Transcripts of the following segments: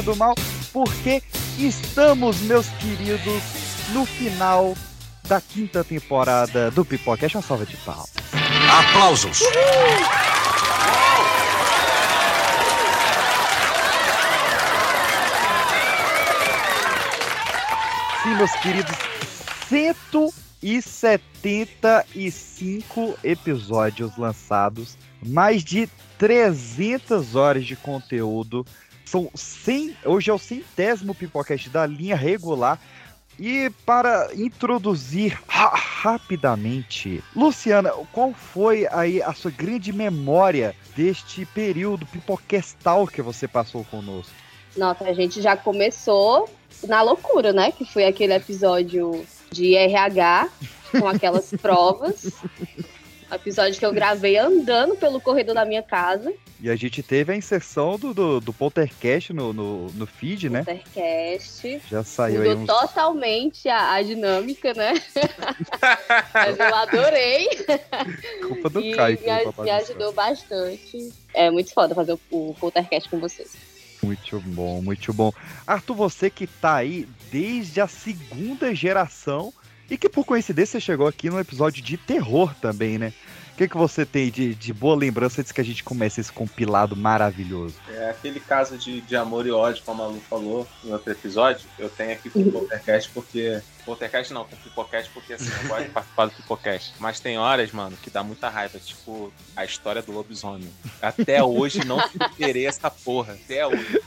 Panelinha do Mal, porque estamos, meus queridos, no final da quinta temporada do Pipocast. Uma salva de palmas. Aplausos. Sim, meus queridos, 175 episódios lançados, mais de 300 horas de conteúdo. São 100, hoje é o centésimo Pipocast da linha regular. E para introduzir ra rapidamente, Luciana, qual foi aí a sua grande memória deste período pipocastal que você passou conosco? Nossa, a gente já começou na loucura, né? Que foi aquele episódio de RH com aquelas provas. Episódio que eu gravei andando pelo corredor da minha casa. E a gente teve a inserção do, do, do Poltercast no, no, no feed, né? Poltercast. Já saiu Mudou aí uns... totalmente a, a dinâmica, né? Mas eu adorei. Culpa do e Caio. me, me ajudou bastante. É muito foda fazer o, o Poltercast com vocês. Muito bom, muito bom. Arthur, você que tá aí desde a segunda geração e que por coincidência chegou aqui no episódio de terror também, né? O que, que você tem de, de boa lembrança antes que a gente comece esse compilado maravilhoso? É aquele caso de, de amor e ódio, como a Lu falou no outro episódio, eu tenho aqui com o Poltercast porque. Poltercast não, com o Pipocast, porque assim, eu gosto de participar do Pipocast. Mas tem horas, mano, que dá muita raiva. Tipo, a história do lobisomem. Até hoje não superei essa porra. Até hoje.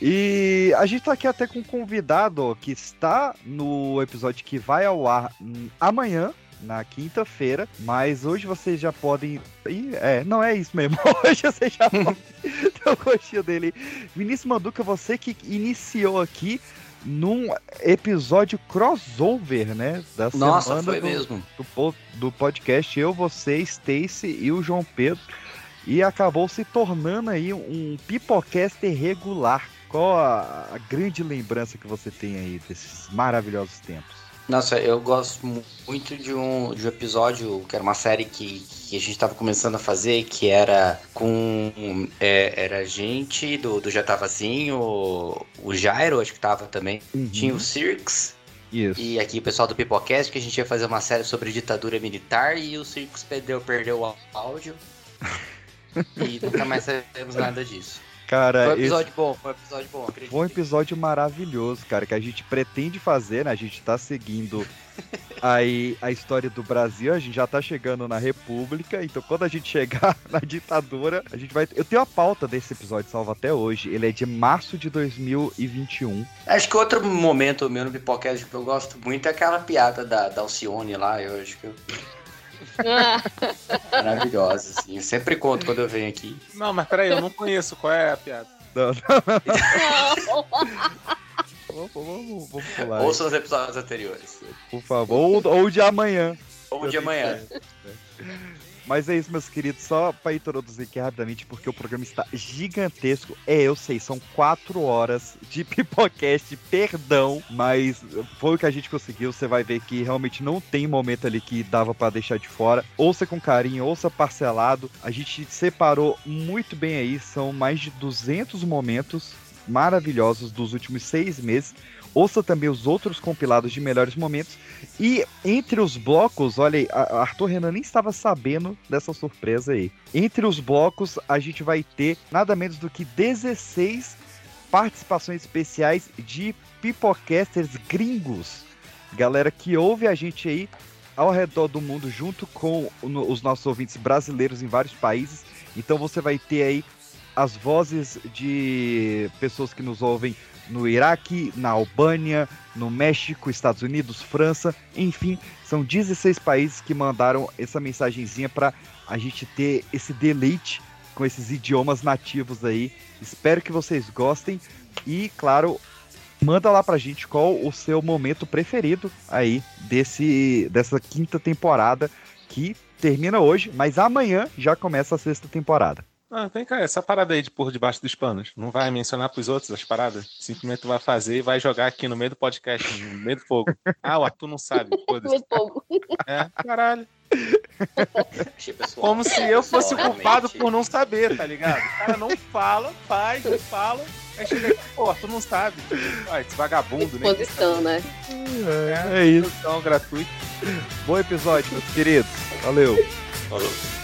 E a gente tá aqui até com um convidado que está no episódio que vai ao ar amanhã, na quinta-feira, mas hoje vocês já podem. Ih, é, não é isso mesmo. Hoje vocês já podem ter o gostinho dele. Vinícius Manduca, você que iniciou aqui num episódio crossover, né? Da Nossa, semana foi do, mesmo. do, do podcast Eu, Você, Stacy e o João Pedro. E acabou se tornando aí um pipocaster regular. Qual a, a grande lembrança que você tem aí desses maravilhosos tempos? Nossa, eu gosto mu- muito de um, de um episódio, que era uma série que, que a gente tava começando a fazer, que era com. é, era a gente do, do Já Tava Assim, o, o Jairo, acho que tava também. Tinha o Cirques, Isso. e aqui o pessoal do Pipocast, que a gente ia fazer uma série sobre ditadura militar, e o Cirques perdeu, perdeu o áudio. e nunca mais sabemos nada disso. Cara, Foi um esse episódio bom, foi um episódio bom, acredito. foi um episódio maravilhoso, cara, que a gente pretende fazer, né? A gente tá seguindo aí a história do Brasil, a gente já tá chegando na República, então quando a gente chegar na ditadura, a gente vai. Eu tenho a pauta desse episódio salvo até hoje, ele é de março de 2021. Acho que outro momento meu no Pipocast que eu gosto muito é aquela piada da, da Alcione lá, eu acho que eu... maravilhosa, assim. Eu sempre conto quando eu venho aqui. Não, mas peraí, eu não conheço. Qual é a piada? Não, não, vamos, vamos, vamos pular. Ouça os episódios anteriores. Por favor, ou, ou de amanhã. Ou de amanhã. Mas é isso, meus queridos. Só para introduzir aqui rapidamente, porque o programa está gigantesco. É, eu sei, são quatro horas de pipocast, perdão, mas foi o que a gente conseguiu. Você vai ver que realmente não tem momento ali que dava para deixar de fora. Ouça com carinho, ouça parcelado. A gente separou muito bem aí, são mais de 200 momentos maravilhosos dos últimos seis meses. Ouça também os outros compilados de melhores momentos. E entre os blocos, olha aí, Arthur Renan nem estava sabendo dessa surpresa aí. Entre os blocos, a gente vai ter nada menos do que 16 participações especiais de pipocasters gringos. Galera que ouve a gente aí ao redor do mundo, junto com os nossos ouvintes brasileiros em vários países. Então você vai ter aí as vozes de pessoas que nos ouvem no Iraque, na Albânia, no México, Estados Unidos, França, enfim, são 16 países que mandaram essa mensagenzinha para a gente ter esse deleite com esses idiomas nativos aí. Espero que vocês gostem e, claro, manda lá pra gente qual o seu momento preferido aí desse dessa quinta temporada que termina hoje, mas amanhã já começa a sexta temporada. Ah, vem cá, essa parada aí de por debaixo dos panos. Não vai mencionar pros outros as paradas? Simplesmente tu vai fazer e vai jogar aqui no meio do podcast, no meio do fogo. Ah, o Arthur não sabe. Foda-se. É, caralho. Como se eu fosse o culpado por não saber, tá ligado? O cara não fala, faz, não fala. Aí chega aqui, pô, tu não sabe. Ah, esse vagabundo, né? Exposição, né? É, é isso. Exposição gratuita. Bom episódio, meus queridos. Valeu. Falou.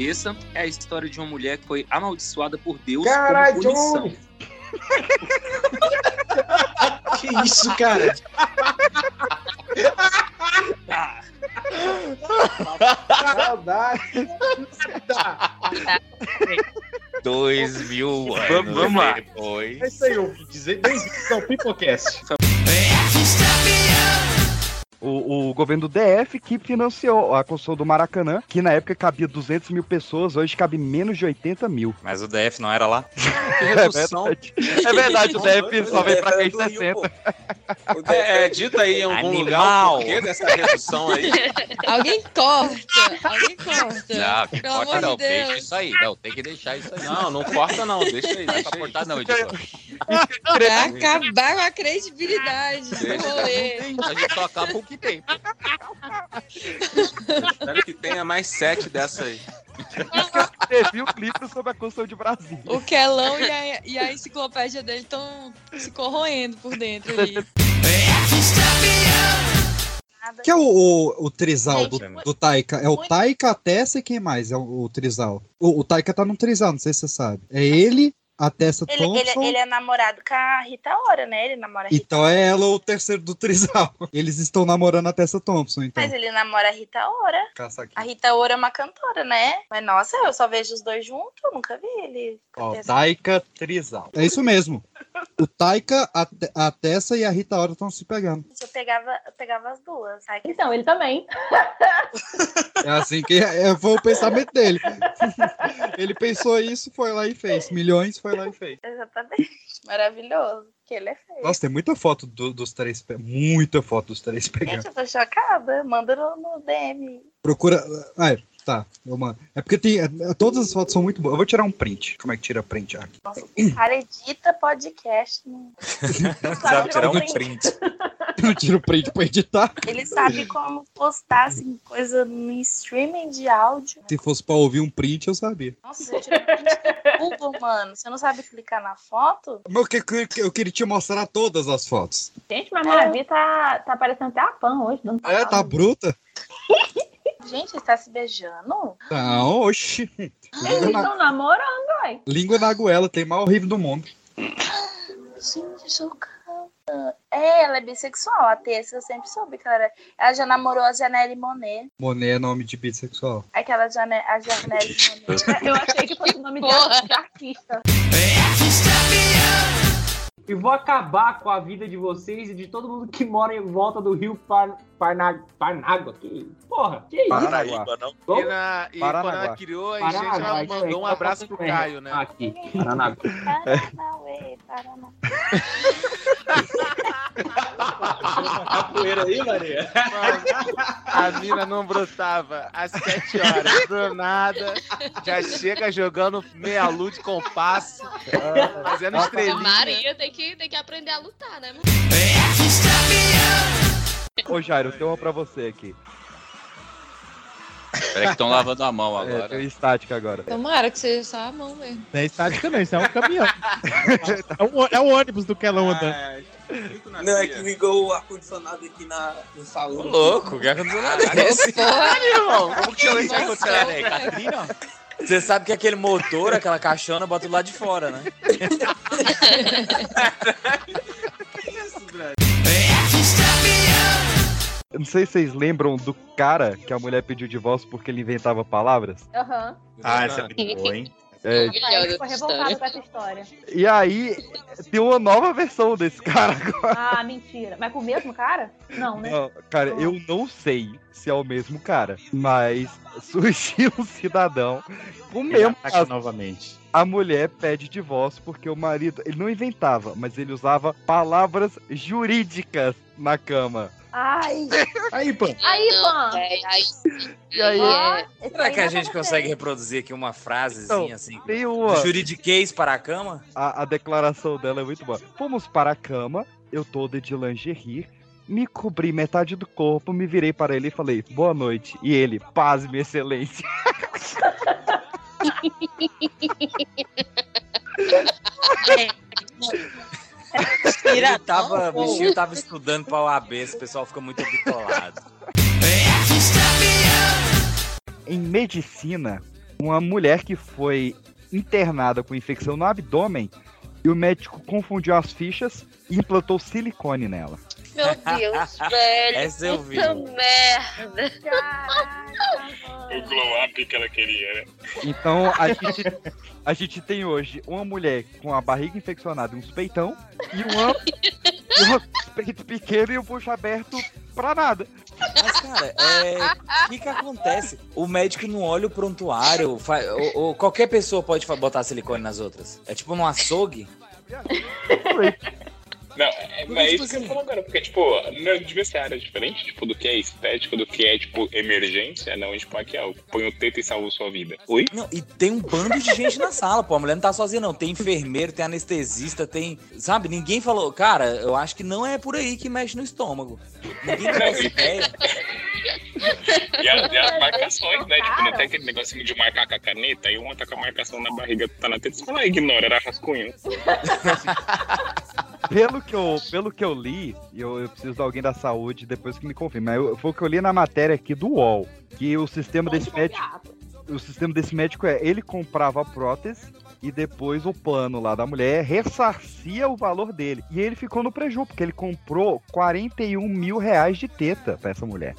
Cabeça, é a história de uma mulher que foi amaldiçoada por Deus Caralho, como punição. Que isso, cara? Saudade. Dois mil anos Vamos- lá. depois. É isso aí, eu dizer. Bem-vindos ao Pipocast. O, o governo do DF que financiou a construção do Maracanã, que na época cabia 200 mil pessoas, hoje cabe menos de 80 mil. Mas o DF não era lá. É verdade, é verdade o DF só veio pra cá em Do Rio, 60. pô. É, é, dita aí em algum Animal. lugar o porquê dessa redução aí. Alguém corta! Alguém corta! Não, que Pelo corta não, de Deus. deixa isso aí. Não, tem que deixar isso aí. Não, não corta não, deixa aí, Não é pra cortar não, editor. Pra acabar com a credibilidade do Deixa. rolê. A gente só acaba o que tem. Espero que tenha mais sete dessa aí. Teve o clipe sobre a construção de Brasília. O Kelão e a, e a enciclopédia dele estão se corroendo por dentro ali. Que é o, o, o trisal do, do Taika? É o Taika, a Tessa e quem mais é o, o trisal? O, o Taika tá no trisal, não sei se você sabe. É ele, a Tessa Ele, ele, Thompson. ele é namorado com a Rita Ora, né? Ele namora a Rita Então é ela o terceiro do trisal. Eles estão namorando a Tessa Thompson, então. Mas ele namora a Rita Ora. Caça aqui. A Rita Ora é uma cantora, né? Mas nossa, eu só vejo os dois juntos, eu nunca vi ele. Ó, Taika Trisal. É isso mesmo. O Taika, a, a Tessa e a Rita Ora estão se pegando. Eu pegava, eu pegava as duas. Ai, que Então, ele também. É assim que é, foi o pensamento dele. Ele pensou isso, foi lá e fez. Milhões, foi lá e fez. Exatamente. Maravilhoso. Que ele é feio. Nossa, tem muita foto do- dos três, muita foto dos três pegando. Gente, eu tô chocada. Manda no, no DM. Procura. Ah, é, tá, eu mando. É porque tem. é, todas as fotos são muito boas. Eu vou tirar um print. Como é que tira print aqui? Nossa, o cara edita podcast. Né? Sabe tirar um print. print. Eu tiro print pra editar. Ele sabe como postar assim, coisa no streaming de áudio. Se fosse pra ouvir um print, eu sabia. Nossa, eu tirei print do Google, mano. Você não sabe clicar na foto? Mas eu, que- que- eu queria te mostrar todas as fotos. Gente, mas Maravi tá, tá parecendo até a Pan hoje. Dando É, tá bruta? Gente, está se beijando? Não, oxi. Eles Língua na, estão namorando, ué. língua na goela, tem mais horrível do mundo. Gente, chocada. É, ela é bissexual. A Tessa eu sempre soube que ela era. Ela já namorou a Janelle Monet. Monet é nome de bissexual. Aquela Jane... a Janelle Monet. Eu achei que fosse o nome de, Porra. de artista. E vou acabar com a vida de vocês e de todo mundo que mora em volta do rio Par... Parna... Parnágua. Que... Porra, que isso? Paranaguá. não? E, na, e Paranaguá. quando ela criou, a gente já isso mandou um tá abraço pro Caio, né? Aqui, Paranaguá. Paranauê, Paraná. Capoeira aí, Maria? A mina não brotava às 7 horas, do nada. Já chega jogando meia luz de compasso, fazendo A estrelinha. Maria tem que, tem que aprender a lutar, né, mano? Ô, Jairo, tem uma pra você aqui. Peraí que estão lavando a mão É, tem agora. estática agora. Tomara que seja só a mão mesmo. Não é estática, não, isso é um caminhão. é, um, é um ônibus do Kelão andando. Ah, na Não, é que ligou o ar-condicionado aqui na, no salão. Ô, louco, que ar-condicionado é esse? Caralho, irmão. Como que chama esse ar-condicionado aí? Catrina? Você sabe que aquele motor, aquela caixona, bota do lado de fora, né? Eu não sei se vocês lembram do cara que a mulher pediu divórcio porque ele inventava palavras. Aham. Ah, essa é muito boa, hein? É, Aí ficou revoltado com essa história. e aí, tem uma nova versão desse cara agora. Ah, mentira. Mas com o mesmo cara? Não, né? Não, cara, eu não sei se é o mesmo cara, mas surgiu um cidadão com o Ele mesmo caso. novamente. A mulher pede divórcio porque o marido, ele não inventava, mas ele usava palavras jurídicas na cama. Ai. Aí, pô. Aí, Pan. E aí, esse Será aí que a é gente consegue reproduzir aqui uma frasezinha Então, assim? tem uma. Juridiquês para a cama? A, a declaração dela é muito boa. Fomos para a cama, eu toda de lingerie, me cobri metade do corpo, me virei para ele e falei, boa noite. E ele, paz, minha excelência. Ele tava, o bichinho tava estudando pra OAB, esse pessoal fica muito bitolado. Em medicina, uma mulher que foi internada com infecção no abdômen e o médico confundiu as fichas e implantou silicone nela. Meu Deus, velho. Essa eu vi. Puta merda. O glow up que ela queria, né? Então a gente, a gente tem hoje uma mulher com a barriga infeccionada e uns peitão e uma, uma peito pequeno e um bucho aberto pra nada. Mas, cara, é. O que que acontece? O médico não olha o prontuário, fa- ou, ou qualquer pessoa pode botar silicone nas outras. É tipo num açougue. Não, é, mas é isso que eu assim- falo agora, porque, tipo, não devia ser área diferente, tipo, do que é estético, do que é, tipo, emergência, não, tipo, aqui, ó, põe o teto e salva sua vida. Oi? Não, e tem um bando de gente na sala, pô. A mulher não tá sozinha, não. Tem enfermeiro, tem anestesista, tem. Sabe? Ninguém falou, cara, eu acho que não é por aí que mexe no estômago. Ninguém tem essa ideia. E, a- e as marcações, né? Tipo, não tem aquele negocinho de marcar com a caneta, e uma tá com a marcação na barriga, tá na teta, você fala, ignora, era rascunho. Pelo que eu, pelo que eu li, e eu, eu preciso de alguém da saúde depois que me confirme, mas eu- foi o que eu li na matéria aqui do UOL, que o sistema desse médico, o sistema desse médico é, ele comprava a prótese e depois o plano lá da mulher ressarcia o valor dele. E ele ficou no prejuízo, porque ele comprou 41 mil reais de teta pra essa mulher.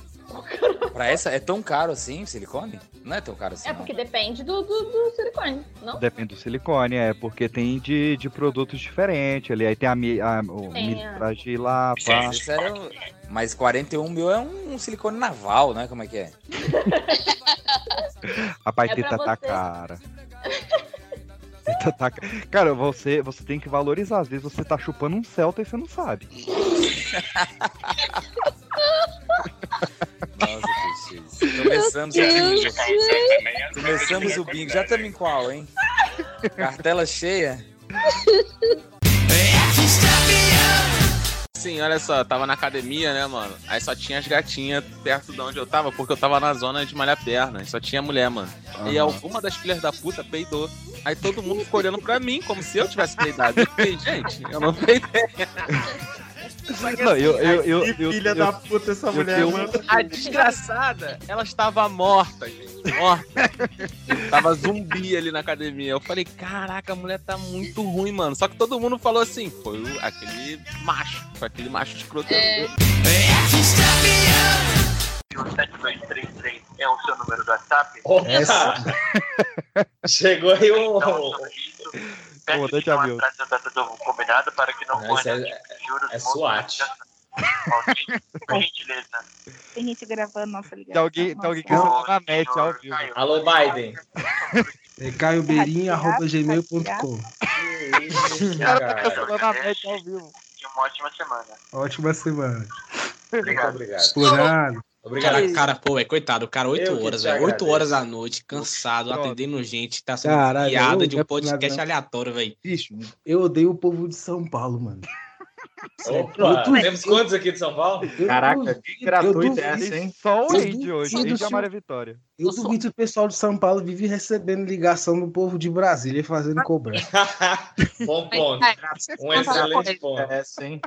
Pra essa, é tão caro assim silicone? Não é tão caro assim. É porque depende do, do, do silicone, não? Depende do silicone, é, porque tem de, de produtos diferentes ali. Aí tem a, mi- a, o militragem lá, Mas pá. um- Mas 41 mil é um, silicone naval, né? Como é que é? Rapaz, É tá você. cara. Tá ca- Cara, você, você tem que valorizar. Às vezes você tá chupando um Celta e você não sabe. Nossa, Peixes. Começamos Meu aqui. Deus, gente. Começamos o bingo. Já estamos em qual, hein? Cartela cheia. Sim, olha só, tava na academia, né, mano? Aí só tinha as gatinhas perto de onde eu tava, porque eu tava na zona de malhar perna. E só tinha mulher, mano. E Aham. alguma das filhas da puta peidou. Aí todo mundo ficou olhando pra mim, como se eu tivesse peidado. Eu falei, gente, eu não peidei. Não, eu, eu, eu, Que eu- filha eu- da puta essa eu mulher, mano. A desgraçada, ela estava morta, gente. Morta. Tava zumbi ali na academia. Eu falei, caraca, a mulher tá muito ruim, mano. Só que todo mundo falou assim, foi aquele macho. Foi aquele macho escroto. É. O 7233 é o seu número do WhatsApp? Essa- Chegou aí o. Peço Comandante do combinado para que não Não, isso ponha é- juros é SWAT. Por gentileza. Tem gente gravando nossa ligação. Tem alguém, tem alguém que acertou na net ao vivo. Alô, Biden. É caiobeirinho.gmail.com O cara tá cancelando na net ao vivo. E uma ótima semana. Ótima semana. Obrigado. Obrigado. Nada. Obrigado. Cara, cara, pô, é coitado, o cara, 8 Eu que horas, velho. 8 agradeço. horas da noite, cansado, Pronto. atendendo gente, tá sendo Caralho, piada de um é nada, podcast não. aleatório, velho. Bicho, eu odeio o povo de São Paulo, mano. Opa, Eu duvido- temos quantos aqui de São Paulo? Eu Caraca, duvido- que gratuito é essa, hein? Só o Andy hoje, duvido Andy e a se- Maria Vitória. Eu duvido que o pessoal de São Paulo vive recebendo ligação do povo de Brasília fazendo cobrança. Bom ponto. Um excelente ponto. Essa, hein?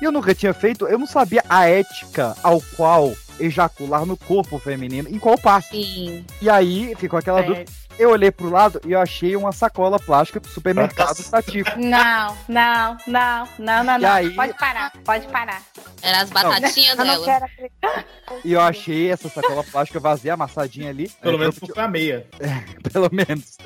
E eu nunca tinha feito, eu não sabia a ética ao qual ejacular no corpo feminino, em qual parte. Sim. E aí ficou aquela É. dúvida. Eu olhei pro lado e eu achei uma sacola plástica do supermercado Tatico. Não, não, não, não, não, E não. aí- Pode parar, pode parar. Era as batatinhas Eu não dela. quero acreditar. E eu achei essa sacola plástica vazia, amassadinha ali. Pelo É, menos tanto que- foi a meia. pelo menos.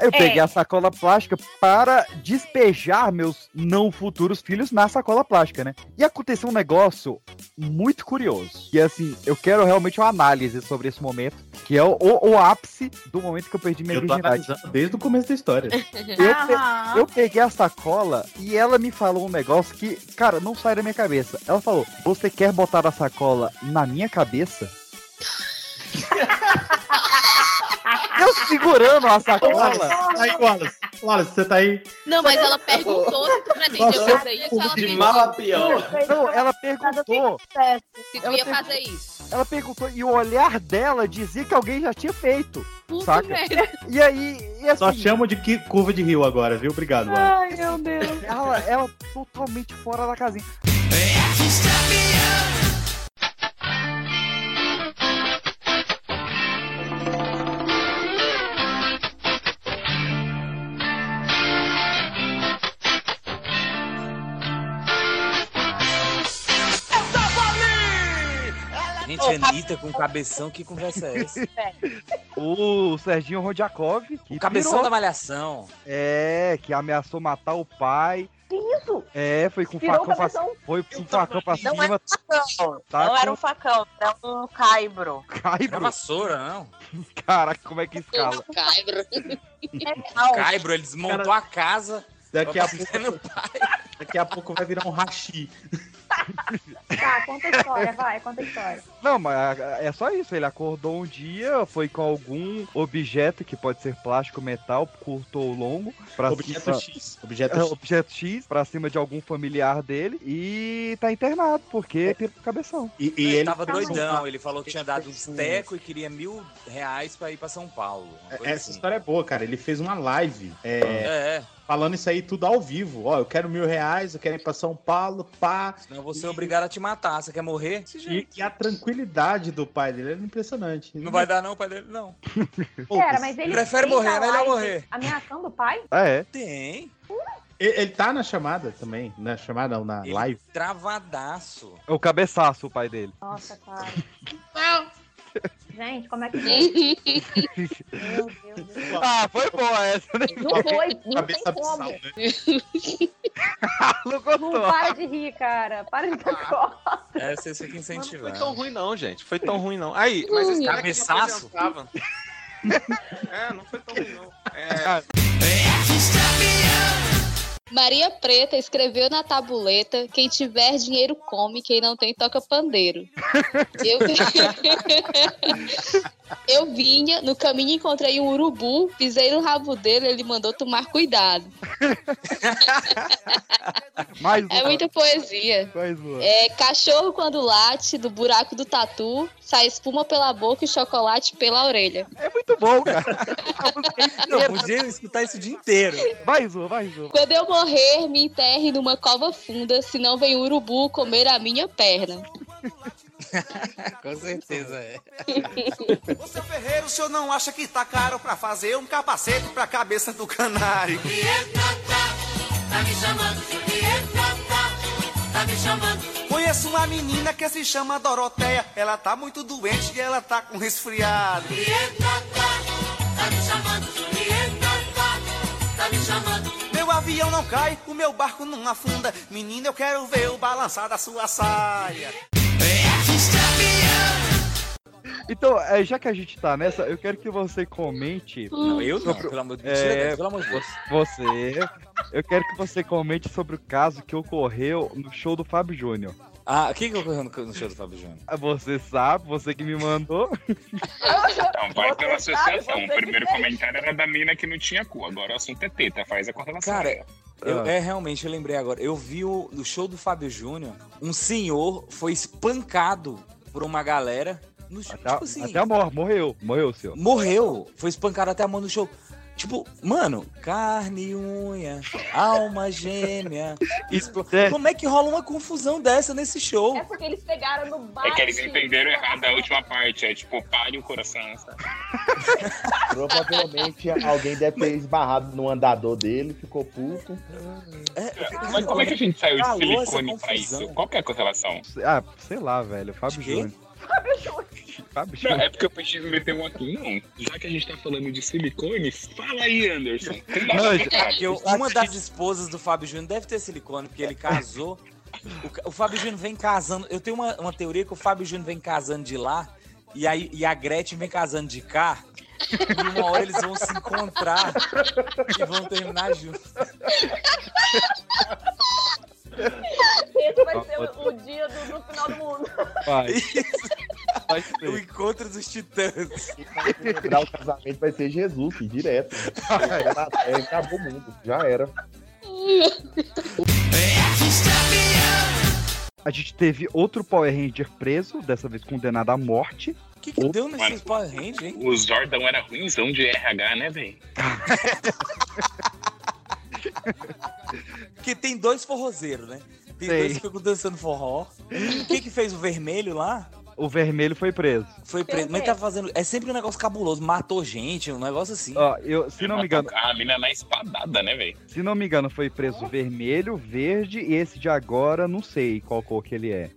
Eu É. peguei a sacola plástica para despejar meus não futuros filhos na sacola plástica, né? E aconteceu um negócio muito curioso. E assim, eu quero realmente uma análise sobre esse momento, que é o, o- o ápice do momento que eu perdi minha Eu virgindade. desde o começo da história. Eu, pe- eu peguei a sacola e ela me falou um negócio que, cara, não sai da minha cabeça. Ela falou: Você quer botar a sacola na minha cabeça? eu segurando a sacola. Aí, Wallace, Wallace, você tá aí? Não, mas ela perguntou se tu pretendeu fazer isso. de Ela perguntou. mal a pior. Não, ela perguntou. Se tu Ela ia fazer isso. Ela perguntou e o olhar dela dizia que alguém já tinha feito. Puta saca? merda. E aí, e assim, Só chamo de que curva de rio agora, viu? Obrigado. Ai, meu Deus. ela, ela totalmente fora da casinha. Anitta com cabeção, que conversa é essa? O Serginho Rodiakov. que O cabeção pirou. da malhação. É, que ameaçou matar o pai. Que isso? É, foi com Tirou facão o pra, foi com facão pra Não cima. era um facão. Tá não era com- um facão, era um caibro. Caibro? Era vassoura, não? Caraca, como é que escala? Caibro. Caibro, ele desmontou a casa. Daqui a pouco-. Daqui a pouco vai virar um rachi. Tá, conta a história, vai, conta a história. Não, mas é só isso. Ele acordou um dia, foi com algum objeto que pode ser plástico, metal, curto ou longo. Pra Objeto cima- X. Objeto É, X. objeto X pra cima de algum familiar dele e tá internado porque pirou o cabeção. E, ele, tava doidão, ele falou que tinha dado uns teco e queria mil reais pra ir pra São Paulo. Essa assim. história é boa, cara. Ele fez uma live. é, É, é. Falando isso aí tudo ao vivo. Ó, eu quero mil reais, eu quero ir pra São Paulo, pá. Senão você é obrigado a te matar. Você quer morrer? E, e a tranquilidade do pai dele é impressionante. Não vai dar não, o pai dele, não. Pera, mas ele. Prefere morrer, né? Ele morrer. Ameaçando o pai? Ah, é? Tem. Ele, tá na chamada também. Na chamada, não, na Ele live. Travadaço. É o cabeçaço, o pai dele. Nossa, cara. Gente, como é que? Meu Deus do céu. Ah, foi boa essa, né? Não foi, não tem Cabeça como. abissal, né? Não Não gostou. para de rir, cara. Para de dar costa. Essa você fica Não foi tão ruim, não, gente. Foi tão ruim, não. Aí, mas esse cara que me Cabeçaço? apresentava. É, não foi tão ruim, não. É, Maria Preta escreveu na tabuleta: quem tiver dinheiro come, quem não tem toca pandeiro. Eu, eu vinha, no caminho encontrei um urubu, pisei no rabo dele, ele mandou tomar cuidado. Mais É muita poesia. É, cachorro quando late, do buraco do tatu, sai espuma pela boca e chocolate pela orelha. É muito bom, cara. Eu podia escutar isso o dia inteiro. Mais uma, mais uma. Quando eu morrer, me enterre numa cova funda, senão vem o urubu comer a minha perna. Com certeza é. Ô seu Ferreiro, o senhor não acha que tá caro pra fazer um capacete pra cabeça do canário? Tá me chamando, Julieta, tá me chamando. Conheço uma menina que se chama Doroteia. Ela tá muito doente e ela tá com resfriado. Tá me chamando, tá me chamando. Avião não cai, o meu barco não afunda. Menina, eu quero ver o balançar da sua saia. Então, é, já que a gente tá nessa, eu quero que você comente. Não, eu não, sobre- pelo amor de É, Deus. Pelo amor de Deus. Você. Eu quero que você comente sobre o caso que ocorreu no show do Fábio Júnior. Ah, o que que ocorreu no no show do Fábio Júnior? Você sabe, você que me mandou. Então, vai pela Você sabe, associação. O primeiro comentário era da mina que não tinha cu. Agora o assunto é teta. Faz a correlação. Cara, eu, Ah. é realmente, eu lembrei agora. Eu vi o, no show do Fábio Júnior, um senhor foi espancado por uma galera. No, show, Até, tipo assim, até a morte, morreu. Morreu, senhor. morreu. Foi espancado até a mão no show. Tipo, mano, carne e unha, alma gêmea. explo- É. Como é que rola uma confusão dessa nesse show? É porque eles pegaram no bate. É que eles entenderam errado a última parte. É tipo, pare o coração, sabe? Provavelmente alguém deve ter esbarrado no andador dele, ficou puto. Mas como é que a gente saiu de silicone pra isso? Qual que é a correlação? Ah, sei lá, velho. Fábio quê? Júnior. Fábio Não, é porque eu preciso meter um aqui. Não, já que a gente tá falando de silicone, fala aí, Anderson. Não, eu- uma das esposas do Fábio Júnior deve ter silicone, porque ele casou. O, o Fábio Júnior vem casando. Eu tenho uma, uma teoria que o Fábio Júnior vem casando de lá e, aí, e a Gretchen vem casando de cá. E uma hora eles vão se encontrar e vão terminar juntos. Esse vai ser o, o dia do, do final do mundo. Vai. Vai ser. O encontro dos titãs. Celebrar o casamento vai ser Jesus, filho, direto. É, acabou o mundo, já era. A gente teve outro Power Ranger preso, dessa vez condenado à morte. O que, que deu nesses Power Rangers, hein? O Zordon era ruimzão de RH, né, velho? Porque tem dois forrozeiros, né? Tem Sei. dois que ficam dançando forró. O que que fez o vermelho lá? O vermelho foi preso. Foi preso. Mas tá fazendo. É sempre um negócio cabuloso. Matou gente, um negócio assim. Ó, eu, se não me engano, A mina na espadada, né, velho? se não me engano, foi preso o vermelho, o verde e esse de agora, não sei qual cor que ele é.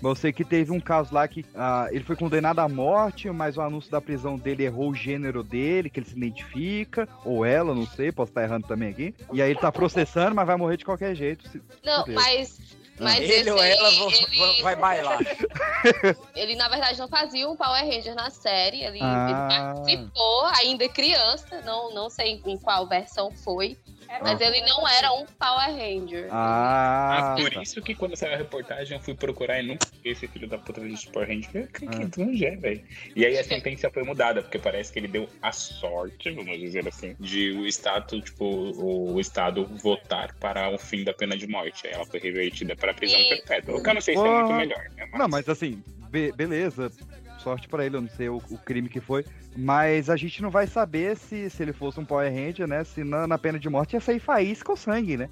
Mas eu sei que teve um caso lá que ah, ele foi condenado à morte, mas o anúncio da prisão dele errou o gênero dele, que ele se identifica, ou ela, não sei, posso estar errando também aqui. E aí ele tá processando, mas vai morrer de qualquer jeito. se- Não, se mas. Mas Ele esse ou ela vão- ele, vão- vai bailar. ele, na verdade, não fazia um Power Ranger na série. Ele, Ah. ele participou, ainda criança, não, não sei em qual versão foi. Mas ele não era um Power Ranger. Ah, por tá. isso que quando saiu a reportagem eu fui procurar e nunca vi esse filho da puta de Power Ranger. Que, que, que onde é, velho? E aí a sentença foi mudada, porque parece que ele deu a sorte, vamos dizer assim, de o Estado, tipo, o Estado votar para o fim da pena de morte. Aí ela foi revertida para prisão Sim. perpétua. O que eu não sei se é muito melhor, né? Não, mas assim, be- beleza. Sorte pra ele, eu não sei o, o crime que foi. Mas a gente não vai saber se, se ele fosse um Power Ranger, né? Se na, na pena de morte ia sair faísca ou sangue, né?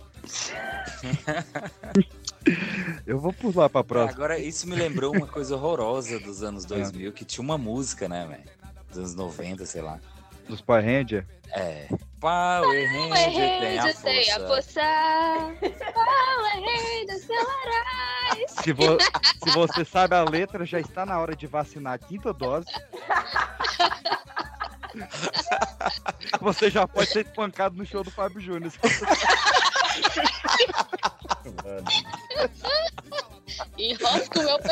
eu vou pular pra próxima. Agora, isso me lembrou uma coisa horrorosa dos anos 2000, que tinha uma música, né, velho? Dos anos 90, sei lá. Dos Power Ranger? É. Power Power Ranger tem a Ranger tem a força. força. Power Ranger acelerais. Se, vo- se você sabe a letra, já está na hora de vacinar a quinta dose. Você já pode ser espancado no show do Fábio Júnior. Enrosca o meu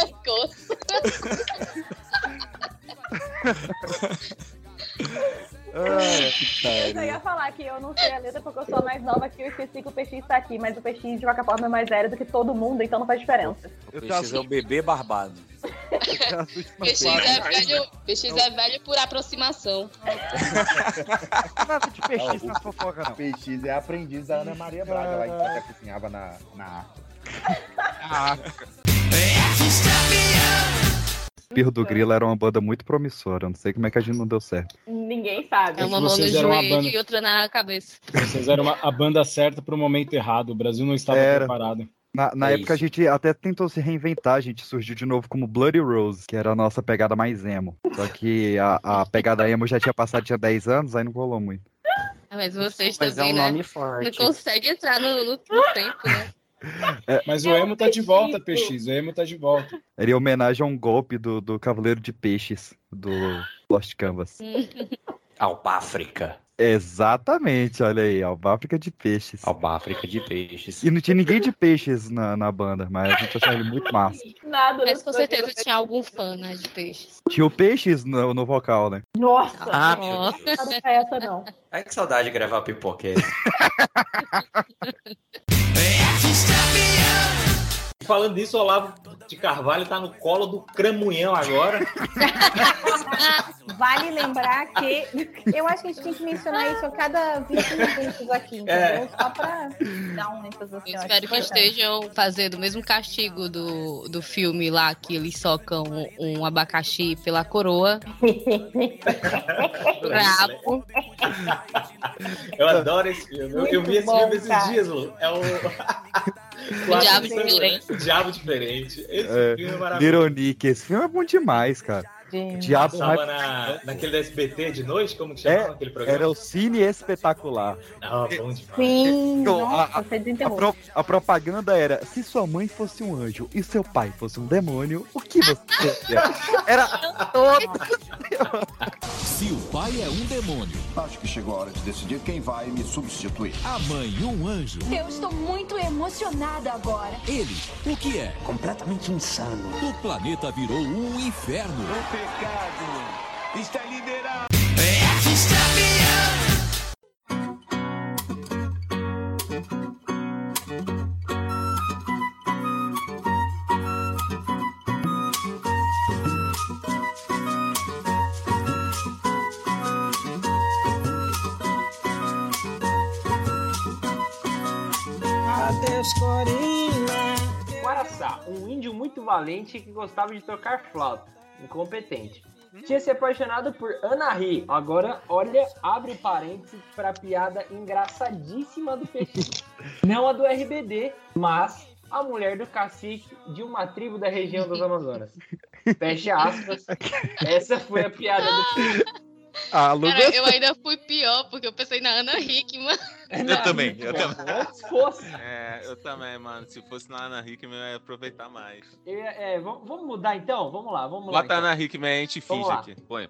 pescoço. Eu só ia falar que eu não sei a letra porque eu sou a mais nova que eu esqueci que o PX tá aqui, mas o PX de qualquer forma é mais velho do que todo mundo, então não faz diferença. O PX é o bebê barbado. PX é velho, PX é velho por aproximação. Nada de PX na fofoca, não. PX é aprendiz da Ana Maria Braga, lá que ela cozinhava na, na Arca. Pirro do Grilo era uma banda muito promissora. eu Não sei como é que a gente não deu certo. Ninguém sabe. É uma mão no joelho banda. e outra na cabeça. Vocês eram uma- a banda certa pro momento errado. O Brasil não estava Era. preparado. Na, na É época isso. a gente até tentou se reinventar, a gente surgiu de novo como Bloody Rose, que era a nossa pegada mais emo. Só que a, a pegada emo já tinha passado, tinha 10 anos, aí não rolou muito. Ah, Mas vocês Mas é também, um né? nome forte. Não consegue entrar no, no, no tempo, né? Mas o emo tá de volta, PX. O emo tá de volta. Era em homenagem a um golpe do, do Cavaleiro de Peixes, do Lost Canvas. Albáfrica. Exatamente, olha aí, Albáfrica de Peixes. Albáfrica de peixes. E não tinha ninguém de peixes na, na banda, mas a gente achava ele muito massa. Nada. Mas com certeza tinha algum fã, né, de peixes. Tinha o Peixes no, no vocal, né? Nossa! Ah, não não é essa não. Ai, que saudade de gravar pipoca. Falando disso, o Olavo de Carvalho tá no colo do Cramunhão agora. Vale lembrar que eu acho que a gente tem que mencionar isso a cada 20 minutos aqui, entendeu? É. Só pra dar um ênfase assim. Eu espero que estejam fazendo o mesmo castigo do, do filme lá, que eles socam um abacaxi pela coroa. Brabo. Eu adoro esse filme. Eu, eu vi esse Muito bom, filme esses cara. dias, Lu. É o. O Diabo Diferente. O Diabo Diferente. Esse É, filme é maravilhoso. Nick, esse filme é bom demais, cara. Diabo Passava na, naquele da SBT de noite, como que chamava É, aquele programa? era o Cine Espetacular. Não, bom demais. Sim, Então, a- nossa, você A, desenterrou. pro- a propaganda era: se sua mãe fosse um anjo e seu pai fosse um demônio, o que você seria? Era todo. Se o pai é um demônio. Acho que chegou a hora de decidir quem vai me substituir. A mãe, um anjo. Eu estou muito emocionada agora. Ele, o que é? Completamente insano. O planeta virou um inferno. Pecado está liberado. Guaraçá, um índio muito valente que gostava de tocar flauta. Incompetente. Tinha se apaixonado por Anahi. Agora, olha, abre parênteses pra piada engraçadíssima do peixe. Não a do RBD, mas a mulher do cacique de uma tribo da região das Amazonas. Fecha aspas. Essa foi a piada do Ah, Lu Cara, eu ainda fui pior, porque eu pensei na Ana Hickman. Eu também, eu também. Fosse. É, eu também, mano. Se fosse na Ana Hickman, eu ia aproveitar mais. É, é, vamos, mudar então? Vamos lá, vamos lá. Bota a então. Ana Hickman, a gente Vamos finge lá. aqui. Põe.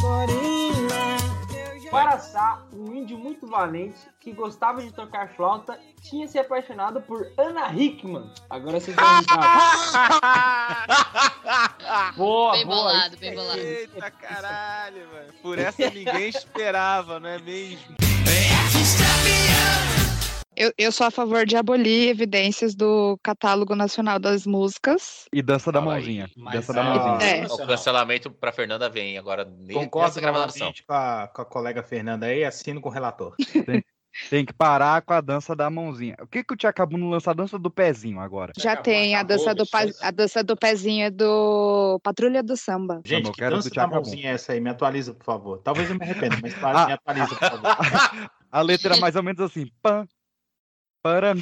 Corinha. Guaraçá, um índio muito valente que gostava de tocar flauta, tinha se apaixonado por Ana Hickman. Agora vocês vão Boa, Bem boa. bolado, isso bem bolado. Eita caralho, velho. Por essa ninguém esperava, não é mesmo? Eu, eu sou a favor de abolir evidências do Catálogo Nacional das Músicas. E dança da mãozinha. Dança da é, mãozinha. É. O cancelamento pra Fernanda vem agora. Concordo com a, com a colega Fernanda aí, assino com o relator. Tem, tem que parar com a dança da mãozinha. O que que o Tchacabuno lança a dança do pezinho agora? Já tem a dança, do, pa- a dança do pezinho do Patrulha do Samba. Gente, eu que quero dança do da mãozinha é essa aí? Me atualiza, por favor. Talvez eu me arrependa, mas me atualiza, por favor. A letra é mais ou menos assim. Pam, param,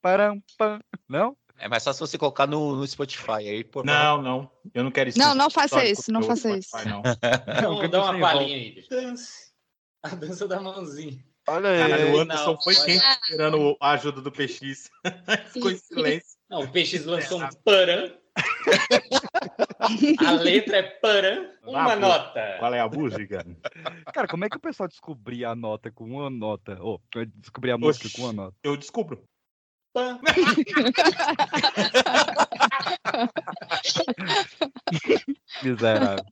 param, pam. Não? É mais fácil você colocar no, no Spotify aí, por Não, não. Eu não quero isso. Não, não faça isso, não faça Spotify, isso. Não. Vamos dar uma palhinha aí. Dança. A dança da mãozinha. Olha aí. Caralho, o Anderson Não, foi quente esperando a ajuda do PX. Ficou em silêncio. Não, o PX lançou um paran. A letra é paran. Uma Ah, nota. Qual é a música? Cara, como é que o pessoal descobria a nota com uma nota? Ou descobrir a música Oxi. com uma nota? Eu descubro. Miserável.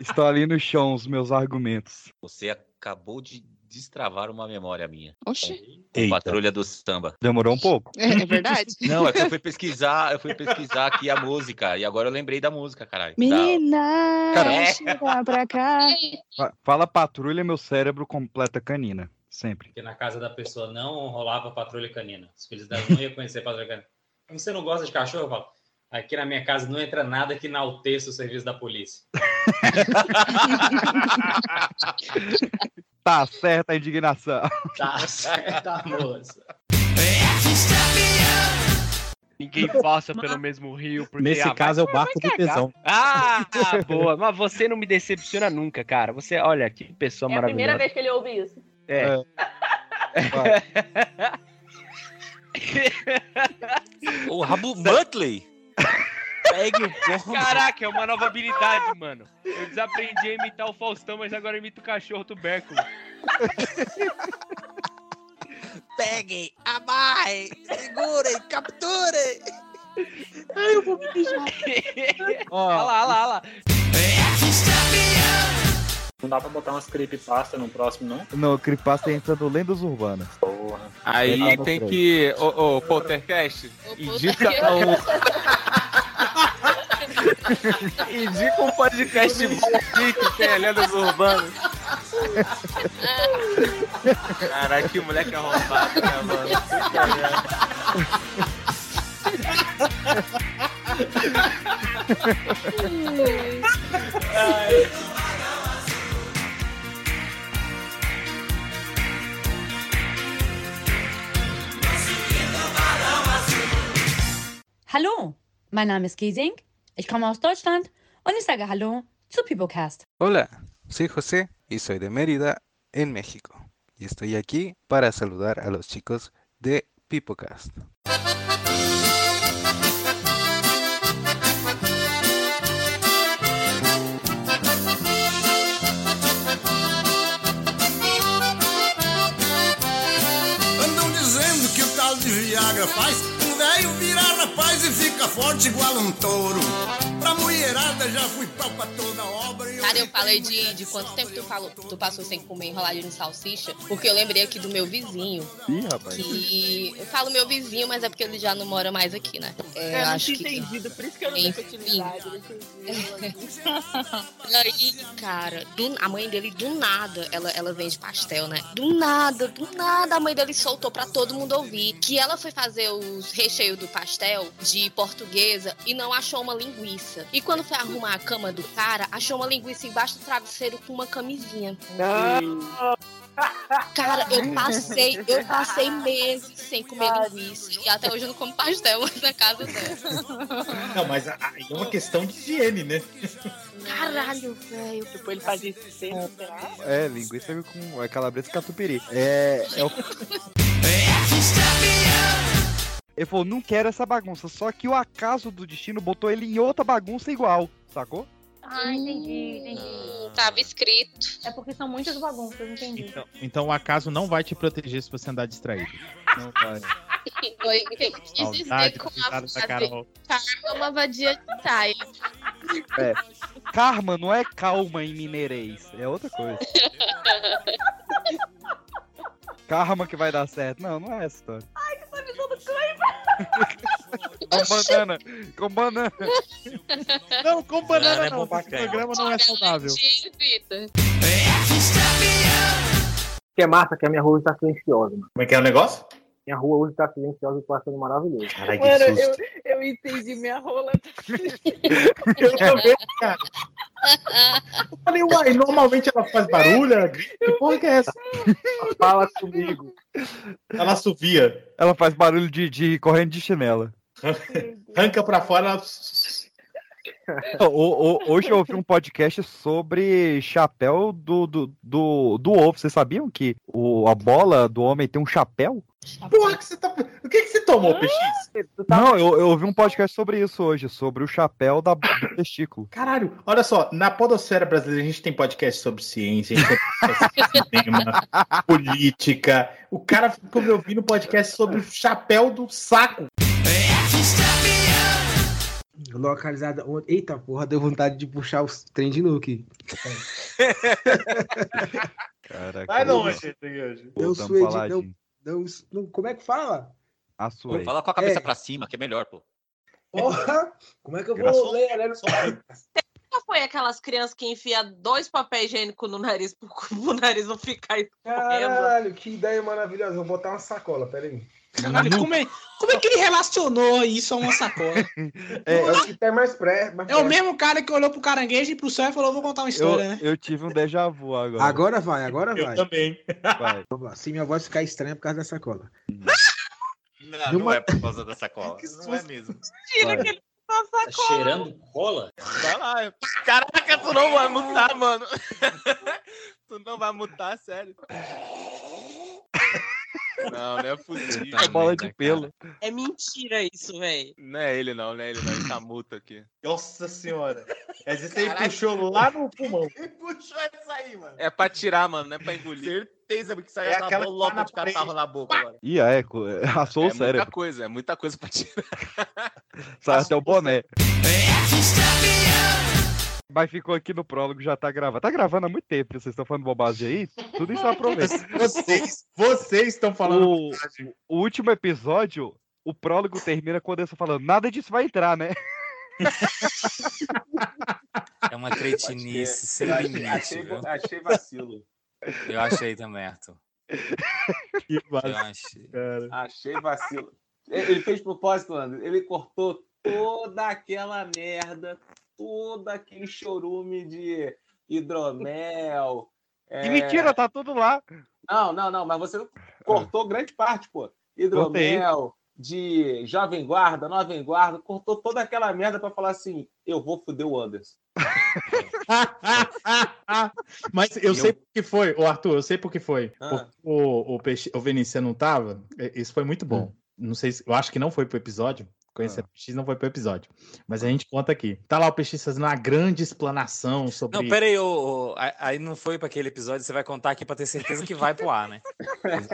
Estou ali no chão os meus argumentos. Você acabou de destravar uma memória minha. Oxi. Eita. Patrulha do Samba. Demorou um pouco? É, é verdade? Não, é que eu fui pesquisar, eu fui pesquisar aqui a música. E agora eu lembrei da música, caralho. Menina, Cara, chega pra cá. Fa- Fala patrulha, meu cérebro completa canina. Sempre. Porque na casa da pessoa não rolava patrulha canina. Os filhos dela não iam conhecer patrulha canina. Você não gosta de cachorro? Eu falo, aqui na minha casa não entra nada que enalteça o serviço da polícia. Tá certa a indignação. Tá certa, moça. Ninguém passa pelo mesmo rio. Porque, Nesse ah, caso é o barco do tesão. Ah, boa. Mas você não me decepciona nunca, cara. Você, olha, que pessoa É a maravilhosa. primeira vez que ele ouve isso. É. O Rabu Muttley. Pegue o pombo. Caraca, é uma nova habilidade, mano. Eu desaprendi a imitar o Faustão, mas agora imito o cachorro tubérculo. Peguem, amarrem, segurem, capturem. Ai, eu vou me mijar. Olha lá, olha lá, olha lá. Não dá pra botar umas creepypasta no próximo, não? Não, o Creepypasta entra no Lendas Urbanas. Porra. Aí tem no que. Ô, ô, Poltercast, indica um. indica um podcast bom aqui que tem lendas urbanas. Caraca, que moleque arrombado, né, mano? Merda. Hallo, mein Name ist Giesing, ich komme aus Deutschland und ich sage Hallo zu Pipocast. Hola, soy José y soy de Mérida, en México. Y estoy aquí para saludar a los chicos de Pipocast. Andam dizendo que o tal de Viagra faz forte igual um touro. Pra mulherada já fui pau pra toda obra. Cara, eu falei de, de quanto tempo tu, falou, tu passou sem comer enroladinho de salsicha, porque eu lembrei aqui do meu vizinho. Ih, rapaz. Que eu falo meu vizinho, mas é porque ele já não mora mais aqui, né? É, eu não acho tinha que. entendido, por isso que eu não dei Enfim. continuidade. eu não entendi. Aí, cara, do- a mãe dele do nada, ela, ela vende pastel, né? Do nada, do nada, a mãe dele soltou pra todo mundo ouvir que ela foi fazer os recheios do pastel de portuguesa e não achou uma linguiça. E quando foi arrumar a cama do cara, achou uma linguiça embaixo do travesseiro com uma camisinha. Cara, eu passei, eu passei meses sem comer linguiça. E até hoje eu não como pastel na casa dela. Não, mas aí é uma questão de higiene, né? Caralho, velho. Tipo, ele fazia isso será? É, linguiça com é calabresa e catupiry. É, é o... Ele falou, não quero essa bagunça, só que o acaso do destino botou ele em outra bagunça igual, sacou? Ah, entendi, entendi. Tava escrito. É porque são muitas bagunças, entendi. Então, então o acaso não vai te proteger se você andar distraído. Não vai. Foi, Saudade com a frase, Carol. Karma é uma vadia de saia. É. Karma não é calma em mineirês, é outra coisa. Karma que vai dar certo. Não, não é essa história. Ai, que tá me dando Com banana, com banana. Não, com banana é não. pra Esse programa não é saudável. que é massa, que a minha rua está silenciosa, mano. Como é que é o negócio? Minha rua hoje está silenciosa e está sendo maravilhoso. Caralho, Mano, eu, eu entendi minha rola. Eu também, cara. Eu falei, uai, normalmente ela faz barulho, ela grita. Que porra que é essa? Fala comigo. Ela assovia. Ela faz barulho de, de correndo de chinela. Arranca pra fora, ela... O- o- hoje eu ouvi um podcast sobre chapéu do, do, do, do ovo. Vocês sabiam que o, a bola do homem tem um chapéu? Porra, que você tá... o que, que você tomou, PX? Não, eu, eu ouvi um podcast sobre isso hoje, sobre o chapéu da, do testículo. Caralho, olha só, na podosfera brasileira a gente tem podcast sobre ciência, a gente tem podcast sobre cinema, política. O cara ficou me ouvindo podcast sobre o chapéu do saco. Localizada onde. Eita porra, deu vontade de puxar os trem de nuke. Caraca. Vai longe, hoje. Deu falar deu, de- deu, não, como é que fala? A sua. Fala com a cabeça É. pra cima, que é melhor, pô. Porra! Como é que eu Graças- vou ler, né? Nunca foi aquelas crianças que enfiam dois papéis higiênicos no nariz pro, pro nariz não ficar escorrendo? Caralho, que ideia maravilhosa. Vou botar uma sacola, peraí. Caralho, como é, como é que ele relacionou isso a uma sacola? É, é o que tem mais pré. mais É o mesmo cara que olhou pro caranguejo e pro céu e falou: vou contar uma Eu, história, né? eu tive um déjà vu agora. Agora vai, agora Eu vai. também. Vai. Se minha voz ficar estranha por causa da sacola. Não, Deu não é por causa da sacola. Não é mesmo. Tira Vai. que ele tá Tá cheirando cola? Vai lá. Caraca, tu não vai mutar, mano. tu não vai mutar, sério. Não, não é possível. É bola de pelo. É mentira isso, velho. Não é ele não, não é ele não. Ele tá muta aqui. Nossa senhora. Esse aí Caralho. puxou lá no pulmão. Quem puxou essa aí, mano? É pra tirar, mano, não é pra engolir. certeza que sai É aquela que tá de catarro na boca agora. Ih, é, co- assou é o cérebro. muita coisa, é muita coisa pra tirar. Sai até o boné. Mas ficou aqui no prólogo, já tá gravando. Tá gravando há muito tempo, vocês estão falando bobagem aí? Tudo isso aproveita. Vocês, vocês estão falando o, o último episódio, o prólogo termina com a Anderson falando, nada disso vai entrar, né? É uma cretinice sem limite. achei- viu? achei vacilo. Eu achei também, Arthur. Que Eu achei. Achei vacilo. Ele ele fez propósito, André. Ele cortou toda aquela merda, todo aquele chorume de hidromel. Que é, mentira, tá tudo lá. Não, não, não, mas você cortou grande parte, pô. Hidromel, de Jovem Guarda, Nova Guarda, cortou toda aquela merda pra falar assim: eu vou foder o Anderson. Mas eu sei eu- por que foi, o Arthur, eu sei por que foi. Ah. Porque o, o, Peixe, o Vinícius não tava. Isso foi muito bom. Não sei se. Eu acho que não foi pro episódio. Conhecer o PX não foi pro episódio. Mas a gente conta aqui. Tá lá o PX fazendo uma grande explanação sobre. Não, pera aí, ô, aí não foi pra aquele episódio, você vai contar aqui pra ter certeza que vai pro ar, né?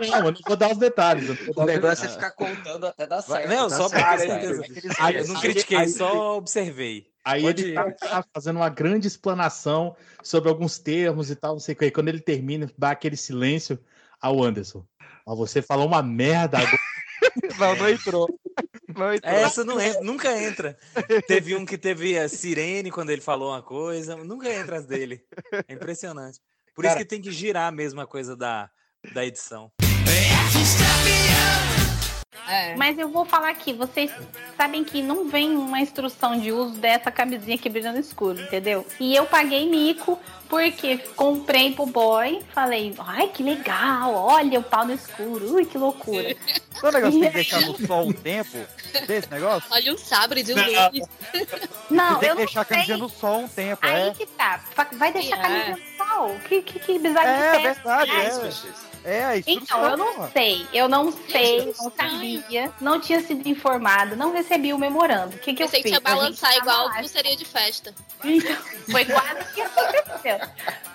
Não, eu não vou dar os detalhes. O negócio é ficar contando até dar Vai- certo. Não, tá só pra certo, ter cara. certeza. Aí- eu não critiquei, aí- só observei. Aí Pode ele tá lá fazendo uma grande explanação sobre alguns termos e tal, não sei o que. Aí Quando ele termina, dá aquele silêncio ao Anderson. Ó, você falou uma merda agora. Não, não entrou. Não entrou. Essa não entra, nunca entra. Teve um que teve a sirene quando ele falou uma coisa, nunca entra as dele. É impressionante. Por isso Cara- que tem que girar mesmo a coisa da, da edição. Mas eu vou falar aqui, vocês sabem que não vem uma instrução de uso dessa camisinha que brilha no escuro, entendeu? E eu paguei mico porque comprei pro boy, falei, ai que legal, olha o pau no escuro, ui que loucura. Todo negócio tem que deixar no sol um tempo desse negócio? Olha um sabre de Não. luz. Não, tem eu que não deixar a sei. camisinha no sol um tempo, Aí é. que tá. Vai deixar a É. camisinha no sol? Que, que, que bizarro É, de teste, verdade, né? é. É, a Então, eu não porra. sei, eu não sei, não sabia, não tinha sido informado, não recebi o memorando. O que, que eu Pensei fiz? que ia A gente balançar tava igual pulseirinha de festa. Então, foi quase o que aconteceu.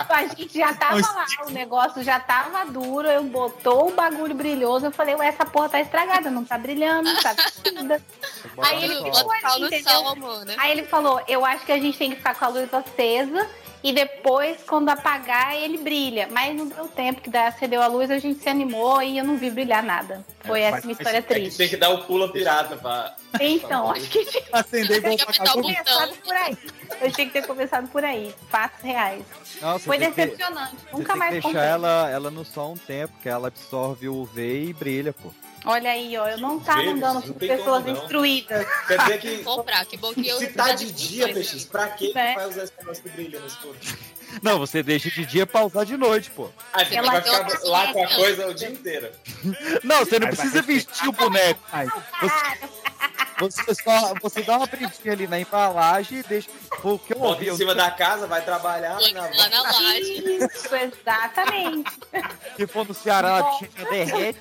A gente já tava lá, o negócio já tava duro, eu botou o bagulho brilhoso, eu falei, ué, essa porra tá estragada, não tá brilhando, não tá vestida. Aí ele ficou ali, sol, amor, né? Aí ele falou, eu acho que a gente tem que ficar com a luz acesa e depois, quando apagar, ele brilha. Mas não deu tempo, que daí acendeu a luz, a gente se animou e eu não vi brilhar nada. Foi essa minha história É que triste. tem que dar o pulo pirata pra. Então, acho que tinha Acender que pra ter começado por aí. Eu tinha que ter começado por aí. Fatos reais. Nossa, Foi que- decepcionante. Você Nunca tem mais que comprei. deixar ela, ela no sol um tempo, que ela absorve o UV e brilha, pô. Olha aí, ó. Eu não tava Vezes, andando com pessoas como, instruídas. Quer dizer que. Comprar, que bom que eu. Se tá de dia. PX, pra que É. vai usar esse negócio que brilha no escuro? Não, você deixa de dia pra usar de noite, pô. Aí você vai ficar lá com a coisa o dia inteiro. Não, você não Aí precisa vestir o boneco. Você, você só você dá uma brilhinha ali na embalagem e deixa. Pô, o que eu Bota ouvi? em eu cima nunca- da casa, vai trabalhar. Na... Lá na laje. Isso, exatamente. Se for no Ceará, a bichinha derrete.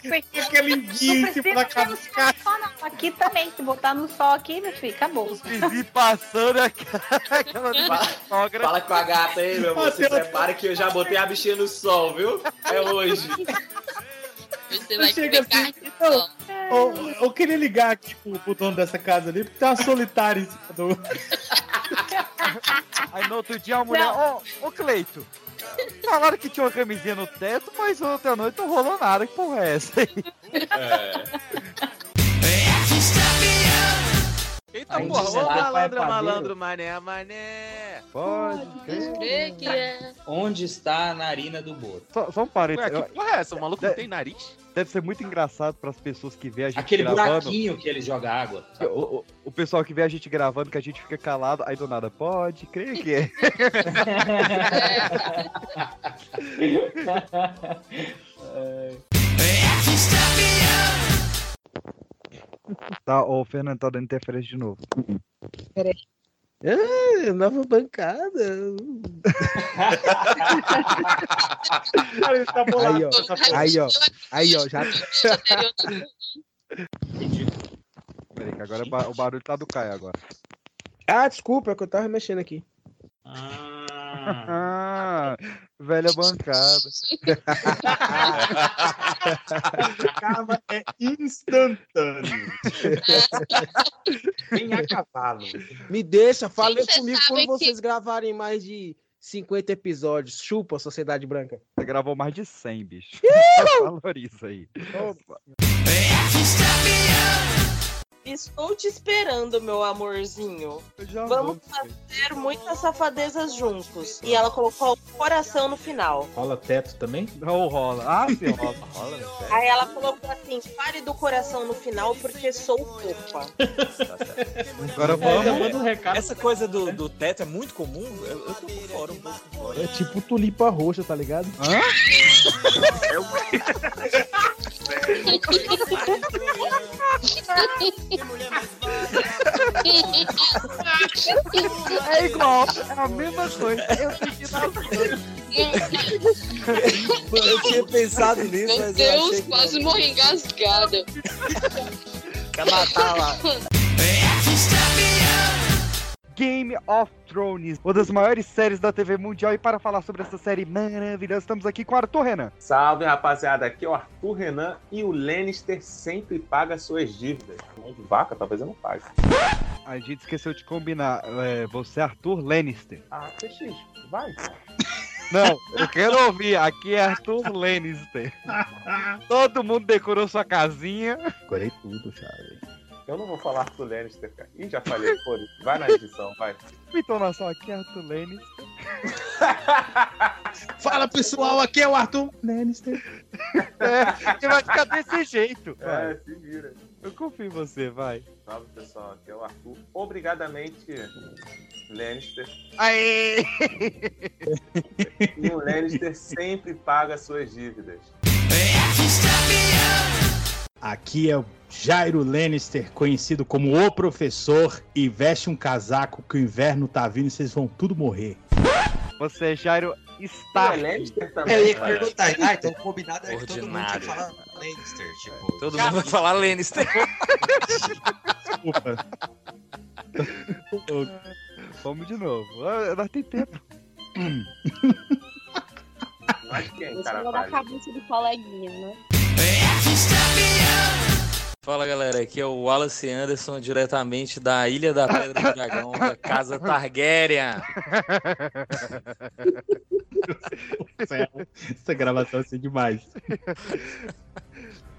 Fica cima da casa dos caras. Aqui também. Se botar no sol aqui, meu filho, acabou. Vizinho passando aquela sogra. Fala com a gata aí, meu amor. Se prepara que eu já botei a bichinha no sol, viu? É hoje. Você Eu vai comer assim, de eu, eu, queria ligar aqui pro, pro dono dessa casa ali, porque tem uma solitária em cima do. Aí no outro dia a mulher, ô, ô Cleito, falaram que tinha uma camisinha no teto, mas ontem à noite não rolou nada. Que porra é essa aí? Eita Aí porra, ô pai malandro, malandro, mané, mané. Pode crer que é. Onde está a narina do Boto? Só, só um parênteses. Ué, que porra é essa? O maluco não tem nariz? Deve ser muito engraçado para as pessoas que vê a gente Aquele gravando. buraquinho que ele joga água. O, o- o pessoal que vê a gente gravando, que a gente fica calado, aí do nada, pode crer que é. Tá, o Fernando tá dando interferência de novo. Peraí. Ah, nova bancada. Cara, ele tá bolado. Aí, ó. Aí, ó. Aí, ó. Já... Peraí, que agora o barulho tá do Caio agora. Ah, desculpa, é que eu tava mexendo aqui. Ah, Ah, velha bancada. Karma é instantâneo. Vem a cavalo. Me deixa, falem Você comigo quando que- vocês gravarem mais de 50 episódios. Chupa, Sociedade Branca. Você gravou mais de 100, bicho. Valoriza aí. Estou te esperando, meu amorzinho. Vamos fazer muitas safadezas juntos. E ela colocou o coração no final. Rola teto também? Não rola. Ah, sim, rola. rola? Aí ela colocou assim: pare do coração no final porque sou fofa. Agora vamos. Essa coisa do, do teto é muito comum. Eu, eu tô por fora um pouco fora. É tipo tulipa roxa, tá ligado? É igual, é a mesma coisa. Eu que dar Eu tinha pensado nisso, Meu mas eu Deus, achei que quase morri engasgada. Quer matar lá. Game of Thrones, uma das maiores séries da TV mundial. E para falar sobre essa série maravilhosa, estamos aqui com o Arthur Renan. Salve, rapaziada. Aqui é o Arthur Renan e o Lannister sempre paga suas dívidas. Mão de vaca, talvez eu não pague. A gente esqueceu de combinar. É, você é Arthur Lannister. Ah, PX, vai. Não, eu quero ouvir. Aqui é Arthur Lannister. Todo mundo decorou sua casinha. Decorei tudo, Charlie. Eu não vou falar Arthur Lannister, cara. Ih, já falei, foda Vai na edição, vai. Entonação aqui é Arthur Lannister. Fala pessoal, aqui é o Arthur Lannister. É, você vai ficar desse jeito. É, vai. se vira. Eu confio em você, vai. Salve, pessoal. Aqui é o Arthur. Obrigadamente, Lannister. Aê! E o Lannister sempre paga suas dívidas. Aqui é o Jairo Lannister, conhecido como o professor, e veste um casaco que o inverno tá vindo e vocês vão tudo morrer. Você, Jairo, está. É Lannister Eu ia perguntar, ah, então o combinado é que todo mundo tinha que falar Lannister, tipo. Todo mundo vai falar Lannister. Desculpa. Vamos de novo. Ah, Nós tem tempo. Mas quem, Você cara, vale? cabeça do coleguinha, né? Fala galera, aqui é o Wallace Anderson, diretamente da Ilha da Pedra do Dragão, da Casa Targaryen. Essa gravação vai ser demais.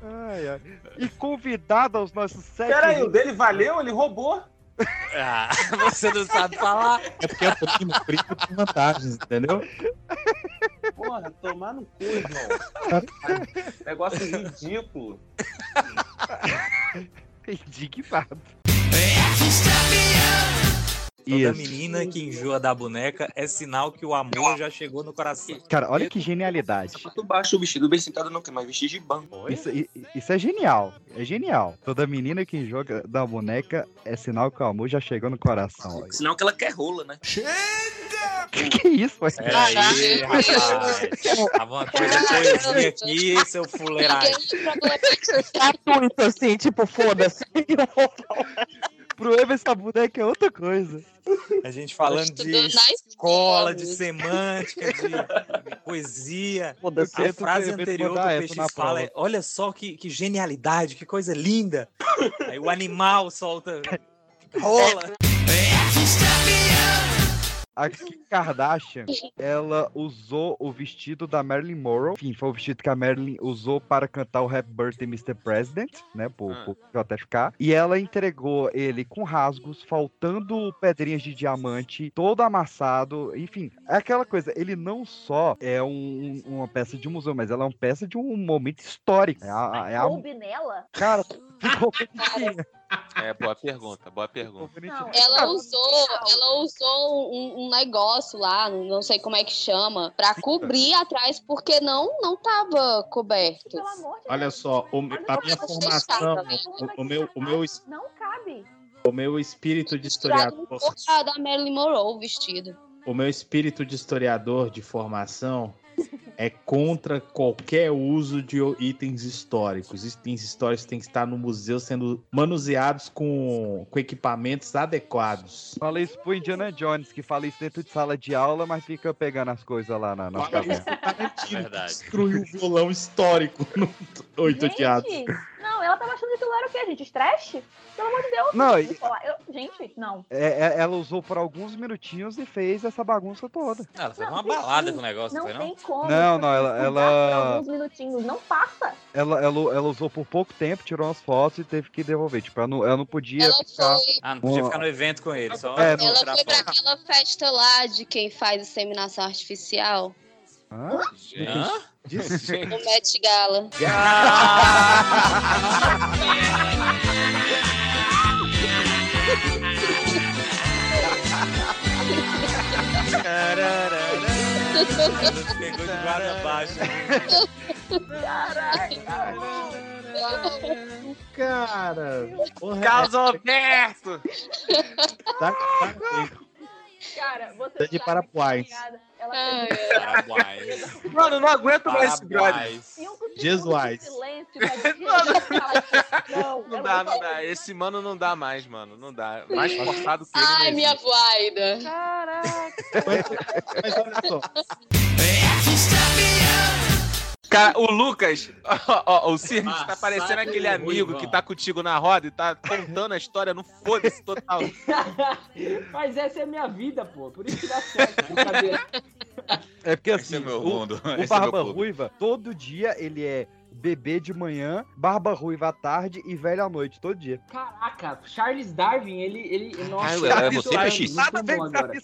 Ai, ai. E convidado aos nossos sete. Peraí, o dele valeu? Ele roubou? Ah, você não sabe falar. É porque é primo, primo tem vantagens, entendeu? Porra, tomar no cu, irmão. Negócio ridículo. Indignado. Toda Isso. menina que enjoa da boneca é sinal que o amor já chegou no coração. Cara, olha que genialidade. Tu baixa o vestido bem sentado, não mais vestir de banco. Isso, isso é genial. É genial. Toda menina que joga da boneca é sinal que o amor já chegou no coração. Senão que ela quer rola, né? Que que é isso? pai? Peraí, rapaz. Tava uma coisa poesia aqui, seu fuleiragem. Gratuito, assim, tipo, foda-se. Pro Eva essa boneca é outra coisa. A gente falando de escola, de semântica, de poesia. Foda-se, A frase anterior que o mandar essa na PX fala é: Olha só que, que genialidade, que coisa linda. Aí o animal solta. Rola. A Kim Kardashian, ela usou o vestido da Marilyn Monroe. Enfim, foi o vestido que a Marilyn usou para cantar o Happy Birthday Mr. President, né? Por, Ah. por JFK. E ela entregou ele com rasgos, faltando pedrinhas de diamante, todo amassado. Enfim, é aquela coisa. Ele não só é um- uma peça de museu, mas ela é uma peça de um momento histórico. É a, é a- Coube nela? Cara, ficou. É, boa pergunta, boa pergunta. Ela usou, ela usou um, um negócio lá, não sei como é que chama, pra cobrir atrás, porque não não tava coberto. Olha só, o- a minha formação, o, o meu, o, meu, Não cabe. o meu espírito de historiador, da Marilyn Monroe vestido. o meu espírito de historiador de formação é contra qualquer uso de itens históricos. Itens históricos têm que estar no museu sendo manuseados com, com equipamentos adequados. Fala isso pro Indiana Jones, que fala isso dentro de sala de aula, mas fica pegando as coisas lá na, na caverna. Verdade. Destruiu o violão histórico no Oito Teatro. Não, ela tava achando que aquilo era o quê, gente? Trash? Pelo amor de Deus. Não, gente, e- falar. Eu- gente, não. É, é- ela usou por alguns minutinhos e fez essa bagunça toda. Ela fez uma balada com o negócio, Não foi não? tem como. Não, não, ela- ela- alguns minutinhos. Não passa. Ela, ela, ela usou por pouco tempo, tirou umas fotos e teve que devolver. Tipo, ela não, ela não podia Ela ficar. foi- Ah, não podia Uma- ficar no evento com ele, só É, não- Ela foi pra aquela festa lá de quem faz inseminação artificial. Hã? Hã? O Met Gala. Pegou de guarda baixa. Cara, porra, Carlos é- Alberto! tá, tá, Cara, você tá de sabe Paraguai. Ela Parabéns. Mano, não aguento mais esse brother. Cinco Jesus. silêncio Não, Não é dá, não dá. Esse mano não dá mais, mano. Não dá. Mais forçado que ele. Ai, não minha voida. Caraca. Mas olha só. Cara, o Lucas, ó, ó, o Cirnes tá Passado parecendo aquele ruim, amigo que tá contigo na roda e tá contando a história no foda-se total. Mas essa é a minha vida, pô. Por isso que dá certo. É porque Esse assim, é meu o, mundo, o esse é meu Barba clube. Ruiva, todo dia ele é bebê de manhã, Barba Ruiva à tarde e velho à noite, todo dia. Caraca, Charles Darwin, ele. ele nossa, Caralho, ele é tá você, muito PX? Nada bem. Charles Darwin.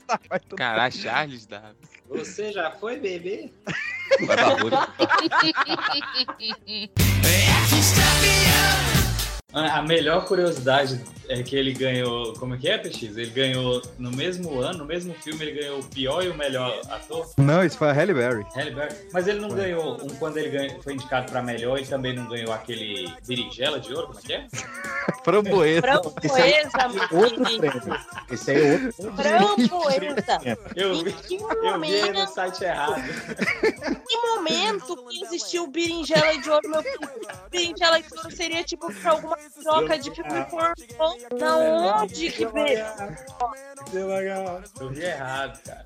Caralho, Charles Darwin. Você já foi bebê? Vai barbudo. A melhor curiosidade é que ele ganhou. Como é que é, PX? Ele ganhou no mesmo ano, no mesmo filme, ele ganhou o pior e o melhor ator. Não, isso foi a Halle Berry. Halle Berry. Mas ele não ganhou. Um, quando ele ganhou, foi indicado pra melhor, ele também não ganhou aquele berinjela de ouro, como é que é? Framboesa. Framboesa, Outro menino. prêmio. Esse aí é outro. Framboesa. Eu vi, que eu vi no site errado. que momento que existiu berinjela de ouro, meu filho? Berinjela de ouro seria tipo pra alguma troca de filme pornô. Da onde que veio? Eu vi errado, cara.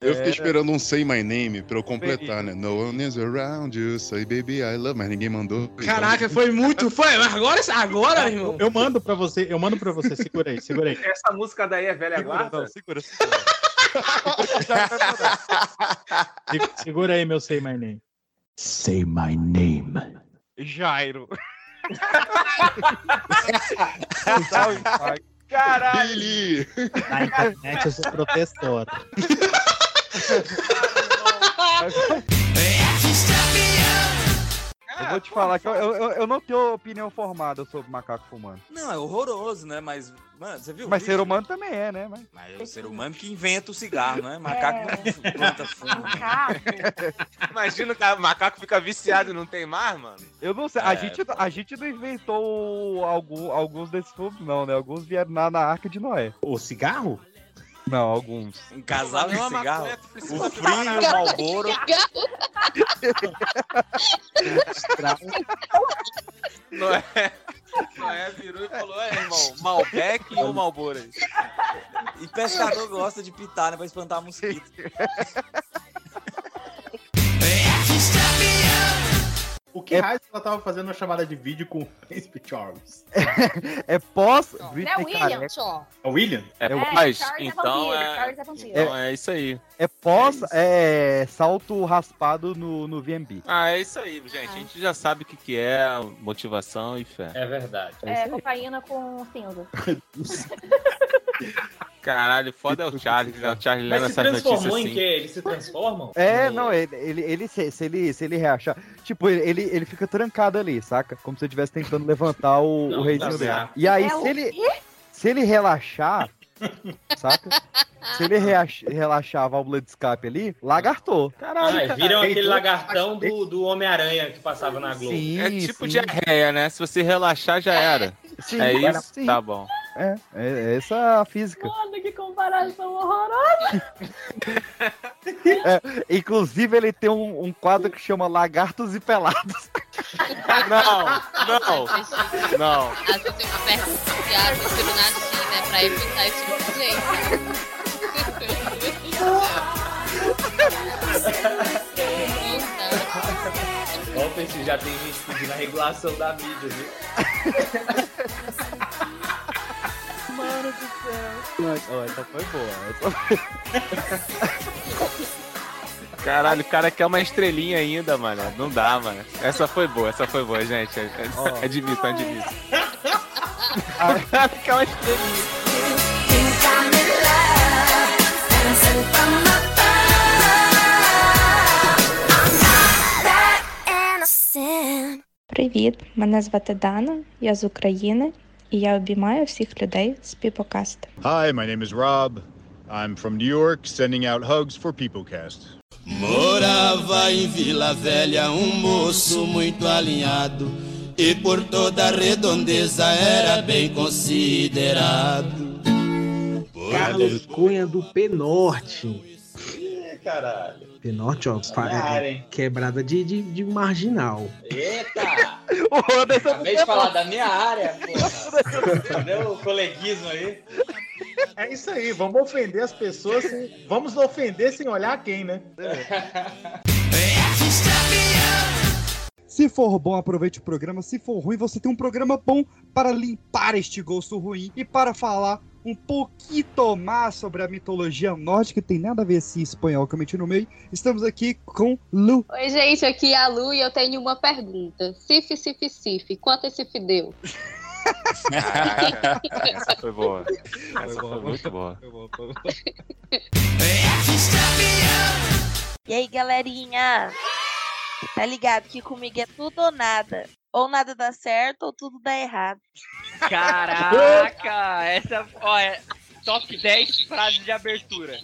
Eu fiquei esperando um Say My Name pra eu completar, né? No one is around you, say baby I love, mas ninguém mandou. então- Caraca, foi muito. Foi. Agora, agora, irmão. Eu mando pra você, eu mando pra você. Segura aí, segura aí. Essa música daí é velha guarda? Não, segura, segura. Se- Segura aí, meu Say My Name. Say My Name. Jairo. Caralho! Billy! Na internet eu sou professor. Eu vou te falar que eu, eu, eu- não tenho opinião formada sobre macaco fumando. Não, é horroroso, né? Mas, mano, você viu? Mas vídeo? ser humano também é, né? Mas... Mas é o ser humano que inventa o cigarro, né? Macaco não planta fumo. né? Imagina que o macaco fica viciado e não tem mais, mano. Eu não sei, a, É, gente, a gente não inventou algum, alguns desses fumos, não, né? Alguns vieram na, na arca de Noé. O cigarro? Não, alguns. Um casal de mas cigarro. O frio e o Malboro. Não é? Não é, virou e falou, é, irmão, Malbec ou Malboro aí? E pescador gosta de pitar, né? Pra espantar mosquito. O que raio ela tava fazendo uma chamada de vídeo com o Príncipe Charles? É pós Não é Britney William Careca. só. É o William? É, É, mas, Charles é então é, Charles é vampiro. então é isso aí. É pós é, salto raspado no, no VMB. Ah, é isso aí, gente. A gente já sabe o que, que é motivação e fé. É verdade. É, cocaína com cinza. Caralho, foda é o Charles, né? O Charles lendo Mas se transformou em assim. quê? Eles se transformam? É, não, ele, ele, ele se, se ele se ele reachar. Tipo, ele, ele, fica trancado ali, saca? Como se ele estivesse tentando levantar o, Não, o reizinho tá dele. E aí, É se o ele, quê? se ele relaxar, saca? Se ele relaxar a válvula de escape ali, lagartou. Caralho, Ah, cara. viram aquele lagartão do, do Homem-Aranha que passava na Globo. Sim, É tipo sim. diarreia, né? Se você relaxar, já era. Sim, é isso? sim. Tá bom. É, é essa a física. Mano, que comparação horrorosa. É, inclusive, ele tem um, um quadro que chama Lagartos e Pelados. Não, não, não. Às vezes tem uma pergunta piada misturada assim, né? Pra evitar esse tipo de jeito. Ó, Peixe, já tem gente pedindo a regulação da mídia, viu? Mano do céu. Ó, essa foi boa. Caralho, o cara quer uma estrelinha ainda, mano. Não dá, mano. Essa foi boa, essa foi boa, gente. É- é- Ó. Admito, admito. O cara quer uma estrelinha. Привіт, мене звати Дана, я з України, і я обіймаю всіх людей з Піпокаст. Hi, my name is Rob. I'm from New York, sending out hugs for PeopleCast. Morava em Vila Velha um moço muito alinhado e por toda a redondeza era bem considerado. Carlos Cunha do Penorte. Ih, caralho. Penorte, ó, é- é quebrada de, de, de marginal. Eita! Acabei de falar da minha área, porra. Meu coleguismo aí. É isso aí, vamos ofender as pessoas. sem- Vamos ofender sem olhar quem, né? Se for bom, aproveite o programa. Se for ruim, você tem um programa bom para limpar este gosto ruim e para falar um pouquinho mais sobre a mitologia nórdica, que tem nada a ver esse espanhol que eu meti no meio. Estamos aqui com Lu. Oi, gente, aqui é a Lu e eu tenho uma pergunta. Cif, cif, cif, quanto esse fideu? Essa foi boa. Essa foi muito boa. E aí, galerinha? Tá ligado que comigo é tudo ou nada. Ou nada dá certo ou tudo dá errado. Caraca, essa, ó, é top 10 frases de abertura.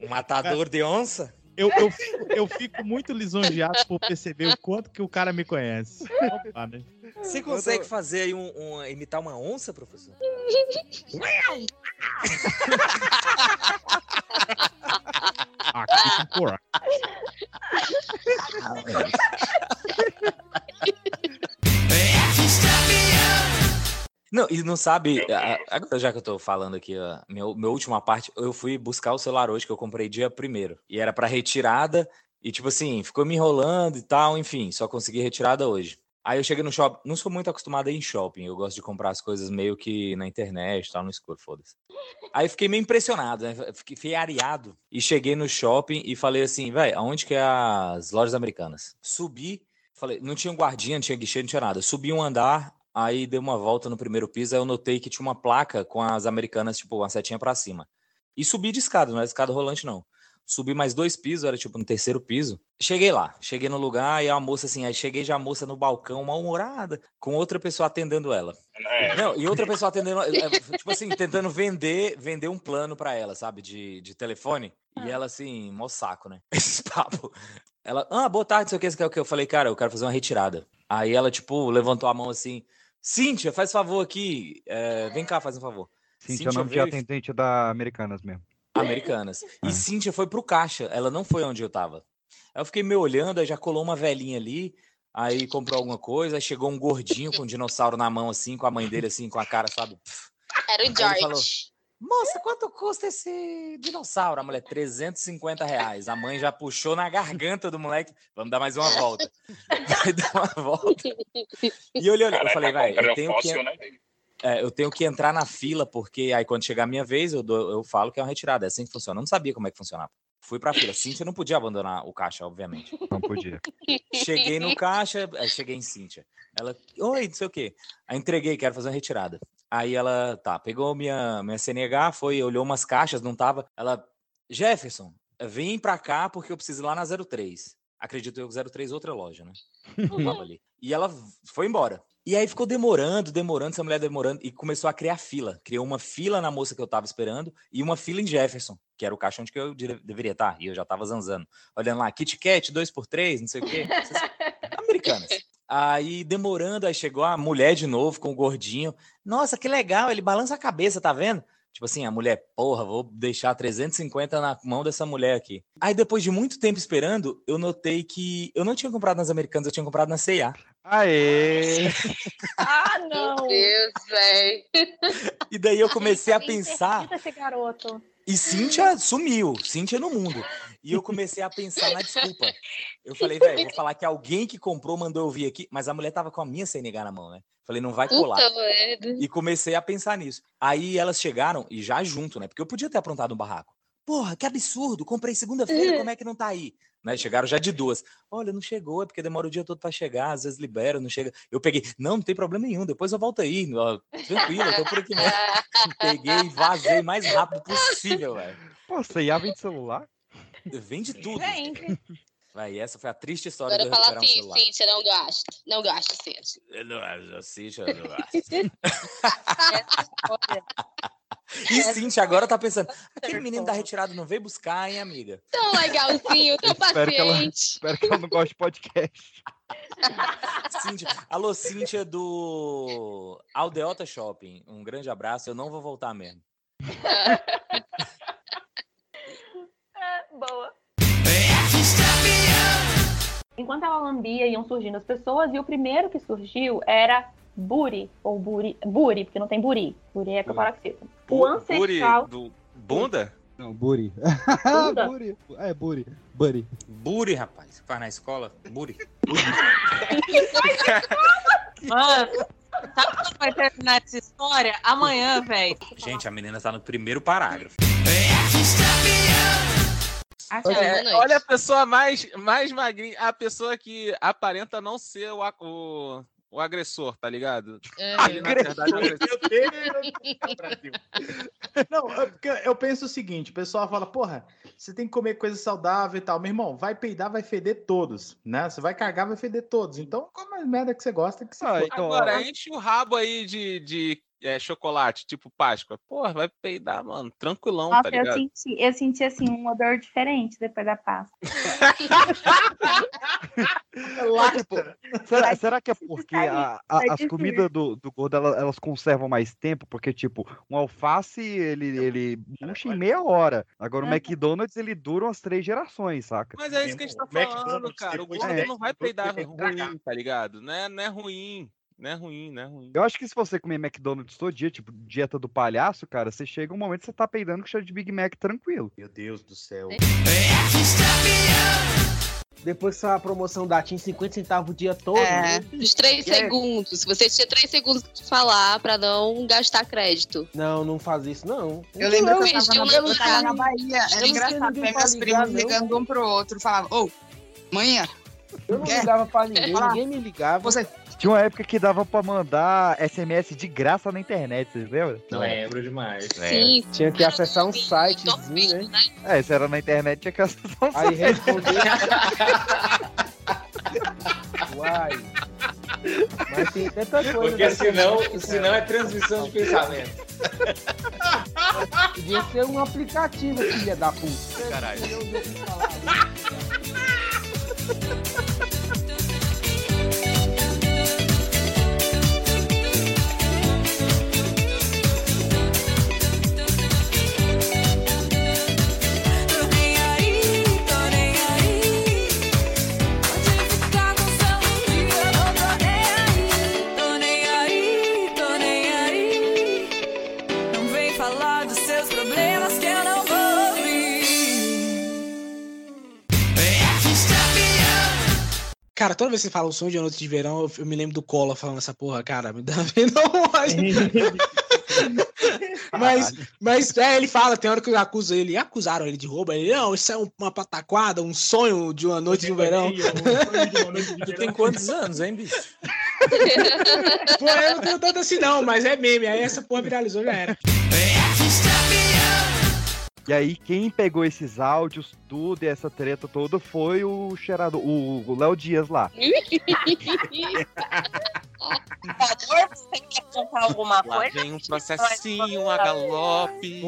Um matador de onça? Eu, eu, fico, eu fico muito lisonjeado por perceber o quanto que o cara me conhece. Opa, né? Você consegue fazer aí um, um- imitar uma onça, professor? Aqui cor. Não, e não sabe, agora já que eu tô falando aqui, ó, meu, minha última parte, eu fui buscar o celular hoje, que eu comprei dia primeiro. E era pra retirada, e tipo assim, ficou me enrolando e tal, enfim, só consegui retirada hoje. Aí eu cheguei no shopping, não sou muito acostumado a ir em shopping, eu gosto de comprar as coisas meio que na internet, tal, no escuro, foda-se. Aí fiquei meio impressionado, né? Fiquei areado. E cheguei no shopping e falei assim, velho, aonde que é as lojas americanas? Subi, falei, não tinha guardinha, não tinha guichê, não tinha nada. Subi um andar, aí dei uma volta no primeiro piso, aí eu notei que tinha uma placa com as americanas, tipo, uma setinha pra cima. E subi de escada, não era escada rolante, não. Subi mais dois pisos, era tipo no terceiro piso. Cheguei lá, cheguei no lugar e a moça assim, aí cheguei já a moça no balcão, mal-humorada, com outra pessoa atendendo ela. Não, e outra pessoa atendendo, é, é, tipo assim, tentando vender, vender um plano pra ela, sabe, de, de telefone. E ela assim, mó saco, né? Esse papo. Ela, ah, boa tarde, não sei o que, o que? Eu falei, cara, eu quero fazer uma retirada. Aí ela, tipo, levantou a mão assim, Cíntia, faz favor aqui, é, vem cá, faz um favor. Cintia é o nome de veio e atendente da Americanas mesmo. Americanas. E Cíntia foi pro caixa, ela não foi onde eu tava. Aí eu fiquei me olhando, aí já colou uma velhinha ali, aí comprou alguma coisa, aí chegou um gordinho com um dinossauro na mão, assim, com a mãe dele, assim, com a cara, sabe? Era o George. falou, Moça, quanto custa esse dinossauro? A mulher, 350 reais. A mãe já puxou na garganta do moleque. Vamos dar mais uma volta. Vai dar uma volta. E eu olhei, eu falei, vai, eu tenho que. É, eu tenho que entrar na fila, porque aí quando chegar a minha vez, eu, dou- eu falo que é uma retirada. É assim que funciona. Eu não sabia como é que funcionava. Fui pra fila. Cíntia não podia abandonar o caixa, obviamente. Não podia. Cheguei no caixa, cheguei em Cíntia. Ela, oi, não sei o quê. Aí entreguei, quero fazer uma retirada. Aí ela, tá, pegou minha, minha CNH, foi, olhou umas caixas, não tava. Ela, Jefferson, vem pra cá porque eu preciso ir lá na 03. Acredito eu que 03 é outra loja, né? Não tava ali. E ela foi embora. E aí ficou demorando, demorando, essa mulher demorando, e começou a criar fila. Criou uma fila na moça que eu tava esperando e uma fila em Jefferson, que era o caixa onde que eu deveria estar. E eu já tava zanzando. Olhando lá, Kit Kat, 2x3, não sei o quê. Americanas. Aí demorando, aí chegou a mulher de novo com o gordinho. Nossa, que legal, ele balança a cabeça, tá vendo? Tipo assim, a mulher, porra, vou deixar 350 na mão dessa mulher aqui. Aí depois de muito tempo esperando, eu notei que eu não tinha comprado nas Americanas, eu tinha comprado na C&A. Aê! Ah, não! Meu Deus, velho. E daí eu comecei a pensar. Esse garoto. E Cíntia sumiu, Cíntia no mundo. E eu comecei a pensar na desculpa. Eu falei, velho, vou falar que alguém que comprou mandou eu vir aqui, mas a mulher tava com a minha CNH na mão, né? Falei, não vai colar. Puta. E comecei a pensar nisso. Aí elas chegaram, e já junto, né? Porque eu podia ter aprontado um barraco. Porra, que absurdo, comprei segunda-feira, como é que não tá aí? Né? Chegaram já de duas. Olha, não chegou, é porque demora o dia todo pra chegar, às vezes libera, não chega. Eu peguei, não, não tem problema nenhum, depois eu volto aí, ó, tranquilo, eu tô por aqui mesmo. Peguei e vazei o mais rápido possível, velho. Pô, C&A vem de celular? Vende tudo. Vende. Vai, essa foi a triste história Agora eu fala recuperar um assim, celular. Cíntia, não gasta. Não gasta, Cíntia. Eu não eu não assisto. E Cíntia agora tá pensando, aquele menino da retirada não veio buscar, hein, amiga? Tão legalzinho, tão Espero que, ela, paciente. espero que ela não goste de podcast. Cíntia, alô, Cíntia do Aldeota Shopping. Um grande abraço, eu não vou voltar mesmo. Boa. Enquanto ela lambia, iam surgindo as pessoas, e o primeiro que surgiu era Buri, ou Buri, Buri, porque não tem Buri. Buri é caparoxita. O Buri ancestral. do bunda? Não, Buri. Bunda? Buri. É, Buri. Buddy. Buri, rapaz. Faz na escola? Buri. Mano, sabe quando vai terminar essa história? Amanhã, velho. Gente, a menina tá no primeiro parágrafo. É, olha a pessoa mais, mais magrinha, a pessoa que aparenta não ser o, o, o agressor, tá ligado? Ele, na verdade, é o agressor. Não, é eu penso o seguinte, o pessoal fala, porra, você tem que comer coisa saudável e tal. Meu irmão, vai peidar, vai feder todos, né? Você vai cagar, vai feder todos. Então, come a merda que você gosta, que você Ah, então, Agora, enche o rabo aí de, de é, chocolate, tipo Páscoa. Porra, vai peidar, mano, tranquilão, Nossa, tá eu ligado? senti, eu senti assim um odor diferente depois da pasta. Mas, tipo, será, será que é porque a- a- as comidas do, do gordo ela- elas conservam mais tempo? Porque, tipo, um alface ele, ele murcha em meia hora. Agora o Uhum. McDonald's ele dura umas três gerações, saca? Mas é isso que a gente tá falando, cara. O gordo de- não vai peidar ruim, tá ligado? Não é, não é ruim. Não é ruim, não é ruim. Eu acho que se você comer McDonald's todo dia, tipo, dieta do palhaço, cara, você chega um momento que você tá peidando com cheiro de Big Mac tranquilo. Meu Deus do céu. Depois que a promoção da TIM, 50 centavos o dia todo. É, né? os três É. segundos. Você tinha três segundos pra falar pra não gastar crédito. Não, não faz isso, não. Eu lembro Não, que eu tava, na, eu tava na Bahia, era engraçado, ver meus primos ligando um pro outro, falava, ô, manhã, Eu não Quer? ligava pra ninguém, ninguém me ligava. você Tinha uma época que dava pra mandar SMS de graça na internet, vocês lembram? Não lembro demais. Sim. Tinha que acessar um sitezinho, né? É, se era na internet, tinha que acessar um Aí site. responder. Uai. Mas tem tanta coisa. Porque senão, senão é transmissão de pensamento. Podia ser um aplicativo, filha da puta. Caralho. Tô Ha ha ha! Cara, toda vez que você fala o sonho de noite de verão, eu, eu me lembro do Cola falando essa porra, cara. Me dá não, mas, mas é, ele fala, tem hora que eu acuso ele, acusaram ele de roubo. Ele, não, isso é um- uma pataquada, um sonho de uma noite de verão. Tu tem quantos anos, hein, bicho? Pô, eu não tenho tanto assim, não, mas é meme. Aí essa porra viralizou, já era. E aí, quem pegou esses áudios, tudo e essa treta toda foi o cheirador, o Léo Dias lá. Favor, você quer contar alguma Lá coisa? vem um processinho, a galope.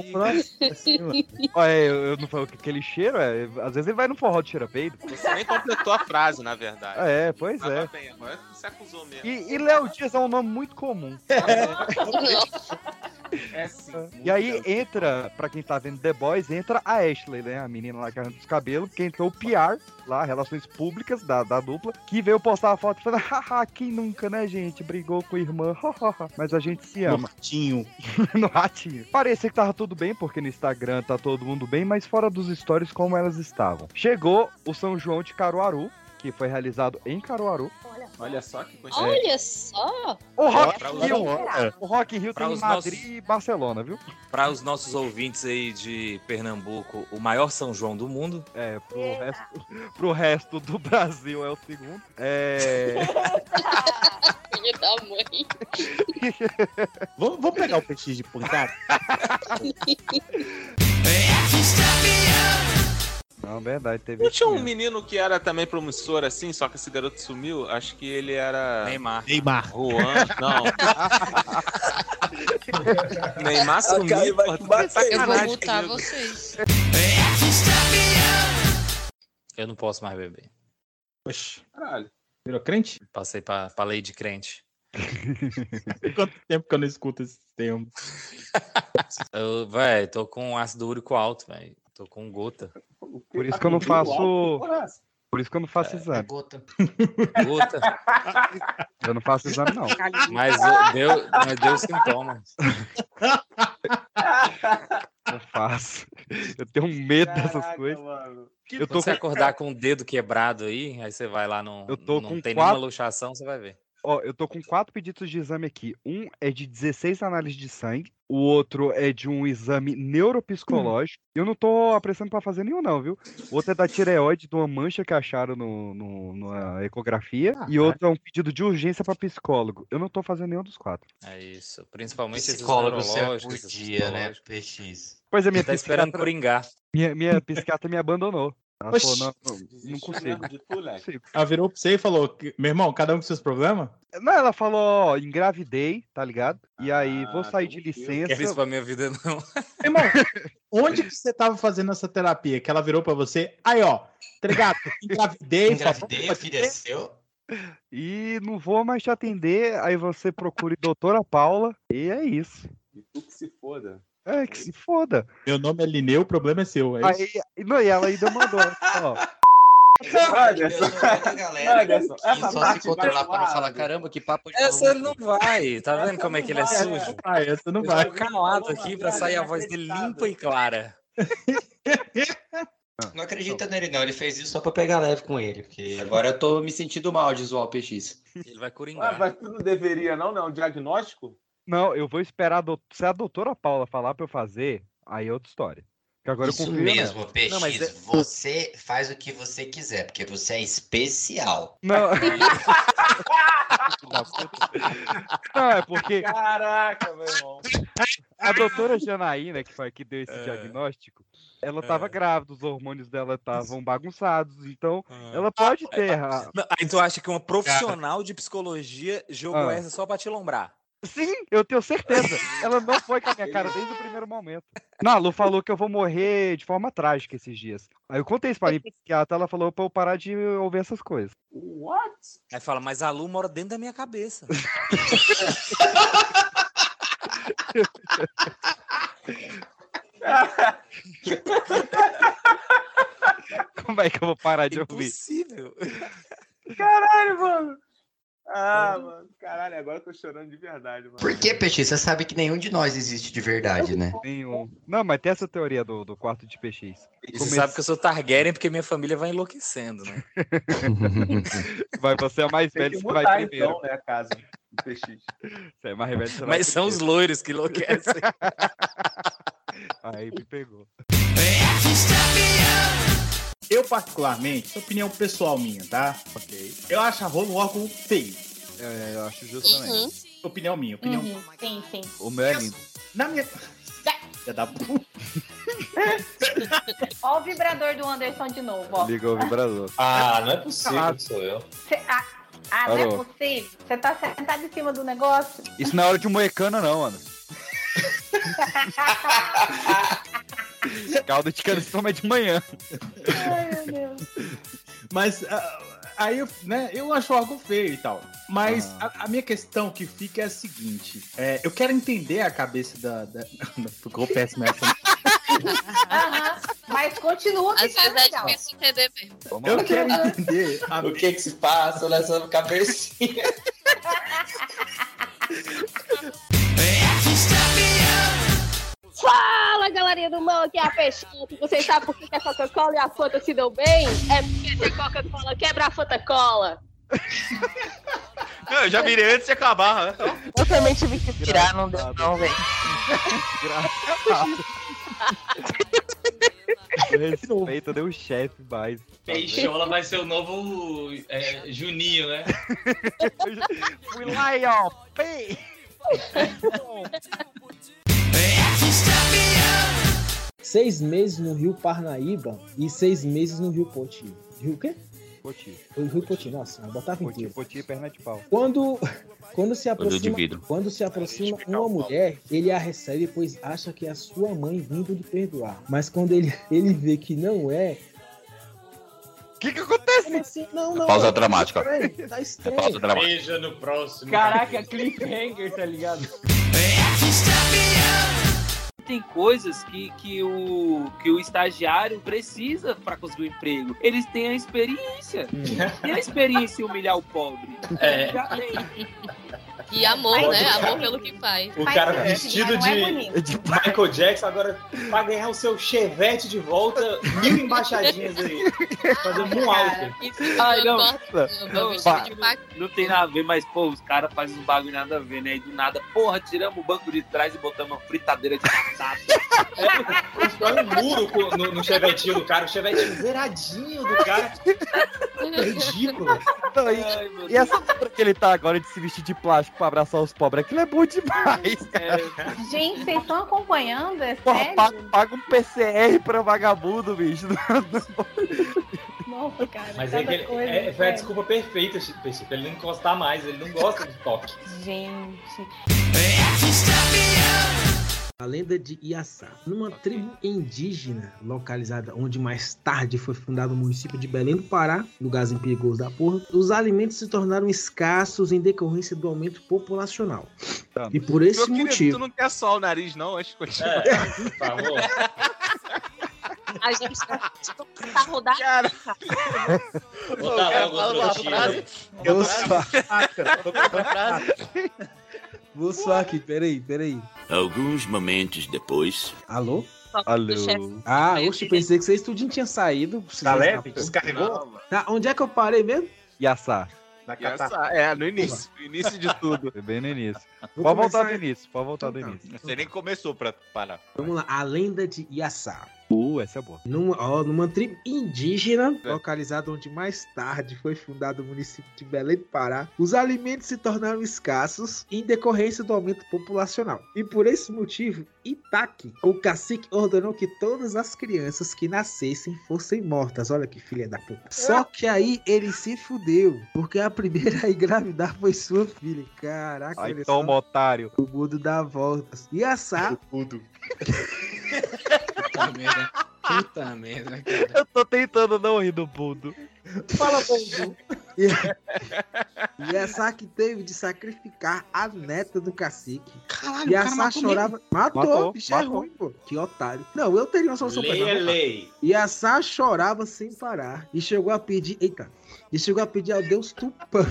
Olha, eu, eu não falei que aquele cheiro, é, às vezes ele vai no forró de cheira peido. Você nem completou a frase, na verdade. É, pois Mas é. bem, agora você acusou mesmo. E, e Léo Dias é um nome muito comum. É sim. E aí entra, pra quem tá vendo The Boys, entra a Ashley, né? A menina lá que arranca os cabelos, que entrou o PR, lá, Relações Públicas da, da dupla, que veio postar a foto falando, haha, quem nunca, né, gente? Brigou com a irmã, mas a gente se No ama. ratinho. no ratinho. Parecia que tava tudo bem, porque no Instagram tá todo mundo bem, mas fora dos stories, como elas estavam. Chegou o São João de Caruaru, que foi realizado em Caruaru. Olha só que coisa. Olha só! O Rock pra in Rio, o Rock in Rio tem Madrid nossos- e Barcelona, viu? Para os nossos ouvintes aí de Pernambuco, o maior São João do mundo. É, pro resto, pro resto do Brasil é o segundo. É. Filho da mãe. Vamos, vamos pegar o PX de pancada? Não, verdade, teve. Não tinha um menino que era também promissor assim, só que esse garoto sumiu? Acho que ele era. Neymar. Neymar. Juan, não. Neymar sumiu. pô, tá de Eu vou multar vocês. Eu não posso mais beber. Oxi, Caralho. virou crente? Passei pra, pra lei de crente. Quanto tempo que eu não escuto esse termo? Eu, véi, tô com ácido úrico alto, velho. Tô com gota. Por isso que eu não faço. Por isso que eu não faço exame. Gota. Gota. Eu não faço exame, não. Mas eu- deu, mas deu sintomas. Eu faço. Eu tenho um medo dessas coisas. Eu tô Quando você com- acordar com o dedo quebrado aí, aí você vai lá no. Eu tô não com tem quatro- nenhuma luxação, você vai ver. Ó, eu tô com quatro pedidos de exame aqui. Um é de 16 análises de sangue. O outro é de um exame neuropsicológico. Eu não tô apressando pra fazer nenhum, não, viu? O outro é da tireoide, de uma mancha que acharam no, no- na ecografia. e outro é um pedido de urgência pra psicólogo. Eu não tô fazendo nenhum dos quatro. É isso. Principalmente esses Psicólogo por neurológicos, esses dia, né? PX. Pois é, minha Tá esperando psiquiatra- coringar. Minha, minha psiquiatra me abandonou. Ela Oxi. falou, não, não, não consigo. Ela virou pra você e falou: que, meu irmão, cada um com seus problemas? Não, ela falou, ó, engravidei, tá ligado? E aí, vou sair de licença. Quero isso pra minha vida, não. Irmão, onde que você tava fazendo essa terapia? Que ela virou pra você? Aí, ó, tá ligado? Engravidei, Engravidei, o filho é seu. E não vou mais te atender, aí você procure doutora Paula, e é isso. E tu que se foda. É, que se foda. Meu nome é Lineu, o problema é seu. É isso? Aí, não, e ela ainda mandou, ó. Eu Anderson, que essa só parte se controlar para não falar, caramba, que papo de Essa maluco." ele não vai. Tá vendo como é que ele é sujo? Ah, essa não Eu vai. tô calado aqui pra sair a voz dele limpa e clara. Não acredita nele, não. Ele fez isso só pra pegar leve com ele. Porque agora eu tô me sentindo mal de zoar o PX. Ele vai Ah, coringar. mas tu não deveria, não, não? Um diagnóstico? Não, eu vou esperar a dou- se a doutora Paula falar pra eu fazer, aí é outra história. Que agora eu Isso confio mesmo, nela. PX. Não, mas é- Você faz o que você quiser, porque você é especial. Não. Não, é porque Caraca, meu irmão. a doutora Janaína, que foi que deu esse diagnóstico, ela tava grávida, os hormônios dela estavam bagunçados, então ela pode ter. a- Não, Aí tu acha que uma profissional de psicologia jogou Ah. essa só pra te lombrar? Sim, eu tenho certeza. Ela não foi com a minha cara desde o primeiro momento. Não, a Lu falou que eu vou morrer de forma trágica esses dias. Aí eu contei isso pra mim, psiquiatra, ela falou pra eu parar de ouvir essas coisas. What? Aí fala, mas a Lu mora dentro da minha cabeça. Como é que eu vou parar de ouvir? Impossível. Caralho, mano. Ah, mano. Caralho, agora eu tô chorando de verdade, mano. Por que, PX? Você sabe que nenhum de nós existe de verdade, né? Nenhum. Não, mas tem essa teoria do, do quarto de PX. E você sabe que eu sou Targaryen porque minha família vai enlouquecendo, né? Vai, você é mais velho, que você vai primeiro. então, né, a casa do PX. Você é mais velho, Mas são os loiros que enlouquecem. Aí me pegou. Eu, particularmente, essa opinião pessoal minha, tá? Ok. Eu acho a rola um órgão feio. É, eu acho justo também. Uhum. Opinião minha, opinião. Uhum, Sim, sim. O meu é lindo. Na minha. Filha da puta. Ó o vibrador do Anderson de novo, ó. Ligou o vibrador. Ah, não é possível que sou eu. Cê- ah, ah, não é possível? Você tá sentado em cima do negócio? Isso não é hora de moecana, não, mano. Caldo de cana se toma de manhã. Ai, meu Deus. Mas ah, Aí, eu, né, eu acho algo feio e tal. Mas a, a minha questão que fica é a seguinte: é, eu quero entender a cabeça da. da... Ficou péssima essa. Aham. Mas continua que Às tá vezes é difícil entender mesmo. Eu quero entender a- O que que se passa nessa cabecinha? Fala, galerinha do mal, aqui é a Peixinha. Vocês sabem por que a Coca-Cola e a Fanta se dão bem? É porque tem Coca-Cola quebra a Fanta Cola. Não, eu já virei antes de acabar. né? Eu também tive que virar, não deu não, velho. Respeita, deu o chefe mais. Peixola vai ser o novo é, Juninho, né? Fui lá e ó, pei! Seis meses no Rio Parnaíba e seis meses no Rio Poti. Rio o quê? Poti. O Rio Poti, nossa, eu botava Poti, inteiro. poti, perna de pau. Quando, quando se aproxima, quando se aproxima uma mulher, ele a recebe pois acha que é a sua mãe vindo lhe perdoar. Mas quando ele, ele vê que não é, O que que acontece? assim? Não, não. Pausa é dramática. estranho, Tá estranho. Pausa dramática. Beija no próximo. Caraca, cliffhanger, tá ligado? Tem coisas que, que, o, que o estagiário precisa pra conseguir um emprego. Eles têm a experiência. Tem a experiência em humilhar o pobre. É. Já tem. E amor, né? Amor pelo que faz. O cara sentido, vestido mas não é de, bonito. de Michael Jackson agora pra ganhar o seu chevette de volta, mil embaixadinhas aí. Fazer um alto. Ai, não. Não, Não, tem nada a ver, mas, pô, os caras fazem uns bagulho nada a ver, né? E do nada, porra, tiramos o banco de trás e botamos uma fritadeira de batata. Constrói um muro no, no chevetinho do cara, o chevetinho zeradinho do cara. Ridículo. Não, e, e essa que ele tá agora de se vestir de plástico pra abraçar os pobres, aquilo é bom demais, cara. Gente, vocês estão acompanhando? É Porra, sério? paga, paga um PCR pra vagabundo, bicho. Nossa, cara. Mas é ele, coisa, é, foi a sério. desculpa perfeita, Chico, pra ele não encostar mais, ele não gosta de toque. Gente. A lenda de Iaçá. Numa tribo indígena localizada onde mais tarde foi fundado o município de Belém do Pará, lugarzinho perigoso da porra, os alimentos se tornaram escassos em decorrência do aumento populacional. E por esse Meu querido, motivo. tu não quer só o nariz, não, antes de continuar. É, por favor. A gente tá rodando. Botar cara logo fala o uma trouxinho. frase. Vou suar aqui, peraí, peraí. Alguns momentos depois. Alô? Alô? Ah, oxe, pensei que vocês tudinho tinha saído. Tá leve? Descarregou? Tá, onde é que eu parei mesmo? E essa- é, no início. No início de tudo. Bem no início. Vou Pode voltar do início, pode voltar do Então início. Você nem começou pra parar. Vamos lá, a lenda de Iaçá. Uh, essa é boa. Numa, ó, numa tribo indígena, localizada onde mais tarde foi fundado o município de Belém do Pará, os alimentos se tornaram escassos em decorrência do aumento populacional. E por esse motivo, Itaque, o cacique, ordenou que todas as crianças que nascessem fossem mortas. Olha que filha da puta. Só que aí ele se fudeu, porque a primeira a engravidar foi sua filha. Caraca, Ai, toma, só. otário. O mundo dá voltas. E assar. Puta merda. Puta merda, cara. Eu tô tentando não rir do Budo. Fala, Budu. E, e essa que teve de sacrificar a neta do cacique. Caralho, e a Sá chorava. Matou, Matou, bicho é matou. ruim, pô. Que otário. Não, eu teria uma solução pra Lei é isso. lei. E a Sá chorava sem parar. E chegou a pedir. Eita. E chegou a pedir ao Deus Tupã.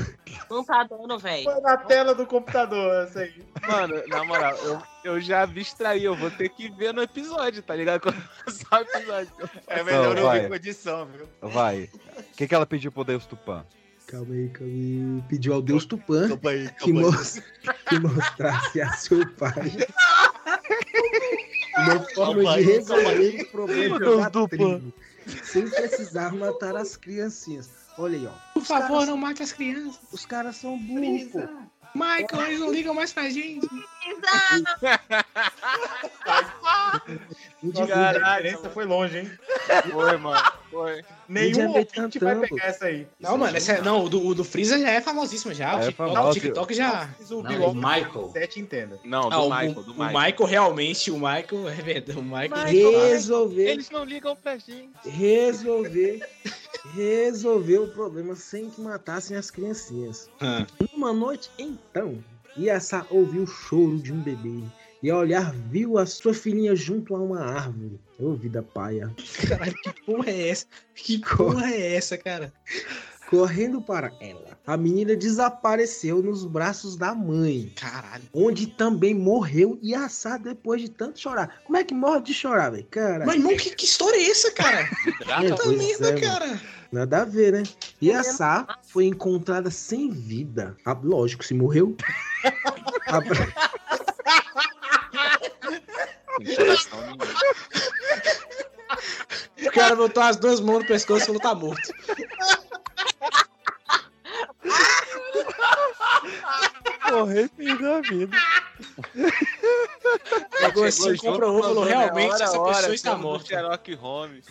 Não tá dando, velho. Foi na tela do computador, essa aí. Mano, na moral, eu, eu já abstraí, eu vou ter que ver no episódio, tá ligado? Quando começar o episódio. É melhor eu ver com edição, viu? Vai. O que, que ela pediu pro Deus Tupã? Calma aí, calma aí. Pediu ao Deus Tupã Calma aí, que, calma aí. mos- que mostrasse a seu pai. Uma forma Calma de resolver o problema da Tupã. tribo. Sem precisar matar as criancinhas. Olha aí, ó. Por Os favor, não mate as crianças. Os caras são burros. Michael, eles não ligam mais pra gente. Caralho, a diferença foi longe, hein? Foi, mano. Foi. Nenhum ouvinte vai pegar essa aí. Não, mano, essa, é- não, o do, o do Freeza já é famosíssimo já. O É TikTok, famoso. o TikTok já. O Não, o Michael. 7 entenda. Não, do Ah, o, Michael, o- do o Michael. Michael realmente, o Michael, é verdade, o Michael. Resolver, Eles não ligam pra gente. resolver resolveu o problema sem que matassem as criancinhas. Numa noite, então, Iaçá ouviu o choro de um bebê e ao olhar viu a sua filhinha junto a uma árvore. Ô, vida paia. Caralho, que porra é essa? Que porra é essa, cara? Correndo para ela, a menina desapareceu nos braços da mãe. Caralho. Onde também morreu Iaçá depois de tanto chorar. Como é que morre de chorar, velho? Cara. Mas, irmão, que, que história é essa, cara? É, Puta merda, é, mano. cara. Nada a ver, né? E a Sá foi encontrada sem vida. Ah, lógico, se morreu. Abra- O cara botou as duas mãos no pescoço e falou, tá morto. Morrer feliz da vida. Pegou assim, comprovou, falou, realmente, essa pessoa está morta. Sherlock Holmes.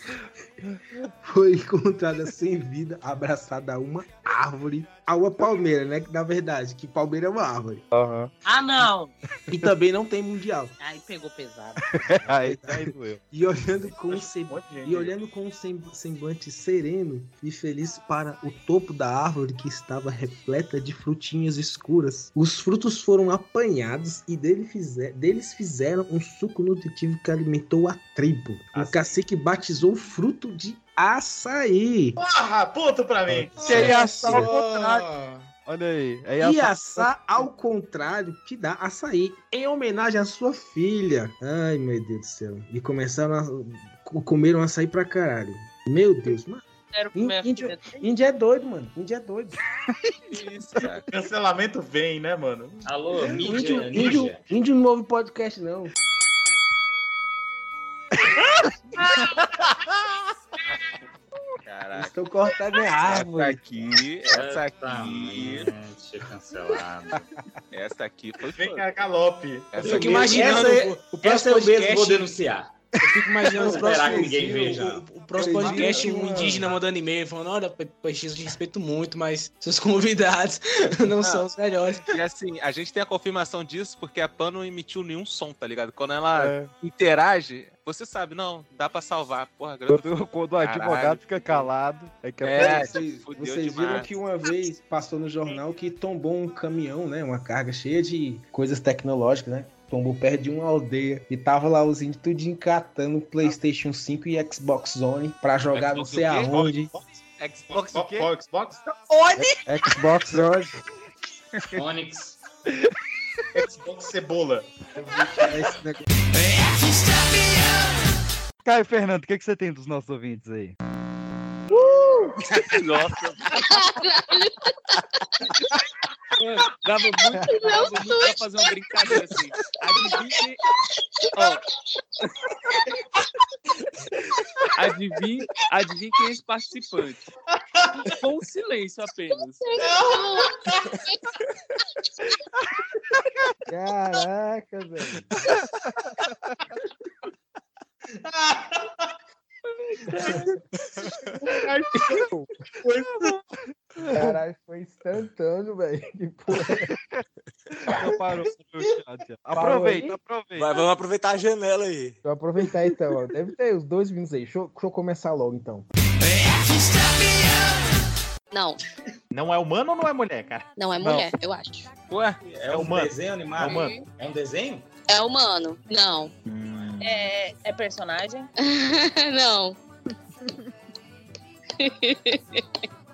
foi encontrada sem vida, abraçada a uma árvore. A uma palmeira, né? Que na verdade, que palmeira é uma árvore. Ah, não. E também não tem mundial. Aí pegou pesado. aí, aí doeu. E olhando com um sem- e olhando com um sem- semblante sereno e feliz para o topo da árvore que estava repleta de frutinhas escuras. Os frutos foram apanhados e dele fizer- deles fizeram um suco nutritivo que alimentou a tribo. O cacique batizou o fruto de açaí. Porra, ponto pra mim. Que é Iaçá ao contrário. Olha aí. É E assar ao contrário que dá açaí, em homenagem à sua filha. Ai, meu Deus do céu. E começaram a co- comer um açaí pra caralho. Meu Deus, mano. Quero comer a Índio, filha índio é doido, mano. Índio é doido. Isso. Cancelamento vem, né, mano? Alô, mídia, Índio, mídia. índio, índio não ouve podcast, não. Caraca. Estou cortando Essa árvore. aqui, essa aqui. Exatamente, cancelado. Essa aqui foi Vem cá, galope. Essa Eu fico aqui- imaginando Essa é- o, o Essa próximo eu mesmo podcast. vou denunciar. Eu fico imaginando o Esperar que próximo, ninguém veja. o, o próximo podcast, um indígena mandando e-mail falando: Olha, PX, eu te respeito muito, mas seus convidados não são os melhores. E assim, a gente tem a confirmação disso porque a PAN não emitiu nenhum som, tá ligado? Quando ela É. interage, você sabe, não, dá pra salvar. Porra, grande. Quando, quando o Caralho. advogado fica calado, é que É, vocês, fudeu vocês viram que uma vez passou no jornal que tombou um caminhão, né? Uma carga cheia de coisas tecnológicas, né? Tombou perto de uma aldeia e tava lá os índios tudo encatando PlayStation 5 e Xbox One pra jogar não Xbox sei o quê? aonde. Xbox o quê? Xbox? Xbox One. Onix. Xbox Cebola. Caio Fernando, o que, que você tem dos nossos ouvintes aí? Nossa. Mano, dava muito, dava muito pra fazer uma brincadeira assim. Adivinha quem... Ó. Adivinha, adivinha quem é esse participante. Com um silêncio apenas. Caraca, velho. Caralho, foi instantâneo, velho. Que porra. Então parou Aproveita, aproveita. Vai, vamos aproveitar a janela aí. Vou aproveitar então, ó. Deve ter os dois vindos aí. Deixa eu, deixa eu começar logo então. Não, Não é humano ou não é mulher, cara? não é mulher, eu acho. Ué, É um humano. desenho animado? É humano. É um desenho? É humano. Não. É, é personagem? não.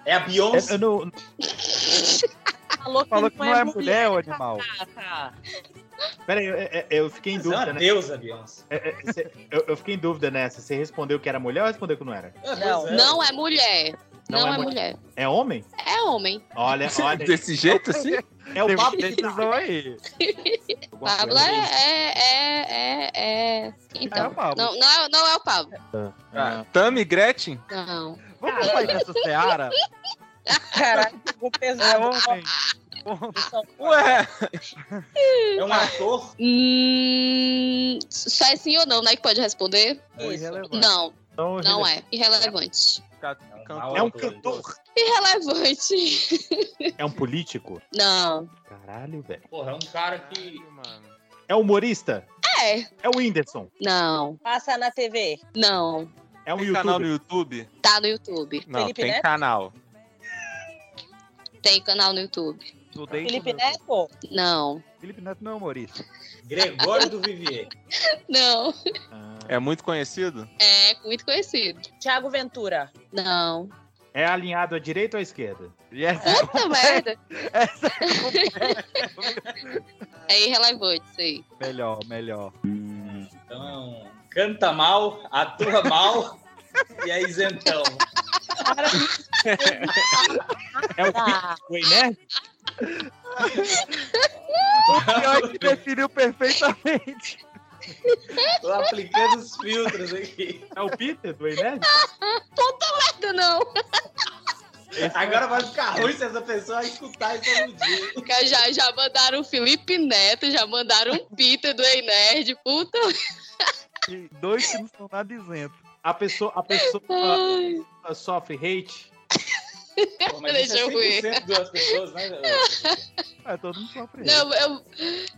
É a Beyoncé? Eu não- Falou que Falou que não é mulher, ô animal. Ah, tá. Pera aí, eu, eu- eu fiquei em é dúvida, né? deusa, Beyoncé. É, é, Eu, eu fiquei em dúvida nessa. Você respondeu que era mulher ou respondeu que não era? Não. Não é mulher. Não Não, é é, mulher. mulher. É homem? É homem. Olha, olha. Desse jeito assim? É o Tem Pablo decisão aí. Pablo é, é, é, é, é- Então. É o Pablo. Não, não, é, não é o Pablo. Ah, Tami Gretchen? Não. Vamos sair dessa seara? Caralho, ficou É pesado. homem. Ué! É um ator? Hum, só é sim ou não, né? Que pode responder? irrelevante. Não, Então, não é. Irrelevante. É um cantor. Irrelevante. É um político? Não. Caralho, velho. Porra, é um cara que. É humorista? É. É o Whindersson. Não. Passa na TV. Não. É um tem canal no YouTube? Tá no YouTube. Não, Felipe tem Neto? canal. Tem canal no YouTube. Felipe Neto? Não. Felipe Neto não é humorista. Gregório do Vivier. Não. É muito conhecido? É muito conhecido. Tiago Ventura. Não. É alinhado à direita ou à esquerda? Puta merda. É irrelevante isso aí. Melhor, melhor. Então, canta mal, atua mal e é isentão. É o Oi, né? O pior é que definiu perfeitamente. Tô aplicando os filtros aqui. É o Peter do Ené? Puta merda, não. Agora vai ficar ruim se essa pessoa escutar isso todo dia. Porque Já, já mandaram o Felipe Neto, já mandaram o Peter do Ei Nerd. Puta. E dois que não são nada isentos. A pessoa, a pessoa Ai. sofre hate. Pô, mas Deixa isso eu é ver. 100% das pessoas, né? É, todo mundo sofre. Não, eu.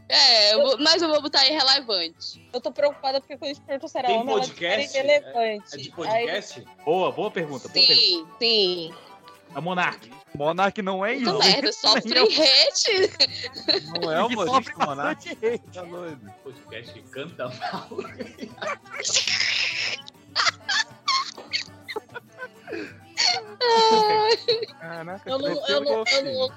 É, eu vou- mas eu vou botar irrelevante. eu tô preocupada porque quando a gente perguntou se era Tem homem, podcast? irrelevante. É de podcast? Boa, boa pergunta. Boa pergunta. Sim, sim. A Monark. Monark não é isso. Puta merda, sofre eu. hate. Não é Que humorista, sofre Monark? Tá doido. Podcast canta mal. Caraca, Eu não, eu, não, eu, não, ouço-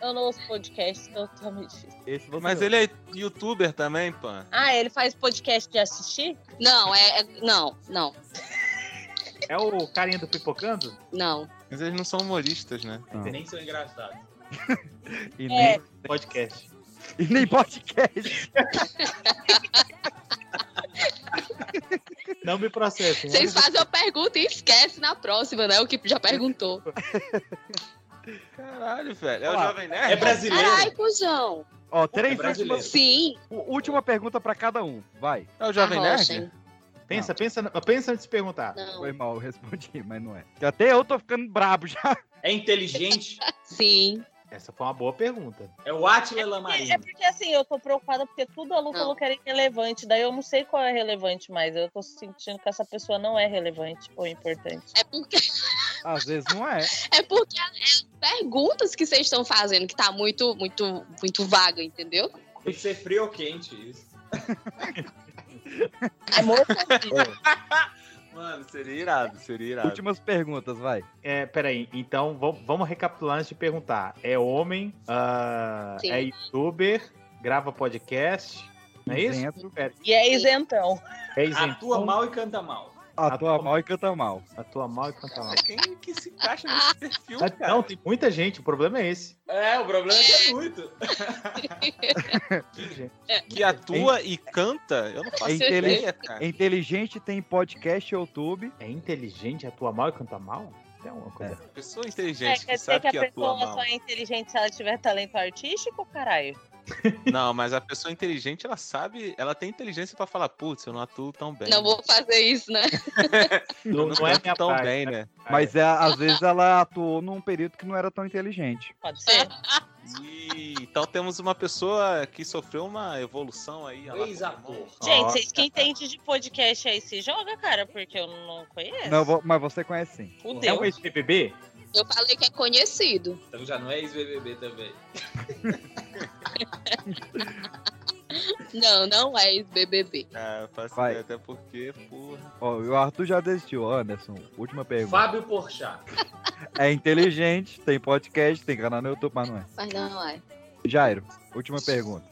eu não ouço podcast, então tá meio difícil. Esse você Mas ele é youtuber também, pô. Ah, ele faz podcast de assistir? Não, é. é- não, não, É o carinha do Pipocando? não. Mas eles não são humoristas, né? Não. Nem são engraçados. E É. nem, Podcast. e nem podcast. Não me processem. Vocês fazem a pergunta e esquece na próxima, né? O que já perguntou. Caralho, velho. É o. Jovem Nerd? É brasileiro. Caralho, cuzão. Ó, É três brasileiro. últimas, Sim. u- última pergunta pra cada um. Vai. É o Jovem. Nerd? Pensa, pensa, pensa antes de perguntar. Não. Foi mal, eu respondi, mas não é. Até eu tô ficando brabo já. É inteligente. Sim. Essa foi uma boa pergunta. É o Atila É Lamarino. porque assim, eu tô preocupada porque tudo a Lu Não. falou que era irrelevante. Daí eu não sei qual é relevante mais. Eu tô sentindo que essa pessoa não é relevante ou importante. É porque, Às vezes não é. é porque as perguntas que vocês estão fazendo que tá muito, muito, muito vaga, entendeu? Tem que ser frio ou quente isso. Amor, Mano, seria irado, seria irado. Últimas perguntas, vai. É, peraí, então vamos, recapitular antes de perguntar. É homem, Sim. é youtuber, grava podcast, não é isso? Isento. Pera, e é isentão. é isentão, Atua mal e canta mal. Atua Atua- mal e canta mal. atua mal e canta mal. Quem que se encaixa nesse perfil, Ah, cara? Não, tem muita gente, o problema é esse. É, o problema é que é muito. Que atua e canta? Eu não faço É ideia, cara. é inteligente, tem podcast YouTube. É inteligente, atua mal e canta mal? Tem alguma coisa. Pessoa É, inteligente quer que dizer sabe que a que atua pessoa mal. só é inteligente se ela tiver talento artístico, caralho? Não, mas a pessoa inteligente, ela sabe, ela tem inteligência pra falar, putz, eu não atuo tão bem. Não vou fazer isso, né? Eu Não, não, não é tão praia, bem, né? né? Mas é, às vezes ela atuou num período que não era tão inteligente. Pode ser? E, então temos uma pessoa que sofreu uma evolução aí. Ex-ator. Gente, vocês que entendem de podcast aí se joga, cara, porque eu não conheço. Não, mas você conhece sim. É Fudeu. um ex-BBB? Eu falei que é conhecido. Então já não é ex-BBB também. Não, não é ex-BBB. É, eu faço Vai. até porque, porra. Ó, o Arthur já desistiu, Anderson. Última pergunta. Fábio Porchat. É inteligente, tem podcast, tem canal no YouTube, mas não é. Mas não é. Jairo, última pergunta.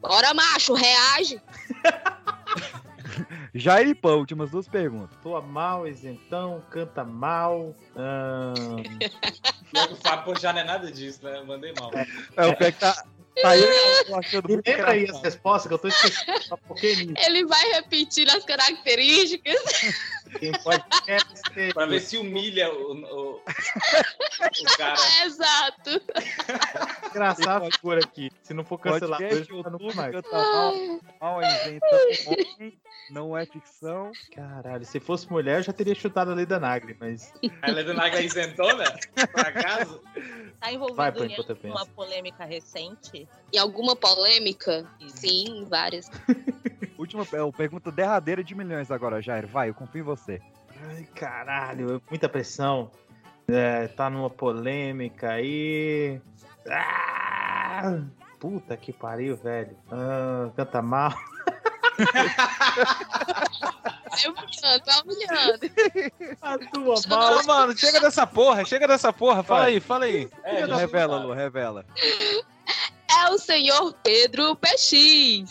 Bora, macho, reage. Jairo e Pão, últimas duas perguntas. Atua mal, isentão, canta mal. que o Fábio Porchat não é nada disso, né? Eu mandei mal. É o pé que tá. Tá aí eu achando Me lembra aí as respostas que eu tô esquecendo. Nisso. Ele vai repetindo as características. Quem podcast. Pra ver se humilha o, o, o cara. Exato. Engraçado a figura aqui. Se não for cancelado, Podcast, eu não mais. mal, homem, não é ficção. Caralho, se fosse mulher, eu já teria chutado a lei da Nagre, mas. A Leda Naga é isentona? Por acaso? Tá envolvido Vai, em enquanto eu penso. uma polêmica recente? Em alguma polêmica? Sim, várias. Última é, pergunta derradeira de milhões agora, Jair. Vai, eu confio em você. Ai, caralho, muita pressão. É, tá numa polêmica aí. Ah, puta que pariu, velho. Ah, canta mal. Vai humilhando, vai humilhando. Atua Ô, mano, chega dessa porra, chega dessa porra. Fala aí, fala aí. É, revela, Lu, revela. É o senhor Pedro PX.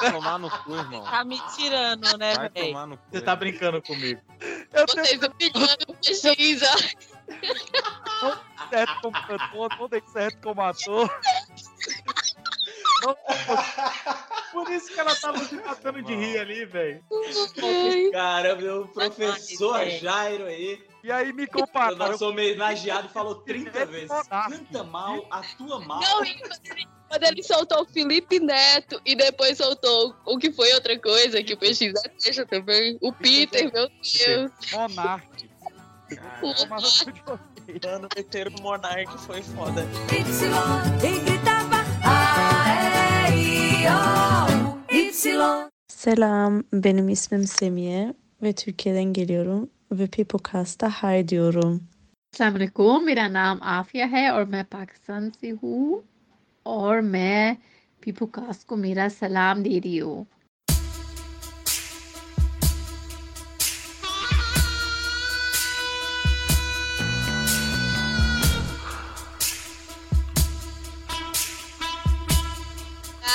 Vai tomar no cu, irmão. Tá me tirando, né, Vai velho? tomar no cu. Você tá brincando comigo. Vocês humilhando o PX, ó. Certo como cantor, não dei certo como ator. Por isso que ela tava se matando de rir ali, velho. Cara, meu professor Jairo aí. E aí me O compara. nosso homenageado falou 30 vezes. Canta mal, atua mal. Não, quando ele- soltou o Felipe Neto e depois soltou o que foi outra coisa que o PX deixa também. O Peter, meu Deus. Monark. Mano, meter o Monark foi foda. Selam, benim ismim Semiye ve Türkiye'den geliyorum ve Pipocast'a hay diyorum. अलैकुम मेरा नाम आफिया है और मैं पाकिस्तान से हूँ और मैं पीपू कास्ट को मेरा सलाम दे रही हूँ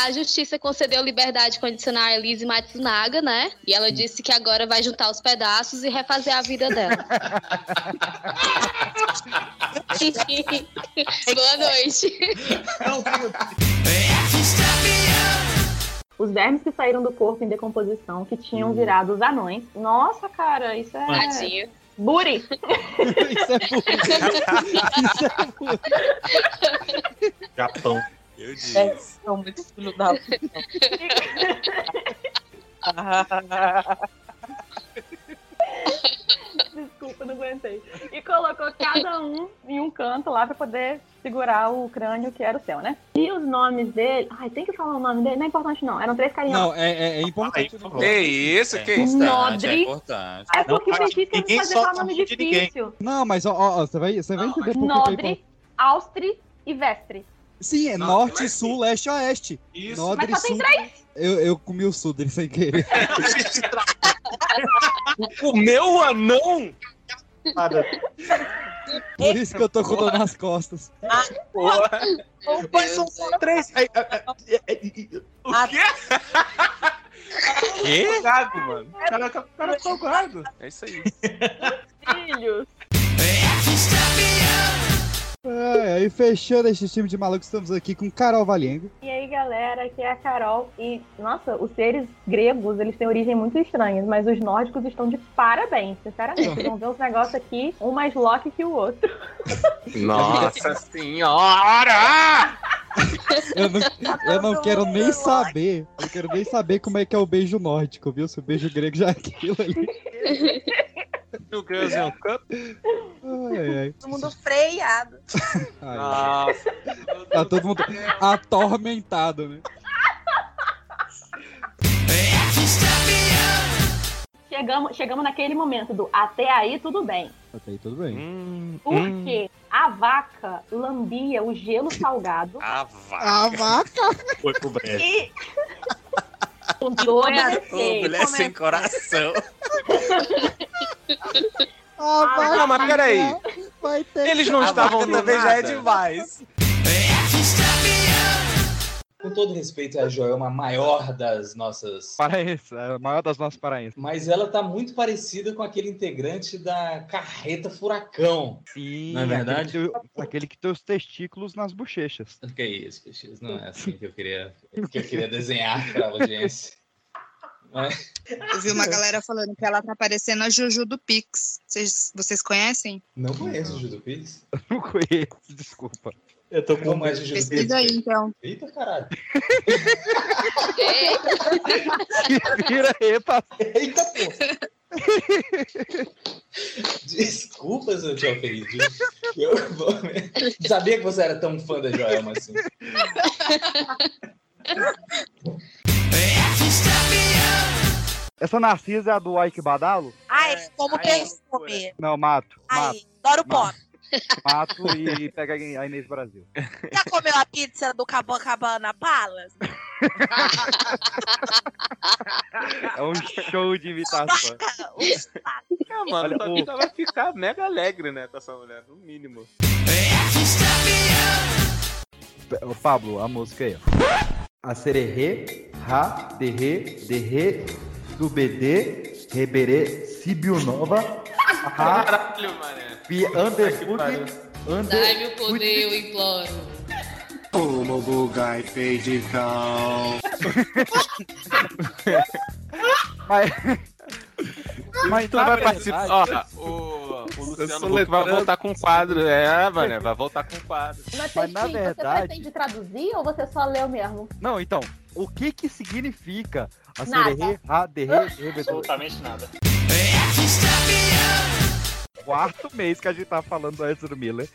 A justiça concedeu liberdade condicional a Elise Matsunaga, né? E ela disse que agora vai juntar os pedaços e refazer a vida dela. Boa noite. Os vermes que saíram do corpo em decomposição, que tinham virado os anões. Nossa, cara, isso é. Tadinho. Buri! Isso é Japão. Eu É, são muito filho da puta. Desculpa, não aguentei. E colocou cada um em um canto lá pra poder segurar o crânio que era o seu, né? E os nomes dele. Ai, tem que falar o nome dele? Não é importante, não. Eram três carinhas. Não, é, é, é importante. né? Que isso, que isso? Nodri. importante. É porque Não, o Peixinho quis ninguém fazer falar nome o nome de ninguém. difícil. Não, mas ó, ó, você vai, você vai entender por que que é Nodri, Austri e Vestre. Sim, é norte, sul, leste e oeste. Isso. Nodre, Mas só tem sul. três. Eu, eu comi o sul dele sem querer. O meu anão? Por isso que eu tô com dor nas costas. Mas são só três. Ai, ai, ai, ai, ai, O quê? Mano. O cara, o cara tá gago. É isso aí. Filhos. É, aí fechando esse time de malucos, estamos aqui com Carol Valiengo. E aí, galera, aqui é a Carol. E, nossa, os seres gregos, eles têm origem muito estranha, mas os nórdicos estão de parabéns, sinceramente. Vão ver uns negócios aqui, um mais Loki que o outro. Nossa senhora! Eu não, eu não quero nem saber. Eu quero nem saber como é que é o beijo nórdico, viu? Se o beijo grego já é aquilo ali. Two girls a cup? Ai, ai. Todo mundo freado. Ai, Nossa. Tá todo mundo atormentado, né? Chegamos, chegamos naquele momento do até aí tudo bem. Até aí tudo bem. Porque a vaca lambia o gelo salgado. A vaca. A vaca? Foi pro brejo. E. Com todo Ô, mulher sem coração. Ah, Não, mas peraí. Vai ter Eles não A estavam também já é demais. Com todo respeito à Joelma, a maior das nossas. Paraense, é a maior das nossas paraenses. Mas ela tá muito parecida com aquele integrante da Carreta Furacão. Sim, Não é verdade? Aquele que, tem, aquele que tem os testículos nas bochechas. Que é isso, Peixes? Não é assim que eu queria, que eu queria desenhar para a audiência. Mas- Eu vi uma galera falando que ela tá parecendo a Juju do Pix. Vocês, vocês conhecem? Não conheço o Judo Pix. Não conheço, desculpa. Eu tô com mais Pix. Pesquisa aí, então. Eita caralho. Vira aí. Eita pô. Desculpa se eu te ofendi. Eu vou... Sabia que você era tão fã da Joelma assim. Essa Narcisa é a do Ike Badalo? Ai, como perfume. Não, mato. Ai, Mato. adoro pop. Mato e pega a Inês Brasil. Já comeu a pizza do Cabana Palace? É um show de imitação. Ah, mano, Olha, o- vida vai ficar mega alegre, né, com essa mulher, no mínimo. Ô, Pablo, a música aí, ó. A sererê, ra, derre, derre, subedê, reberê, sibionova, ra, Caralho, mané. pi, underfoot, under... Dai-me o poder, eu imploro. Como bugai fez de cal. Mas... Mas tu na vai participar. Ó, o, o Luciano Huck vai voltar com quadro. É, mané, vai voltar com quadro. Mas na Você verdade... pretende traduzir ou você só leu mesmo? Não, então, o que que significa a sererê, Absolutamente nada. Quarto mês que a gente tá falando do Ezra Miller.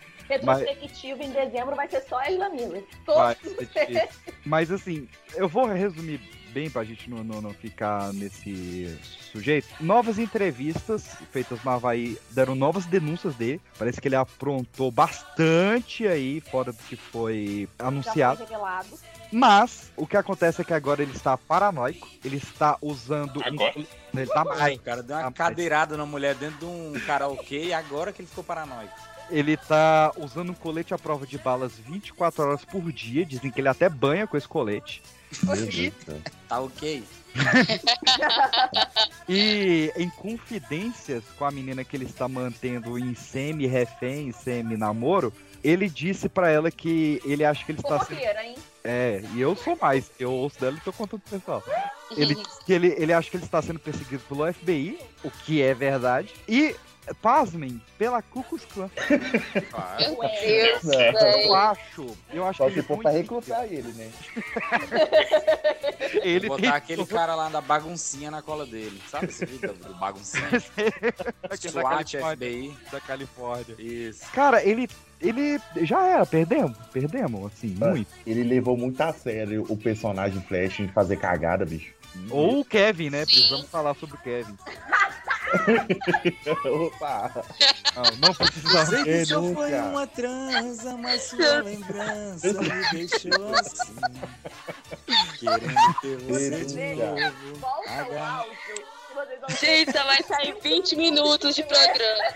Mas... Retrospectivo em dezembro vai ser só Ezra Miller. Vai Todos difícil. Mas assim, eu vou resumir bem pra gente não, não, não ficar nesse sujeito. Novas entrevistas feitas no Havaí deram novas denúncias dele. Parece que ele aprontou bastante aí, fora do que foi Já anunciado. foi revelado. Mas o que acontece é que agora ele está paranoico. Ele está usando. Agora? Ele tá Ai, mais. cara, deu uma cadeirada na mulher dentro de um karaokê e agora que ele ficou paranoico. Ele tá usando um colete à prova de balas 24 horas por dia. Dizem que ele até banha com esse colete. Tá ok. E em confidências com a menina que ele está mantendo em semi-refém, semi-namoro, ele disse pra ela que ele acha que ele está sendo. Hein? É, e eu sou mais, eu ouço dela e tô contando pro pessoal. Ele, que ele, ele acha que ele está sendo perseguido pelo FBI, o que é verdade, e, pasmem, pela Klan. Meu Deus, Eu acho, eu acho Só que se ele foi pra recrutar ele, né? Ele Botar aquele cara lá da baguncinha na cola dele. Sabe esse vídeo do baguncinha? Da SWAT, Califórnia. FBI. da Califórnia. Isso. Cara, ele, ele já era, perdemos, perdemos, assim, muito. Ele levou muito a sério o personagem Flash em fazer cagada, bicho. Ou o Kevin, né? Precisamos falar sobre o Kevin. Opa! Não, não precisamos. Sei que só foi uma transa, mas sua lembrança me deixou assim. Querendo ter você de novo. Volta o áudio. Gente, só vai sair 20 minutos de programa.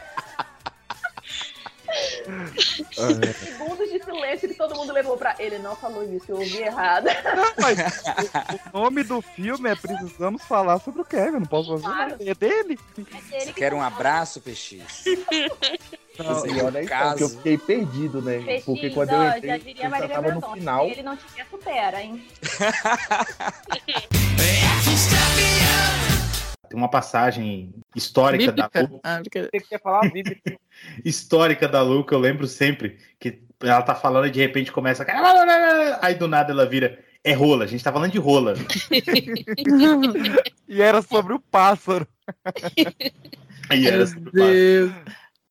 Segundos de silêncio que todo mundo levou pra. Ele não falou isso, eu ouvi errado. Mas o nome do filme é Precisamos Falar sobre o Kevin. Não posso fazer nada. É dele. Você quer um abraço, PX? Não, e olha aí, caso. que eu fiquei perdido, né? PX, Porque quando eu entrei, já eu tava no final. Se ele não tiver, supera, hein? Tem uma passagem histórica da Lu. Você quer falar bíblica? histórica da Lu que eu lembro sempre. Que ela tá falando e de repente começa. Aí do nada ela vira. É rola, a gente tá falando de rola. E era sobre o pássaro. Aí era sobre o pássaro.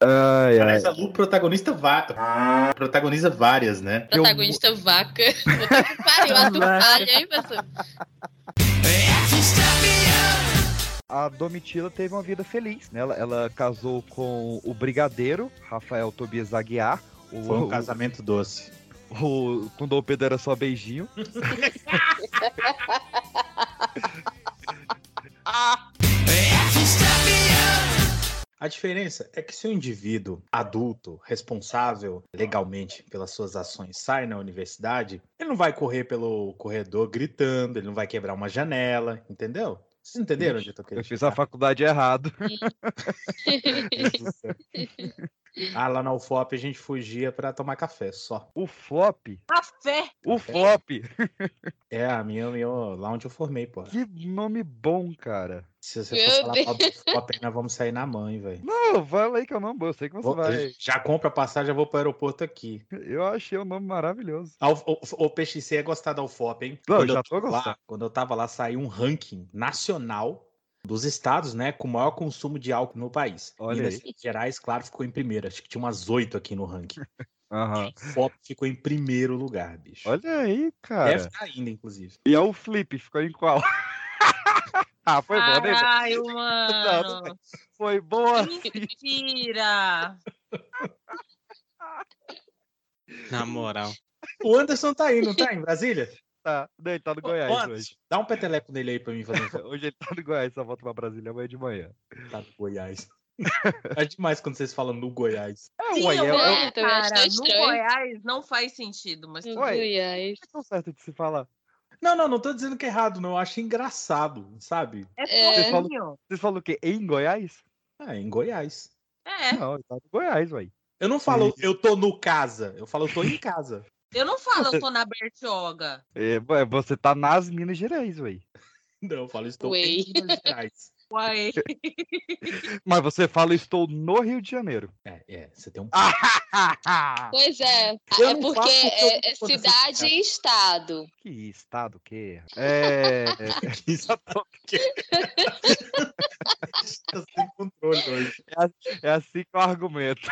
Ai, ai. Aliás, a Lu protagonista va- protagoniza várias, né? Protagonista vaca. Puta que pariu, a falha, hein, pessoal? A Domitila teve uma vida feliz, né? Ela, ela casou com o brigadeiro, Rafael Tobias Aguiar. O, Foi um casamento doce. O, quando o Pedro era só beijinho. A diferença é que se o indivíduo adulto, responsável legalmente pelas suas ações, sai na universidade, ele não vai correr pelo corredor gritando, ele não vai quebrar uma janela, entendeu? Vocês entenderam onde eu tô querendo Eu fiz a faculdade errado. Ah, lá na UFOP a gente fugia pra tomar café só. O FOP? Café! O FOP! É, a minha, minha, lá onde eu formei, pô. Que nome bom, cara. Se você Meu for falar mal do Deus. UFOP, nós vamos sair na mãe, velho. Não, fala aí que é o nome bom. Eu sei que você Vou- vai. Já compra a passagem, já vou pro aeroporto aqui. Eu achei o nome maravilhoso. U- O, o PXC é gostar da UFOP, hein? Não, eu Quando já tô lá, gostando. quando eu tava lá, saiu um ranking nacional dos estados, né, com maior consumo de álcool no país. Olha Minas aí. Gerais, claro, ficou em primeiro. Acho que tinha umas oito aqui no ranking. Aham. FOP ficou em primeiro lugar, bicho. Olha aí, cara. Deve estar ainda, inclusive. E é o Flip, ficou em qual? Ah, foi boa, né? Caralho, Não, mano. Foi boa. Mentira. Na moral. O Anderson tá aí, não tá? Em Brasília? Tá, não, ele tá no Goiás Anderson, hoje. Dá um peteleco nele aí pra mim fazer. Hoje ele tá no Goiás, só volta pra Brasília amanhã de manhã. Tá no Goiás. É demais quando vocês falam no Goiás. É, Sim, ué, eu, é, é, cara, no. Goiás não faz sentido, mas bem. Goiás. é tão certo de se falar. Não, não, não tô dizendo que é errado, não. Eu acho engraçado, sabe? É Vocês falam, fofinho. vocês falam o quê? Em Goiás? É, em Goiás. É. Não, ele tá no Goiás, ué. Eu não falo, eu tô no casa. Eu falo, eu tô em casa. Eu não falo, eu tô na Bertioga. É, ué, você tá nas Minas Gerais, ué. Não, eu falo, estou Ué. em Minas Gerais. Uai. Mas você fala, estou no Rio de Janeiro. É, é, você tem um. Pois é, Eu é porque é, é cidade cidade. e estado. Que estado que é? Isso Tá sem controle hoje. É, a- é assim que eu argumento.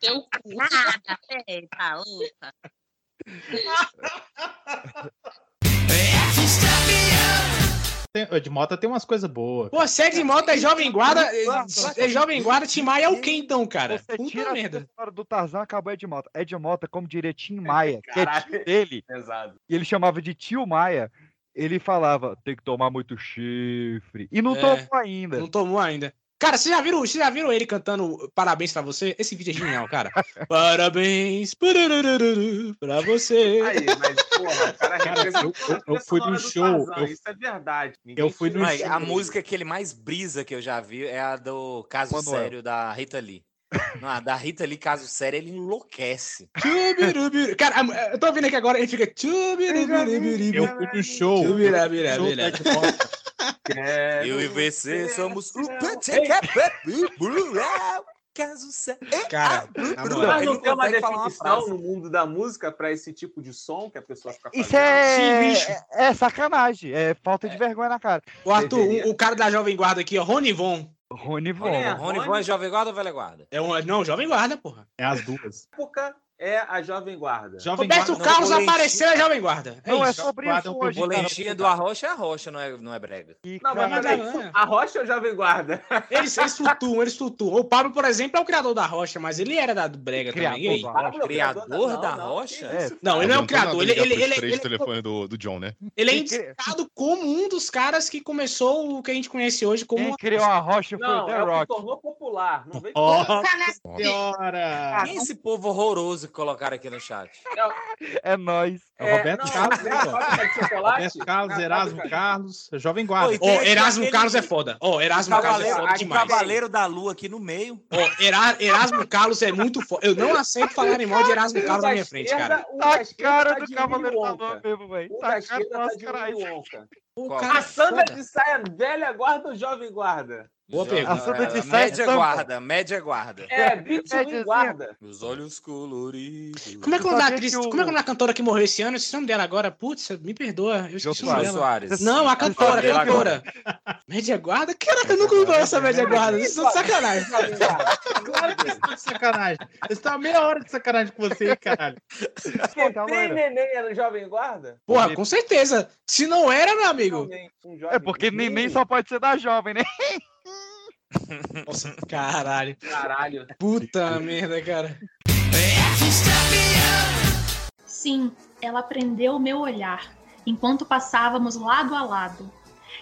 Teu cu. Nada, eita, luta. Tem, o de Mota tem umas coisas boas. Pô, sexo em moto é jovem guarda. É, é jovem guarda, Tim Maia é o quê então, cara? Você Puta tira a merda. história do Tarzan, acabou Ed Mota. Ed Mota, como diria Tim Maia, que é tio dele, Pesado. e ele chamava de tio Maia, ele falava, tem que tomar muito chifre. E não É. tomou ainda. Não tomou ainda. Cara, vocês já viram, vocês já viram ele cantando Parabéns pra você? Esse vídeo é genial, cara. Parabéns pra você. Aí, mas, porra, o cara Cara, eu- eu- fui no show, eu- Isso é verdade. Ninguém eu fui no Mas isso a música que ele mais brisa que eu já vi é a do Caso Manuel. Sério, da Rita Lee. Não, a da Rita Lee, Caso Sério, ele enlouquece. Cara, eu tô ouvindo aqui agora, ele fica. Eu fui no show. Show Eu e você somos Caso Sério. Cara, na Mas não não tem uma definição no mundo da música pra esse tipo de som que a pessoa fica fazendo? Isso é, Sim, é, é sacanagem, é falta de vergonha na cara. O Arthur, Deveria. o, o cara da Jovem Guarda aqui, ó, Rony Von. Rony Von. É, Rony Von é Jovem Guarda ou Velha Guarda? É um, não, Jovem Guarda, porra. É as duas. época é a Jovem Guarda. Roberto Jovem Guarda. não, Carlos boletim. apareceu, é Jovem Guarda. É Não, é isso. sobre Guarda isso é hoje, cara. Boletinha do Arrocha é Arrocha, não é, não é brega. E, Não, mas cara, Cara, peraí, é. a Rocha ou Jovem Guarda? Eles, eles flutuam, eles flutuam. O Pablo, por exemplo, é o criador da rocha, mas ele era da Brega Criador também. Da Pablo, Criador não, da não, Rocha? isso? Não, ele não é o criador. Ele, ele, ele, três ele, telefone do, do John, né? ele é indicado como um dos caras que começou o que a gente conhece hoje como. Quem criou a rocha foi o Não, The é o Rock. tornou popular. Não vem Ah, senhora! Quem é esse povo horroroso que colocaram aqui no chat? É nóis. É o Roberto não, Carlos, é chocolate? Roberto Carlos, Erasmo Carlos, Jovem Guarda. Ó, Tem Erasmo aquele- Carlos é foda. Ó, Erasmo Carlos é foda demais. Cavaleiro da Lua aqui no meio. Ó, Era- Erasmo Carlos é muito foda. Eu não aceito falar em mal de Erasmo Carlos na minha frente, cara. O Tá cara tá do de Cavaleiro da Lua mesmo, velho. O Tá cara do tá nosso de caralho. O A Sandra de saia velha guarda ou jovem guarda? Boa pergunta. De é, Média Sampa. guarda, média guarda. É, Médiazinha. guarda. Os olhos coloridos. Como é que é o nome da atriz? o- Como é que é cantora que morreu esse ano? Eu esqueci o nome dela agora. Putz, me perdoa. Eu Jô dela. Soares. Não, a cantora, a cantora. Média guarda? Caraca, eu nunca ouvi falar essa média guarda. Isso é de sacanagem. Claro que vocês estão de sacanagem. Vocês estão há meia hora de sacanagem com você, caralho. Tá tem neném era jovem guarda? Porra, com certeza. Se não era, meu amigo. Um É porque neném só pode ser da jovem, né? Nossa, caralho. Caralho. Puta merda, cara. Sim, ela prendeu o meu olhar enquanto passávamos lado a lado.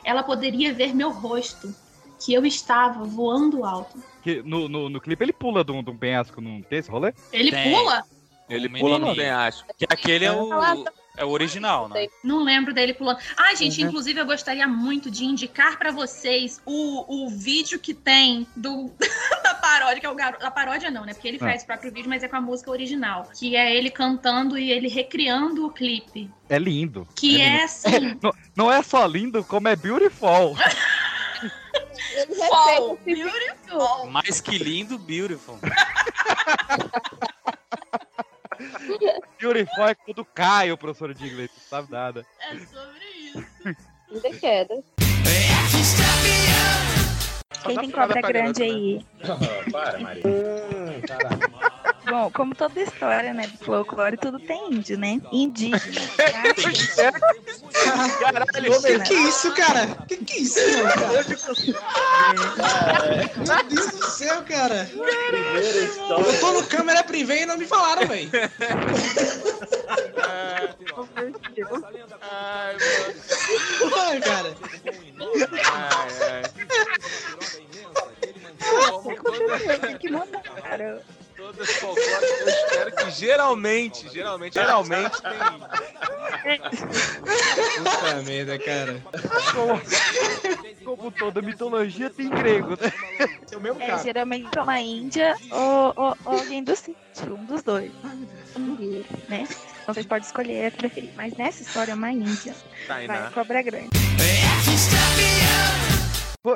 Ela poderia ver meu rosto, que eu estava voando alto. Que no, no, no clipe ele pula de um, de um penhasco, não tem esse rolê? Ele Tem. pula? Ele O pula no penhasco. Que aquele é o, é o original, né? Não lembro dele pulando. Ah, gente, Uhum. inclusive eu gostaria muito de indicar pra vocês o, o vídeo que tem do da paródia, que é o garoto. Da paródia não, né? Porque ele Ah. faz o próprio vídeo, mas é com a música original. Que é ele cantando e ele recriando o clipe. É lindo. Que é, é, lindo. assim. não, não é só lindo, como é beautiful. Fall, beautiful. Mais que lindo, beautiful. é quando cai o professor de inglês, não sabe nada. É sobre isso. Ainda queda. Quem tem cobra grande aí? Para, Maria. Bom, como toda história, né, do folclore, tudo tem índio, né? Indígena. Caralho, que que é isso, cara? Que que é isso, cara? Meu Deus do céu, cara. Eu tô no câmera privê e não me falaram, velho. Ai, Porra, geralmente, geralmente, geralmente tem. Puta merda, cara. Como, como toda mitologia tem grego, né? É o mesmo É, geralmente é uma índia ou, ou- ou alguém do sítio, um dos dois. Né? Então vocês podem escolher a preferir. Mas nessa história é uma índia. Tainá. Vai, cobra grande.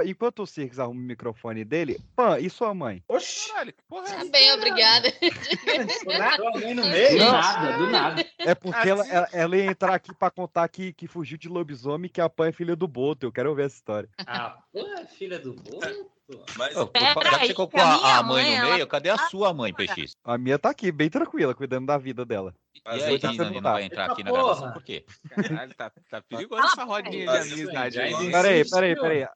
Enquanto o Cirques arruma o microfone dele, Pan, e sua mãe? Oxi! Caralho, que porra Tá bem, obrigada. no meio? Não. Nada, do nada. É porque ela, ela, ela ia entrar aqui pra contar que, que fugiu de lobisomem que a Pan é filha do Boto. Eu quero ouvir essa história. Ah, pô, filha do Boto. Mas, Ô, já que você colocou a, a mãe no meio, cadê a sua mãe, PX? A minha tá aqui, bem tranquila, cuidando da vida dela. E a Regina não vai entrar aqui na gravação, por quê? Caralho, tá, tá perigoso essa rodinha de amizade aí. Peraí, peraí, peraí.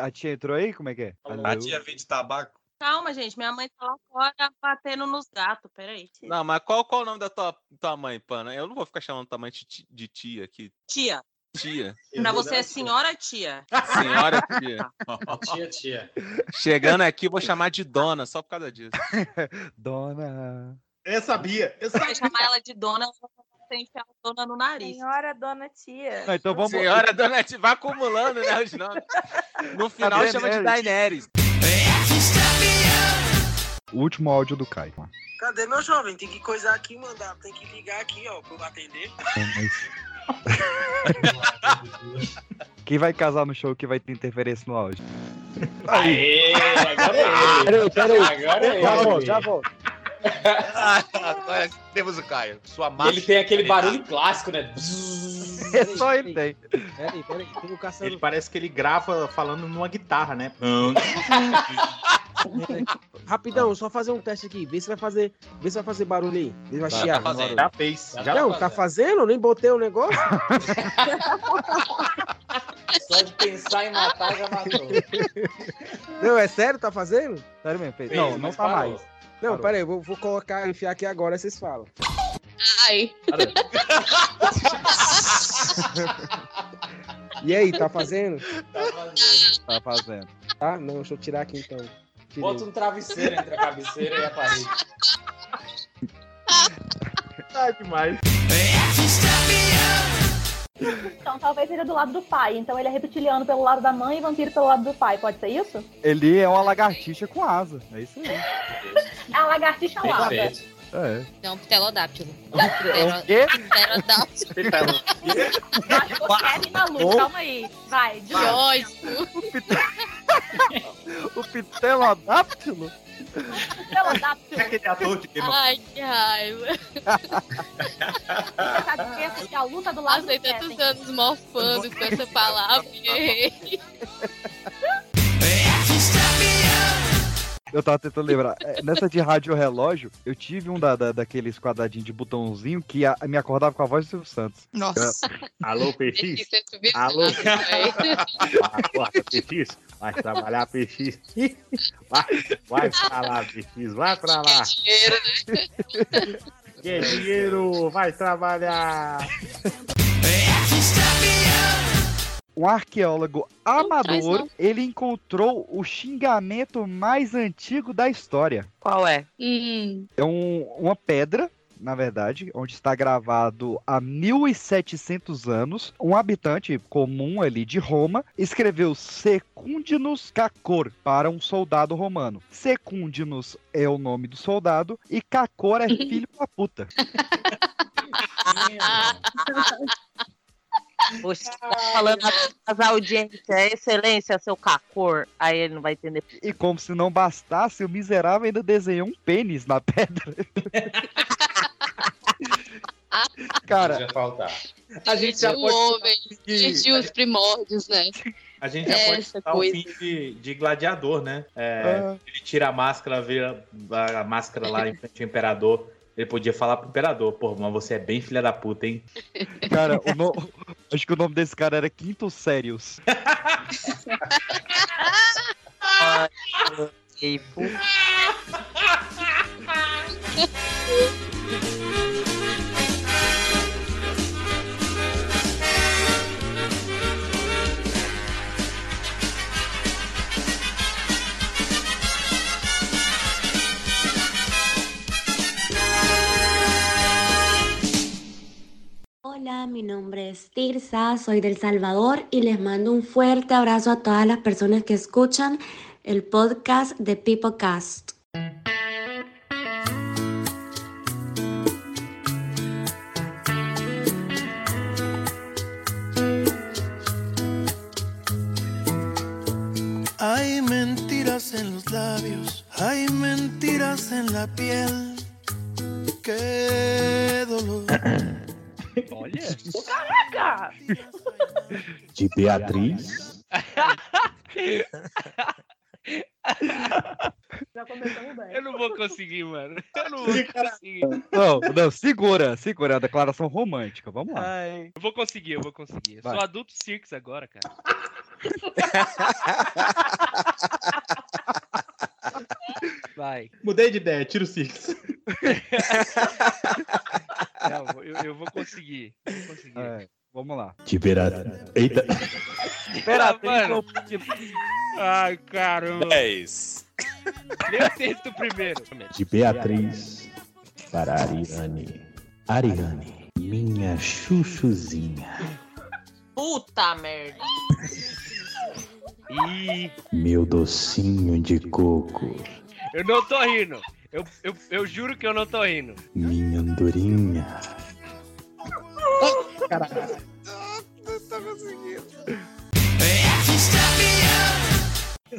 A, a tia entrou aí? Como é que é? A tia vem de tabaco. Calma, gente. Minha mãe tá lá fora batendo nos gatos. Peraí. Não, mas qual, qual o nome da tua, tua mãe, Pana? Eu não vou ficar chamando tua mãe de, de tia aqui. Tia. Tia. Pra você é senhora tia. Senhora tia. Tia, tia. Chegando aqui, vou chamar de dona, só por causa disso. Dona. Eu sabia. Eu Se você chamar ela de dona, ela vai enfiar a dona no nariz. Senhora, dona tia. Não, então vamos. Senhora dona tia, vai acumulando, né, os nomes. No final chama de Daenerys. O último áudio do Caio. Cadê meu jovem? Tem que coisar aqui e mandar. Tem que ligar aqui, ó, pra eu atender. Quem vai casar no show que vai ter interferência no áudio? Aê, agora é Peraí, ele. peraí. Agora é Já ele. volto, já volto. Agora temos o Caio. Sua massa. Ele tem aquele barulho clássico, né? É só ele tem. Peraí, peraí. Tem o caçador. Ele parece que ele grava falando numa guitarra, né? Rapidão, só fazer um teste aqui. Vê se vai fazer, vê se vai fazer barulho aí. Vê se vai Tá, chiar. tá. Já fez, já não, tá fazendo? Nem botei o negócio. Só de pensar em matar, já matou. Não, é sério? Tá fazendo? Sério mesmo, fez. Fez, Não, não tá parou. mais. Não, pera aí, vou, vou colocar, enfiar aqui agora, vocês falam. Ai. E aí, tá fazendo? Tá fazendo. Tá? Não, deixa eu tirar aqui então. Tirei. Bota um travesseiro entre a cabeceira e a parede. Tá demais. Então talvez seja do lado do pai. Então ele é reptiliano pelo lado da mãe e vampiro pelo lado do pai. Pode ser isso? Ele é uma lagartixa com asa. É isso aí. É a lagartixa alada. Perfeito. É. Não, pterodáptilo. É o quê? Pterodáptilo. Acho que você é maluco. Calma aí. Vai, de ódio. O pterodáptilo? Pterodáptilo. Aquele ator of Ai, que raiva. Você sabe que essa é a luta do lado Passei do tantos anos morfando com essa palavra e errei. Eu tava tentando lembrar. É, Nessa de rádio relógio, eu tive um da, da- daqueles quadradinhos de botãozinho que a- me acordava com a voz do Silvio Santos. Nossa. Alô, PX? Alô? Acorda, PX. Vai trabalhar, PX. Vai, vai pra lá, PX. Vai pra lá. Dinheiro, né? Que dinheiro, vai trabalhar. Um arqueólogo amador, não. ele encontrou o xingamento mais antigo da história. Qual é? Hum. É um- uma pedra, na verdade, onde está gravado há 1700 anos. Um habitante comum ali de Roma escreveu Secundinus Cacor para um soldado romano. Secundinus é o nome do soldado e Cacor é filho da puta. Você tá falando as audiências, é excelência, seu cacor. Aí ele não vai entender. E como se não bastasse, o miserável ainda desenhou um pênis na pedra. Cara, Podia faltar. a gente já o pode homem desde os primórdios, né? A gente já É, pode essa o coisa. fim de, de gladiador, né? É, Ah. Ele tira a máscara, vira a a máscara lá em frente ao imperador. Ele podia falar pro imperador, pô, mas você é bem filha da puta, hein? Cara, o no- acho que o nome desse cara era Quinto Sérios. Hola, mi nombre es Tirsa, soy del Salvador y les mando un fuerte abrazo a todas las personas que escuchan el podcast de PeopleCast. Hay mentiras en los labios, hay mentiras en la piel. Qué dolor. Olha. Caraca! De Beatriz. Já começamos bem. Eu não vou conseguir, mano. Eu não vou conseguir. Não, não, segura, segura, é a declaração romântica, vamos lá. Ai, eu vou conseguir, eu vou conseguir. Eu sou adulto circus agora, cara. Vai. Mudei de ideia, tira o Six. Não, eu, eu vou conseguir. Eu vou conseguir. É, vamos lá. De Beatriz. Eita. Ah, mano. Ai, caramba. 10. Lê o texto primeiro. De Beatriz para Ariane. Ariane, minha chuchuzinha. Puta merda. Ih, Meu docinho de coco. eu não tô rindo. Eu, eu, eu juro que eu não tô rindo. Minha andorinha.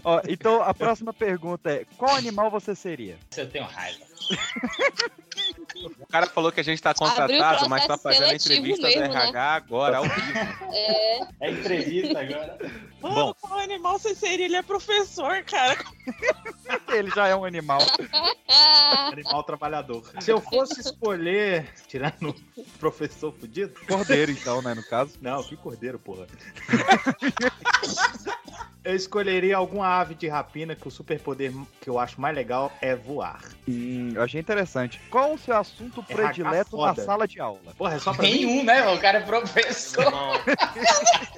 Ó, então a próxima pergunta é: qual animal você seria? Eu tenho raiva. O cara falou que a gente tá o contratado, mas tá processo fazendo a entrevista mesmo, do né? RH agora, ao vivo. É. É entrevista agora. Mano, Bom. qual animal você seria? Ele é professor, cara. Ele já é um animal. Animal trabalhador. Se eu fosse escolher, tirando o professor fudido. Cordeiro, então, né, no caso. Não, que cordeiro, porra. eu escolheria alguma ave de rapina que o superpoder que eu acho mais legal é voar. Hum, eu achei interessante. Qual o seu assunto É predileto na sala de aula? Porra, é só pra mim? Nenhum, né, mano? O cara é professor.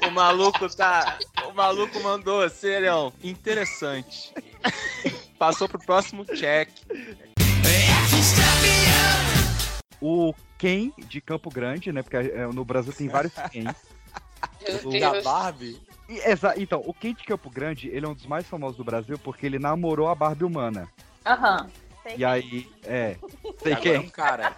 O maluco tá. O maluco mandou, serião, interessante. Passou pro próximo check. O Ken de Campo Grande, né? Porque é, no Brasil tem vários Ken. Meu Da. Barbie? E, exa- então, o Ken de Campo Grande, ele é um dos mais famosos do Brasil porque ele namorou a Barbie humana. Aham. E aí, é. E Sei agora é um quem? cara.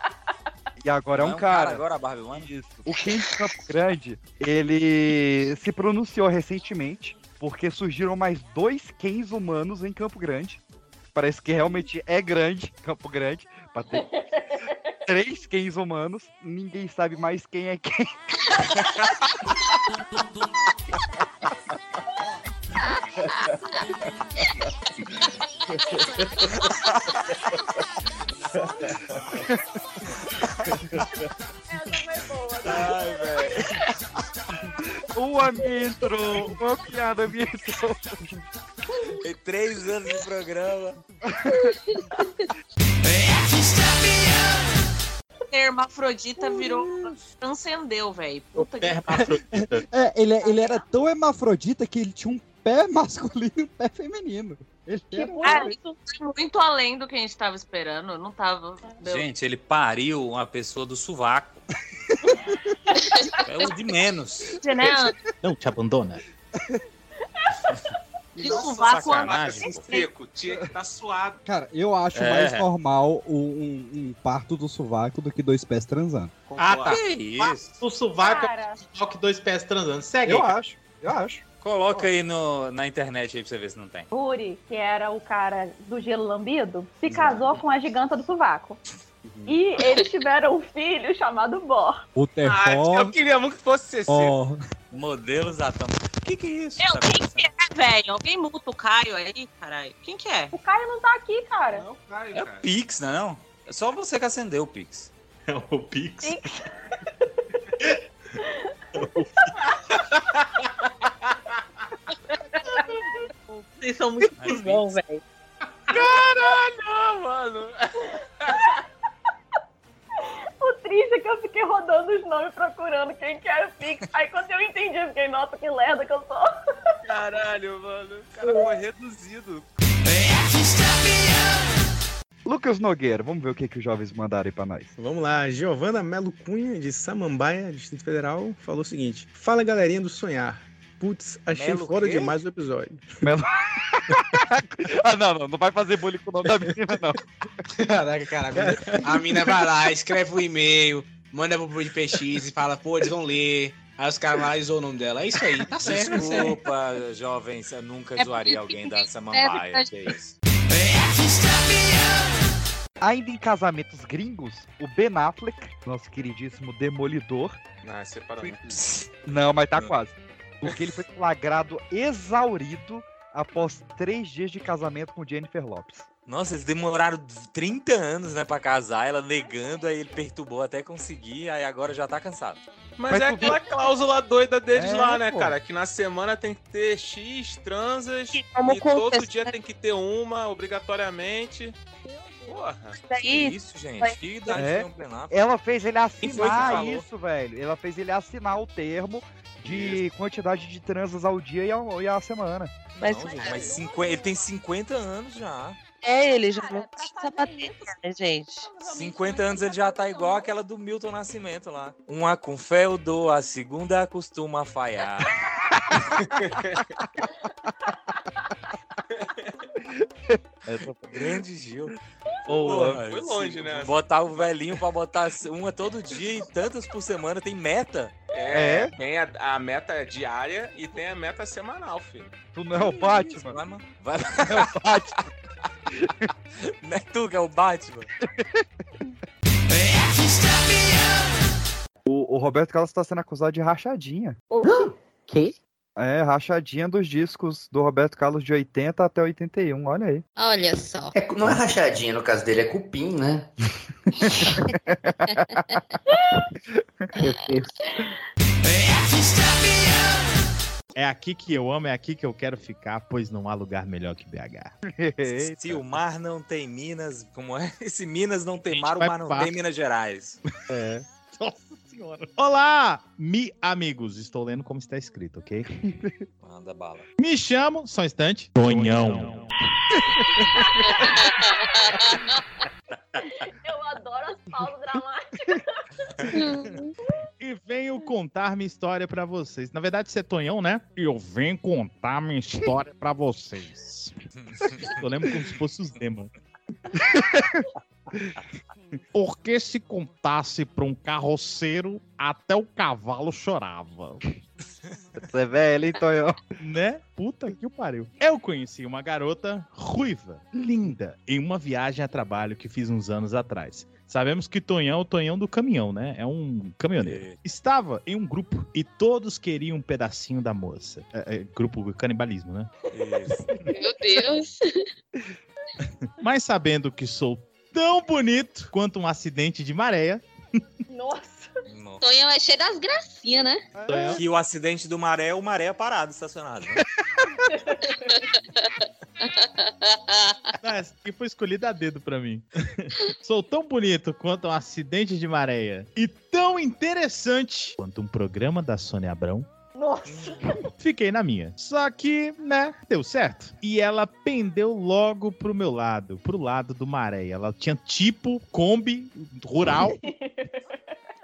E agora é Não um cara. Agora a Barbie One? Isso. O Ken de Campo Grande, ele se pronunciou recentemente porque surgiram mais dois Kens humanos em Campo Grande. Parece que realmente é grande, Campo Grande, pra ter três Kens humanos. Ninguém sabe mais quem é quem. Ai, velho. Uma me entrou, uma piada me entrou. Tem três anos de programa. Hermafrodita virou. Transcendeu, velho. Puta que É, ele, ele era tão hermafrodita que ele tinha um pé masculino e um pé feminino. Ele era Cara, isso foi muito além do que a gente tava esperando. Eu não tava. Deu- Gente, ele pariu uma pessoa do sovaco. é o de menos. Não te abandona. Que Nossa, sovaco sacanagem. Seco, tinha que estar suado. Cara, eu acho É. mais normal um, um- parto do sovaco do que dois pés transando. Ah, tá. Que isso? O sovaco é Cara. só que dois pés transando. Segue. Eu aí. acho, eu acho. Coloca aí no, na internet aí pra você ver se não tem. Uri, que era o cara do gelo lambido, se casou com a giganta do sovaco. E eles tiveram um filho chamado Bor. O Ah, terror. eu queria muito que fosse CC. ó, Modelos da tampa. que que é isso? Eu, quem que é, velho? Alguém multa o Caio aí, caralho. Quem que é? O Caio não tá aqui, cara. É o Pix, não é não? É só você que acendeu o Pix. É o Pix? Vocês são muito cuzão, velho. Caralho, mano. Triste é que eu fiquei rodando os nomes procurando quem que era o Pix. Aí quando eu entendi, eu fiquei, nossa, que lerda que eu sou. Caralho, mano. O cara foi reduzido. Lucas Nogueira, vamos ver o que, que os jovens mandaram aí pra nós. Vamos lá, Giovana Melo Cunha, de Samambaia, Distrito Federal, falou o seguinte: Fala galerinha do Sonhar. Putz, achei Melo foda quê? demais o episódio. Melo... ah, não, não, não vai fazer bullying com o nome da menina, não. Caraca, cara. a mina- vai lá, escreve um e-mail, manda pro PX e fala, pô, eles vão ler. Aí os caras lá zoam o nome dela. É isso aí, tá certo. Desculpa, jovens, eu nunca É zoaria alguém da deve Samambaia. Que isso? Ainda em casamentos gringos, o Ben Affleck, nosso queridíssimo Demolidor. Ah, separou. Não, mas tá quase. Porque ele foi flagrado exaurido após três dias de casamento com Jennifer Lopes. Nossa, eles demoraram 30 anos, né, pra casar, ela negando, aí ele perturbou até conseguir, aí agora já tá cansado. Mas, Mas é aquela cláusula doida deles É, lá, né, pô. cara? Que na semana tem que ter X transas como e todo dia tem que ter uma, obrigatoriamente. Porra. Que isso, gente? Que idade É, um Affleck? ela fez ele assinar isso, velho. Ela fez ele assinar o termo de quantidade de transas ao dia e a, e a semana. Mas, Não, gente, mas 50 ele tem 50 anos já. É, ele já não precisa bater, né, gente? 50 anos ele já tá igual aquela do Milton Nascimento lá. Uma com fé eu dou, a segunda costuma falhar. Grande Gil. Porra, foi longe, né? Botar o velhinho pra botar uma todo dia e tantas por semana tem meta. É, tem a, a meta diária e tem a meta semanal, filho. Tu não é o Batman? Vai, mano. Vai. É o Batman. Não é tu que é o Batman? O, o Roberto Carlos tá sendo acusado de rachadinha. Que? É, rachadinha dos discos do Roberto Carlos de 80 até 81, olha aí. Olha só. É, não é rachadinha, no caso dele, é cupim, né? É aqui que eu amo, é aqui que eu quero ficar, pois não há lugar melhor que BH. Se o mar não tem Minas, como é? Se Minas não tem mar, o mar não tem Minas Gerais. É. Nossa senhora. Olá, mi amigos. Estou lendo como está escrito, ok? Manda bala. Me chamo, só um instante, Tonhão. Eu adoro as pausas dramáticas. E venho contar minha história pra vocês. Na verdade, você é Tonhão, né? E eu venho contar minha história pra vocês. Eu lembro como se fosse os Dema. Porque se contasse pra um carroceiro, até o cavalo chorava. Você é velho, hein, Tonhão? Né? Puta que pariu. Eu conheci uma garota ruiva, linda, em uma viagem a trabalho que fiz uns anos atrás. Sabemos que Tonhão é o Tonhão do caminhão, né? É um caminhoneiro. Estava em um grupo e todos queriam um pedacinho da moça. É, é, grupo canibalismo, né? Meu Deus. Mas sabendo que sou tão bonito quanto um acidente de maré, Nossa. Tonhão é cheio das gracinhas, né? Que o acidente do maré é o maré parado, estacionado. né? Não, essa aqui foi escolhida a dedo pra mim. Sou tão bonito quanto um acidente de maré e tão interessante quanto um programa da Sônia Abrão. Nossa. Fiquei na minha. Só que, né, deu certo. E ela pendeu logo pro meu lado, pro lado do maré. Ela tinha tipo Kombi rural.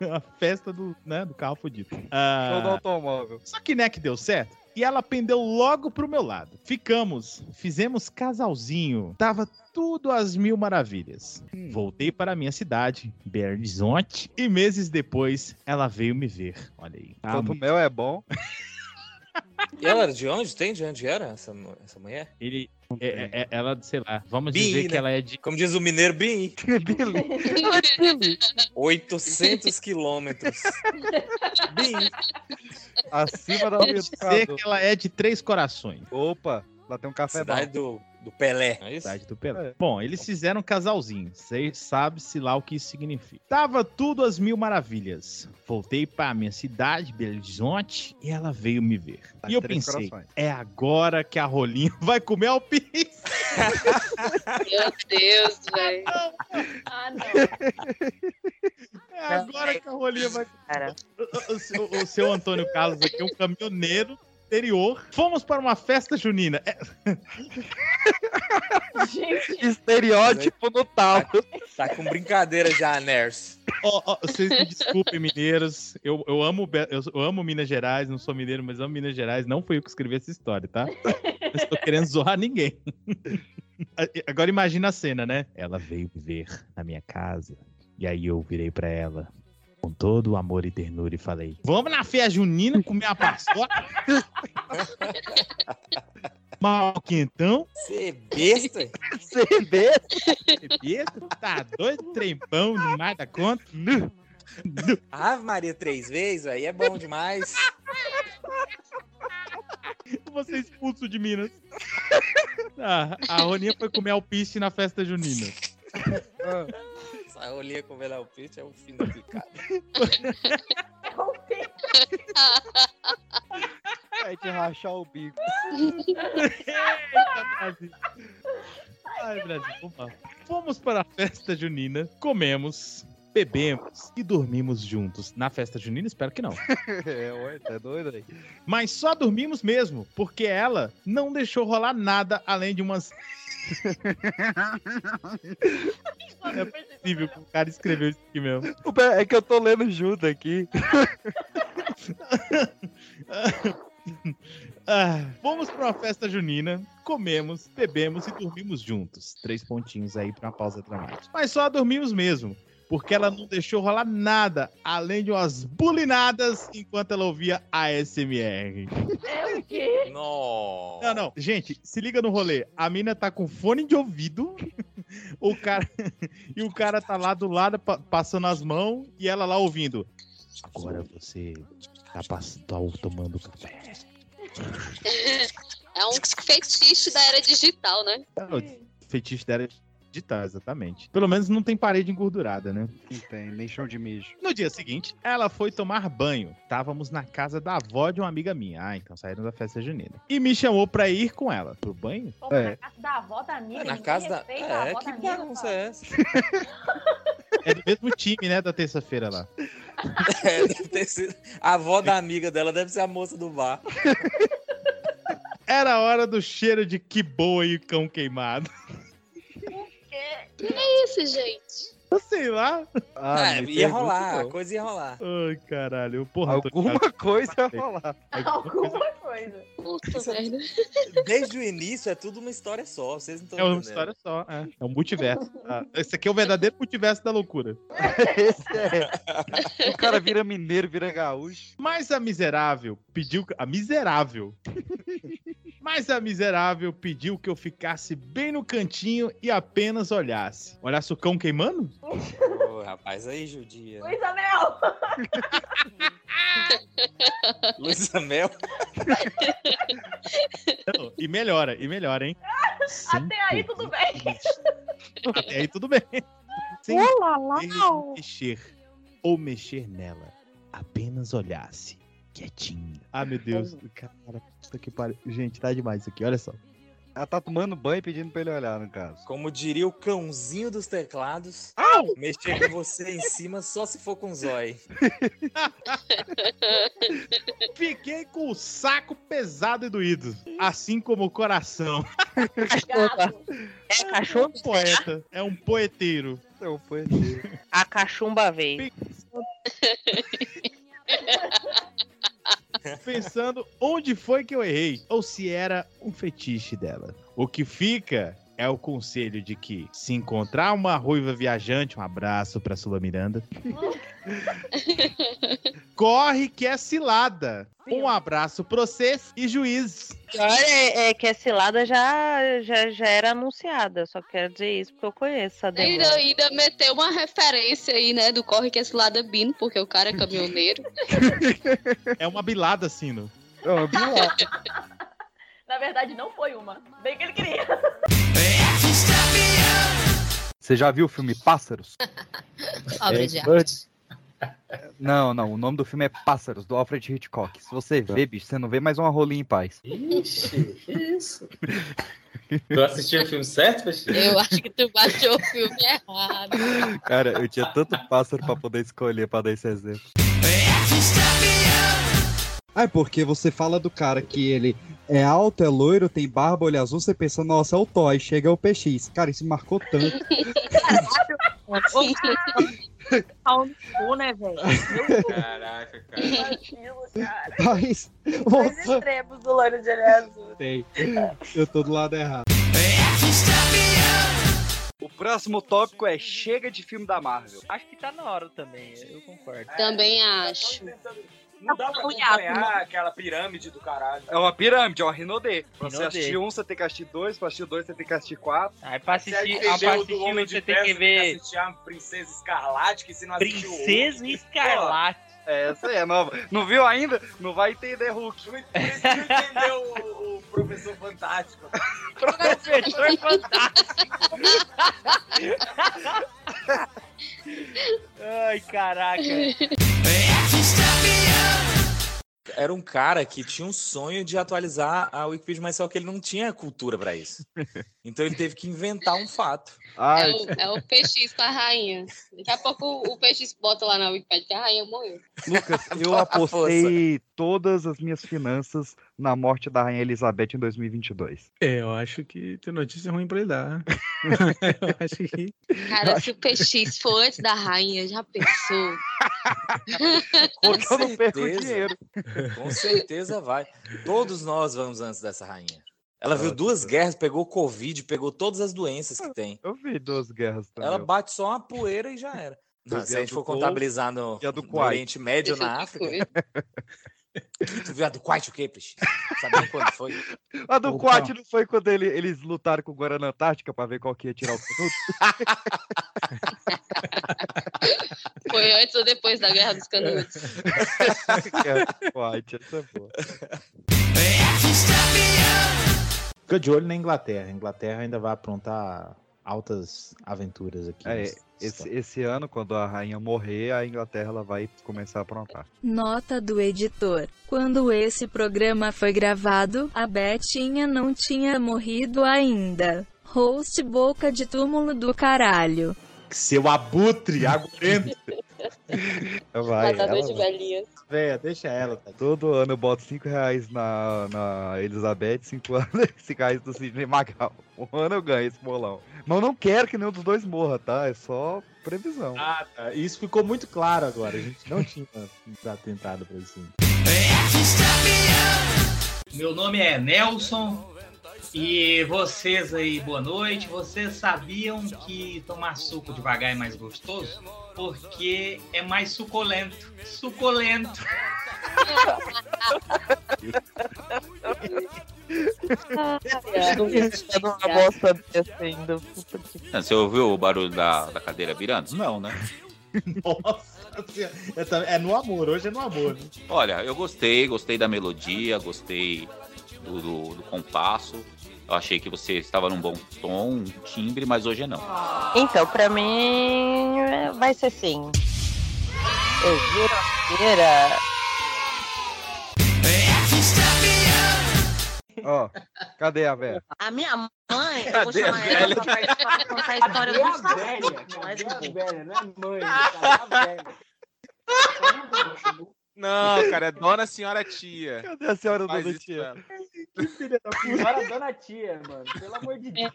A festa do, né, do carro fudido. Ah, Show do automóvel. só que né que deu certo. E ela pendeu logo pro meu lado. Ficamos, fizemos casalzinho. Tava tudo às mil maravilhas. Voltei para a minha cidade, Belo Horizonte, e meses depois ela veio me ver. Olha aí. Todo mel é bom. E ela era de onde? Tem de onde era essa, essa mulher? Ele, é- é- é- ela, sei lá, vamos Bi, dizer né? que ela é de. Como diz o mineiro, Bim. 800 quilômetros. Bim. Acima da Vamos dizer que ela é de Três Corações. Opa, lá tem um café Cidade bom. do, do Pelé. É isso? Cidade do Pelé. Bom, eles fizeram um casalzinho. Você sabe-se lá o que isso significa. Tava tudo às mil maravilhas. Voltei pra minha cidade, Belo Horizonte, e ela veio me ver. Tá e eu pensei, Corações. é agora que a Rolinha vai comer alpiste. Meu Deus, velho. Ah, não. É agora que a Rolinha vai. O, o seu- o seu Antônio Carlos aqui é um caminhoneiro interior. Fomos para uma festa junina. É- Estereótipo no tal. Tá com brincadeira já, Ners. Ó, ó, vocês me desculpem, mineiros. Eu, eu, amo, eu, amo Minas Gerais, não sou mineiro, mas amo Minas Gerais. Não fui eu que escrevi essa história, tá? Não estou querendo zoar ninguém. Agora imagina a cena, né? Ela veio me ver na minha casa. E aí eu virei pra ela com todo o amor e ternura e falei: Vamos na festa junina comer uma paçoca? Mal quentão? Você é besta? Você é besta? Besta? Tá doido? Trempão demais da conta? Ave Maria três vezes, aí é bom demais. Ser expulso de Minas. Ah, a Roninha foi comer alpiste na festa junina. Essa rolinha com o Pitch é o fim da picada. Vai te rachar o bico. Eita, Brasil. Ai, Brasil, vamos lá. Fomos para a festa junina, comemos, bebemos e dormimos juntos. Na festa junina, espero que não. É, ué, tá doido aí. Mas só dormimos mesmo, porque ela não deixou rolar nada além de umas. é possível que o cara escreveu isso aqui mesmo. É que eu tô lendo junto aqui. Ah, fomos para uma festa junina, comemos, bebemos e dormimos juntos. Três pontinhos aí para uma pausa dramática. Mas só dormimos mesmo, porque ela não deixou rolar nada, além de umas bulinadas enquanto ela ouvia ASMR. É o quê? Não. Não, não. Gente, se liga no rolê. A mina tá com fone de ouvido. O cara e o cara tá lá do lado pa- passando as mãos e ela lá ouvindo. Agora você tá, pass- tá tomando café. É um fetiche da era digital, né? É fetiche dela é digital, exatamente. Pelo menos não tem parede engordurada, né? Não tem, nem chão de mijo. No dia seguinte, ela foi tomar banho. Estávamos na casa da avó de uma amiga minha. Ah, então saíram da festa junina. E me chamou pra ir com ela pro banho. Pô, É. Na casa da avó da amiga. Na ninguém casa da. a É, avó que da amiga, bagunça é essa? É do mesmo time, né, da terça-feira lá. É, deve ter sido. A avó da amiga dela deve ser a moça do bar. Era a hora do cheiro de que boa e cão queimado. Que é isso, gente? Eu sei lá. Ah, É, ia rolar, a coisa ia rolar. Ai, caralho. Porra, Alguma coisa ia rolar. Alguma coisa. Puta merda. Desde o início é tudo uma história só, vocês não estão É uma entendendo. história só. É, é um multiverso. Ah, esse aqui é o verdadeiro multiverso da loucura. Esse é. O cara vira mineiro, vira gaúcho. Mas a miserável pediu. A miserável. Mas a miserável pediu que eu ficasse bem no cantinho e apenas olhasse. Olhasse o cão queimando? Ô, rapaz, aí judia. Luísa Mel! Luísa Mel. Não, e melhora, e melhora, hein? Até aí tudo bem. Até aí tudo bem. Sem Olá, lá. ele mexer ou mexer nela, apenas olhasse, quietinho. Ah, meu Deus, cara, puta que pariu. Gente, tá demais isso aqui, olha só. Ela tá tomando banho e pedindo pra ele olhar, no caso. Como diria o cãozinho dos teclados, mexer com você em cima só se for com zói. Fiquei com o saco pesado e doído, assim como o coração. É cachorro? um poeta, é um poeteiro. É um poeteiro. A cachumba veio. Pensando onde foi que eu errei, ou se era um fetiche dela. O que fica é o conselho de que se encontrar uma ruiva viajante, um abraço pra Sula Miranda, Corre que é cilada. Um abraço pra vocês e juízes. Pior é, é que a cilada já, já, já era anunciada. Só quero dizer isso porque eu conheço a Ainda, ainda meteu uma referência aí, né, do Corre que é cilada Bino, porque o cara é caminhoneiro. É uma bilada, Sino. É uma bilada. Na verdade, não foi uma. Bem que ele queria. Você já viu o filme Pássaros? Obra É, de Birds. Não, não. O nome do filme é Pássaros, do Alfred Hitchcock. Se você vê, bicho, você não vê mais uma rolinha em paz. Ixi, que isso? Tu assistiu o filme certo, Peixe? Eu acho que tu baixou o filme errado. Cara, eu tinha tanto pássaro pra poder escolher pra dar esse exemplo. Ah, é porque você fala do cara que ele é alto, é loiro, tem barba, olho azul, você pensa, nossa, é o Toy, chega o PX. Cara, isso marcou tanto. Pau no cu, né, velho? Caraca, cara. Cara. Mas Dois extremos do loiro de olho azul. tem. Eu tô do lado errado. O próximo tópico é chega de filme da Marvel. Acho que tá na hora também, eu concordo. Também acho. Não dá pra acompanhar aquela pirâmide do caralho. É uma pirâmide, é uma Rinodê. Pra você assistir um, você tem que assistir dois. Pra assistir dois, você tem que assistir quatro. Aí pra Se assistir, ah, você pra assistir Homem de você tem que você ver assistir a Princesa Escarlate, que se não assistir o Princesa outro- Escarlate. É, essa aí é nova. Não viu ainda? Não vai entender Hulk. Não entendeu o, o Professor Fantástico. Professor Fantástico. Ai, caraca. Era um cara que tinha um sonho de atualizar a Wikipedia, mas só que ele não tinha cultura pra isso. Então ele teve que inventar um fato. É o, é o PX com a rainha. Daqui a pouco o, o PX bota lá na Wikipedia que a rainha morreu. Lucas, eu apostei todas as minhas finanças na morte da Rainha Elizabeth em 2022. É, eu acho que tem notícia ruim pra ele dar. eu acho que. Cara, se o PX for antes da rainha, já pensou? Porque eu não perco dinheiro. Com certeza vai. Todos nós vamos antes dessa rainha. Ela viu duas guerras, pegou Covid, pegou todas as doenças que tem. Eu vi duas guerras também. Ela bate só uma poeira e já era. Não, se a gente for contabilizar no, no. Oriente Médio, Isso na África. Tu viu a do Kuwait o quê, Peixe? Sabia quando foi? A do. Quat não foi quando ele- eles lutaram com o Guarana Antártica pra ver qual que ia tirar o produto? Foi antes ou depois da Guerra dos Canudos? Quat, essa é boa. Fica de olho na Inglaterra. A Inglaterra ainda vai aprontar altas aventuras aqui. É, esse, esse ano, quando a rainha morrer, a Inglaterra ela vai começar a aprontar. Nota do editor. Quando esse programa foi gravado, a Betinha não tinha morrido ainda. Host boca de túmulo do caralho. Seu abutre, agorento. Vai, Matador ela de vai. Deixa ela. Tá? Todo ano eu boto 5 reais na, na Elizabeth, 5 anos 5 reais do Sidney Magal. Um ano eu ganho esse bolão. Mas eu não quero que nenhum dos dois morra, tá? É só previsão. Ah, tá. Isso ficou muito claro agora. A gente não tinha atentado pra isso. Meu nome é Nelson e vocês aí, boa noite. Vocês sabiam que tomar suco devagar é mais gostoso? Porque é mais suculento. Suculento. Você ouviu o barulho da, da cadeira virando? Não, né? Nossa senhora. É, tá- é no amor, hoje é no amor. né? Olha, eu gostei, gostei da melodia, gostei do, do, do compasso. Eu achei que você estava num bom tom, um timbre, mas hoje não. Então, pra mim, é, vai ser sim. Eu juro, feira. Ó, cadê a velha? A minha mãe, eu vou Cadê a chamar ela velha? pra contar a história do é do velha, não é mãe, cara, Não, cara, é Dona Senhora Tia. Cadê a senhora Faz Dona isso Tia? Que filha da puta. Senhora Dona Tia, mano. Pelo amor de Deus.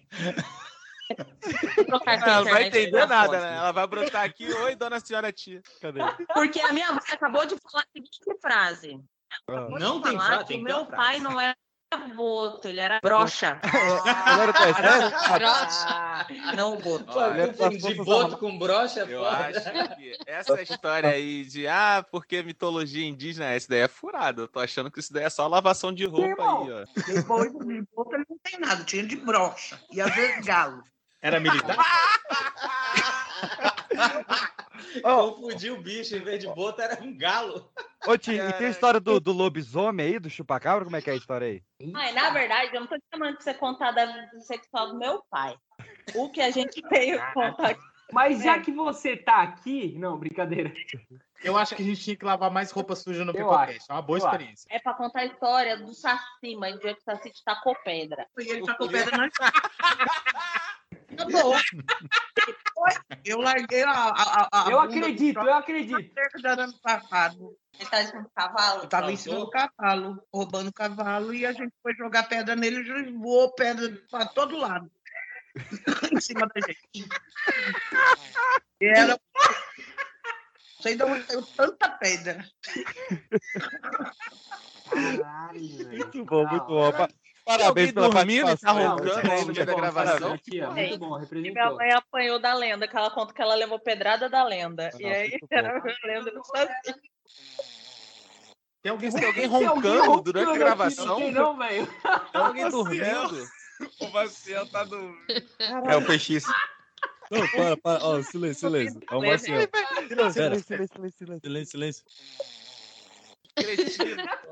Ela não vai entender nada, né? Ela vai brotar aqui, oi, Dona Senhora Tia. Cadê? Porque a minha mãe acabou de falar a seguinte frase. Ah. Não tem falar frase, que tem meu frase. pai não era Boto, ele era brocha. Ele era do exército? brocha. Não, Boto. Das de boto com brocha, Eu foda. acho que essa história aí de ah, porque mitologia indígena, essa daí é furada. Eu tô achando que isso daí é só lavação de roupa aí, ó. Depois de boto ele não tem nada, tinha de brocha. E às vezes galo. Era militar? Confundi o bicho, em vez de boto era um galo. Ô, Tim, e tem a história do, do lobisomem aí, do chupacabra? Como é que é a história aí? Ai, na verdade, eu não tô te chamando pra você contar da vida sexual do meu pai. O que a gente veio contar aqui. Mas já que você tá aqui. Não, brincadeira. Eu acho que a gente tinha que lavar mais roupa suja no Pipocast. É uma boa eu acho. experiência. É pra contar a história do Saci, mas o dia que o Saci te tacou pedra. E ele tacou pedra na Tá bom. Eu larguei a. a, a Eu acredito, eu acredito. ano passado. Ele tá em cima do cavalo? Eu tava em cima do cavalo, roubando o cavalo, e a gente foi jogar pedra nele e voou pedra pra todo lado. em cima da gente. E era. Não sei de onde saiu tanta pedra. Muito bom, muito bom. Pa- Parabéns pela dormindo e tá roncando aí no meio da gravação? Aqui, ó, muito bom, E minha representou. mãe apanhou da lenda, que ela conta que ela levou pedrada da lenda. e aí era a lenda do Saci. Tem alguém, Tem alguém roncando durante a gravação? Não, velho. Tem alguém dormindo? O Maciel tá no. É o PX. Não, para, para. Ó, silêncio, silêncio. É o Marcelo. Silêncio, silêncio, silêncio, silêncio. Silêncio,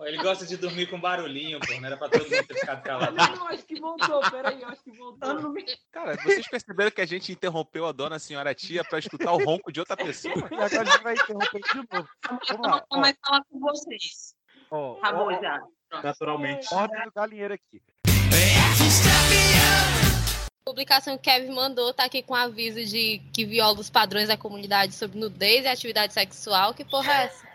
Ele gosta de dormir com barulhinho, pô. Não era pra todo mundo ter ficado calado. Não, acho que voltou, peraí, eu acho que voltou. Cara, vocês perceberam que a gente interrompeu a dona senhora tia pra escutar o ronco de outra pessoa? E agora a gente vai interromper de novo. Vamos lá. Mais falar com vocês. Ó, Acabou já. Naturalmente. Ordem do galinheiro aqui. Publicação que o Kevin mandou tá aqui com aviso de que viola os padrões da comunidade sobre nudez e atividade sexual. Que porra é essa?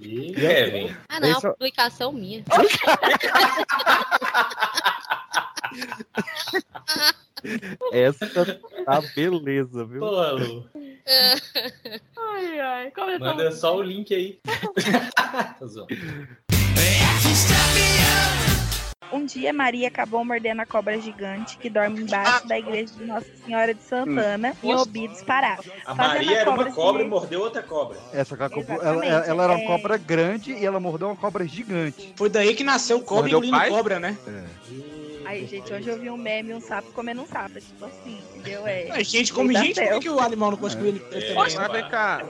Ih, Kevin. Ah, não, é é uma publicação minha. Essa tá beleza, viu? Pô, Lu. Ai, ai. Começou Manda só o link aí. Um dia, Maria acabou mordendo a cobra gigante que dorme embaixo da igreja de Nossa Senhora de Santana em Nossa. Obidos, Pará. A Maria era uma cobra e mordeu outra cobra. Essa cobra, ela, ela- era uma é. cobra grande e ela mordeu uma cobra gigante. Foi daí que nasceu o cobra Mordeu o engolindo pai? cobra, né? Aí, gente, hoje eu vi um meme, um sapo comendo um sapo. Tipo assim, entendeu? É. A gente come gente, por que, o animal não conseguiu ele É, também? mas vem cá.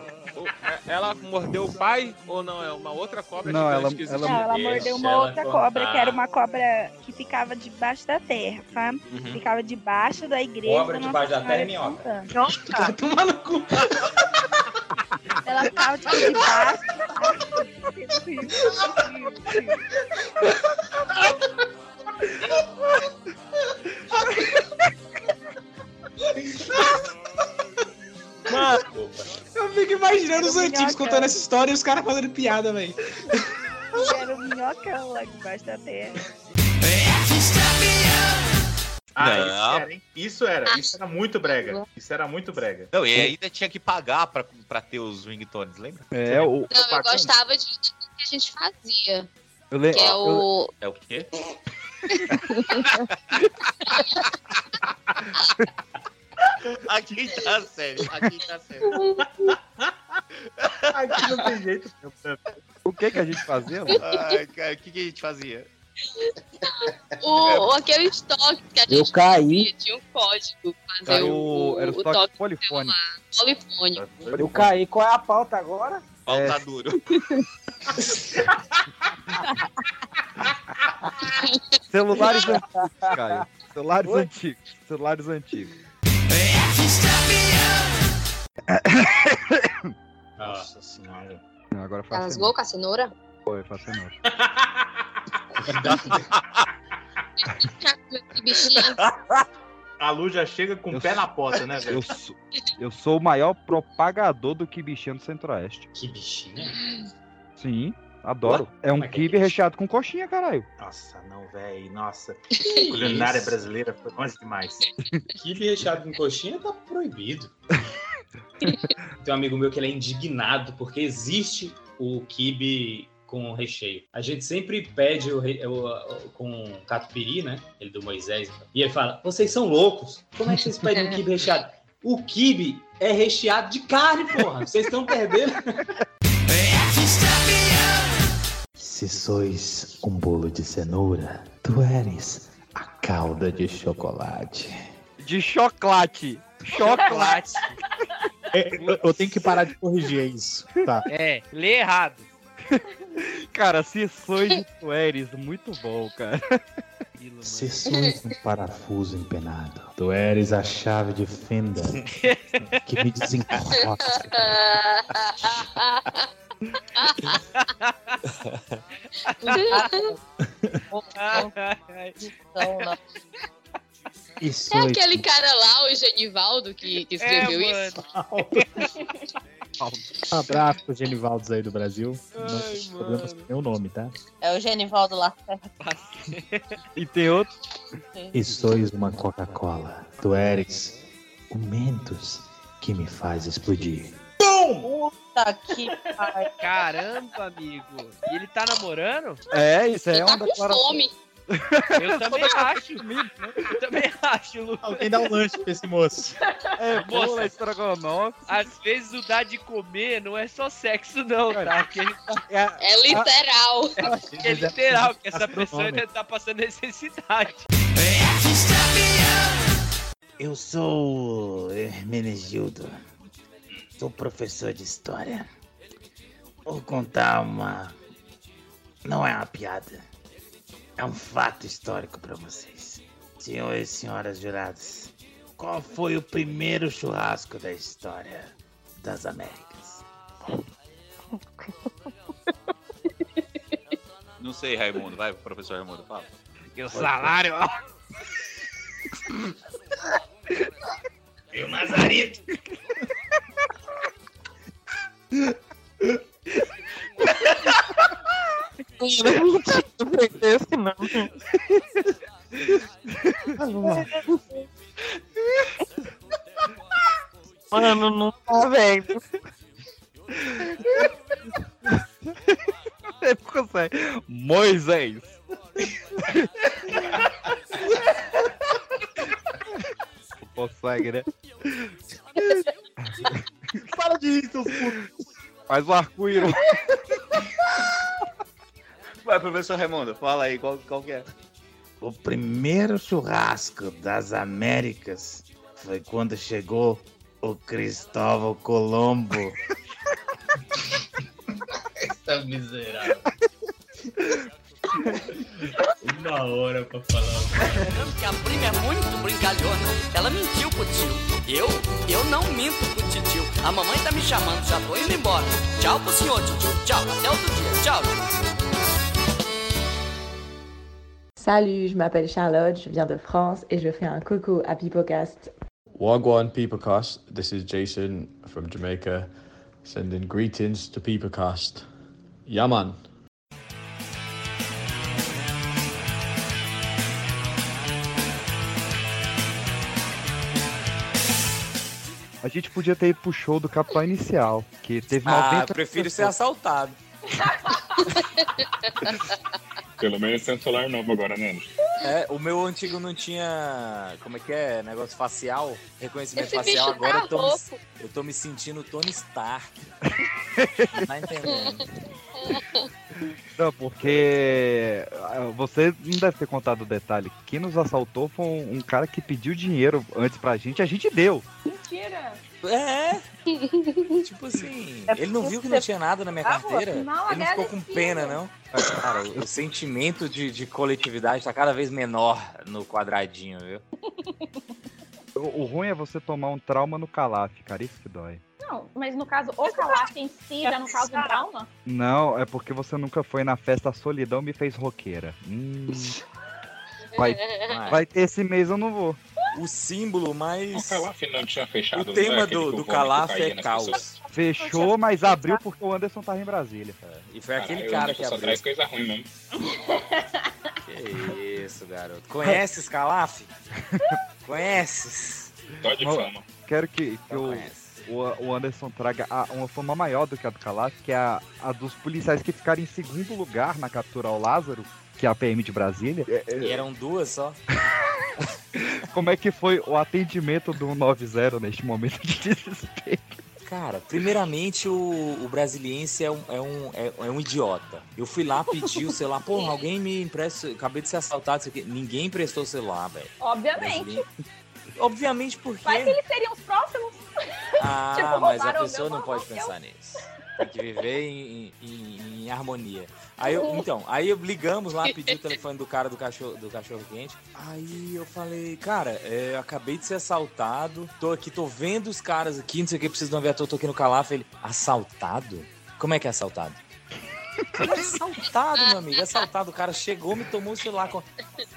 É- Ela mordeu o pai ou não? É uma outra cobra Não, ela- ela- Não, ela mordeu uma ela outra contar. cobra, que era uma cobra que ficava debaixo da terra, sabe? Uhum. Ficava debaixo da igreja. Cobra da debaixo da terra é minhoca. Tá tomando cu. Ela ficava tipo debaixo. Mano, eu fico imaginando os antigos contando essa história e os caras fazendo piada, velho. Era um minhocão lá debaixo da terra. Ah, isso era, hein? Isso era. Isso era muito brega. Isso era muito brega. Não, e ainda tinha que pagar pra, pra ter os ringtones, lembra? É, o. Não, eu gostava de que a gente fazia. Eu le- Que é o. É o quê? A quinta série. A quinta série. Aqui não tem jeito. O que que a gente fazia? mano? Ai, cara, o que, que a gente fazia? O, aquele estoque que a Eu gente caí. fazia, tinha um código fazer Era o, o, era o o toque toque polifônico. polifônico. Eu caí. Qual é a pauta agora? Pauta duro. Celulares antigos, Caio. Celulares antigos. Celulares antigos. Nossa senhora. Não, agora faz Rasgou com a cenoura? Foi, faz cenoura. Que bichinho. A Lu já chega com o pé na porta, né, velho? Eu sou, eu sou o maior propagador do quibe no Centro-Oeste. Que bichinho. Sim, adoro. É um é que é quibe recheado com coxinha, caralho. Nossa, não, velho. Nossa. Culinária brasileira foi longe demais. Kibe recheado com coxinha tá proibido. Tem um amigo meu que ele é indignado porque existe o kibe com recheio. A gente sempre pede o, re- o- o- com catupiry, né? Ele do Moisés. E ele fala: vocês são loucos. Como é que vocês pedem um quibe recheado? O quibe é recheado de carne, porra. Vocês estão perdendo. Se sois um bolo de cenoura, tu eres a calda de chocolate. De chocolate. Chocolate. É, eu, eu tenho que parar de corrigir isso. Tá. É, lê errado. Cara, se sois tu eres, muito bom, cara. Se sois um parafuso empenado, tu eres a chave de fenda que me desenrosca. E É aquele cara lá, o Genivaldo, que, que escreveu É, isso? Um abraço pro Genivaldos aí do Brasil. Problemas com meu nome, tá? É o Genivaldo Lacerda. E tem outro. E sois uma Coca-Cola, tu eres o Mentos que me faz explodir. Puta que pariu. Caramba, amigo. E ele tá namorando? É, isso é Ele uma tá declaração. fome. Eu também acho. Eu também acho, Lu. Alguém dá um lanche pra esse moço. É, Moça, bola, estrogonofe. Às vezes o dar de comer não é só sexo, não, tá? Porque tá... É literal. É literal, que essa pessoa ainda tá passando necessidade. Eu sou Hermenegildo. Sou professor de história. Vou contar uma. Não é uma piada. É um fato histórico pra vocês. Senhores e senhoras juradas, qual foi o primeiro churrasco da história das Américas? Não sei, Raimundo. Vai, professor Raimundo, fala. E o salário, ó. E o Mazarito. Mano, não tá vendo. Ele consegue. Moisés. Consegue, né? Para de rir, seus putos. Faz o arco-íris. Vai, professor Raimundo, fala aí, qual, qual que é? O primeiro churrasco das Américas foi quando chegou o Cristóvão Colombo. Essa miserável. Uma hora pra falar. que a prima é muito brincalhona. Ela mentiu pro tio. Eu? Eu não minto pro tio. A mamãe tá me chamando, já tô indo embora. Salut, je m'appelle Charlotte, je viens de France et je fais un coucou à Pipocast. Wagwan Peoplecast. This is Jason from Jamaica sending greetings to Peoplecast. Yaman. A gente podia ter ido pro show do Capitão Inicial, que teve Ah, 90 eu prefiro ser pessoas. assaltado. Pelo menos tem um celular novo agora, né? É, o meu antigo não tinha. Como é que é? Negócio facial? Reconhecimento Esse facial. bicho tá Agora eu tô, me, eu tô me sentindo Tony Stark. Não tá entendendo? Não, porque ah, você não deve ter contado o detalhe. Quem nos assaltou foi um, um cara que pediu dinheiro antes pra gente, a gente deu. Mentira. É. Tipo assim, É ele não viu que não tinha nada na minha Ah, carteira. ele não ficou com pena, não. Cara, o, o sentimento de, de coletividade tá cada vez menor no quadradinho, viu? O, o ruim é você tomar um trauma no calaf, cara, isso que dói. Não, mas no caso, o calaf em si já não causa um trauma? Não, é porque você nunca foi na festa Solidão me fez roqueira. Hum. Vai, vai ter esse mês, eu não vou. O símbolo mais. O Calaf não tinha fechado. O tema é aquele do, do Calaf é caos. pessoas? Fechou, mas abriu porque o Anderson tava em Brasília. E foi aquele cara Anderson que só abriu. traz coisa ruim mesmo. Que isso, garoto. Conhece esse Calaf? Conheces? Só de fama. Quero que, que o, o, o Anderson traga a- uma fama maior do que a do Calaf, que é a, a dos policiais que ficaram em segundo lugar na captura ao Lázaro, que é a PM de Brasília. É, é, E eram duas só. como é que foi o atendimento do 90 neste momento de desespero? Cara, primeiramente o, o brasiliense é um, é, um, é, é um idiota. Eu fui lá pedir o celular, pô, alguém me empresta, acabei de ser assaltado, isso aqui. Ninguém emprestou o celular, velho. Obviamente. Obviamente porque. Que eles seriam os próximos. Ah, Tipo, mas a pessoa não pode pensar nisso. Tem que viver em, em- em harmonia. Aí eu, então, aí eu ligamos lá, pedi o telefone do cara do cachorro, do cachorro quente. Aí eu falei, cara, é, eu acabei de ser assaltado. Tô aqui, tô vendo os caras aqui, não sei o que, preciso de uma viatura, tô aqui no Calaf. Ele, assaltado? Como é que é assaltado? Ele, assaltado, meu amigo, assaltado. O cara chegou, me tomou o celular. Com...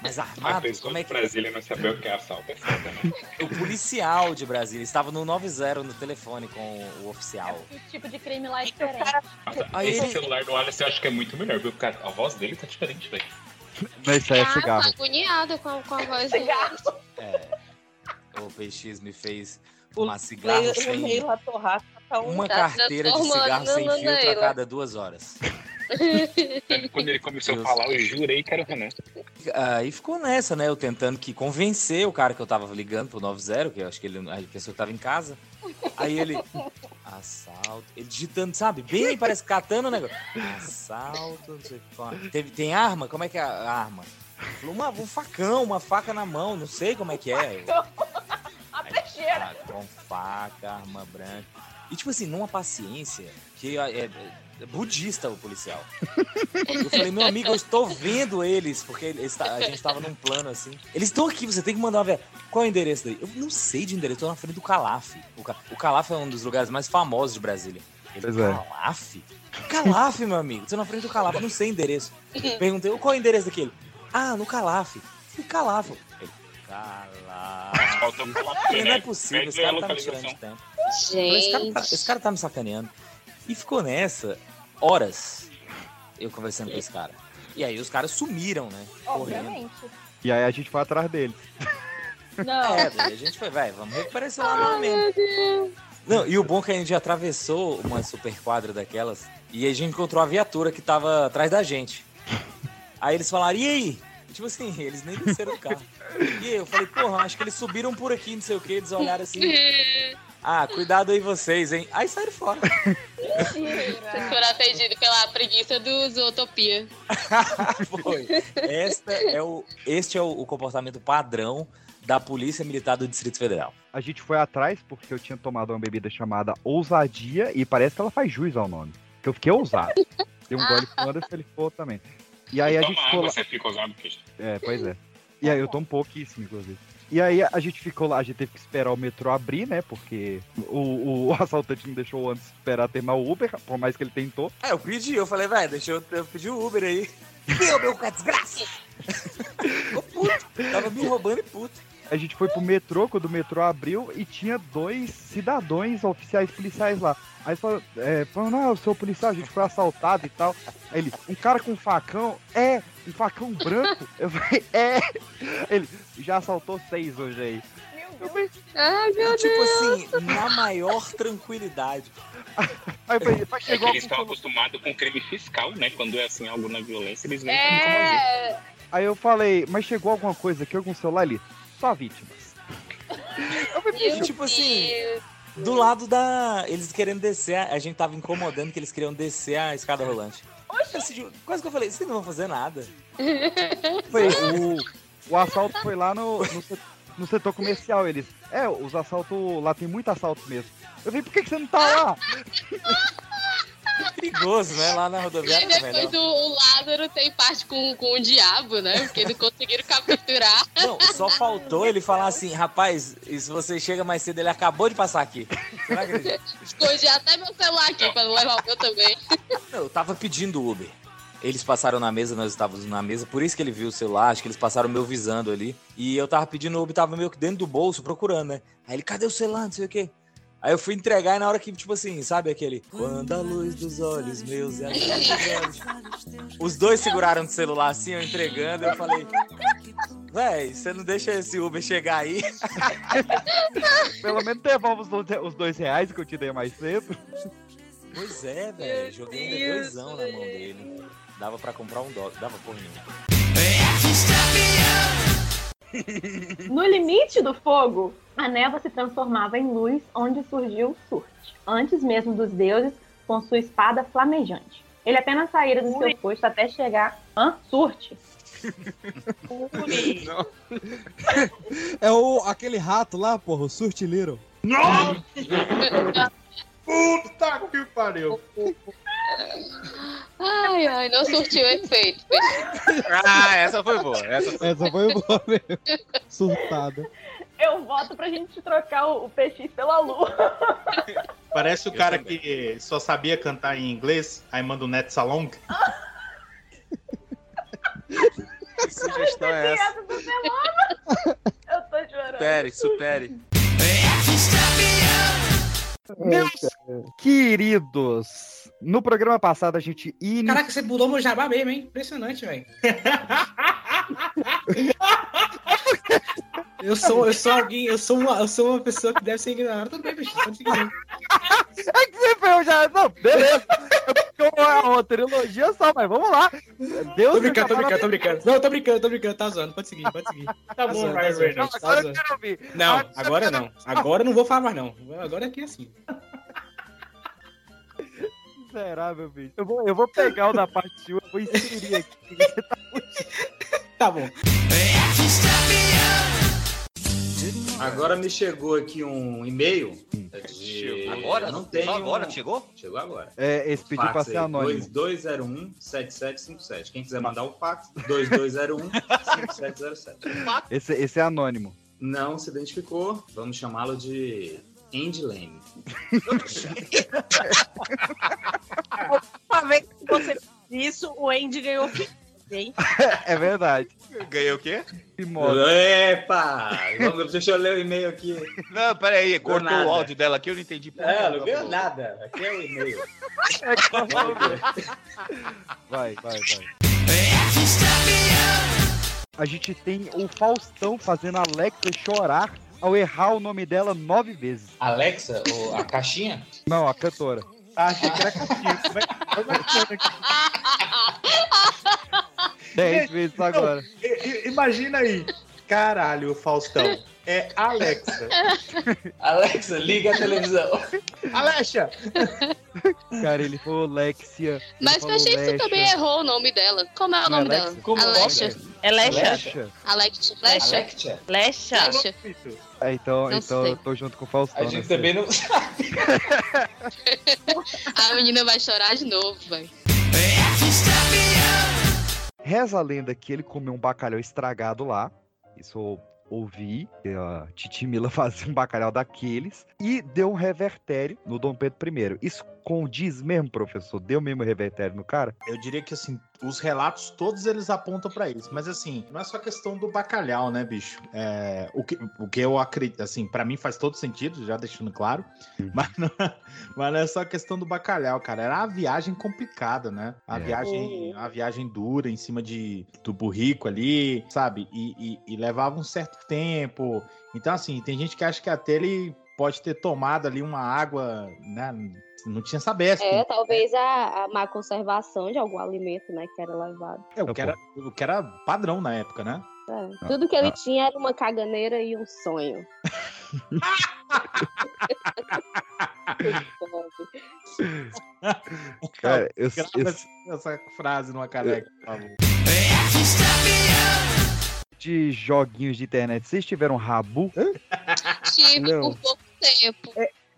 Mas A armado? pessoa Como é que Brasília não saber o que é assalto. É foda, né? o policial de Brasília estava no 90 no telefone com o oficial. Que tipo de crime lá é diferente. Nossa, Aí esse ele- celular do Wallace eu acho que é muito melhor, viu? Porque a voz dele tá diferente, velho. Não, isso aí é Ah, tô cigarro. agoniada com a, com a voz do É. O PX me fez uma cigarro sem. Torraca tá um- Uma tá carteira de transformando cigarro sem filtro a cada duas horas. Quando ele começou a falar, eu jurei que era o Renan. Aí ficou nessa, né? Eu tentando que convencer o cara que eu tava ligando pro 90, que eu acho que ele, a pessoa que tava em casa. Aí ele. Assalto. Ele digitando, sabe? Bem, parece catando o negócio. Assalto, não sei o que. Teve, tem arma? Como é que é a arma? Falou, uma, um facão, uma faca na mão, não sei como é que é. A peixeira. Com faca, arma branca. E tipo assim, numa paciência que é- é budista o policial. Eu falei, meu amigo, eu estou vendo eles, porque eles tá- a gente estava num plano assim. Eles estão aqui, você tem que mandar uma ver. Qual é o endereço daí? Eu não sei de endereço, eu tô na frente do Calaf. O, Ca- o Calaf é um dos lugares mais famosos de Brasília. Ele, Pois é. Calaf? Calaf, meu amigo. Tô na frente do Calaf, eu não sei endereço. Perguntei, qual é o endereço daquele? Ah, no Calaf. Que Calaf? Ele, Calaf. Faltou Ele não é né? possível, esse Pede a cara tá me tirando de tempo. Falei, Esse cara, tá, esse cara tá me sacaneando. E ficou nessa horas eu conversando com esse cara. E aí os caras sumiram, né? Correndo. Obviamente. E aí a gente foi atrás dele. Não. É, daí a gente foi, vai, vamos recuperar esse celular mesmo. Não, e o bom é que a gente atravessou uma super quadra daquelas e a gente encontrou a viatura que tava atrás da gente. Aí eles falaram, e aí? Tipo assim, eles nem desceram do carro. E aí eu falei, porra, acho que eles subiram por aqui, não sei o que, eles olharam assim. Ah, cuidado aí vocês, hein? Aí saíram fora. Vocês foram atendidos pela preguiça do Zootopia. Foi. Esta é o, este é o, o comportamento padrão da Polícia Militar do Distrito Federal. A gente foi atrás porque eu tinha tomado uma bebida chamada Ousadia e parece que ela faz jus ao nome. Que eu fiquei ousado. Dei um gole com o Anderson, ele ficou também. E aí a Toma gente ficou água, lá. você fica usando queijo. É, pois é. E aí eu tomo pouquíssimo, inclusive. E aí a gente ficou lá, a gente teve que esperar o metrô abrir, né? Porque o, o assaltante não deixou antes esperar terminar o Uber, por mais que ele tentou. É, eu pedi, eu falei, velho, deixa eu, eu pedir o Uber aí. Meu, meu, que desgraça! Ficou puto. Tava me roubando e puto. A gente foi pro metrô, quando o metrô abriu, e tinha dois cidadãos oficiais policiais lá. Aí falou, é, falou, não, eu sou policial, a gente foi assaltado e tal. Aí ele, um cara com um facão, é, um facão branco. Eu falei, é. Ele, já assaltou seis hoje aí. Eu falei, meu tipo Deus. assim, na maior tranquilidade. Aí eu falei, mas É chegou que eles estão acostumados com crime fiscal, né? Quando é assim, algo na violência, eles nem. É. Aí eu falei, mas chegou alguma coisa aqui, algum celular ali? Só vítimas. E, tipo assim, do lado da. Eles querendo descer, a gente tava incomodando que eles queriam descer a escada rolante. Eu decidi- quase que eu falei, vocês não vão fazer nada. Foi, o, o assalto foi lá no, no, no setor comercial. Eles, é, os assaltos, lá tem muito assalto mesmo. Eu falei, por que, que você não tá lá? Perigoso, né? Lá na E rodoviária também, depois não. o, o Lázaro tem parte com, com o diabo, né? Porque não conseguiram capturar. Não, só faltou ele falar assim, rapaz, e se você chega mais cedo, ele acabou de passar aqui. Você não acredita? Escondi até meu celular aqui pra não levar o meu também. Eu tava pedindo Uber. Eles passaram na mesa, nós estávamos na mesa, por isso que ele viu o celular, acho que eles passaram meu visando ali. E eu tava pedindo Uber, tava meio que dentro do bolso, procurando, né? Aí ele, cadê o celular, não sei o quê. Aí eu fui entregar e na hora que, tipo assim, sabe aquele... Quando a luz dos olhos meus a luz dos olhos... Os dois seguraram o celular assim, eu entregando, eu falei... Véi, você não deixa esse Uber chegar aí? Pelo menos devolve os dois, reais que eu te dei mais cedo. Pois é, velho. Joguei ainda doisão na mão dele. Dava pra comprar um dólar. Dava por nenhum. No limite do fogo, a névoa se transformava em luz, onde surgiu Surte, antes mesmo dos deuses, com sua espada flamejante. Ele apenas saíra do seu posto até chegar. Hã? Surte? É o, aquele rato lá, porra, o Surte Little. Nossa! Puta que pariu! Ai, ai, não surtiu efeito. Ah, essa foi boa. Essa foi, Essa foi boa mesmo. Surtada. Eu voto pra gente trocar o, o PX pela lua. Parece o cara que só sabia cantar em inglês, aí manda o Net Salong. Que sugestão é essa? Do semana. Eu tô chorando. Supere, supere. Meus queridos, no programa passado a gente iniciou. Caraca, você pulou meu jabá mesmo, hein? Impressionante, velho. Eu sou, eu sou alguém, eu sou, uma, eu sou uma pessoa que deve ser ignorada. Tudo bem, bicho, pode seguir. É que você foi já. Não, beleza. É uma trilogia só, mas vamos lá. Deus Tô brincando, tô brincando, tô brincando. Não, tô brincando, tô brincando, tá zoando. Pode seguir, pode seguir. Tá bom, zoando, Ryan zoando, Reynolds. tá Agora eu zoando. quero ouvir. Não, agora não. Agora eu não vou falar mais, não. Agora é aqui assim. Miserável, bicho. Eu vou, eu vou pegar o da parte 1, eu vou inserir aqui. Tá bom. Agora me chegou aqui um e-mail. De... Agora? Eu não. Só agora chegou? Chegou agora. É, esse pediu pra Fax ser anônimo. 2201-7757. Quem quiser mandar o fax, 2201-5707. Esse, esse é anônimo. Não se identificou, vamos chamá-lo de Andy Lane. Uma vez que você fez isso, o Andy ganhou hein? É verdade. Ganhei o quê? Epa! Vamos, deixa eu ler o e-mail aqui. Não, peraí, cortou nada. o áudio dela aqui, eu não entendi. porra É, não nenhuma. ganhou nada. Aqui é o e-mail. Vai, vai, vai. A gente tem o Faustão fazendo a Alexa chorar ao errar o nome dela nove vezes. Alexa, o- a caixinha? Não, a cantora. Ah, achei que era caixinha. Como é- é que era aqui? Dez vezes agora. Imagina aí. Caralho, Faustão. É Alexa. Alexa, liga a televisão. Alexa! Cara, ele falou Lexia. Mas falou Peixinho Lexa. também errou o nome dela. Como é o é nome Alexa? dela? Como é Alexa. É Lexa? Lexa? Alexa. Lexa. Alexa. Lexa? Lexa. É, então, Não então sei. eu tô junto com o Faustão. A gente nessa também não sabe. A menina vai chorar de novo, velho. Reza a lenda que ele comeu um bacalhau estragado lá. Isso eu ouvi. A Titi Mila fazia um bacalhau daqueles. E deu um revertério no Dom Pedro I. Isso condiz mesmo, professor? Deu mesmo revertério no cara? Eu diria que assim, os relatos todos eles apontam pra isso, mas assim, não é só questão do bacalhau, né, bicho? É, o, que, o que eu acredito, assim, pra mim faz todo sentido, já deixando claro, mas, não, é- mas não é só questão do bacalhau, cara. Era uma viagem complicada, né? A É. viagem, a viagem dura em cima de do burrico ali, sabe? E, e- e levava um certo tempo. Então, assim, tem gente que acha que até ele pode ter tomado ali uma água, né? Não tinha sabesp. É, talvez a, a má conservação de algum alimento, né, que era levado. É, o que, era, o que era padrão na época, né? É, Tudo que ele ah. tinha era uma caganeira e um sonho. Cara, eu, eu- essa- essa frase numa caneca, por favor. de joguinhos de internet, vocês tiveram rabu? Tive Não. por pouco tempo.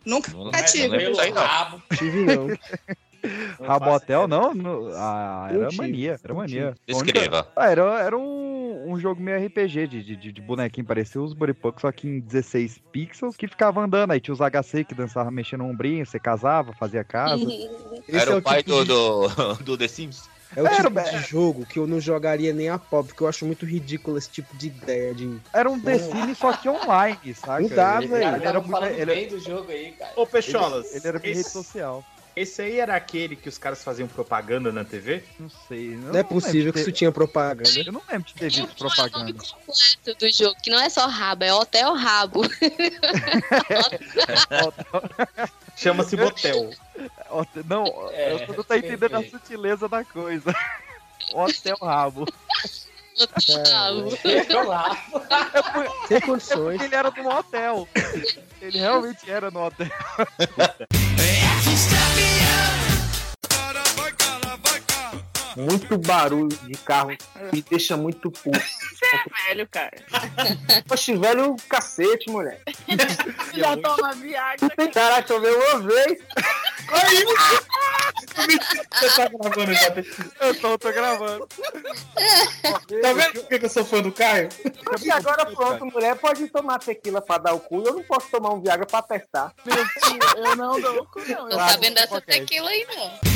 Nunca Não tive. disso aí, não. Tive não. Rabotel não? não ah, Não era tive, mania, era não mania. tive. Descreva. Ah, era, era um, um jogo meio RPG de, de, de- bonequinho, parecia os Buripuck, só que em 16 pixels, que ficava andando, aí tinha os HC que dançava mexendo no ombrinho, você casava, fazia casa. Esse Era é o o pai tipo do, de- do, do The Sims? É o Era, tipo de jogo que eu não jogaria nem a pau, porque eu acho muito ridículo esse tipo de ideia de. Era um The Sims, só que online, saca? Não dá, ele, velho. ele era muito... Ele, bem do jogo aí, cara. Ô, Peixolas. ele, ele era de esse- rede social. Esse aí era aquele que os caras faziam propaganda na TV? Não sei. Não é possível que isso tinha propaganda. Eu não lembro de ter visto propaganda. completo do jogo, que não é só rabo, é hotel rabo. Chama-se. Hotel- Não, É, você não tá entendendo a sutileza da coisa. Hotel rabo. Sem condições. Ele era no hotel. Ele realmente era no hotel. Muito barulho de carro me deixa muito puto. Você é velho, cara. Poxa, velho, cacete, mulher. Já toma Viagra. Caraca, eu vi uma vez. Você tá gravando já? Eu tô, tô gravando. Tá vendo por que eu sou fã do Caio? E agora pronto, mulher pode tomar tequila pra dar o cu. Eu não posso tomar um Viagra pra testar. Meu filho, eu não dou o cu, não. Não tá vendo essa tequila aí, não.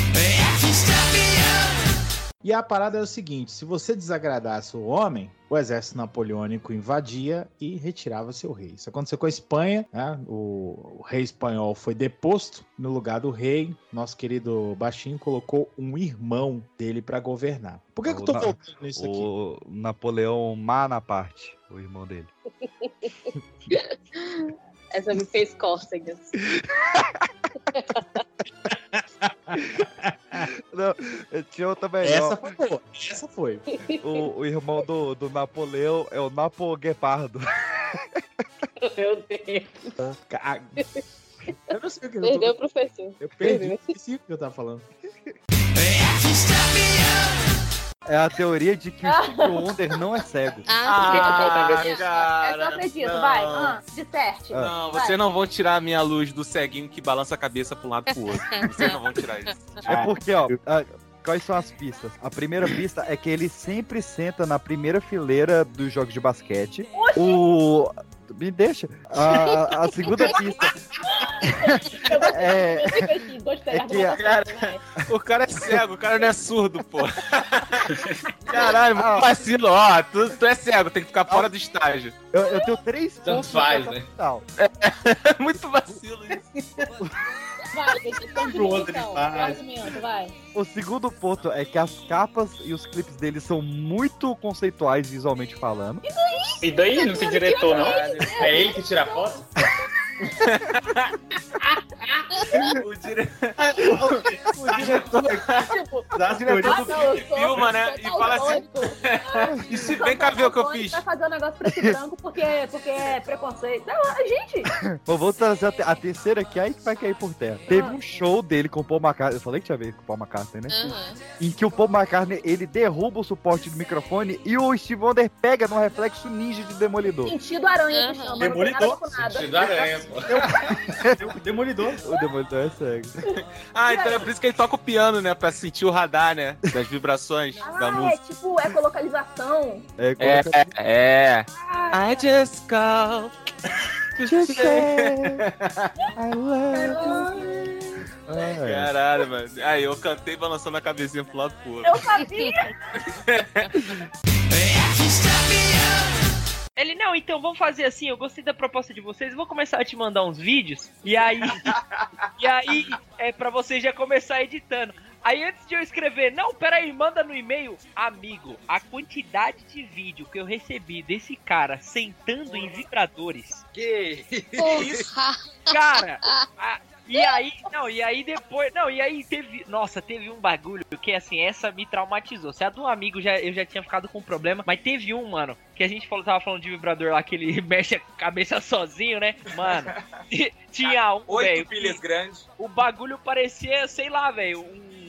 E a parada é o seguinte: se você desagradasse o homem, o exército napoleônico invadia e retirava seu rei. Isso aconteceu com a Espanha, né? o, o rei espanhol foi deposto. No lugar do rei, nosso querido Baixinho colocou um irmão dele pra governar. Por que, que eu tô voltando nisso aqui? O Napoleão Manaparte, o irmão dele. Essa me fez cócegas. Não, tinha outra melhor. Essa foi boa. Essa foi. O, o irmão do, do Napoleão é o Napo Guepardo. Meu Deus. Ca- Eu não sei o que eu Perdeu tô... o professor. Eu perdi, esqueci o que eu tava falando. É a teoria de que o Steve Wonder não é cego. Ah, cara, eu não acredito, não. vai. Ah, disserte. Não, Vai. vocês não vão tirar a minha luz do ceguinho que balança a cabeça pra um lado pro outro. Vocês não vão tirar isso. É porque, ó, a- quais são as pistas? A primeira pista é que ele sempre senta na primeira fileira dos jogos de basquete. O. Me deixa. A, a segunda pista é, é que a- Cara, o cara é cego, o cara não é surdo, pô. Caralho, muito vacilo. Ó, tu, tu é cego, tem que ficar fora do estágio. eu, eu tenho três Tanto pontos faz, né? É muito vacilo isso. Vai, deixa eu continuar então. Vai. O segundo ponto é que as capas e os clipes dele são muito conceituais visualmente falando. E daí? Não tem diretor, não? É ele que tira a foto? o, dire... o diretor o diretor do ah, não, eu filme filma, né? E fala assim. E se vem cá ver o que eu fiz. Vai fazer um negócio preto e branco porque, porque é preconceito. Não, gente. Vou trazer a, te- a terceira aqui, aí que vai cair por terra. Teve um show dele com o Paul McCartney. Eu falei que tinha a ver com o Paul McCartney, né? Em que o Paul McCartney ele derruba o suporte do microfone e o Steve Wonder pega no reflexo ninja de demolidor. Sentido aranha que chama. não com nada. Sentido aranha, pô. Demolidor. O demolidor é cego. Ah, então é por isso que ele toca o piano, né? Pra sentir o radar, né? Das vibrações da Ah, é música. tipo ecolocalização. É, É, é. I just call. Just say I love you. Ah, é. Caralho, mano. Aí eu cantei balançando a cabecinha pro lado pro outro. Eu sabia. Ele, não, então vamos fazer assim, eu gostei da proposta de vocês, vou começar a te mandar uns vídeos, e aí. e aí, é pra você já começar editando. Aí antes de eu escrever, não, peraí, manda no e-mail, amigo, a quantidade de vídeo que eu recebi desse cara sentando em vibradores. Que isso? Cara, a- e aí, não, e aí depois, não, e aí teve, nossa, teve um bagulho que assim, essa me traumatizou. Se a do amigo já, eu já tinha ficado com problema, mas teve um, mano, que a gente falou, tava falando de vibrador lá que ele mexe a cabeça sozinho, né? Mano, tinha um, Oito velho, pilhas que grandes. o bagulho parecia, sei lá, velho, um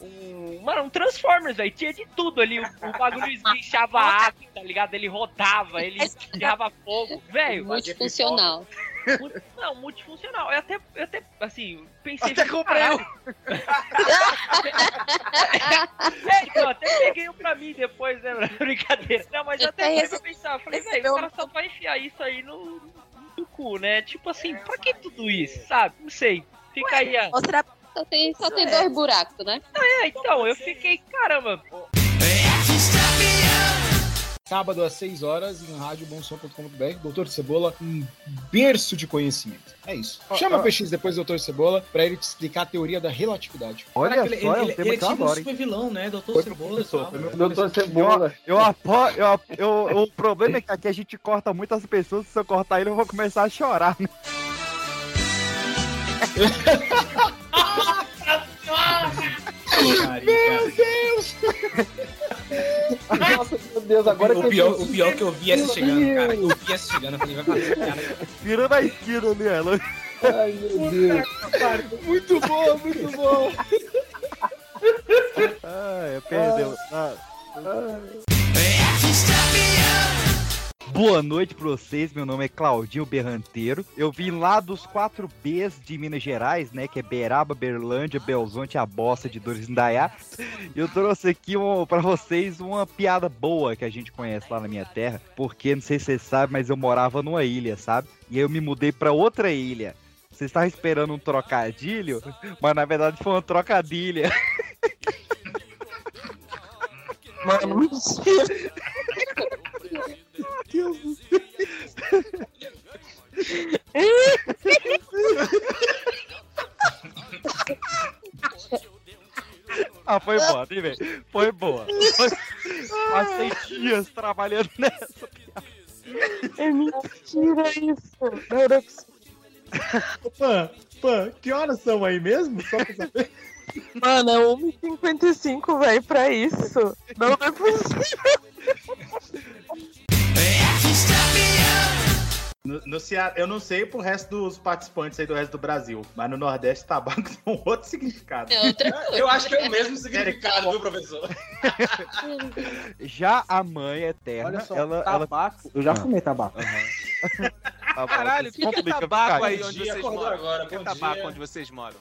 um, mano, um Transformers, velho. Tinha de tudo ali. O, o bagulho esguichava água, tá ligado? Ele rodava, ele tirava fogo. Velho. Multifuncional. Multi- Não, multifuncional. Eu até, eu até assim, pensei. Até comprei um. é, então, eu até peguei um pra mim depois, né? Brincadeira. Não, mas eu até pra pensar. Eu Falei, velho, o cara só vai enfiar isso aí no, no cu, né? Tipo assim, pra que tudo isso, sabe? Não sei. Fica aí a. Mostrar. Só tem, só tem dois buracos, né? É, então, eu fiquei, caramba. Sábado às 6 horas em radiobonsom.com.br. Doutor Cebola, um berço de conhecimento. É isso. Chama ó. o PX depois do Doutor Cebola pra ele te explicar a teoria da relatividade. Olha Caraca, ele, só, é um ele, tema ele que eu é tipo um super vilão, né? Doutor Foi Cebola. tal. Doutor Cebola. Eu apoio. Eu, ap- eu- o problema é que aqui a gente corta muitas pessoas. Se eu cortar ele, eu vou começar a chorar. né? Meu Deus! Nossa, meu Deus, agora o, que eu pior, vi- o pior é que eu vi essa chegando, cara. Eu vi essa chegando, eu falei, vai fazer cara. Tira na esquina ali, ela. Ai, meu Deus. Muito bom, muito bom. Ai, perdeu. Ah. Boa noite pra vocês, meu nome é Claudinho Berranteiro. Eu vim lá dos 4 Bs de Minas Gerais, né? Que é Beraba, Berlândia, Belzonte, a bosta de Dores Indaiá. Eu trouxe aqui um, pra vocês uma piada boa que a gente conhece lá na minha terra. Porque, não sei se vocês sabem, mas eu morava numa ilha, sabe? E aí eu me mudei pra outra ilha. Vocês estavam esperando um trocadilho, mas na verdade foi uma trocadilha. Mano, mentira. Deus do céu. Ah, foi boa, velho? Foi boa. Foi... Passei dias trabalhando nessa. É mentira isso. Não era possível. Pan, Pan, que horas são aí mesmo? Só pra saber. Mano, é 1h55, velho, pra isso. Não é possível. No, no Ceará, eu não sei pro resto dos participantes aí do resto do Brasil, mas no Nordeste tabaco tem um outro significado. É outra coisa. Eu acho que é o mesmo significado, viu, professor? Já a mãe eterna, Olha só, ela, ela... tabaco. Eu já Ah. fumei tabaco. Tá bom, Caralho, o que, que é tabaco aí onde vocês moram? agora, o que é tabaco dia. onde vocês moram?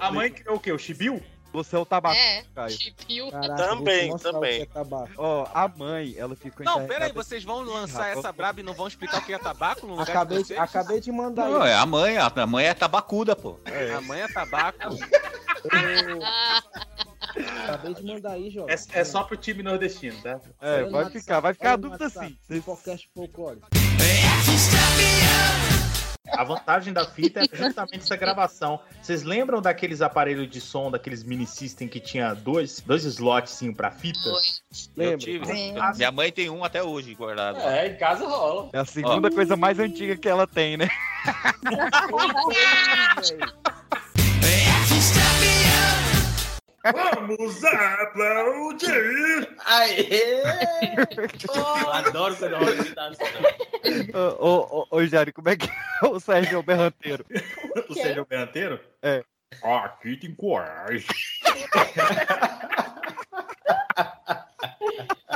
A mãe criou o quê? O chibiu? Você é o tabaco, É, Caio. chipiu. Caraca, Também, o também. é tabaco. Ó, a mãe, ela ficou Não, encarregada- pera aí, vocês vão lançar essa braba e não vão explicar o que é tabaco no lugar Acabei, de- vocês? acabei de mandar Não, aí. é a mãe, a a mãe é tabacuda, pô. A mãe é tabaco. Eu- Acabei de mandar aí, Jovem. É, é só pro time nordestino, tá? É, vai ficar, vai ficar a dúvida assim. Vocês- Podcast folclórico. A vantagem da fita é justamente essa gravação. Vocês lembram daqueles aparelhos de som, daqueles mini system que tinha dois, dois slots pra fita? Foi. Eu Lembra? tive. Lembro. Minha mãe tem um até hoje guardado. É, em casa rola. É a segunda coisa mais antiga que ela tem, né? Vamos aplaudir! Aê! Eu adoro quando a hora de dar Ô, ô, ô, ô, Jário, como é que é o Sérgio Berranteiro? O Sérgio Berranteiro? É. Aqui tem coragem.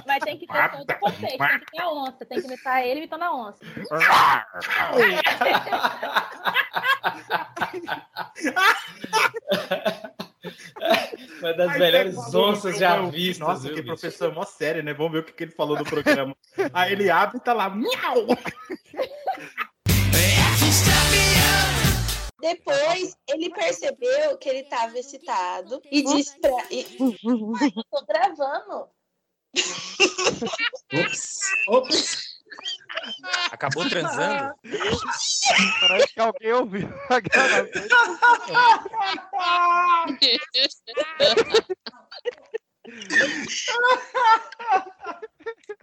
Mas tem que ter todo o contexto, tem que ter a onça, tem que imitar ele imitando a onça. Uma das Aí melhores onças já eu- vistas. Nossa, viu, que bicho? professor mó sério, né? Vamos ver o que, que ele falou no programa. Aí ele abre e tá lá, miau! Depois ele percebeu que ele estava excitado e disse pra. E... Eu tô gravando. Ops, ops. Acabou transando? Parece que alguém ouviu a gravação.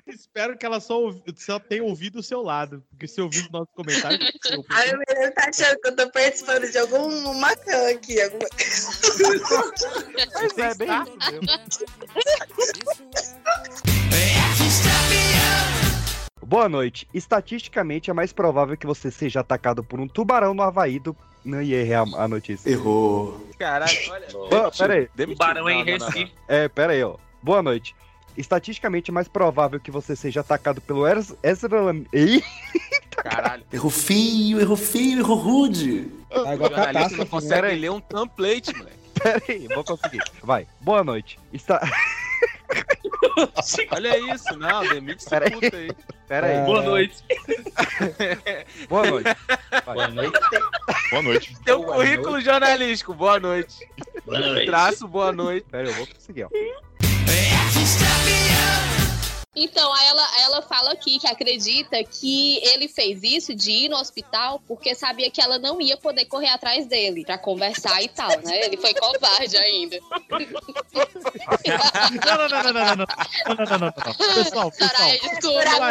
Espero que ela só, ouvi- só tenha ouvido o seu lado. Porque se ouvir os nossos comentários. Aí o menino tá achando que eu tô participando de alguma cã aqui. Alguma... Mas é bem isso mesmo. Boa noite. Estatisticamente é mais provável que você seja atacado por um tubarão no Havaí do. Não ia errar a notícia. Errou. Caralho, olha. Boa, pera aí. Tubarão em. Recife. É, pera aí, ó. Boa noite. Estatisticamente é mais provável que você seja atacado pelo Ez- Ezra. Ih! Caralho. Errou feio, errou feio, errou rude. Tá O igual jornalista não catástrofe, consegue ler um template, moleque. Pera aí, vou conseguir. Vai. Boa noite. Está... Olha isso, não, demite esse Pera puto aí. Pera aí. Boa noite. Boa noite. Boa noite. Boa noite. Teu Boa currículo jornalístico, boa noite. Boa noite. Traço, boa noite. Pera aí, eu vou conseguir, ó. Então, ela, ela fala aqui que acredita que ele fez isso de ir no hospital porque sabia que ela não ia poder correr atrás dele pra conversar e tal, né? Ele foi covarde ainda. Não, não, não, não, não, não, não, não, não, não, não. Pessoal, pessoal.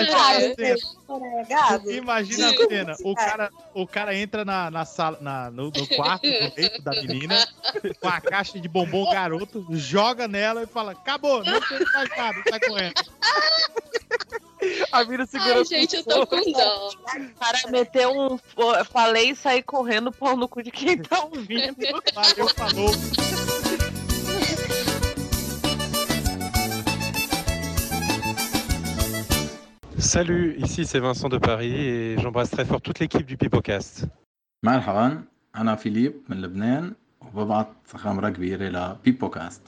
Soraya, desculpa. Imagina a cena. Imagina a cena. O cara, o cara entra na, na sala, na, no, no quarto, no leito da menina, com a caixa de bombom garoto, joga nela e fala: acabou, não tem mais nada, sai correndo. A mina Ai, gente, eu tô com dó. O cara meteu um. Falei e saí correndo pau no cu de quem tá ouvindo. Valeu, falou. Salut, ici c'est Vincent de Paris et j'embrasse très fort toute l'équipe du Pipocast. مرحبا أنا فيليب من لبنان وببعث خمرة كبيرة لبيبوكاست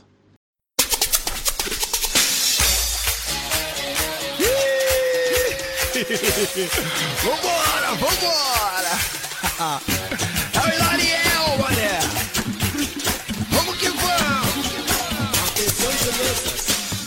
Vambora, vambora! É o Hilariel, mané! Vamos que vamos!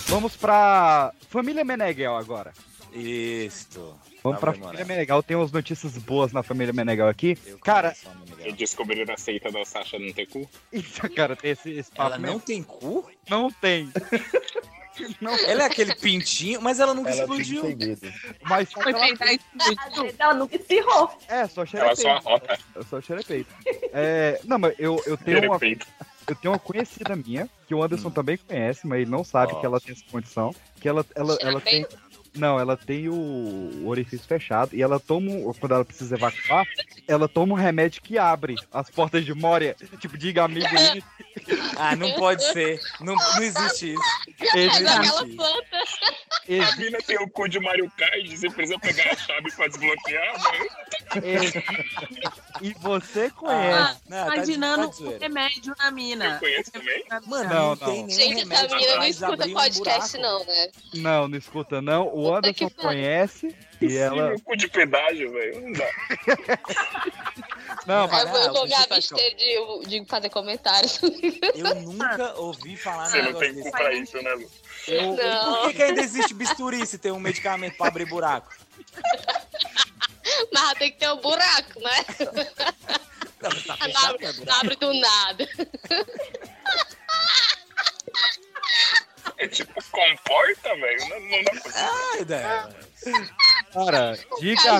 Vamos pra Família Meneghel agora. Isto. Vamos pra Família Meneghel. Tem umas notícias boas na Família Meneghel aqui. Cara, Eu descobri a seita da Sasha não ter cu. isso, cara, tem esse, esse papo Ela não mesmo. tem cu? Não tem. Ela é aquele pintinho, mas ela nunca Ela explodiu. Mas só ela... Ela nunca espirrou. É, só Ela xerepeito. só arrota. Eu só xerepeito. É, não, mas eu, eu tenho uma... Eu tenho uma conhecida minha, que o Anderson também conhece, mas ele não sabe que ela tem essa condição. Que ela, ela, ela tem. Não, ela tem o, orifício fechado e ela toma, um- quando ela precisa evacuar, ela toma um remédio que abre as portas de Moria. Tipo, diga amigo aí. Ah, não pode ser. Não, não existe isso. Existe. A mina tem o cu de Mario Kart, você precisa pegar a chave pra desbloquear, velho. E você Ah, conhece. Não, tá imaginando tá zoeira. remédio na mina. Eu conheço também? Mano, Não, não, tem não. Gente, essa menina não escuta um podcast, buraco. não, né? Não, não escuta, não. O Anderson conhece e ela. Sim, o cu de pedágio, velho. Não dá. Não, Eu vou, eu não, vou me você tá abster de, de fazer comentários. Eu nunca ouvi falar Você nada não tem cu pra isso, né, Lu? Eu- Não. Por que, que ainda existe bisturi se tem um medicamento pra abrir buraco? Mas tem que ter um buraco, né? Não, tá Não fechado, abre, não buraco? abre do nada. É tipo, comporta, velho. Não, não dá pra Ai, Débora. Cara, diga.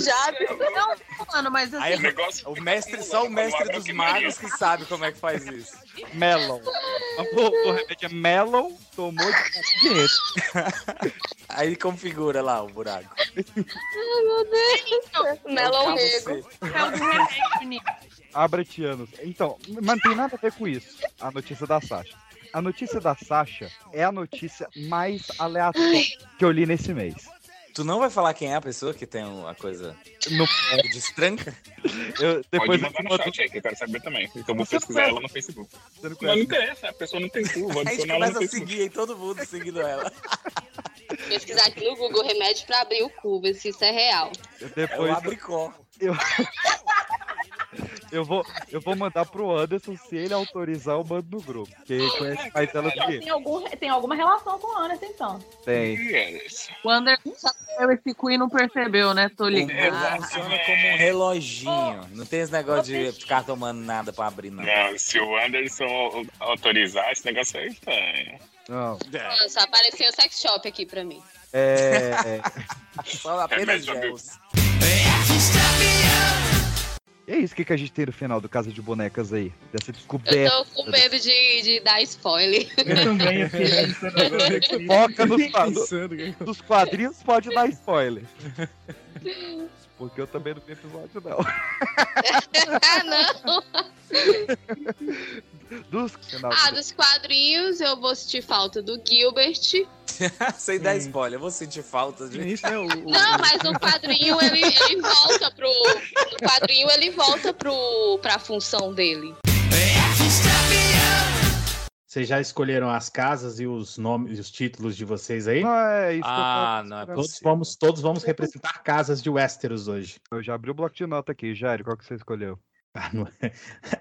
Não, mano, mas assim. Aí, o mestre, só o mestre dos magos que sabe como é que faz isso. Melon. O, o remédio é Melon, tomou de dinheiro. Aí configura lá o buraco. Ai, meu Deus. Melon pra rego. você. É o do remédio, Nico. Abretianos. Então, mas não tem nada a ver com isso. A notícia da Sasha. A notícia da Sasha é a notícia mais aleatória que eu li nesse mês. Tu não vai falar quem é a pessoa que tem uma coisa No, que destranca? eu, Pode depois mandar eu no chat aí, que eu quero saber também. Então eu vou Você pesquisar ela no Facebook. Você não não interessa, a pessoa não tem cu. Vou A gente adicionar ela no começa a Facebook. seguir aí todo mundo seguindo ela. Pesquisar aqui no Google remédio pra abrir o cu, ver se isso é real. É o Depois abricó. eu, eu, vou, eu vou mandar pro Anderson se ele autorizar, eu mando no grupo. Porque ele conhece mais ela do que Tem, algum, tem alguma relação com o Anderson, então. Tem. O Anderson saiu esse e não percebeu, né? Tô O ligado. mar funciona como um reloginho. Não tem esse negócio de ficar tomando nada pra abrir, não. Não, se o Anderson au- autorizar, esse negócio aí tá. Não. Nossa, apareceu o sex shop aqui pra mim. É. Só apenas gels. E é isso que, que a gente tem no final do Casa de Bonecas aí. Dessa Eu descoberta. tô com medo de, de dar spoiler. Eu também, eu fiquei pensando agora aqui. Foca nos, pensando dos quadrinhos, pode dar spoiler. Porque eu também não vi episódio, não. ah, não. Dos, Ah, dos quadrinhos eu vou sentir falta do Gilbert. Sem dar spoiler, eu vou sentir falta de. Isso é o, o- Não, mas no quadrinho ele, ele volta pro. No quadrinho ele volta pro, pra função dele. Vocês já escolheram as casas e os nomes e os títulos de vocês aí? Não, é isso Ah, não é Todos possível. vamos, todos vamos representar casas de Westeros hoje. eu já abri o bloco de nota aqui. Jairo, qual que você escolheu? Ah, não é-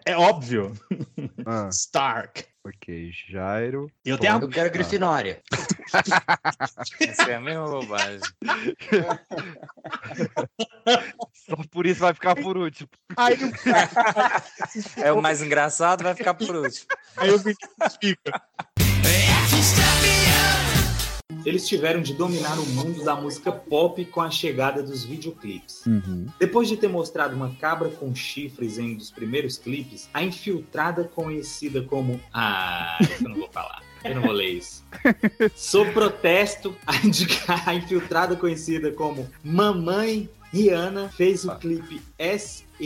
É óbvio. Stark. Ok, Jairo. Eu tenho Eu quero Grifinória. Essa é a mesma bobagem. Só por isso vai ficar por último. Aí É o mais engraçado, vai ficar por último. Aí eu fica. Eles tiveram de dominar o mundo da música pop com a chegada dos videoclipes. Uhum. Depois de ter mostrado uma cabra com chifres em um dos primeiros clipes, a infiltrada conhecida como. Ah, eu não vou falar. Eu não vou ler isso. Sob protesto, a, infiltrada conhecida como Mamãe Rihanna fez o clipe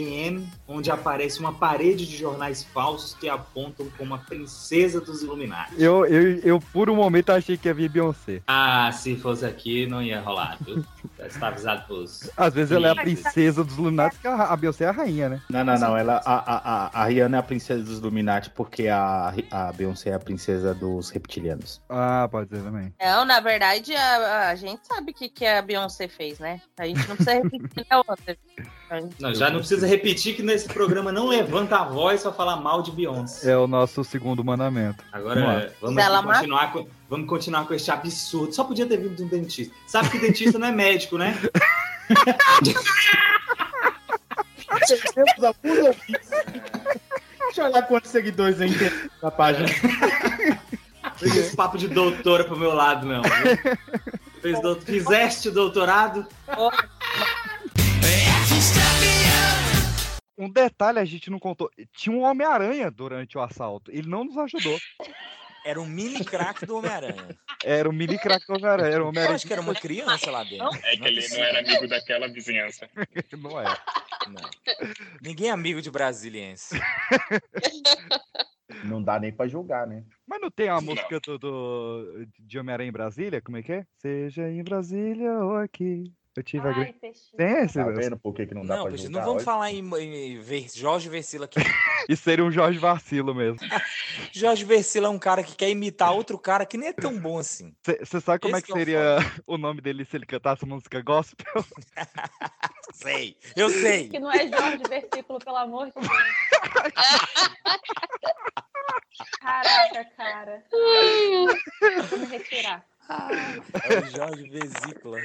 S&M, onde aparece uma parede de jornais falsos que apontam como a princesa dos Illuminati. Eu, eu, eu, por um momento, achei que ia vir Beyoncé. Ah, se fosse aqui, não ia rolar, viu? Está avisado pros. Às vezes ela é a princesa dos Lunatos, que a, Beyoncé é a rainha, né? Não, não, não. Ela, a, a, a- a Rihanna é a princesa dos Illuminati porque a, a Beyoncé é a princesa dos reptilianos. Ah, pode ser também. Não, na verdade, a, a gente sabe o que, que a Beyoncé fez, né? A gente não precisa repetir a outra. Não, já não precisa repetir que nesse programa não levanta a voz pra falar mal de Beyoncé. É o nosso segundo mandamento. Agora Vamos lá. vamos, continuar com, vamos continuar com este absurdo. Só podia ter vindo de um dentista. Sabe que dentista não é médico, né? Perdemos. Deixa eu olhar quantos seguidores eu entendi na página. Esse papo de doutora pro meu lado, não. viu? Fez doutor... Fizeste o doutorado? Um detalhe a gente não contou. Tinha um Homem-Aranha durante o assalto. Ele não nos ajudou. Era um mini crack do Homem-Aranha. Era o mini crack do Homem-Aranha. Era o Eu Homem-Aranha. acho que era uma criança lá dentro. É que ele não era amigo daquela vizinhança. Não é. Não. Ninguém é amigo de brasiliense. Não dá nem pra julgar, né? Mas não tem a música do, do- de Homem-Aranha em Brasília? Como é que é? Seja em Brasília ou aqui. Eu tive a Ai, grande. peixinho. Tem esse? Tá vendo por que, que não dá Não, pra Peixe, não vamos Olha. falar em, em Ver- Jorge Versilo aqui. Isso seria um Jorge Vacilo mesmo. Jorge Versilo é um cara que quer imitar outro cara que nem é tão bom assim. Você sabe como Esse é que que é seria o nome dele se ele cantasse música gospel? Sei, eu sei. Que não é Jorge versículo, pelo amor de Deus. Caraca, cara. Vou me retirar. É o Jorge Vesícula.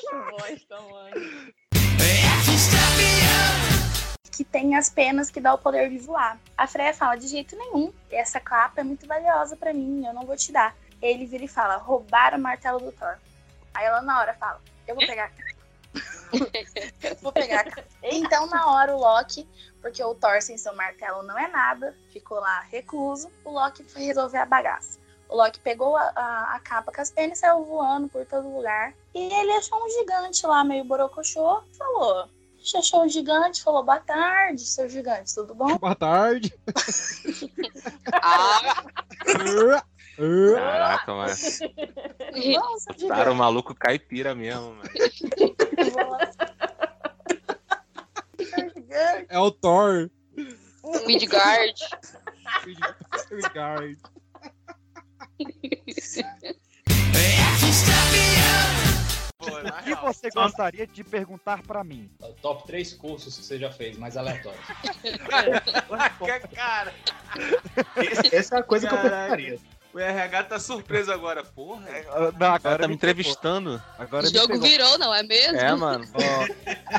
Que voz tamanho. que tem as penas que dá o poder de voar. A Freya fala, de jeito nenhum, essa capa é muito valiosa pra mim, eu não vou te dar. Ele vira e fala, roubaram o martelo do Thor. Aí ela na hora fala, eu vou pegar. vou pegar. Então na hora o Loki, porque o Thor sem seu martelo não é nada, ficou lá recluso, o Loki foi resolver a bagaça. O Loki pegou a, a, a capa com as penas e saiu voando por todo lugar. E ele achou um gigante lá, meio borocochô, e falou: achou o gigante, falou: Boa tarde, seu gigante, tudo bom? Boa tarde. Caraca, mano. Nossa, gigante. Cara, o maluco caipira mesmo, mano. É o Thor. Midgard. Midgard. O que você gostaria de perguntar pra mim? Top 3 cursos que você já fez, mais aleatórios. cara. Essa é a coisa que eu Caraca. perguntaria. O RH tá surpreso agora, porra. Não, O cara agora tá me entrevistando. Agora O jogo virou, não é mesmo? É, mano.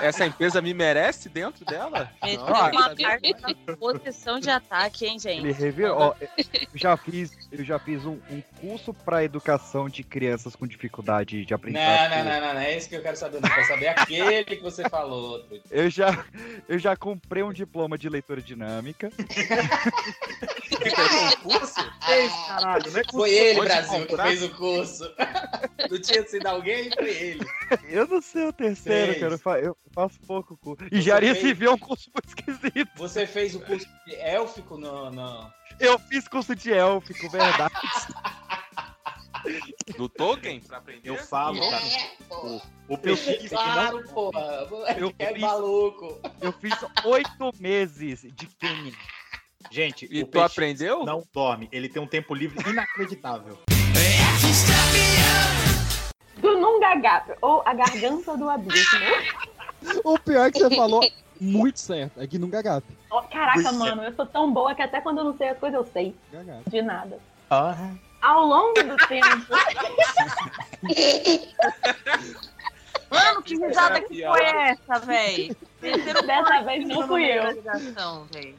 Essa empresa me merece dentro dela? Ele Não, tem uma sabe? carta na posição de ataque, hein, gente? Ele revirou. Ó, eu já fiz, eu já fiz um, um curso para educação de crianças com dificuldade de Não, aprendizagem. não, não, não, não, é isso que eu quero saber. Não quero saber aquele que você falou. Eu já, eu já comprei um diploma de leitura dinâmica. Ei, caralho, não é Foi ele, Brasil, que fez o curso. Não tinha sido alguém, foi ele. Eu não sei o terceiro, Fez. cara. Eu fa- Eu faço pouco curso. Você Engenharia fez? civil é um curso muito esquisito. Você fez o curso de élfico no. no... Eu fiz curso de élfico, verdade. Do Tolkien? Pra aprender? Eu falo, É, cara. pô. O peixe Claro, porra. Eu é fiz- maluco. Eu fiz oito meses de Kenny. Gente, E o tu aprendeu? Não dorme. Ele tem um tempo livre inacreditável. Do Nungagap, ou a garganta do abismo. O pior é que você falou muito certo. É que nunca gato. Ó, Caraca, Pois é. mano, eu sou tão boa que até quando eu não sei as coisas eu sei. Gato. De nada. Ah. Ao longo do tempo. Mano, que risada que foi essa, véi? Dessa vez não fui eu.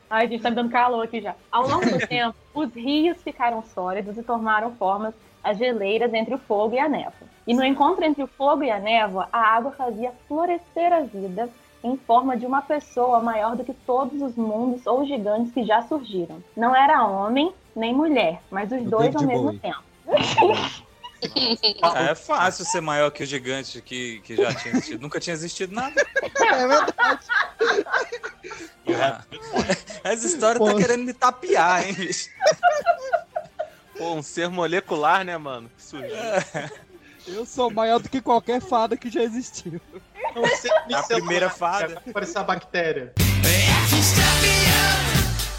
Ai, gente, tá me dando calor aqui já. Ao longo do tempo, os rios ficaram sólidos e formaram formas as geleiras entre o fogo e a névoa. E no encontro entre o fogo e a névoa, a água fazia florescer a vida em forma de uma pessoa maior do que todos os mundos ou gigantes que já surgiram. Não era homem nem mulher, mas os dois ao mesmo tempo. Ah, é fácil ser maior que o gigante que, que já tinha existido. Nunca tinha existido nada. É verdade. Essa história tá querendo me tapear, hein, bicho? Pô, um ser molecular, né, mano? Que surgiu. Eu sou maior do que qualquer fada que já existiu. A primeira fada. Parecer a bactéria.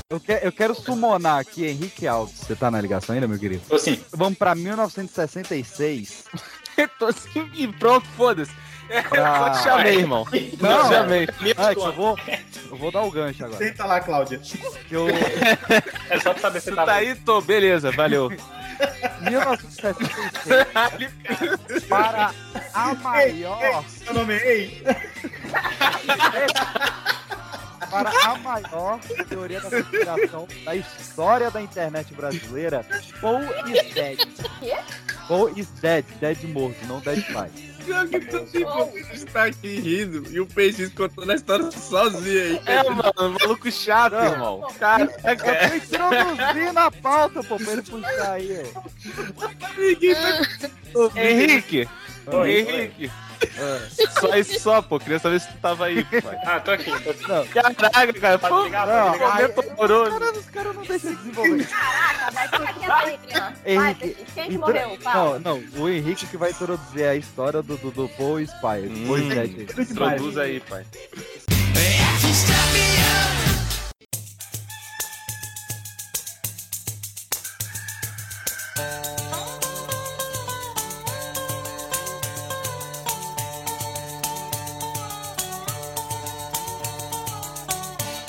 Eu, que- eu quero summonar aqui Henrique Alves. Você tá na ligação ainda, meu querido? Tô sim. Vamos pra 1966. Tô sim e pronto, foda-se. Ah, Eu te chamei, irmão. Não, Eu te chamei. Ah, eu, vou, eu vou dar o gancho agora. Senta lá, Cláudia. Que eu... É só pra saber se tá aí, tô. Beleza, valeu. 1966 para a maior. Seu nome é Ei? Para a maior teoria da conspiração da história da internet brasileira, Paul is dead. Paul is dead, dead morto, não dead pai. Pior que tu tipo, está aqui rindo e o PX contando a história sozinho aí. É, mano, maluco chato, Não. irmão. Caraca. Eu tô introduzindo na pauta, pô, pra ele puxar aí, ó. Henrique! Oi, Henrique! Só isso só, pô. Queria saber se tu tava aí, pai. Ah, tô aqui, tô aqui. Não. Caraca, cara. Pô, ligar, Não, pode ligar. momento horroroso. Os caras- os caras não deixam de desenvolver. Caraca, vai ficar quieto aí, criança. Vai, Henrique, quem que intro- morreu? Fala. Não, não, o Henrique que vai introduzir a história do, do, do Paul Spy. Hum, Paul is dead. Introduz aí, pai.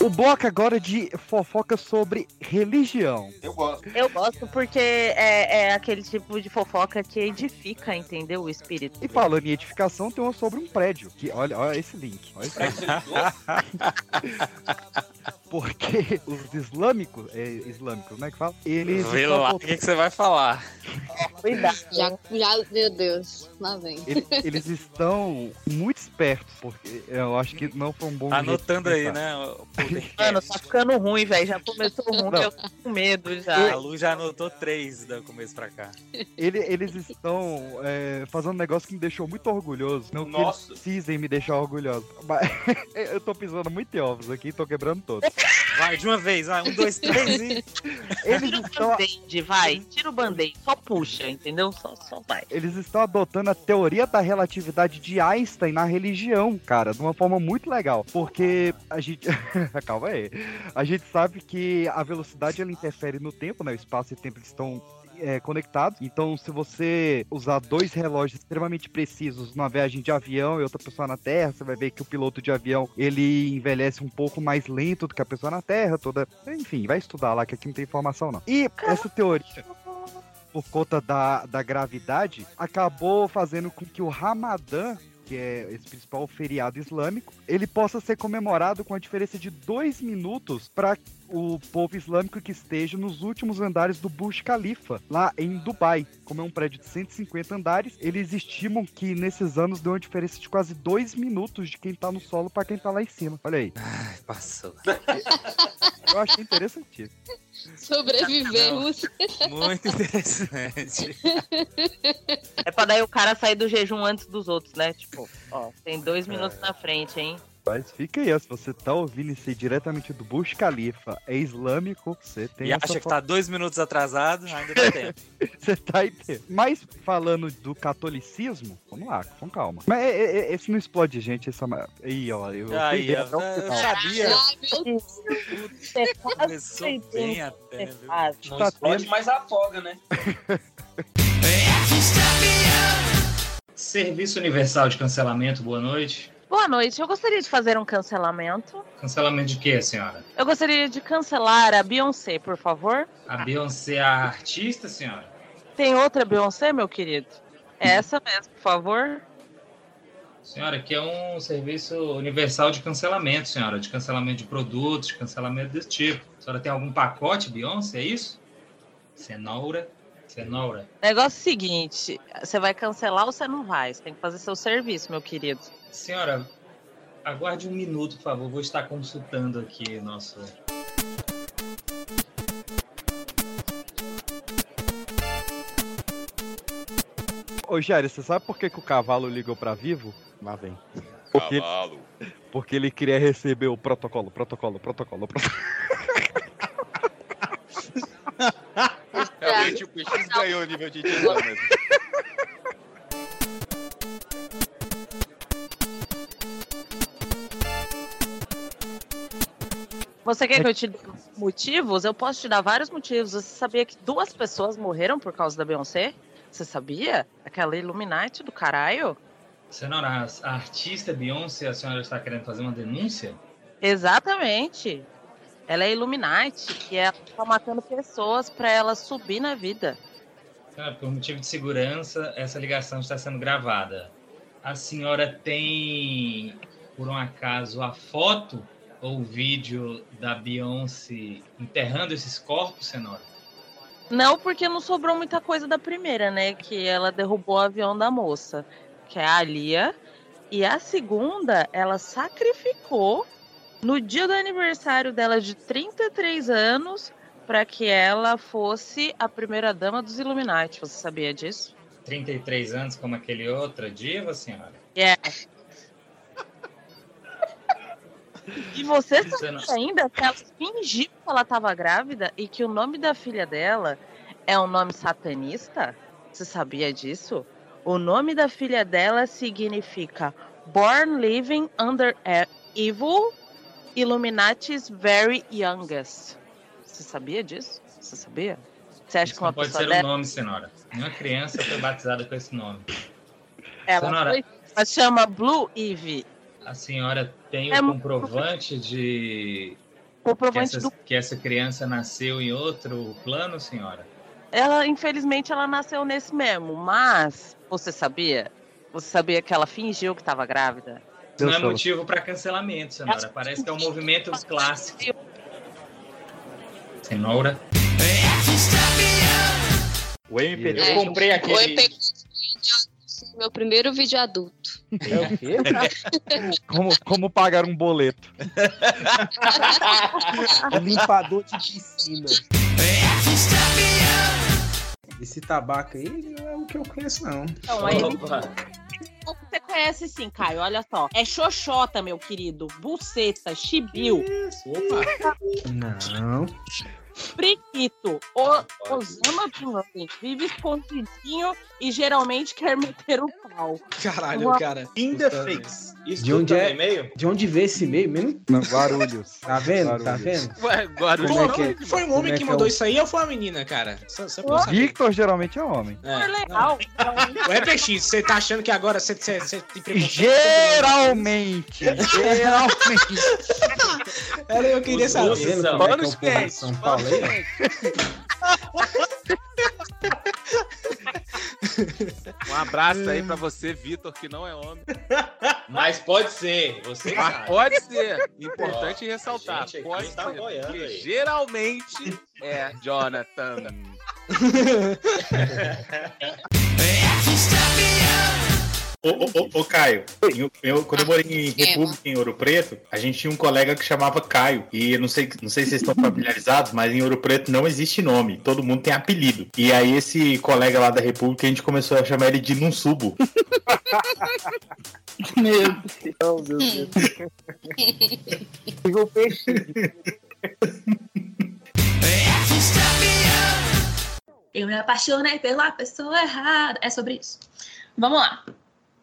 O bloco agora é de fofoca sobre religião. Eu gosto. Eu gosto porque é, é aquele tipo de fofoca que edifica, entendeu? O espírito. E falando em edificação, tem uma sobre um prédio. Que, olha, olha esse link. Olha esse link. Porque os islâmicos, é, islâmicos, né, que fala? Eles Vê lá o que, que você vai falar. Cuidado. Já, já, meu Deus, lá vem. ele- eles estão muito espertos, porque eu acho que não foi um bom Tá anotando aí, né? Mano, tá ficando ruim, velho. Já começou ruim, Não. eu tô com medo já. A Lu já anotou três do começo pra cá. Ele- eles estão é, fazendo um negócio que me deixou muito orgulhoso. Não que Nossa. eles precisem me deixar orgulhoso. Mas eu tô pisando muito em ovos aqui, tô quebrando todos. Vai, de uma vez, vai. Um, dois, três e. Eles Tira o estão, band-aid, vai. Tira o band-aid. Só puxa, entendeu? Só, só vai. eles estão adotando a teoria da relatividade de Einstein na religião, cara, de uma forma muito legal. Porque a gente. Calma aí. A gente sabe que a velocidade ela interfere no tempo, né? O espaço e o tempo estão é, conectados. Então, se você usar dois relógios extremamente precisos numa viagem de avião e outra pessoa na Terra, você vai ver que o piloto de avião ele envelhece um pouco mais lento do que a pessoa na Terra, toda. Enfim, vai estudar lá que aqui não tem informação não. E essa teoria por conta da, da gravidade, acabou fazendo com que o Ramadã, que é esse principal feriado islâmico, ele possa ser comemorado com a diferença de dois minutos para o povo islâmico que esteja nos últimos andares do Burj Khalifa, lá em Dubai. Como é um prédio de 150 andares, eles estimam que nesses anos deu uma diferença de quase dois minutos de quem tá no solo para quem tá lá em cima. Olha aí. Passou. Eu achei interessantíssimo. Sobrevivemos. Muito interessante. É pra daí o cara sair do jejum antes dos outros, né? Tipo, ó, tem dois minutos na frente, hein? Mas fica aí, ó, se você tá ouvindo isso aí diretamente do Burj Khalifa, é islâmico, você tem E essa acha que tá dois minutos atrasado, ainda dá tempo. Você tá entendendo. Mas falando do catolicismo, vamos lá, com calma. Mas é- é- é- esse não explode, gente. Essa... Aí, ó, eu Aí, o eu final. sabia. Quase Começou bem até, viu? Não Tá explode, tendo. mas afoga, né? Serviço Universal de Cancelamento, boa noite. Boa noite. Eu gostaria de fazer um cancelamento. Cancelamento de quê, senhora? Eu gostaria de cancelar a Beyoncé, por favor. A Beyoncé é a artista, senhora? Tem outra Beyoncé, meu querido? É essa mesmo, por favor. Senhora, aqui é um serviço universal de cancelamento, senhora. De cancelamento de produtos, de cancelamento desse tipo. A senhora tem algum pacote, Beyoncé, é isso? Cenoura. Cenoura. Negócio seguinte, você vai cancelar ou você não vai? Você tem que fazer seu serviço, meu querido. Senhora, aguarde um minuto, por favor. Vou estar consultando aqui nosso. Ô, Jair, você sabe por que, que o cavalo ligou pra Vivo? Lá vem. Porque, Cavalo. porque ele queria receber o protocolo, protocolo, protocolo, protocolo. Realmente o PX ganhou o nível de edição mesmo. Você quer que eu te dê motivos? Eu posso te dar vários motivos. Você sabia que duas pessoas morreram por causa da Beyoncé? Você sabia? Aquela Illuminati do caralho? Senhora, a artista Beyoncé, a senhora está querendo fazer uma denúncia? Exatamente. Ela é Illuminati e ela tá matando pessoas pra ela subir na vida. Senhora, por motivo de segurança, essa ligação está sendo gravada. A senhora tem, por um acaso, a foto ou o vídeo da Beyoncé enterrando esses corpos, senhora? Não, porque não sobrou muita coisa da primeira, né? Que ela derrubou o avião da moça, que é a Alia. E a segunda, ela sacrificou no dia do aniversário dela de 33 anos para que ela fosse a primeira dama dos Illuminati. Você sabia disso? 33 anos, como aquele outro diva, senhora? É. E você sabe não- ainda que ela fingiu que ela estava grávida e que o nome da filha dela é um nome satanista? Você sabia disso? O nome da filha dela significa Born Living Under Evil Illuminati's Very Youngest. Você sabia disso? Você sabia? Você acha que uma Não pode pessoa ser o dessa... nome, senhora. Nenhuma criança foi batizada com esse nome. Ela, Senhora- foi, ela chama Blue Eve. A senhora tem É o comprovante de Comprovante que, essa, do que essa criança nasceu em outro plano, senhora? Ela, infelizmente, ela nasceu nesse mesmo, mas você sabia? Você sabia que ela fingiu que estava grávida? Isso não é motivo para cancelamento, senhora. Parece que é um movimento clássico. Cenoura. O MP3. Eu comprei aquele. Oi, pegou meu primeiro vídeo adulto. É o quê? como, como pagar um boleto? Limpador de piscina. Esse tabaco aí não é o que eu conheço, não. Não, aí Você conhece sim, Caio, olha só. É xoxota, meu querido. Buceta, chibiu. Não. Priquito. O Osama Bin Laden vive escondidinho e geralmente quer meter o pau. Caralho, Uma- cara. In the face. Isso De onde tá é? e-mail? De onde vê esse e-mail mesmo? Não, Guarulhos. Tá vendo? Tá Guarulhos. vendo? Ué, Guarulhos. É é que é? Foi um homem é que que é mandou o- isso aí ou foi uma menina, cara? Só. Victor geralmente é homem. É legal. O EPX, você tá achando que agora você, você, você tem preconceito? Geralmente. Geralmente. Era eu queria saber. Tá vendo como Paulo aí? Um abraço aí pra você, Vitor, que não é homem. Mas pode ser, você Mas sabe. pode ser. Importante Ó, ressaltar. Pode tá ser. geralmente é Jonathan. Ô, ô, ô, ô, Caio, eu, eu- quando eu morei em República, em Ouro Preto, a gente tinha um colega que chamava Caio. E eu não sei, não sei se vocês estão familiarizados, mas em Ouro Preto não existe nome. Todo mundo tem apelido. E aí esse colega lá da República, a gente começou a chamar ele de Nunsubo. Meu Deus, meu Deus. Igual peixe. Eu me apaixonei pela pessoa errada. É sobre isso. Vamos lá.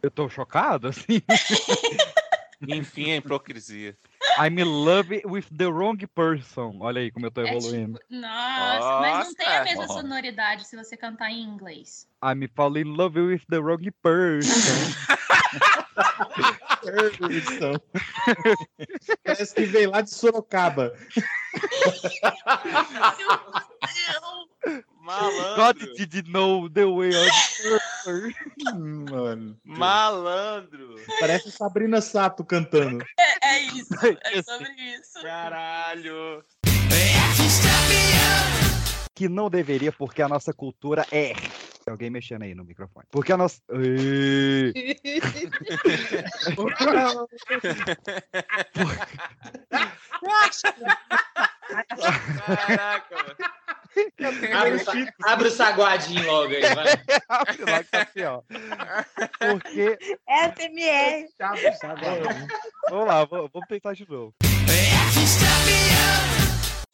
Eu tô chocado, assim. Enfim, a hipocrisia. I'm in love with the wrong person. Olha aí como eu tô É evoluindo. Nossa, mas não tem a mesma Nossa. sonoridade se você cantar em inglês. I'm falling in love with the wrong person. Person. Parece que veio lá de Sorocaba. God did know the way of Mano. Malandro. Parece Sabrina Sato cantando. É, é isso, é sobre isso. Caralho. que não deveria, porque a nossa cultura é. Tem Alguém mexendo aí no microfone. Porque a nossa. Caraca, mano. Abre, o abre o saguadinho logo aí, vai. Abre que tá assim, ó. Porque. SMR. Vamos lá, vou- vamos tentar de novo.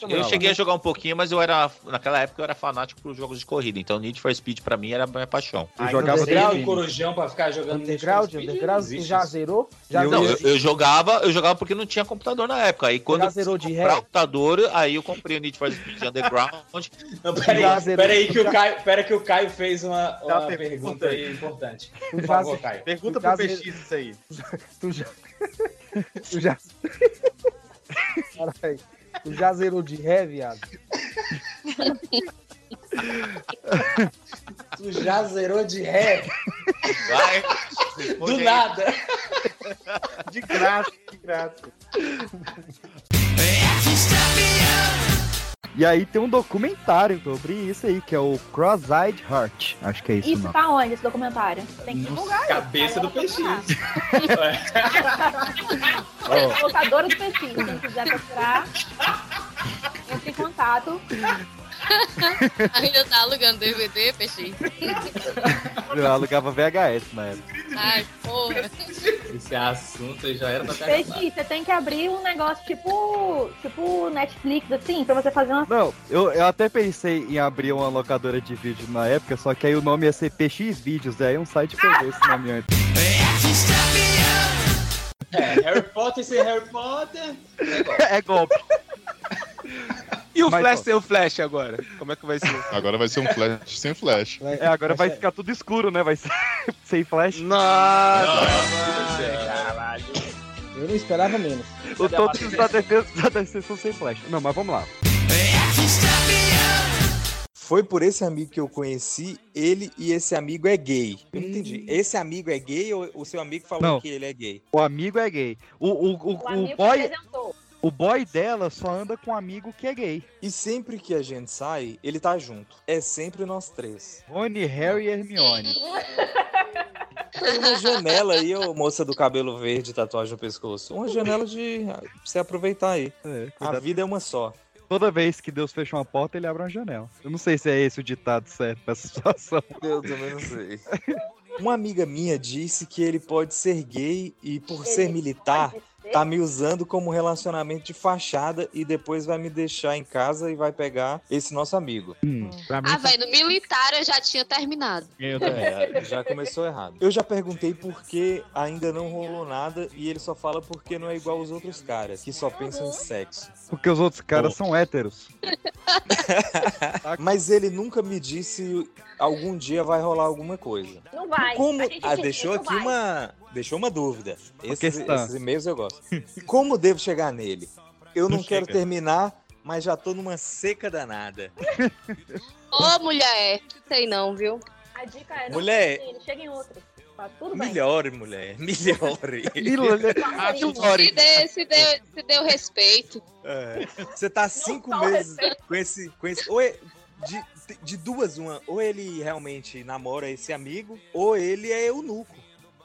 Eu cheguei a jogar um pouquinho, mas eu era. Naquela época eu era fanático por jogos de corrida. Então Need for Speed pra mim era a minha paixão. Eu jogava Underground, corujão pra ficar jogando Underground, Underground, você já zerou? Já não, eu, eu jogava, eu jogava porque não tinha computador na época. Aí quando já eu zerou de comprar ré? computador, aí eu comprei o Need for Speed Underground. Não, Já peraí, zerou. peraí que o Caio, pera que o Caio fez uma, uma pergunta pergunta aí importante. Por favor, Caio. Pergunta pro PX isso aí. Tu já. Tu já. Caralho. Tu já zerou de ré, viado? Tu já zerou de ré? Vai. Do nada. De graça, de graça. E aí tem um documentário sobre isso aí, que é o Cross-Eyed Heart. Acho que é isso, Isso não. tá onde, esse documentário? Tem que divulgar. Cabeça do PX. Ó, Locadora do PX. Quem quiser procurar, entre em contato. Ainda tá alugando DVD, peixe? eu alugava VHS na época. Ai, porra. Esse assunto já era pra acabado. você tem que abrir um negócio tipo, tipo Netflix, assim, pra você fazer uma. Não, eu, eu até pensei em abrir uma locadora de vídeo na época, só que aí o nome ia ser PX Vídeos, aí um site pegou esse nome antes. É, Harry Potter sem Harry Potter. É golpe. E o Mas, Flash ó. sem o Flash agora? Como é que vai ser? Agora vai ser um flash sem flash. É, agora vai ficar tudo escuro, né? Vai ser sem flash. Nossa, Caralho. Eu não esperava menos. O todos os da defesa da DC são sem flash. Não, mas vamos lá. Foi por esse amigo que eu conheci ele e esse amigo é gay. Eu não entendi. Esse amigo é gay ou o seu amigo falou Não. que ele é gay? O amigo é gay. O, o, o, O o boy. apresentou. O boy dela só anda com um amigo que é gay. E sempre que a gente sai, ele tá junto. É sempre nós três. Rony, Harry e Hermione. Tem uma janela aí, ô moça do cabelo verde, tatuagem no pescoço. Uma janela de você aproveitar aí. É, A vida é uma só. Toda vez que Deus fecha uma porta, ele abre uma janela. Eu não sei se é esse o ditado certo pra essa situação. Eu também não sei. Uma amiga minha disse que ele pode ser gay e, por ser militar, tá me usando como relacionamento de fachada e depois vai me deixar em casa e vai pegar esse nosso amigo. Pra Ah, velho, no militar eu já tinha terminado. É, já começou errado. Eu já perguntei por que ainda não rolou nada e ele só fala porque não é igual os outros caras, que só pensam em sexo. Porque os outros caras são héteros. Mas ele nunca me disse algum dia vai rolar alguma coisa. Não vai. Como... A gente Ah, deixou aqui vai. uma. Deixou uma dúvida. Esses, esses e-mails eu gosto. Como devo chegar nele? Eu não, Não quero chega. terminar, mas já tô numa seca danada. Ô, mulher, sei não, viu? A dica é: Mulher. não ele chega em outro. Tá tudo bem. Melhore, mulher. Melhore. Se dê, se dê, se dê o respeito. É. Você tá cinco meses com esse. Com esse ou é- de, de duas, uma. Ou ele realmente namora esse amigo, ou ele é eunuco.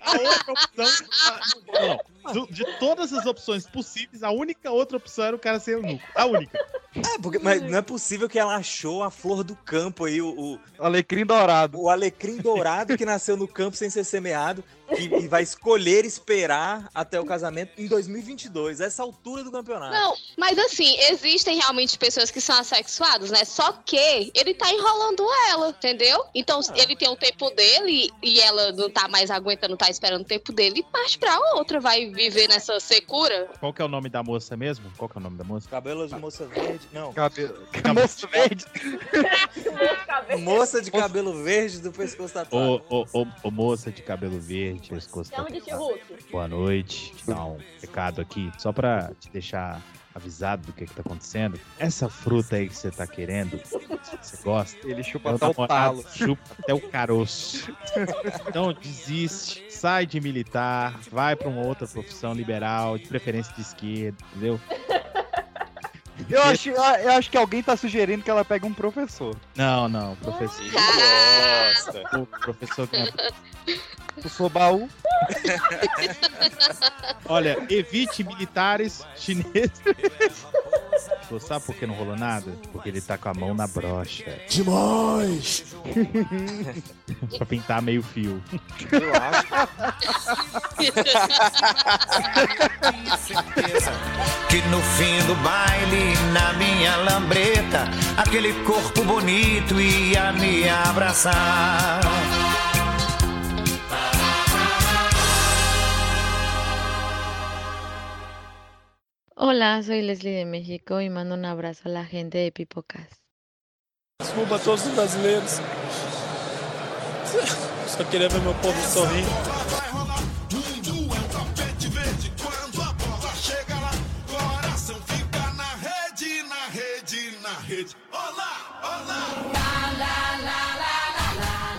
A outra opção. a- não, do- de todas as opções possíveis, a única outra opção era o cara ser eunuco. A única. É, porque, mas não é possível que ela achou a flor do campo aí, o, o Alecrim dourado. o alecrim dourado que nasceu no campo sem ser semeado. e, e vai escolher esperar até o casamento em 2022, essa altura do campeonato. Não, mas assim, existem realmente pessoas que são assexuadas, né? Só que ele tá enrolando ela, entendeu? Então, ele tem o tempo dele e ela não tá mais aguentando, tá esperando o tempo dele e parte pra outra, vai viver nessa secura. Qual que é o nome da moça mesmo? Qual que é o nome da moça? Cabelo de moça verde? Não. Cabelo. Moça verde? Moça de cabelo verde do pescoço tatuado. Ô, ô, ô, ô, moça de cabelo verde, pescoço tatuado. Boa noite. Te dar um recado aqui, só pra te deixar avisado do que, que tá acontecendo. Essa fruta aí que você tá querendo, você gosta. Ele chupa meu até o namorado talo. Chupa até o caroço. Então desiste, sai de militar, vai pra uma outra profissão liberal, de preferência de esquerda, entendeu? Eu acho, eu acho que alguém tá sugerindo que ela pegue um professor. Não, não, professor. Nossa. O professor que não é O Sobaú. Olha, evite militares chineses. Pô, sabe por que não rolou nada? Porque ele tá com a mão na brocha. Demais! pra pintar meio fio. Eu acho. Que no fim do baile, na minha lambreta, aquele corpo bonito ia me abraçar. Hola, soy Leslie de México y mando un abrazo a la gente de Pipocas. Desculpa a todos os brasileiros. Só queria ver meu povo sorrindo.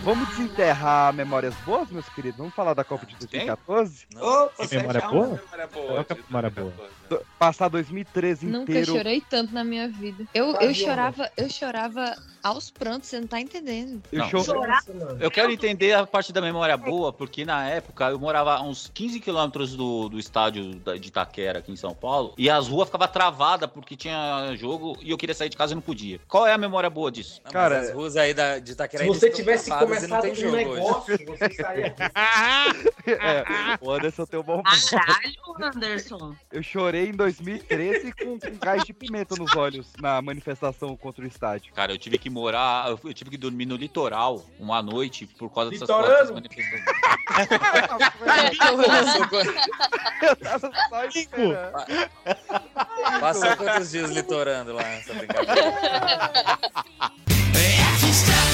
Vamos desenterrar memórias boas, meus queridos? Vamos falar da Copa de 2014? Tem memória boa? É memória boa? Do- Passar 2013 Nunca inteiro. chorei tanto na minha vida. Eu, eu chorava, eu chorava aos prantos, você não tá entendendo. Não. Chorar? Eu quero entender a parte da memória boa, porque na época eu morava a uns 15 quilômetros do, do estádio de Itaquera, aqui em São Paulo, e as ruas ficavam travadas porque tinha jogo e eu queria sair de casa e não podia. Qual é a memória boa disso? Cara, as ruas aí da, de Itaquera Se você tivesse e começado não tem um jogo negócio, hoje. você estaria É, o Anderson tem um bom Caralho, Anderson. Eu chorei em 2013 com, com gás de pimenta nos olhos na manifestação contra o estádio. Cara, eu tive que morar, eu tive que dormir no litoral uma noite por causa dessas dessas manifestações. Eu tava só esperando. Passou quantos dias litorando lá nessa brincadeira?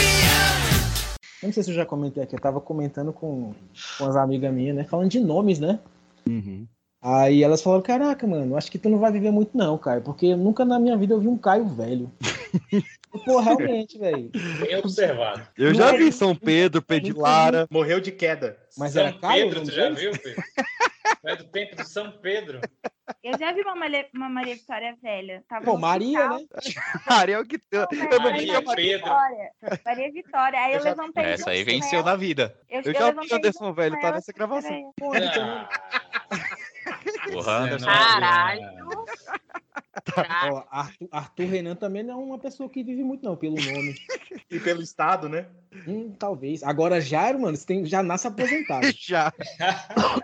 Eu não sei se eu já comentei aqui, eu tava comentando com, com as amigas minhas, né? Falando de nomes, né? Aí elas falaram, caraca, mano, acho que tu não vai viver muito não, Caio, porque nunca na minha vida eu vi um Caio velho. Pô, realmente, velho. Bem observado. Eu já vi São Pedro, Pedilara. Morreu de queda. Mas São era Caio? Pedro, tu já viu, Pedro? É do tempo de São Pedro. Eu já vi uma, Maria- uma Maria Vitória velha. Tava Pô, no Maria, né? Maria é o que eu não Maria vi a Pedro. Vitória. Maria Vitória. Aí eu, levantei. Essa aí venceu na vida. Eu, Eu eu já vi o Anderson velho, tá nessa gravação. Porra, Porra, Anderson. Caralho. Ó, Arthur, Arthur Renan também não é uma pessoa que vive muito, não, pelo nome. E pelo estado, né? Hum, talvez. Agora, Jairo, mano, você tem, já nasce aposentado. já.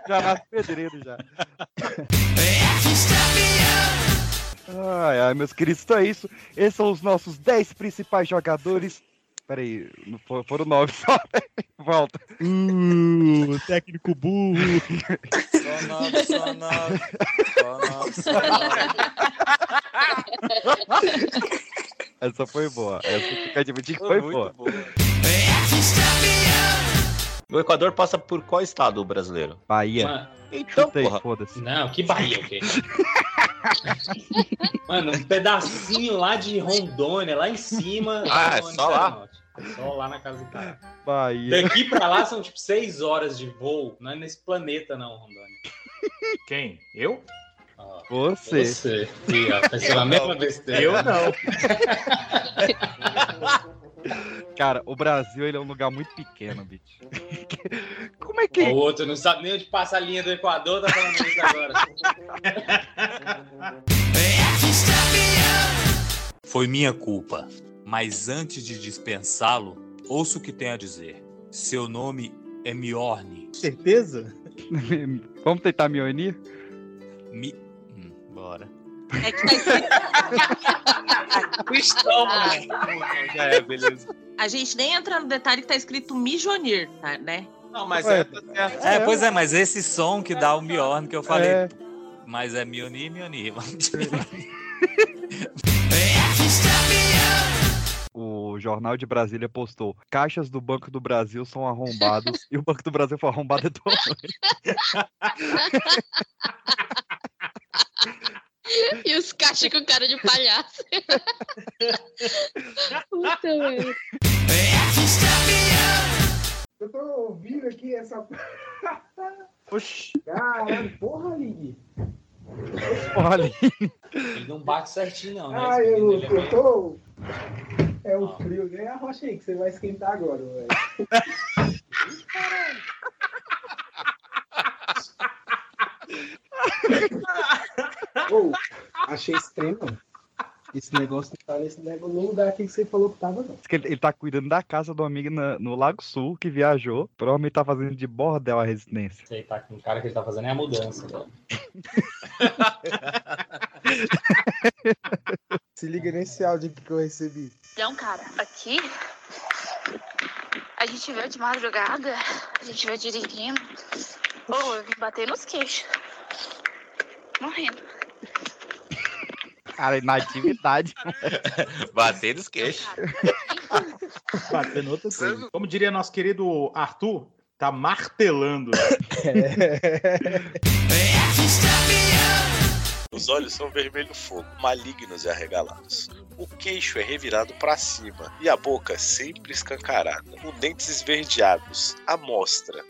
Já nasce pedreiro já. Ai, ai, meus queridos, então é isso. Esses são os nossos 10 principais jogadores. Peraí, foram 9 só. Volta. Uh, técnico burro. Só nove, só nove. Só nove, só nove. Essa foi boa. Essa fica admitir que foi boa. O Equador passa por qual estado brasileiro? Bahia. Então, Chutei, porra. foda-se. Não, que Bahia, o quê? Mano, um pedacinho lá de Rondônia, lá em cima. Ah, é só lá? Hemisfério Norte. É Só lá na casa do cara. Bahia. Daqui pra lá são tipo seis horas de voo. Não é nesse planeta, não, Rondônia. Quem? Eu? Ó, Você. Você. Ih, ó, mesma besteira. Eu não. Cara, o Brasil ele é um lugar muito pequeno, bicho. Como é que. O outro não sabe nem onde passa a linha do Equador, tá falando isso agora. Foi minha culpa. Mas antes de dispensá-lo, ouça o que tem a dizer. Seu nome É Miorne. Certeza? Vamos tentar me unir? Mi... Hum, bora. É que tá escrito... Estamos, Já é, beleza. A gente nem entra no detalhe que tá escrito Mijonir, tá, né? Não, mas é, tá certo. É, pois é, mas esse som que dá o Miorne que eu falei. É. Mas é Mioni, Mioni. Vamos de O Jornal de Brasília postou: caixas do Banco do Brasil são arrombados e o Banco do Brasil foi arrombado é tua mãe. E os caixas com cara de palhaço. Puta merda. Eu tô ouvindo aqui essa. Oxi. Caralho, porra, Ligue. Olha. Ele não bate certinho, não, né? Ah, Esse eu, é eu meio- tô. É o frio, né? Arrocha aí que você vai esquentar agora, velho. Ô, achei estranho. Esse negócio não tá nesse negócio, no lugar aqui que você falou que tava, não. Ele, ele tá cuidando da casa do amigo na- no Lago Sul que viajou. Provavelmente tá fazendo de bordel a residência. Sei, tá com o cara que ele tá fazendo é a mudança. Se liga nesse áudio que eu recebi. Então, cara, aqui a gente veio de madrugada, a gente veio dirigindo. Pô, eu vim bater nos queixos. Morrendo. Cara, inatividade. Bater nos queixos. Batendo outra coisa. Como diria nosso querido Arthur, tá martelando. Os olhos são vermelho fogo, malignos e arregalados. O queixo é revirado para cima e a boca sempre escancarada, com dentes esverdeados, à mostra.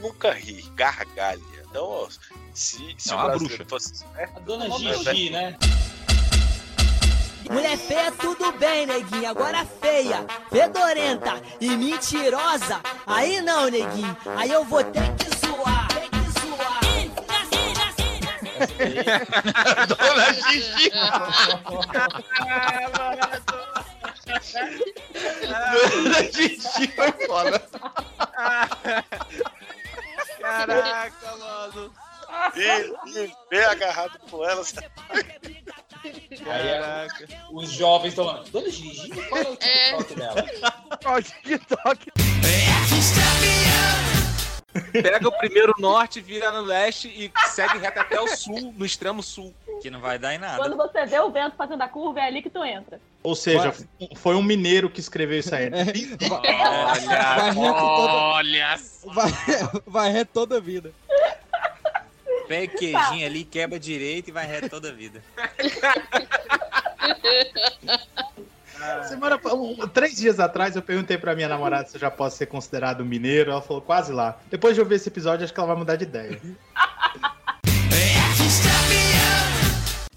Nunca ri, gargalha. Então, ó, se, se É o uma brasileiro bruxa. fosse. É, A dona Gigi, é- né? Mulher feia, tudo bem, neguinho. Agora feia, fedorenta e mentirosa. Aí não, neguinho. Aí eu vou ter que zoar. Ter que zoar. Dona Gigi. Dona Gigi foi foda. Caraca, mano. E, e bem agarrado com elas. Aí é- os jovens estão. Dona Gigi, qual é o TikTok dela? Qual TikTok? Pega o primeiro norte, vira no leste e segue reto até o sul, no extremo sul. Que não vai dar em nada. Quando você vê o vento fazendo a curva, é ali que tu entra. Ou seja, foi um mineiro que escreveu isso aí. né? Olha, olha. Vai, vai reto toda a vida. Pega queijinho ali, quebra direito e vai reto toda a vida. Semana, um- três dias atrás eu perguntei pra minha namorada se eu já posso ser considerado mineiro. Ela falou quase lá. Depois de eu ver esse episódio, acho que ela vai mudar de ideia.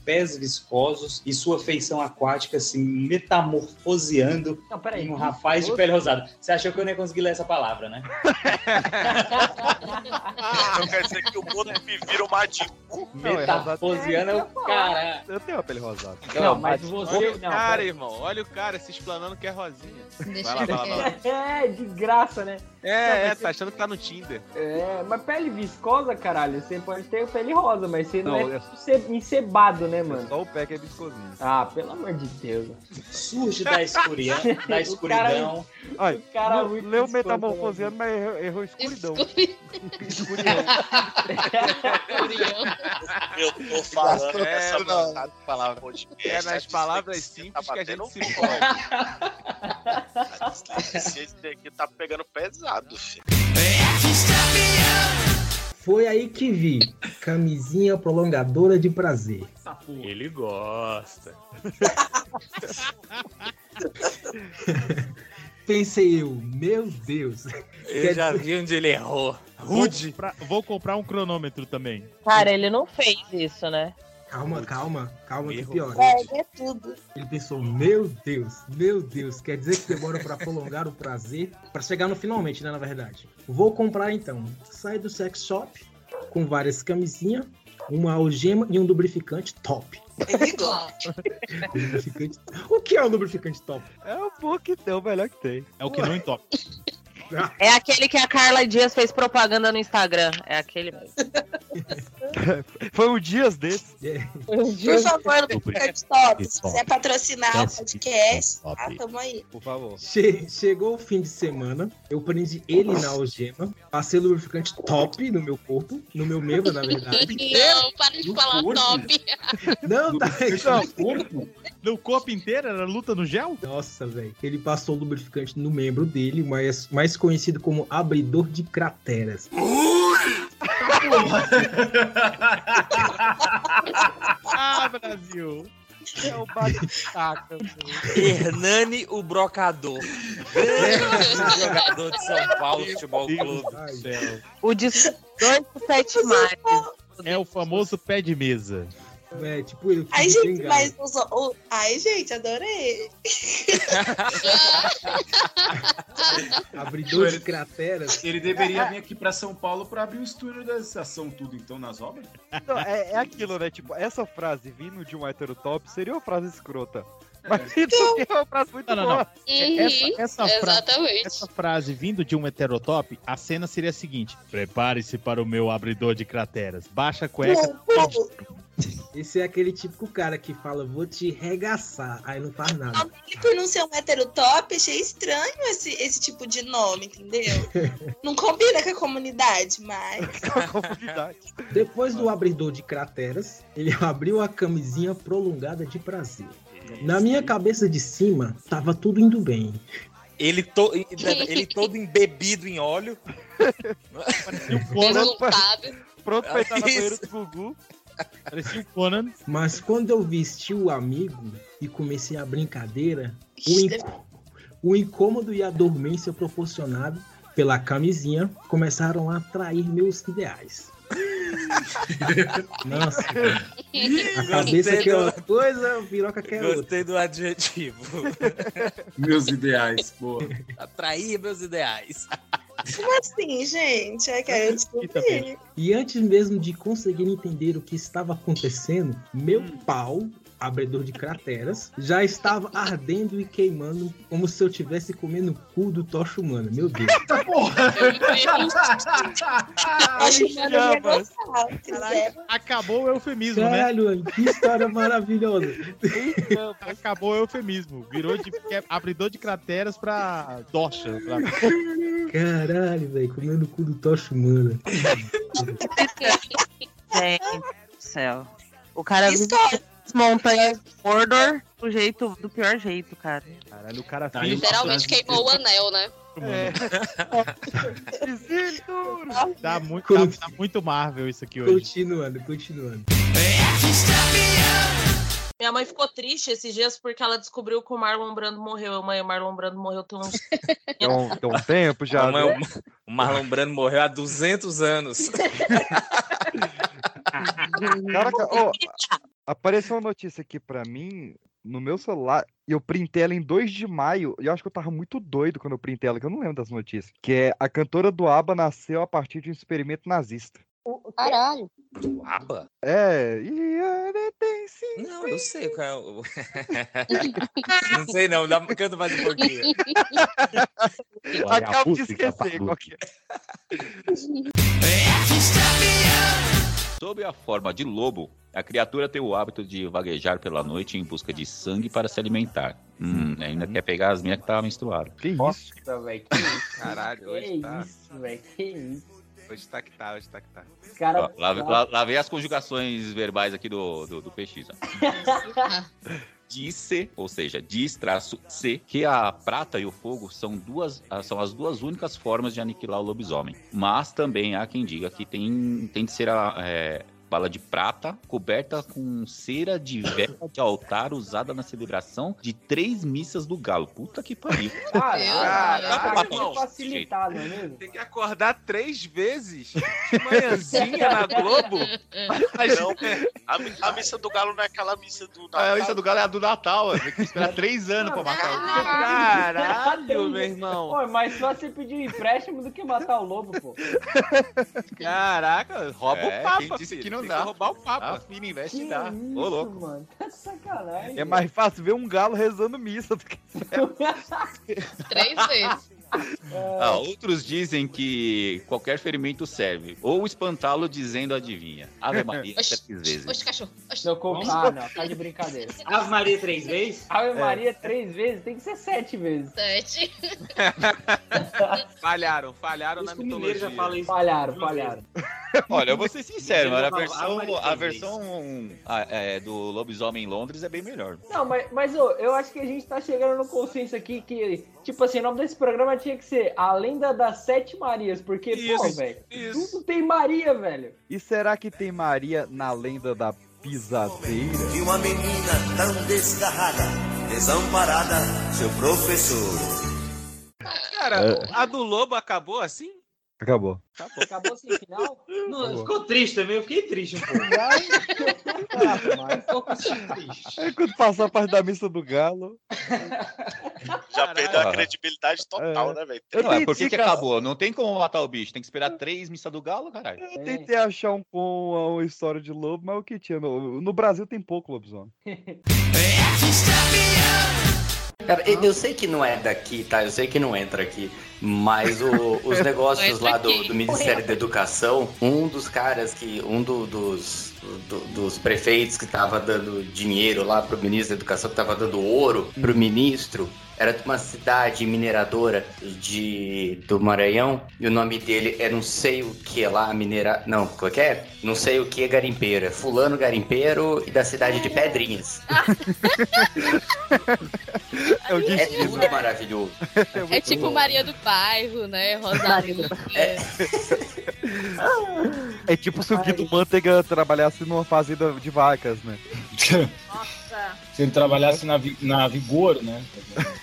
Pés viscosos e sua feição aquática se metamorfoseando Não, peraí. em um rapaz de pele rosada. Você achou que eu não ia conseguir ler essa palavra, né? Então quer dizer que o mundo me vira uma dica. Metamorfoseando é o cara. Eu tenho a pele rosada. Não, mas Olha você. o cara, irmão. Olha o cara se explanando que é rosinha. Deixa Vai lá, vai lá, vai lá. É, de graça, né? É, é, tá achando que tá no Tinder. É, mas pele viscosa, caralho, você pode ter pele rosa, mas você não, Não, é, é- ce- encebado, né, mano? Só o pé que é viscosinho. Ah, pelo amor de Deus. Surge da escuridão, da O escuridão. Olha, cara não- muito leu metamorfoseando, mas errou, errou escuridão. Eu tô falando É, essa não. palavra. É nas palavras dislexia tá simples que a gente se. A dislexia esse aqui tá pegando pesado, filho. Foi aí que vi. Camisinha prolongadora de prazer. Ele gosta. Pensei eu, meu Deus. Eu já vi onde ele errou. Rude. Vou comprar um cronômetro também. Cara, ele não fez isso, né? Calma, calma, calma que Erro pior. É, é tudo. Ele pensou, meu Deus, meu Deus, quer dizer que demora pra prolongar o prazer? Pra chegar no finalmente, né, na verdade. Vou comprar então. Sai do sex shop com várias camisinhas, uma algema e um lubrificante top. lubrificante... O que é um lubrificante top? É o pouco que tem, o melhor que tem. É o que não entope. É aquele que a Carla Dias fez propaganda no Instagram. É aquele mesmo. Foi um dias desse. Por favor, Lubricante Top, se quiser patrocinar o podcast, tá, tamo aí. Por favor. Che- chegou o fim de semana, eu prendi ele na algema, passei lubrificante top no meu corpo, no meu membro, na verdade. Não, para de falar top. Não, tá. No corpo inteiro? Era luta no gel? Nossa, velho. Ele passou o lubrificante no membro dele, mais, mais conhecido como abridor de crateras. Ah, Brasil. É o bate-taca. Hernani, o brocador. Grande jogador de São Paulo Futebol Clube. O de dois de sete mares. É o famoso pé de mesa. É, tipo, ele Ai, gente, mas os, o- Ai, gente, adorei. Abridor de crateras. Ele deveria vir aqui pra São Paulo pra abrir o estúdio da estação tudo, então, nas obras. Não, é, é aquilo, né? Tipo, essa frase vindo de um heterotop seria uma frase escrota. Mas é uma frase muito Não, não, não. boa. Essa, essa frase, exatamente. essa frase vindo de um heterotop, a cena seria a seguinte: Prepare-se para o meu abridor de crateras. Baixa a cueca. Esse é aquele típico cara que fala, vou te regaçar, aí não faz nada. E por não ser um hétero top, achei estranho esse, esse tipo de nome, entendeu? Não combina com a comunidade, mas. Depois do abridor de crateras, ele abriu a camisinha prolongada de prazer. Na minha cabeça de cima, tava tudo indo bem. Ele, to... ele todo embebido em óleo. Resultado. Pronto pra entrar na banheira do Gugu. Parecia o Conan. Mas quando eu vesti o amigo e comecei a brincadeira, o, inc- o incômodo e a dormência proporcionado pela camisinha começaram a atrair meus ideais. Nossa, a cabeça Gostei que é do- uma coisa, a piroca que é outra. Gostei do adjetivo. Meus ideais, pô. Atrair meus ideais. Como assim, gente? É que eu descobri. E antes mesmo de conseguir entender o que estava acontecendo, meu pau, abridor de crateras, já estava ardendo e queimando como se eu estivesse comendo o cu do Tocha Humana. Meu Deus. Gostar. Se quiser. Acabou o eufemismo, né? Caralho, que história maravilhosa. Acabou o eufemismo. Virou de é abridor de crateras pra tocha. Pra... Caralho, velho, comendo o cu do Tocha Humana. Gente do céu. O cara História. As montanhas de Mordor do jeito, do pior jeito, cara. Caralho, o cara Tá fez. Literalmente queimou o anel, né? É. Tá muito, tá, tá muito Marvel isso aqui hoje. Continuando, continuando. Minha mãe ficou triste esses dias porque ela descobriu que o Marlon Brando morreu. Eu, mãe, o Marlon Brando morreu tem uns. Tem um, tem um tempo já. Não, né? o- o Marlon Brando morreu há 200 anos. Caraca, ó, apareceu uma notícia aqui pra mim no meu celular e eu printei ela em 2 de maio. E eu acho que eu tava muito doido quando eu printei ela, que eu não lembro das notícias. Que é a cantora do ABBA nasceu a partir de um experimento nazista. Caralho. Aba? É, e tem sim. Não, eu sei qual é o. não sei não, dá, canta mais um pouquinho. Acabo de esquecer qual que é. Sob a forma de lobo, a criatura tem o hábito de vaguejar pela noite em busca de sangue para se alimentar. Hum, ainda quer pegar as minhas que estavam menstruadas. Que Nossa, velho, que isso? Caralho, Que hoje tá. isso, velho, que isso. Hoje tá que tá, hoje tá que tá. Cara, Ó, lá, lá, lá vem as conjugações verbais aqui do, do, do PX. Disse, ou seja, diz traço C, que a prata e o fogo são, duas, ah, são as duas únicas formas de aniquilar o lobisomem. Mas também há quem diga que tem, tem de ser a é, bala de prata coberta com cera de vela de altar usada na celebração de três missas do galo. Puta que pariu. Tá tudo um facilitado, não é mesmo? Tem que acordar três vezes de manhãzinha na Globo. Não, a, mi- a missa do galo não é aquela missa do A missa do galo é a do Natal, tem que esperar três anos pra matar o Caralho, meu irmão. Pô, mas só você pedir um empréstimo do que matar o lobo, pô. Caraca, rouba É, o Papa. quem disse que filho. Não Tem dá? roubar o Papa. Ah, Que e dá. isso, Ô, louco. mano. Tá sacanagem. É mais fácil ver um galo rezando missa do que Três vezes. Ah, outros dizem que qualquer ferimento serve. Ou espantá-lo dizendo adivinha. Ave Maria, Oxi, três vezes. Oxe, cachorro. Oxi. Não, com... Ah, não, tá de brincadeira. Ave Maria três vezes? Ave É. Maria três vezes, tem que ser sete vezes. Sete. Falharam, falharam na mitologia. já fala isso. Falharam, falharam. Olha, eu vou ser sincero, mas a versão, a versão ah, é, do Lobisomem em Londres é bem melhor. Não, mas, mas ô, eu acho que a gente tá chegando no consenso aqui que, tipo assim, o nome desse programa tinha que ser A Lenda das Sete Marias, porque, pô, Isso, velho, isso. tudo tem Maria, velho. E será que tem Maria na lenda da pisadeira? De uma menina tão desgarrada, desamparada, seu professor. Cara, a do Lobo acabou assim? Acabou. Acabou, acabou sem final? Não, ficou triste também, eu fiquei triste um pouco. Ficou triste. É quando passar a parte da missa do galo. Já perdeu a credibilidade total, É. né, velho? Não, é por que, acabou? Não tem como matar o bicho, tem que esperar três missas do galo, caralho. Eu tentei achar um com uma história de lobo, mas o que tinha? No, no Brasil tem pouco lobisomem. Cara, eu, sei que não é daqui, tá? Eu sei que não entra aqui. Mas o- os negócios lá do, do Ministério da Educação, um dos caras que. Um do- dos, do- dos prefeitos que tava dando dinheiro lá pro ministro da Educação, que tava dando ouro pro ministro, era de uma cidade mineradora de, do Maranhão, e o nome dele é não sei o que lá, minera. Não, qual que é? Não sei o que garimpeiro. É Fulano Garimpeiro e da cidade de Pedrinhas. É o É tudo maravilhoso. É tipo Maria do Bairro, né? Rosalinda. É tipo se o Guido Manteiga trabalhasse numa fazenda de vacas, né? Nossa. Se ele trabalhasse na, vi- na Vigor, né?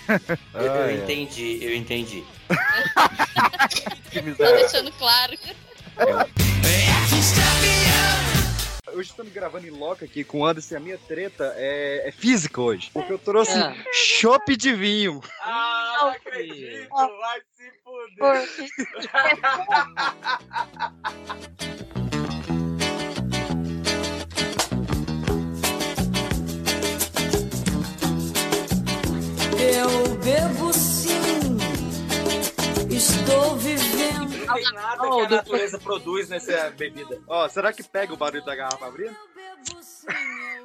Eu, eu é. entendi, eu entendi. Que Tô deixando claro. Hoje estamos gravando em loco aqui com o Anderson e a minha treta é, é física hoje. Porque eu trouxe chopp de vinho. Ah, não acredito, vai se fuder. Eu bebo sim, estou vivendo. Não tem nada que a natureza produz nessa bebida. Ó, será que pega o barulho da garrafa abrindo?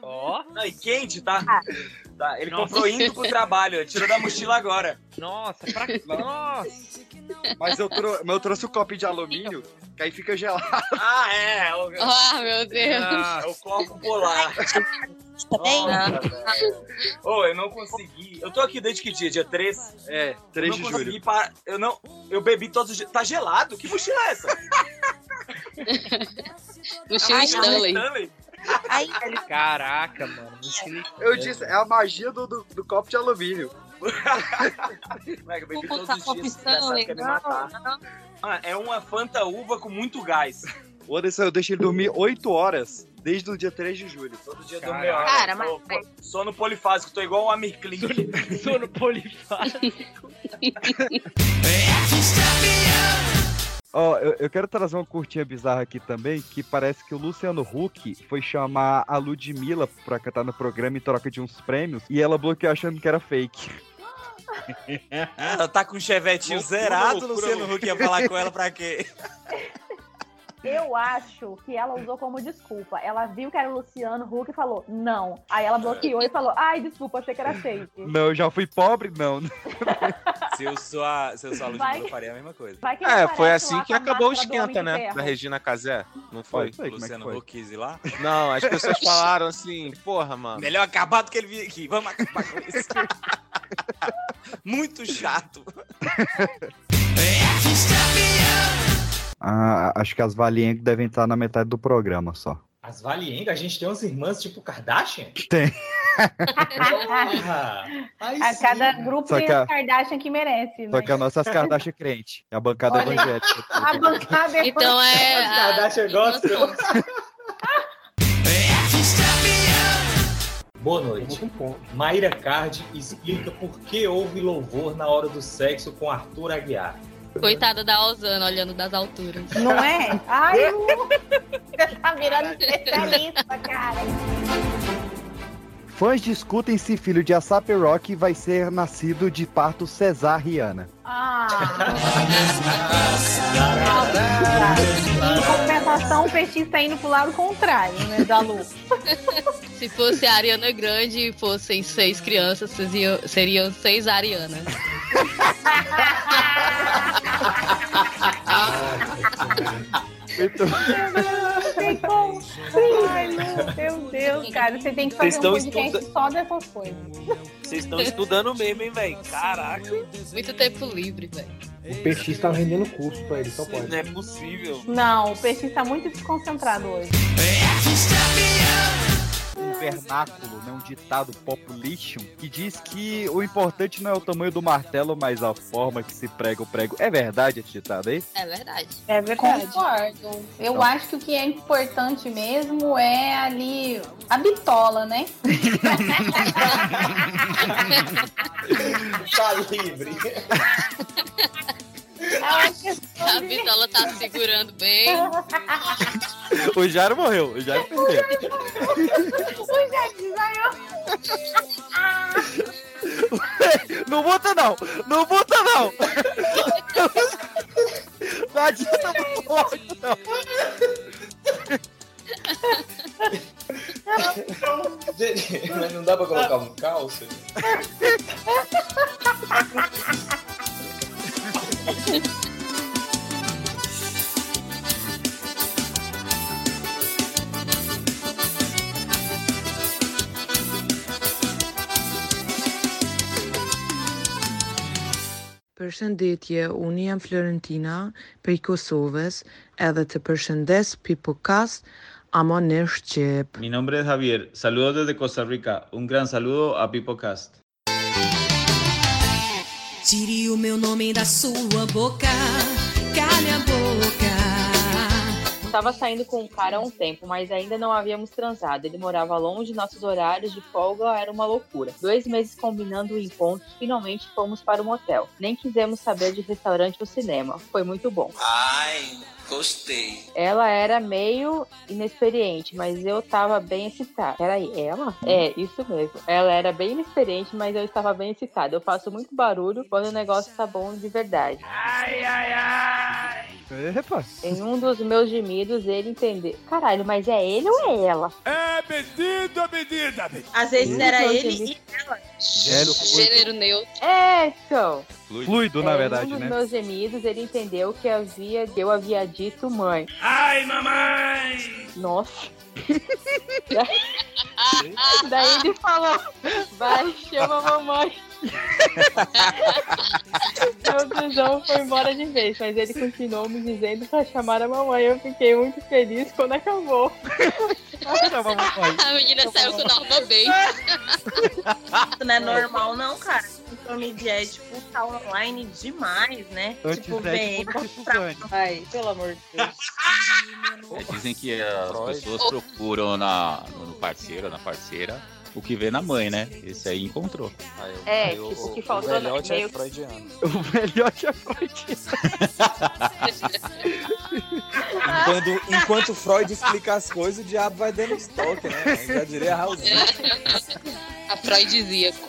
Ó. Não, e quente, tá? tá ele Nossa. comprou indo pro trabalho, tirou da mochila agora. Nossa, pra Nossa. Mas eu, trou- mas eu trouxe o copo de alumínio, que aí fica gelado. Ah, é. é Ah, meu Deus. É o copo polar. Tá bem? Ô, eu não consegui. Eu tô aqui desde que dia? Dia 3? É, 3 eu de não julho. consegui parar. Eu não. Eu bebi todos os dias. Tá gelado? Que mochila é essa? Mochila Ai, Stanley. Ai, Caraca, mano. Eu disse, é a magia do, do, do copo de alumínio. Eu bebi todos os dias. Stanley. quer me matar. Ah, é uma Fanta uva com muito gás. O Anderson, eu deixei ele dormir 8 horas, desde o dia 3 de julho. Todo dia do Cara. meu. Cara, mas- tô- Sono polifásico, tô igual o Amir Klink. Sono polifásico. Ó, eu, eu quero trazer uma curtinha bizarra aqui também, que parece que o Luciano Huck foi chamar a Ludmilla pra cantar no programa em troca de uns prêmios, e ela bloqueou achando que era fake. Ela tá com o chevetinho Loucura, zerado, loucura, Luciano loucura. Huck ia falar com ela pra quê? Eu acho que ela usou como desculpa. Ela viu que era o Luciano Huck e falou, não. Aí ela bloqueou e falou, ai, desculpa, achei que era fake. Não, eu já fui pobre? Não. Se eu sou a, se eu sou a Ludmilla, que- eu faria a mesma coisa. Vai que É, foi assim que acabou o esquenta, né? Da Regina Casé. Não foi? Foi, Luciano? Huck quis ir lá. Não, as pessoas falaram assim, porra, mano. Melhor acabar do que ele vir aqui. Vamos acabar com isso. Muito chato. Ah, acho que as Valiengo devem estar na metade do programa só. As Valienga, a gente tem umas irmãs tipo Kardashian? Tem. A sim. cada grupo Só tem a- as Kardashian que merece. Só né? que a nossa é as Kardashian crente. É a bancada Olha evangélica. A bancada é Então é. As Kardashian gostam. Boa noite. Mayra Card explica por que houve louvor na hora do sexo com Arthur Aguiar. Coitada da Osana olhando das alturas. Não é? Ai, Lu, você tá virando especialista, cara. Fãs discutem se filho de Asap Rock vai ser nascido de parto cesariana. Ah. Em compensação, o peixe está indo pro lado contrário, né, da Lu. Se fosse a Ariana Grande e fossem seis crianças, seriam, seriam seis Arianas. Ai, Lu, meu Deus, cara, você tem que fazer um estão podcast estuda- só dessas coisas. Vocês estão estudando mesmo, hein, velho? Caraca. Muito tempo livre, velho. O PX tá rendendo curso pra ele, só pode. Não é possível. Não, o peixe está muito desconcentrado hoje. Um vernáculo, né, um ditado population, que diz que o importante não é o tamanho do martelo, mas a forma que se prega o prego. É verdade esse ditado aí? É verdade. É verdade. Concordo. Eu Então. acho que o que é importante mesmo é ali a bitola, né? Tá livre. A Vitola tá segurando bem. o Jairo morreu, o Jairo perdeu. O Jack desmaiou. Não muta não! Não muta não! Não adianta mutar áudio, não! Gente, mas não dá pra colocar um calço? Përshëndetje, unë jam Florentina prej Kosovës edhe të përshëndes Pipocast ama në Shqip. Mi nombre es Javier. Saludos desde Costa Rica. Un gran saludo a PipoCast. Tire o meu nome da sua boca, cale a boca. Estava saindo com um cara há um tempo, mas ainda não havíamos transado. Ele morava longe, nossos horários de folga era uma loucura. Dois meses combinando o encontro, finalmente fomos para o motel. Nem quisemos saber de restaurante ou cinema. Foi muito bom. Ai, gostei. Ela era meio inexperiente, mas eu tava bem excitada. Peraí, ela? É, isso mesmo. Ela era bem inexperiente, mas eu estava bem excitada. Eu faço muito barulho quando o negócio tá bom de verdade. Ai, ai, ai! Epa! Em um dos meus gemidos, ele entendeu. Caralho, mas é ele ou é ela? É medida, medida, medida. Às vezes era ele e ela. Gênero Gênero neutro. É, então. Fluido, na É, verdade, em um dos né? meus gemidos, ele entendeu que havia, que eu havia dito mãe. Ai, mamãe! Nossa. Daí ele falou, vai, chama a mamãe. Meu tesão foi embora de vez, mas ele continuou me dizendo pra chamar a mamãe. Eu fiquei muito feliz quando acabou. A menina saiu com norma bem. Isso não é normal, não, cara. Então, mídia é, tipo, tá online demais, né? Antes tipo, é, vem tipo, pra Ai, pelo amor de Deus. É, dizem que as pessoas procuram na, no parceiro, na parceira, o que vê na mãe, né? Esse aí encontrou. É, tipo, o que faltou no velhote é meio. freudiano. O velhote é Quando, enquanto Freud explica as coisas, o diabo vai dando estoque, né? Já diria Raulzinho. A Freudizíaco.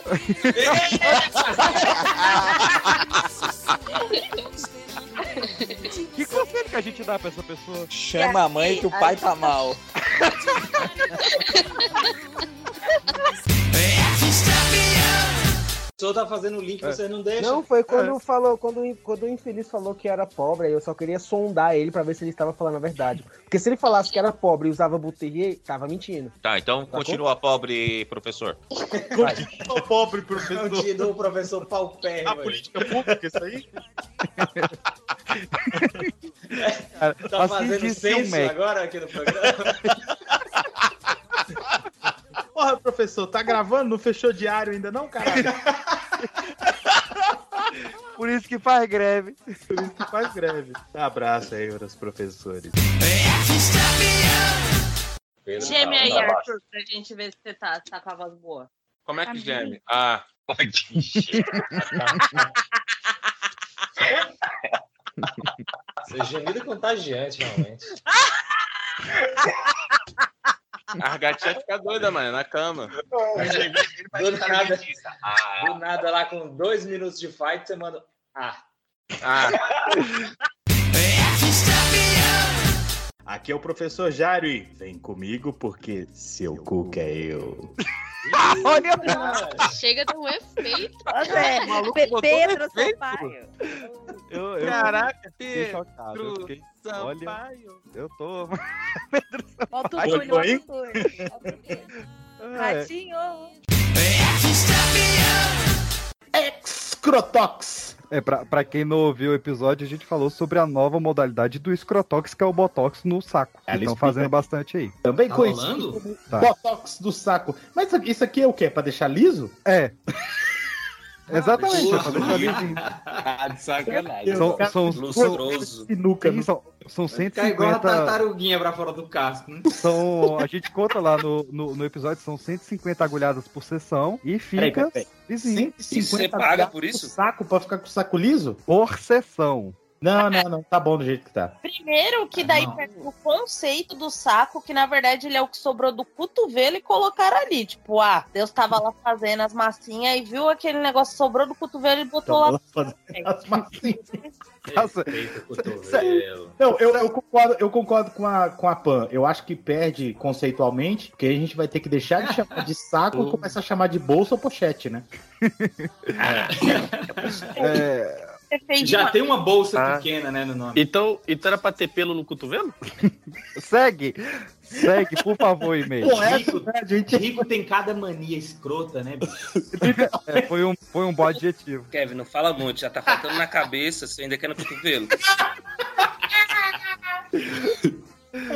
Que conselho que a gente dá pra essa pessoa? Chama a mãe que o pai tá mal. O senhor tá fazendo o link, você não deixa. Não, foi quando falou, quando, quando o infeliz falou que era pobre, aí eu só queria sondar ele pra ver se ele estava falando a verdade. Porque se ele falasse que era pobre e usava buterrier, tava mentindo. Tá, então continua pobre, professor. O pobre professor. Continua o professor Paupérrimo. A política pública, isso aí? Cara, Tá fazendo censo agora aqui no programa? Porra, professor, tá gravando? Não fechou diário ainda não, caralho? Por isso que faz greve. Por isso que faz greve. Abraço aí para os professores. Geme aí, Arthur, pra gente ver se você tá, tá com a voz boa. Como é que geme? Ah. Gemido é contagiante, realmente. A gatinha fica doida, mano, na cama. Do nada, do nada lá com dois minutos de fight, você manda. Ah. Ah. Aqui é o professor Jário e vem comigo porque seu cu é eu. Olha, Não, chega de um efeito. Nossa, é, maluco, Pedro Sampaio. Eu, eu, Caraca, Pedro eu fiquei, Sampaio. Olha, eu tô. Pedro Sampaio. Bota o Júlio, bota o é. Ratinho. Excrotox. É, pra, pra quem não ouviu o episódio, a gente falou sobre a nova modalidade do escrotox, que é o botox no saco. Estão fazendo bastante aí. Também Tá como Tá. Botox do saco. Mas isso aqui- isso aqui é o quê? Pra deixar liso? É. Exatamente. Ah, de sacanagem. São, são, Lustroso. Sinuca, Sim, são, são Ficar igual a 150. tartaruguinha pra fora do casco. né? São, a gente conta lá no, no, no episódio, são 150 agulhadas por sessão e fica peraí, peraí. lisinho. 150 reais por isso? Saco pra ficar com o saco liso? Por sessão. Não, não, não. Tá bom do jeito que tá. Primeiro que daí pega o conceito do saco, que na verdade ele é o que sobrou do cotovelo e colocaram ali. Tipo, ah, Deus tava lá fazendo as massinhas e viu aquele negócio que sobrou do cotovelo e botou lá. As massinhas. Nossa, Não, eu, eu concordo, eu concordo com, a, com a Pan. Eu acho que perde conceitualmente, porque a gente vai ter que deixar de chamar de saco e começar a chamar de bolsa ou pochete, né? É, Já tem uma bolsa Ah. pequena, né, no nome. Então, então era pra ter pelo no cotovelo? Segue! Segue, por favor, e-mail. rico, rico tem cada mania escrota, né, bicho? É, foi, um, foi um bom adjetivo. Kevin, não fala muito, já tá faltando na cabeça, você ainda quer no cotovelo.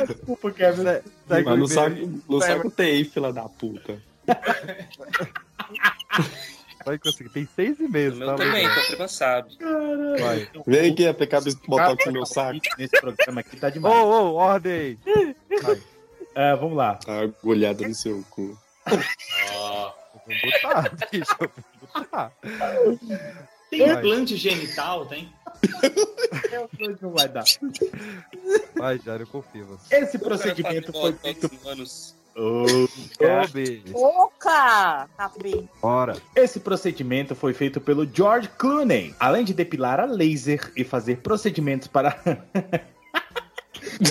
Desculpa, Kevin. Segue Mas o no e-mail. saco, no saco tem, fila da puta. Vai conseguir. Tem seis e-mails, O meu tá? também, então a prima sabe. Vai. Vem aqui aplicar botox no meu saco. Nesse programa aqui tá Ô, demais. ô, ordem! Vai. É, vamos lá. Tá agulhada no seu cu. Vou botar, bicho. eu Vou botar. Tem Vai. implante genital, tem? Não vai dar. Vai, Jário, eu confio. Esse procedimento foi feito. Beijo. Boca! Bora. Esse procedimento foi feito pelo George Clooney. Além de depilar a laser e fazer procedimentos para.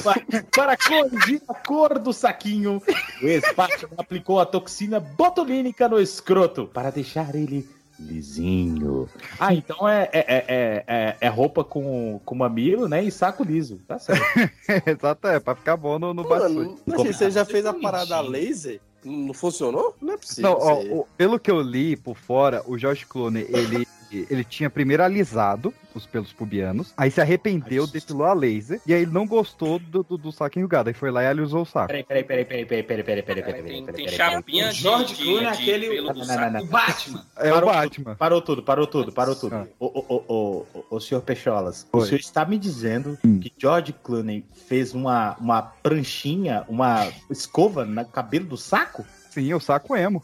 para- para corrigir a cor do saquinho, o ex-Batman aplicou a toxina botulínica no escroto para deixar ele lisinho. Ah, então é, é, é, é- é, é roupa com, com mamilo, né? E saco liso. Tá certo. Exato, é, pra ficar bom no, no bastante. Mas assim, você já fez a parada laser? Não funcionou? Não é possível. Não, ó, isso aí. o- pelo que eu li por fora, o George Clooney, ele, ele tinha primeiro alisado os pelos pubianos, aí se arrependeu, depilou a laser, e aí ele não gostou do, do, do saco enrugado, aí foi lá e alisou o saco. Peraí, peraí, peraí, peraí, peraí, peraí, peraí, peraí, peraí, Tem, peraí, tem peraí, chapinha O de, George de, Clooney é de aquele- pelo do saco. Batman. É o Parou Batman. Parou tudo, parou tudo, parou tudo. Ô, senhor Pecholas, o Oi. senhor está me dizendo que George Clooney fez uma, uma pranchinha, uma escova no cabelo do saco? Sim, o saco emo.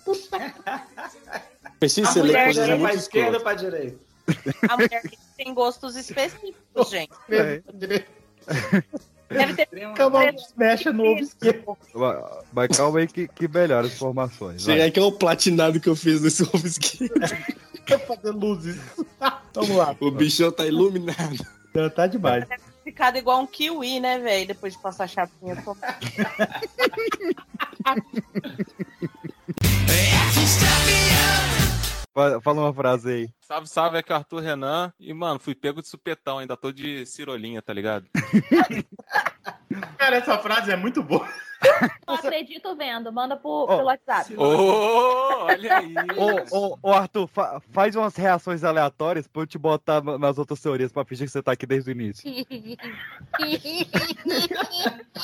Precisa A mulher coisas pra muito esquerda ou pra direita? A mulher tem gostos específicos, gente. É. Deve ter Calma, mexa no esquerdo. Mas- calma aí que, que melhora as informações. vai. Chega aqui é o platinado que eu fiz nesse esquerdo. Quer fazer luzes. Vamos lá. O bichão tá iluminado. Não, tá demais. ficado igual um kiwi, né, velho? Depois de passar a chapinha. Tô... Fa- Fala uma frase aí. Salve, salve, aqui é o Arthur Renan. E, mano, fui pego de supetão, ainda tô de cirolinha, tá ligado? Cara, essa frase é muito boa. Não acredito vendo. Manda pro, Ó, pelo WhatsApp. Ô, olha aí. Ô, ô, Arthur, fa- faz umas reações aleatórias pra eu te botar na- nas outras teorias pra fingir que você tá aqui desde o início.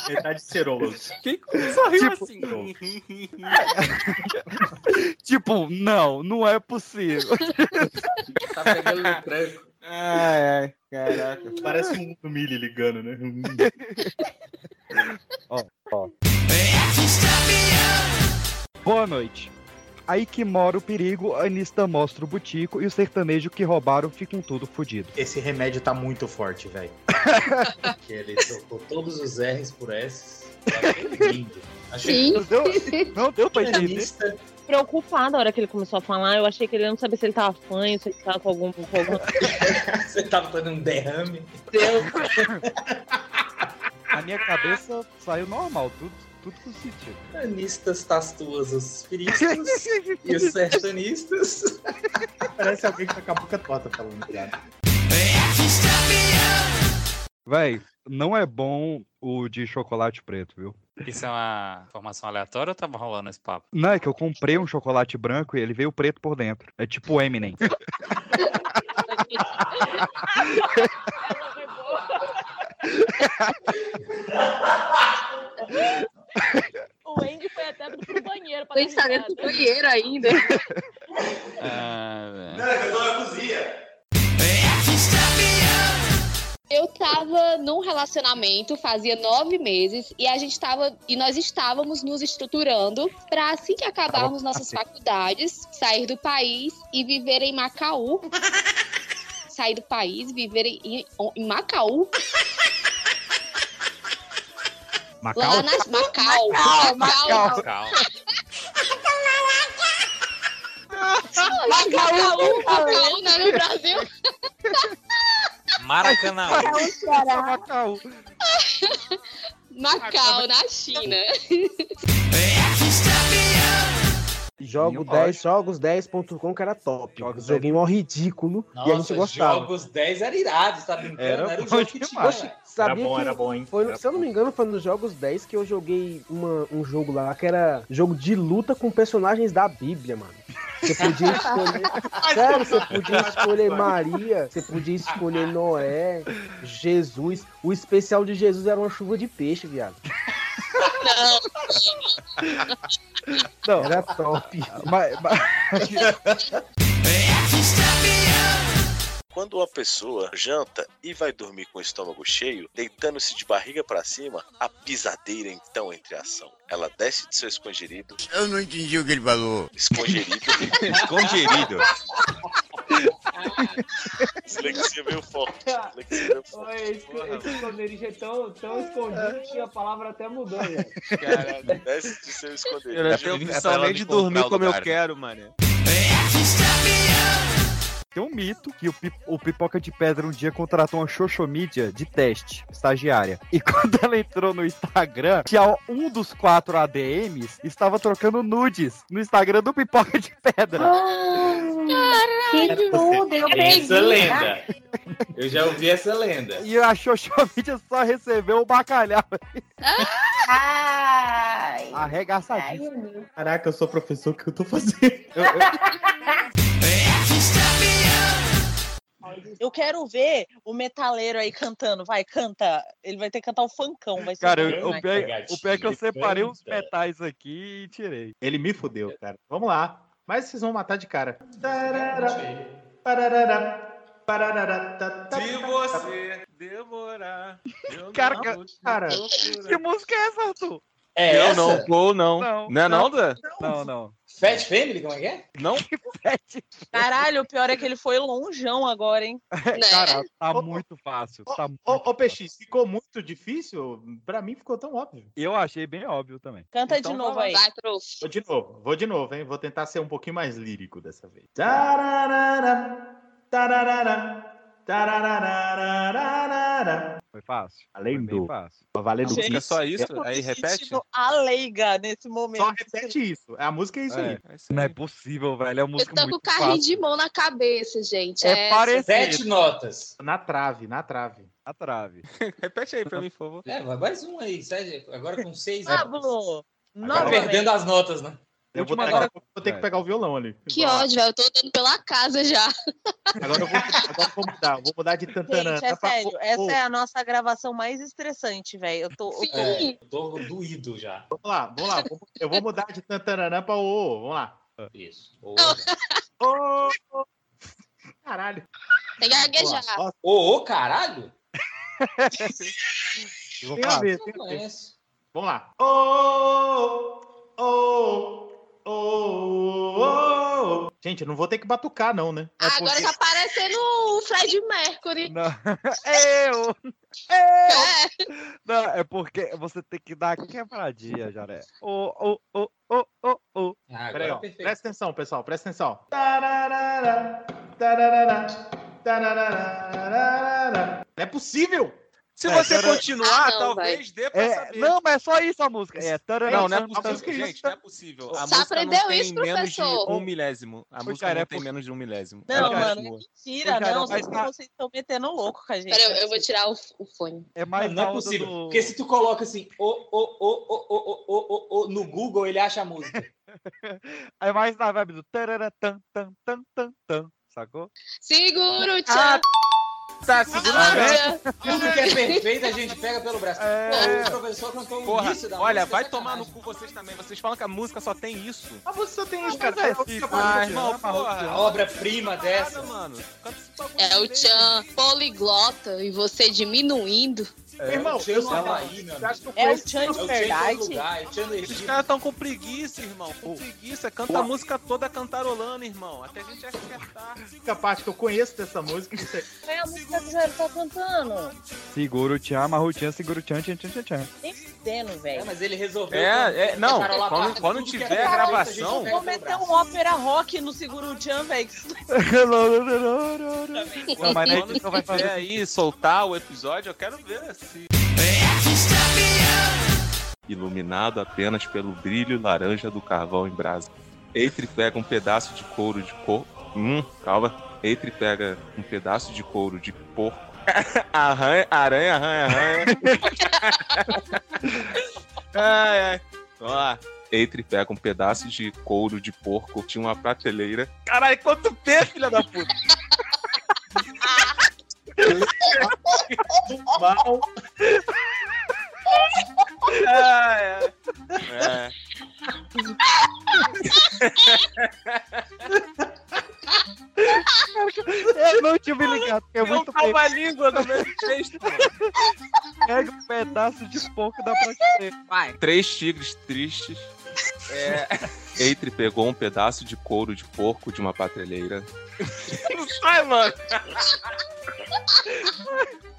Ele tá de cerolas. Quem sorriu Tipo- assim? Tipo, não, não é possível. Tá pegando no tranco. Ai, ai, caraca. Parece um Mili ligando, né? Ó, ó. Boa noite. Aí que mora o perigo, a Anitta mostra o butico e o sertanejo que roubaram ficam tudo fodido. Esse remédio tá muito forte, velho. Que ele trocou todos os R's por S. Eu achei lindo. Sim. Não deu, não deu pra entender. Preocupado na hora que ele começou a falar, eu achei que ele não sabia se ele tava fanho, se ele tava com algum. Com algum... Você tava fazendo um derrame. Deus. A minha cabeça saiu normal, tudo, tudo com sentido. Anistas tastuosos, firistas e os sertanistas. Parece alguém que tá com a boca torta falando, cara. Véi, não é bom o de chocolate preto, viu? Isso é uma informação aleatória ou tava rolando esse papo? Não, é que eu comprei um chocolate branco e ele veio preto por dentro. É tipo o Eminem. O Andy foi até pro banheiro pra O Andy tá dentro do banheiro ainda. Ah, Não, eu tô na cozinha. Eu tava num relacionamento fazia nove meses e a gente tava e nós estávamos nos estruturando para assim que acabarmos nossas faculdades sair do país e viver em Macaú. sair do país, viver em, em Macaú. Macau? Lá na Macau. Macau, Macau. Macau. Macaú, Macaú, não é no Brasil. Maracanã. Macau. Macau, na China. Jogo 10, jogos10.com que era top. Joguinho mó ridículo e a gente Nossa, gostava. jogos 10 era irado, tá brincando? Era Era, o jogo que tinha. Sabia bom, que era bom, hein? Foi, Era se eu não me engano, foi nos Jogos 10 que eu joguei uma- um jogo lá que era jogo de luta com personagens da Bíblia, mano. Você podia escolher. Sério, você podia escolher Maria, você podia escolher Noé, Jesus. O especial de Jesus era uma chuva de peixe, viado. Não. Era top. Mas, Quando uma pessoa janta e vai dormir com o estômago cheio, deitando-se de barriga pra cima, a pisadeira então entra em ação. Ela desce de seu escongerido. Eu não entendi o que ele falou. Escongerido. Escongerido. Dislexia meio forte. Dislexia meio forte. Oi, esse, esse esconderijo é tão, tão escondido que a palavra até mudou, velho. Desce de seu esconderido. Eu não tenho nem de dormir como eu quero, mano. Tem um mito que o, pi- o Pipoca de Pedra um dia contratou uma xoxomídia de teste, estagiária. E quando ela entrou no Instagram, tinha um dos quatro ADMs estava trocando nudes no Instagram do Pipoca de Pedra. Que tudo, eu. Essa lenda. Eu já ouvi essa lenda. E a xoxomídia só recebeu o bacalhau. Ai. Arregaçadíssimo. Caraca, eu sou professor, o que eu tô fazendo? Eu quero ver o metaleiro aí cantando. Vai, canta. Ele vai ter que cantar o funkão. Vai ser Cara, eu- o, demais. pior, o pior é que eu separei uns metais aqui e tirei. Ele me fudeu, cara. Vamos lá. Mas vocês vão matar de cara. Se você demorar. eu Cara, não ca- vou te cara, procurar. que música é essa, Arthur? É eu essa? não vou, não. Não, Não, é não, não. Não, não. Fat Family, como é que é? Não? Caralho, o pior é que ele foi longeão agora, hein? Cara, tá muito fácil. Tá muito Ô, ô, PX, ficou muito difícil? Pra mim ficou tão óbvio. Eu achei bem óbvio também. Canta Então de novo vai aí. Vai. Vou de novo, vou de novo, hein? Vou tentar ser um pouquinho mais lírico dessa vez. Tararara, tararara, tararara. Foi fácil. Além Foi bem do. fácil. Valendo Gente, do só isso? Eu Aí repete? A leiga nesse momento. Só repete isso. A música é isso aí. Não é possível, velho. É uma Eu música tô com o carrinho fácil. de mão na cabeça, gente. É essa. parecido. Sete notas. Na trave, na trave. A trave. Repete aí pra mim, por favor. É, vai mais um aí. Sete, agora com seis Pablo. Tá perdendo as notas, né? Eu vou, agora vou ter que pegar o violão ali. Que ódio, velho. Eu tô dando pela casa já. Agora eu vou, agora eu vou mudar. eu Vou mudar de tantanã. Gente, é sério, essa é a nossa gravação mais estressante, velho. Eu tô. tô- É, eu tô doído já. Vamos lá, vamos lá. Eu vou mudar de tantanã pra ô. Vamos lá. Isso. Ô, Ô, ô. Caralho. Tem que gaguejar. Ô, ô, caralho? Vou tem a falar. ver, Não tem a ver. conheço. Vamos lá. Ô, ô, ô, ô, ô. Gente, eu não vou ter que batucar, não, né? Ah, Agora tá parecendo o Fred Mercury. Eu! Eu! Não, é porque você tem que dar quebradinha, Jaré. Ô, ô, ô, ô, ô, ô. Ah, Peraí, ó. Presta atenção, pessoal, presta atenção. Tararara, tararara, tararara. Não é possível! Se É, você continuar, Ah, não, talvez dê pra É, saber. não, mas é só isso a música. É, tarará, Não, não é possível, tarará. gente, não é possível. A música aprendeu não tem isso, menos de professor? um milésimo. A música cara, não é tem menos de um milésimo. Não, mano, é mentira, cara, não. mas Vocês vocês estão metendo louco com a gente. Peraí, eu, eu vou tirar o, o fone. É mais não é possível. do- Porque se tu coloca assim, o, o, o, o, o, o, o, o, no Google, ele acha a música. É mais na vibe do tarará, tan, tan, tan, tan, tan. Sacou? Segura o Ah, tchan. Tá, segura Tudo que é perfeito a gente pega pelo braço. É. O professor cantou o Porra, início da olha, música. vai tomar no cu vocês também. Vocês falam que a música só tem isso. A música só tem isso, cara. cara. É, Ah, irmão, porra. Obra-prima dessa. mano. É o tchan poliglota e você diminuindo. É, irmão, é eu não ela aí. É o Chandler é Verdade. Os caras estão com preguiça, irmão. Com preguiça. Canta a música toda cantarolando, irmão. Até a gente acertar. A parte que eu conheço dessa música. É a música que o Jairo tá cantando. Seguro tchan, marro tchan, seguro tchan, tchan, tchan, tchan. Nem fudendo, É, velho. mas ele resolveu. É, é, não, quando- quando tiver gravação- a pega Vou meter um ópera rock no Seguro Tchan, velho. Não, mas edição vai fazer. aí soltar o episódio, eu quero ver se. iluminado apenas pelo brilho laranja do carvão em brasa. Eitri pega um pedaço de couro de porco. Hum, calma. Eitri pega um pedaço de couro de porco. Arranha, aranha, arranha, arranha. ai, ai. Vamos lá. Eitri pega um pedaço de couro de porco de uma prateleira. Caralho, quanto P, filha da puta! Mal. Ai, ai. É. Eu não tinha me ligado, porque é muito tava bem. a língua no mesmo texto. Pega um pedaço de porco da prateleira. Vai. Três tigres tristes. É. Eitri pegou um pedaço de couro de porco de uma prateleira. Não sai, mano.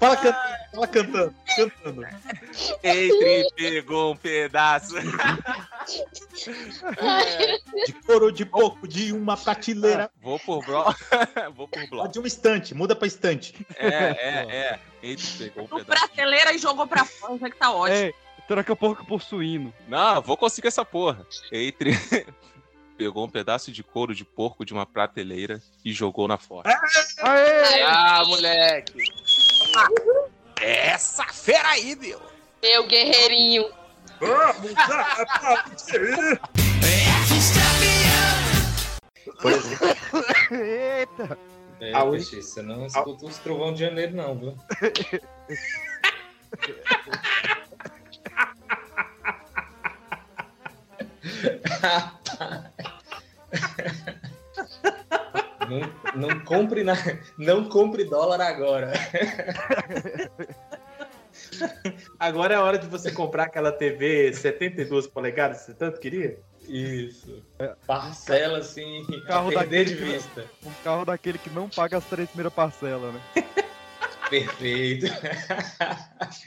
Fala cantando, fala cantando, cantando. Eitri pegou um pedaço. De couro de porco de uma prateleira. Vou por bloco. Vou por bloco. De uma estante, muda pra estante. É, é, é. Eitri pegou um pedaço. prateleira e jogou pra fora, já que tá ótimo. É, troca porco por suíno. Não, vou conseguir essa porra. Eitri pegou um pedaço de couro de porco de uma prateleira e jogou na fora. Aê! Ah, moleque. Essa fera aí, meu. Meu guerreirinho. Vamos aplaudir. Eita! É, A peixe, você não escuta os trovão de janeiro, não, viu? não, não compre na, não compre dólar agora. Agora é a hora de você comprar aquela TV 72 polegadas que você tanto queria? Isso. Parcela assim, Carro a perder de daquele- vista. Um carro daquele que não paga as três primeiras parcelas, né? Perfeito.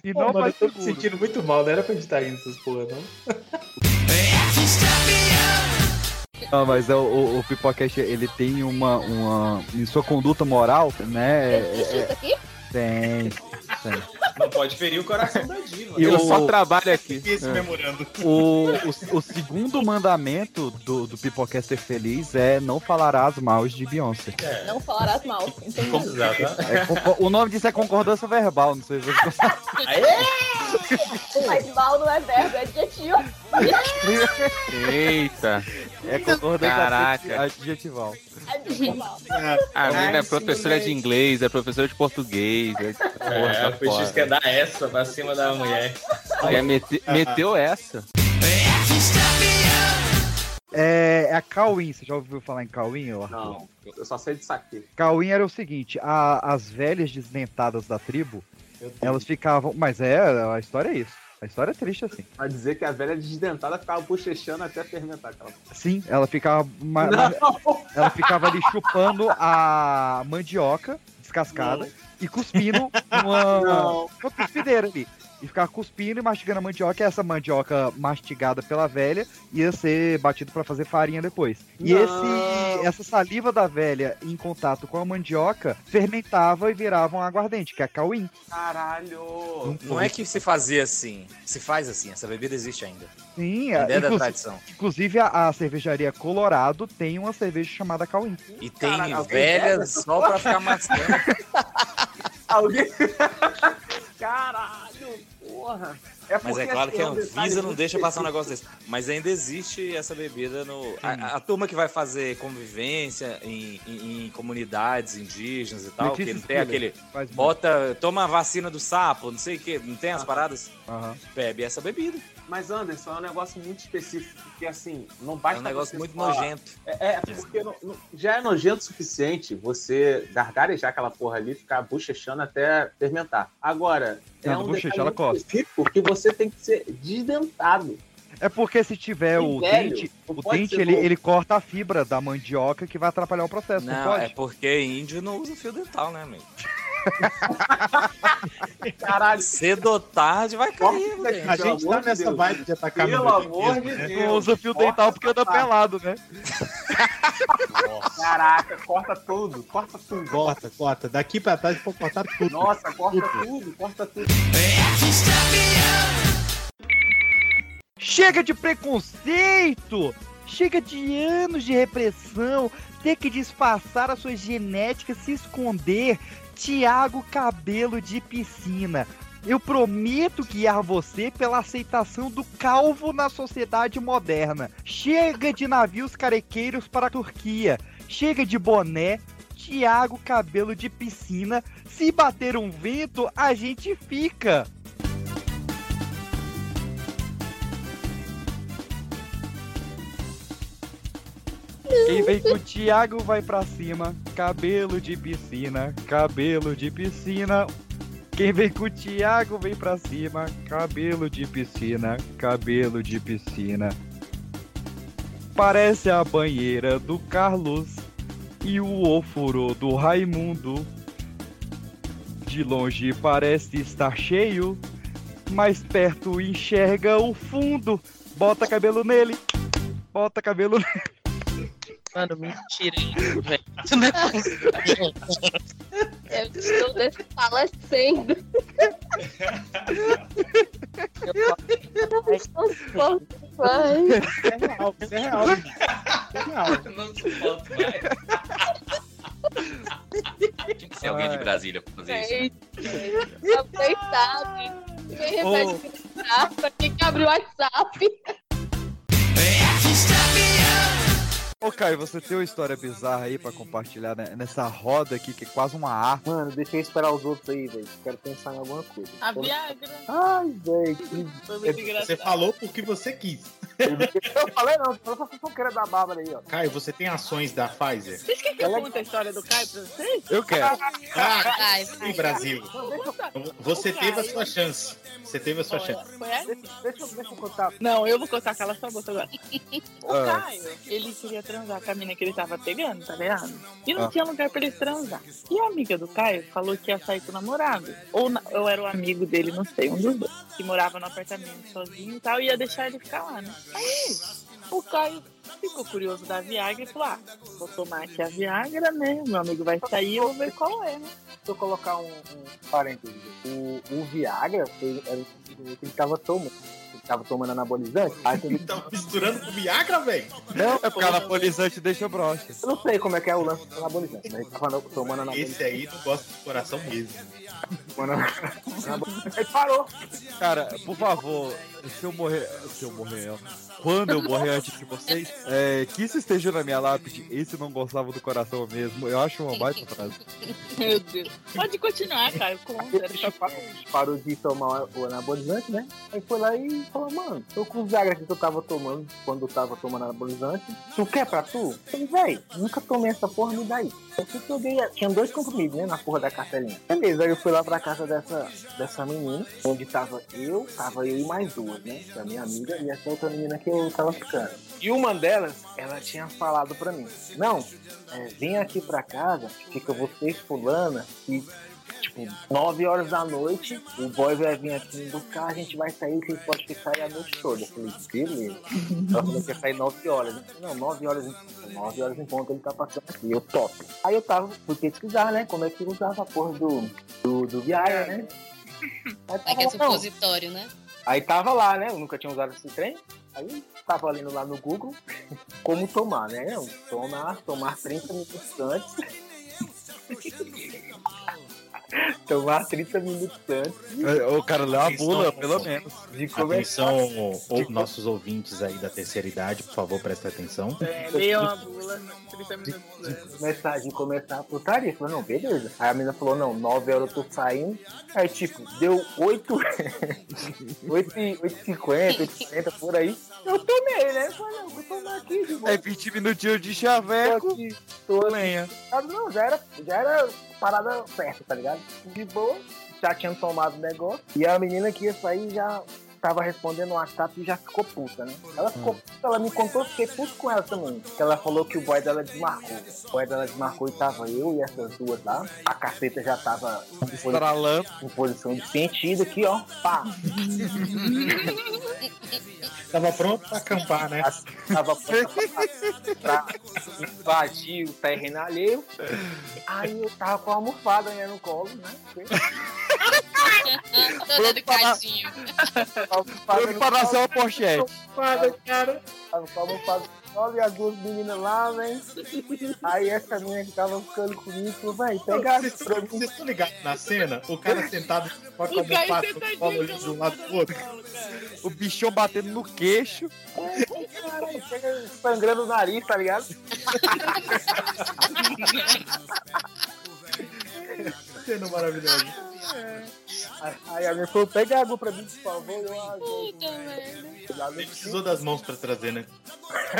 E Pô, não mano, eu faz tô me sentindo muito mal, não era pra gente estar indo essas porra, não. Não, mas é o, o, o Pipocast, ele tem uma, uma. Em sua conduta moral, né? é- é- isso aqui? tem. Tem. Não pode ferir o coração da diva. E Eu o- só trabalho aqui. Esse É. memorando. O, o, o segundo mandamento do, do Pipocaster Feliz é não falarás mal de Beyoncé. Não falarás mal. Entendi. É o nome disso é concordância verbal, não sei se você sabe. Mas mal não é verbo, é adjetivo. Eita. É concordância Caraca. adjetival. Adjetival. A menina é professora de inglês, é professora de português. É, porra, É, o Peixe fora. quer dar essa pra cima da mulher. Quer meter- meteu essa. É, é a Cauim, você já ouviu falar em Cauim? Não, eu só sei disso aqui. Cauim era o seguinte, a- as velhas desdentadas da tribo, elas ficavam. Mas é, a história é isso. A história é triste assim. Vai dizer que a velha desdentada ficava bochechando até fermentar aquela. Sim, ela ficava. ma- Não. ela ficava ali chupando a mandioca descascada e cuspindo numa, Não. numa cuspideira ali. E ficava cuspindo e mastigando a mandioca, e essa mandioca mastigada pela velha ia ser batido pra fazer farinha depois. E Não. esse, essa saliva da velha em contato com a mandioca fermentava e virava um aguardente, que é a cauim. Caralho! Não é que se fazia assim. Se faz assim. Essa bebida existe ainda. Sim, A ideia da tradição. Inclusive a, a cervejaria Colorado tem uma cerveja chamada cauim. E tem Caralho, velhas só pra ficar mascando. Alguém. Caralho, porra! Mas porque, é claro que assim, a um detalhe Anvisa não deixa passar um negócio desse. Mas ainda existe essa bebida no. A, a turma que vai fazer convivência em, em- em comunidades indígenas e tal, Letícia que não tem aquele. Bota. Toma a vacina do sapo, não sei o que, não tem as paradas? Aham. Bebe essa bebida. Mas, Anderson, é um negócio muito específico, porque assim, não basta É um negócio você muito falar- nojento. É, é, porque não- não- já é nojento o suficiente você gargarejar aquela porra ali, ficar bochechando até fermentar. Agora, é Não, um bochecha, ela específico que você tem que ser desdentado. É porque se tiver o velho, dente, o dente ele, ele corta a fibra da mandioca que vai atrapalhar o processo, não, Não, pode? é porque índio não usa fio dental, né, amigo? Caralho. Cedo ou tarde vai cair, velho. A gente tá nessa vibe de atacar Pelo amor de né? Deus. Não usa fio dental porque anda pelado, né? Caraca, corta tudo, corta tudo. Corta, corta. Daqui pra trás pode cortar tudo. Nossa, corta tudo, corta tudo. Chega de preconceito! Chega de anos de repressão, ter que disfarçar a sua genética, se esconder. Tiago Cabelo de Piscina. Eu prometo guiar você pela aceitação do calvo na sociedade moderna. Chega de navios carequeiros para a Turquia. Chega de boné. Tiago Cabelo de Piscina. Se bater um vento, a gente fica. Quem vem com o Thiago vai pra cima. Cabelo de piscina, cabelo de piscina. Quem vem com o Thiago vem pra cima. Cabelo de piscina, cabelo de piscina. Parece a banheira do Carlos e o ofurô do Raimundo. De longe parece estar cheio, mais perto enxerga o fundo. Bota cabelo nele, bota cabelo nele. Mano, mentira, isso, velho. Isso não é possível. Eu estou desfalecendo. Vai. Isso é real, isso é real. Isso é real. Não suporto mais. Tinha que ser alguém de Brasília pra fazer isso. né? Ninguém Ô. repete que. Pra que que abre o WhatsApp? Ô Caio, você tem uma história bizarra aí pra compartilhar né? nessa roda aqui, que é quase uma arma. Mano, deixa eu esperar os outros aí, velho. Quero pensar em alguma coisa. A Viagra. Ai, velho. que- Foi muito Você engraçado. falou porque você quis. Eu falei não, eu só fofoqueira da Bárbara aí, ó. Caio, você tem ações da Pfizer? Vocês querem que eu conte a história do Caio pra vocês? Eu quero. Vai, Sim, Brasil. Você teve a sua chance. Você teve a sua chance. Foi essa? Deixa, eu- deixa eu contar. Não, eu vou contar cala sua boca agora. O Ah. Caio, ele queria transar com a mina que ele tava pegando, tá ligado? E não Ah. tinha lugar pra ele transar. E a amiga do Caio falou que ia sair com o namorado. Ou, na- ou era o amigo dele, não sei, um dos dois. Que morava no apartamento sozinho e tal, e ia deixar ele ficar lá, né? Aí, o Caio ficou curioso da Viagra e falou: ah, vou tomar aqui a Viagra, né? Meu amigo vai sair, eu vou ver qual é, né? Deixa eu colocar um, um parênteses. O, o Viagra foi, era o que ele tava tomando. Ele tava tomando anabolizante. Aí ele Tava misturando com Viagra, velho? Não, É porque anabolizante deixa broxa. Eu não sei como é que é o lance do anabolizante, mas ele tava tomando anabolizante. Esse aí não gosta do coração mesmo. Tomando anabolizante. Aí parou. Cara, por favor, se eu morrer. Se eu morrer, ó. Quando eu morrer antes de vocês, é, que isso esteja na minha lápide, esse não gostava do coração mesmo. Eu acho uma baita frase. Meu Deus. Pode continuar, cara. Conta. Parou de tomar o anabolizante, né? Aí foi lá e falou, mano, tô com o Viagra que eu tava tomando quando eu tava tomando anabolizante. Tu quer pra tu? Eu falei, véi, nunca tomei essa porra, me dá aí. Eu fui que eu dei, tinha dois comprimidos, né, na porra da cartelinha. Beleza, aí eu fui lá pra casa dessa, dessa menina, onde tava eu, tava eu e mais duas, né? Que é a minha amiga e essa outra menina que eu tava ficando. E uma delas, ela tinha falado pra mim, não, é, vem aqui pra casa, fica você e fulana, e tipo, 9 horas da noite, o boy vai vir aqui me buscar, a gente vai sair, que pode ficar aí a noite toda. Eu falei, beleza. Ela falou que ia sair 9 horas. Falei, não, 9 horas em 9 horas em ponto ele tá passando aqui. Eu topo. Aí eu tava, fui pesquisar, né? Como é que usava a porra do, do, do Viagra, né? Aí É é tava lá, não. supositório, né? Aí tava lá, né? Eu nunca tinha usado esse trem. Aí tava lendo lá no Google como tomar, né? Tomar, tomar 30 minutos antes. tomar 30 minutos antes. O cara leu a bula, pelo menos. De começar. Atenção, ou nossos ouvintes aí da terceira idade, por favor, prestem atenção. É, leia uma bula 30 minutos antes. começar, de começar a putaria. Falei, não, beleza. Aí a menina falou, não, 9 horas eu tô saindo. Aí, tipo, deu 8, 8, e- 8,50, 8,50 por aí. Eu tomei, né? Eu Falei, não, vou tomar aqui de boa. É 20 minutinhos de chaveco. Tô aqui. lenha. Ah, Não, já era, já era parada certa, tá ligado? De boa, já tinham tomado o negócio. E a menina que ia sair já tava respondendo o WhatsApp e já ficou puta, né? Ela ficou puta, ela me contou, fiquei puto com ela também. Que ela falou que o boy dela desmarcou. O boy dela desmarcou e tava eu e essas duas lá. A caceta já tava Estralando. em posição de sentido aqui, ó. Pá. Tava pronto pra acampar, né? Tava pronta pra, pra invadir o terreno alheio. Aí eu tava com a almofada né, no colo, né? Toda educadinho. Nascer uma pochete. Almofada, cara. Tava com a almofada e as duas meninas lá, velho. Aí essa menina que tava ficando comigo falou, vai, pega Vocês estão vocês estão ligados na cena? O cara sentado com a almofada colo de um lado pro outro. O bichão batendo no queixo. Caralho, chega sangrando o nariz, tá ligado? Cena maravilhosa. Aí a minha falou, pega água pra mim, por favor. Eu, ah, Puta merda. Nem precisou das mãos pra trazer, né?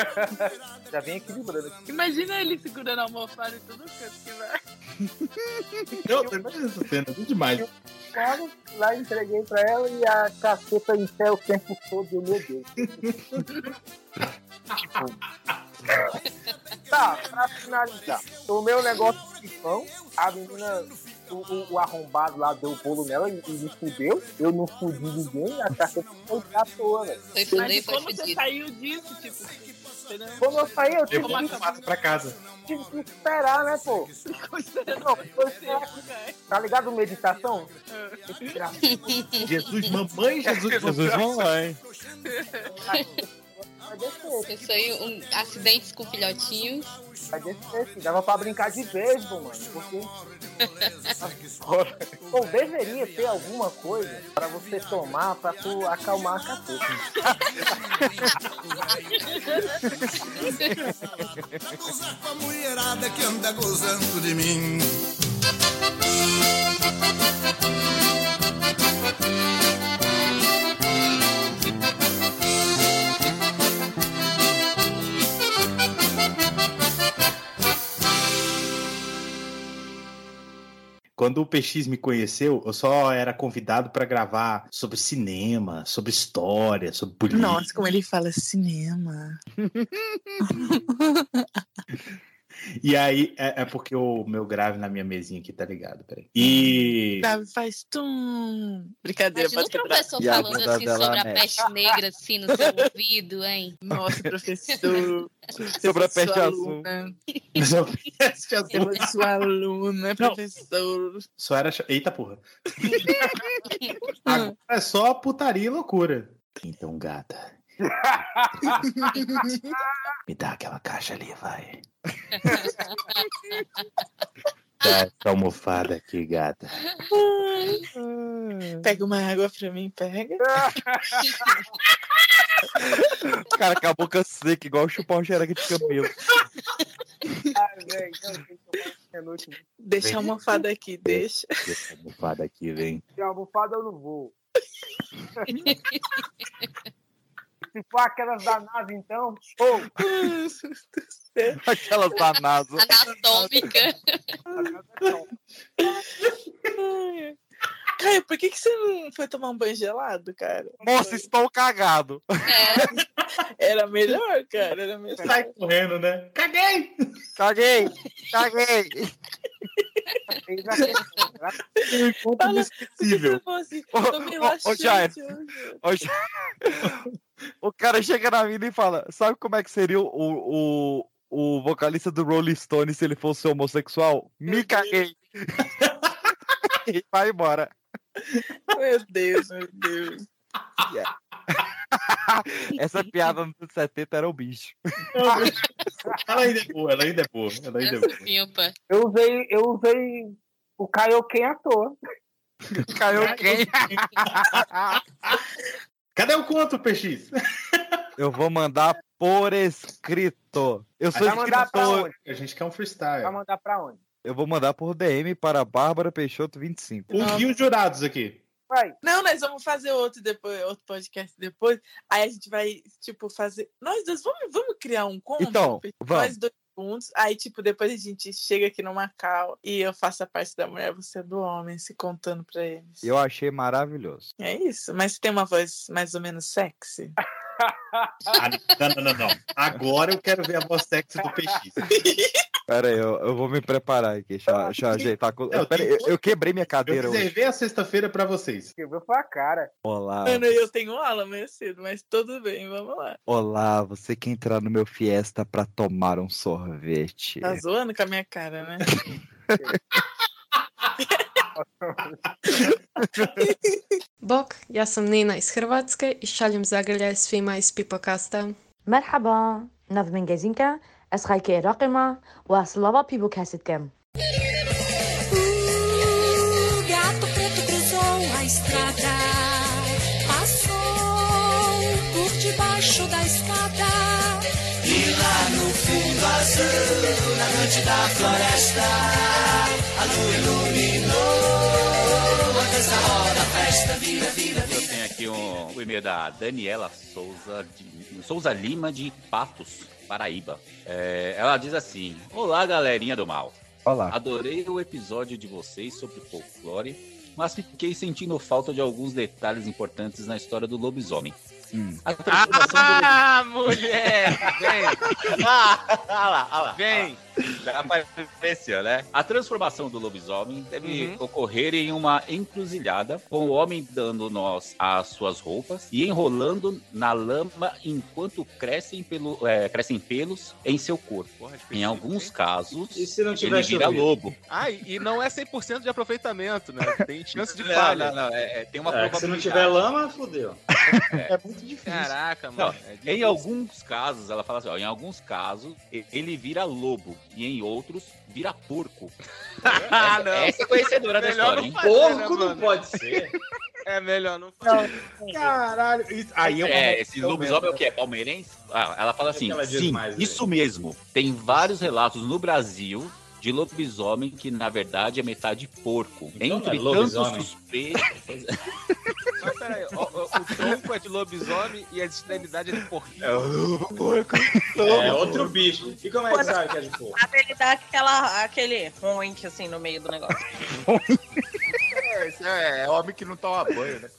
já vem equilibrando. Imagina ele segurando a almofada e tudo canto que vai. Eu imaginando essa cena, tudo demais. Cara, lá entreguei pra ela e a caceta em pé o tempo todo, eu, meu Deus. tipo, tá, pra finalizar, tomei um negócio de pão, a menina, o, o- o arrombado lá deu o bolo nela e, e me fudeu, eu não fudi ninguém, a caceta foi à toa, velho. Foi Mas como você saiu disso, tipo? Quando eu saí, eu tive que, o pra casa. tive que esperar, né, pô? Não, foi esperar. Tá ligado meditação? Esperar. Jesus, mamãe, Jesus, Jesus, mamãe. Vai descer, Isso aí, um, acidentes com filhotinhos. vai descer. Dava pra brincar de beisebol, mano. Porque. Pô, deveria ter alguma coisa pra você tomar pra tu acalmar a caceta. A mulherada que anda gozando de mim. Quando o PX me conheceu, eu só era convidado pra gravar sobre cinema, sobre história, sobre política. Nossa, como ele fala cinema. E aí, é, é porque o meu grave na minha mesinha aqui, tá ligado? Peraí. E. Sabe, faz tum. Brincadeira, Imagina o pode quebrar. professor E a falando assim sobre a mexe. peste negra, assim, no seu ouvido, hein? Nossa, professor. Sobre a peste Sua azul. aluna. Só peste azul. Sua aluna, professor. Só era. Eita porra. Agora é só putaria e loucura. Então, gata. Me dá aquela caixa ali, vai. Dá essa almofada aqui, gata. Pega uma água pra mim, pega. O cara com a boca seca, igual chupar um xereca de camelo. Não, penúltimo. Deixa Vem. a almofada aqui, deixa. Essa almofada aqui, vem. Se a almofada eu não vou. Se for aquelas da nave, então, show! Aquelas da NASA. Anatômica. Caio, por que, que você não foi tomar um banho gelado, cara? Moça, estou cagado. Era melhor, cara. Era melhor. Sai correndo, né? Caguei! Caguei! Caguei! Um encontro inesquecível. Ô, ô, ô, Jair, ô, Jair, o cara chega na mina e fala: Sabe como é que seria o, o, o vocalista do Rolling Stone se ele fosse homossexual? Me caguei. e vai embora. Meu Deus, meu Deus. Essa piada nos anos 70 era o bicho. Ela ainda é boa, ela ainda é boa. Ela ainda é boa. Eu usei, eu usei o Kaioken à toa. Kaioken. Cadê o conto, PX? Eu vou mandar por escrito. Eu sou Vai mandar pra escritor. onde? A gente quer um freestyle. Vai mandar pra onde? Eu vou mandar por DM para Bárbara Peixoto 25. O os jurados aqui? Vai. Não, nós vamos fazer outro depois, outro podcast depois. Aí a gente vai, tipo, fazer. Nós dois, vamos, vamos criar um conto? Então, vamos. Nós dois juntos. Aí, tipo, depois a gente chega aqui no Macau e eu faço a parte da mulher, você é do homem, se contando pra eles. Eu achei maravilhoso. É isso, mas você tem uma voz mais ou menos sexy. Ah, não, não, não, não. Agora eu quero ver a voz sexy do PX. Pera aí, eu, eu vou me preparar aqui. Deixa, deixa eu ajeitar. Pera, eu, eu, quebrei minha cadeira. Eu reservei a sexta-feira pra vocês. Quebrou pra cara. Olá. Mano, eu tenho aula amanhã cedo, mas tudo bem, vamos lá. Olá, você quer entrar no meu Fiesta pra tomar um sorvete? Tá zoando com a minha cara, né? Bok, ja sam Nina iz Hrvatske i šaljem zagrlja svima iz Pipokasta. Merhaba, nazmin Gezinka. SKK Rakema wa Slava Pibo Cassett Cam. O gato preto cruzou a estrada, passou por debaixo da escada. E lá no fundo azul, na noite da floresta, a lua iluminou a dança, roda, festa, vira, vira, vira. Eu tenho aqui o um, um e-mail da Daniela Souza, de, Souza Lima de Patos. Paraíba. É, ela diz assim: Olá, galerinha do mal. Olá. Adorei o episódio de vocês sobre folclore, mas fiquei sentindo falta de alguns detalhes importantes na história do lobisomem. Hum. A transformação do Ah, mulher! Vem! Ah, olha lá, olha lá. Vem! Já apareceu, né? A transformação do lobisomem deve Uhum. ocorrer em uma encruzilhada, com o homem dando nós às suas roupas e enrolando na lama enquanto crescem, pelo, é, crescem pelos em seu corpo. Em alguns casos, E se não ele tiver vira chovido? lobo. Ah, e não é 100% de aproveitamento, né? Tem chance de Não, falha. não, não, é- é, tem uma É, se não tiver lama, fudeu. É, muito difícil. Caraca, Não, mano. é em alguns casos, ela fala assim, ó, em alguns casos, ele vira lobo, e em outros, vira porco. Ah, essa, não. essa é conhecedora da história, não fazer, Porco né, não pode ser. É melhor não fazer. Caralho. isso- Aí é, É, esse lobisomem é o mesmo. que? É palmeirense? Ah, ela fala que assim, ela sim, mais, isso mesmo. Tem vários relatos no Brasil de lobisomem que, na verdade, é metade porco. Então Entre não é tantos lobisomem. suspeitos... Mas peraí, o, o, o tronco é de lobisomem e a extremidade é de porquinho. É o porco. É outro bicho. E como é que sabe que é de porco? Sabe, ele dá aquela, aquele ruink assim no meio do negócio. É, é, é homem que não toma banho, né?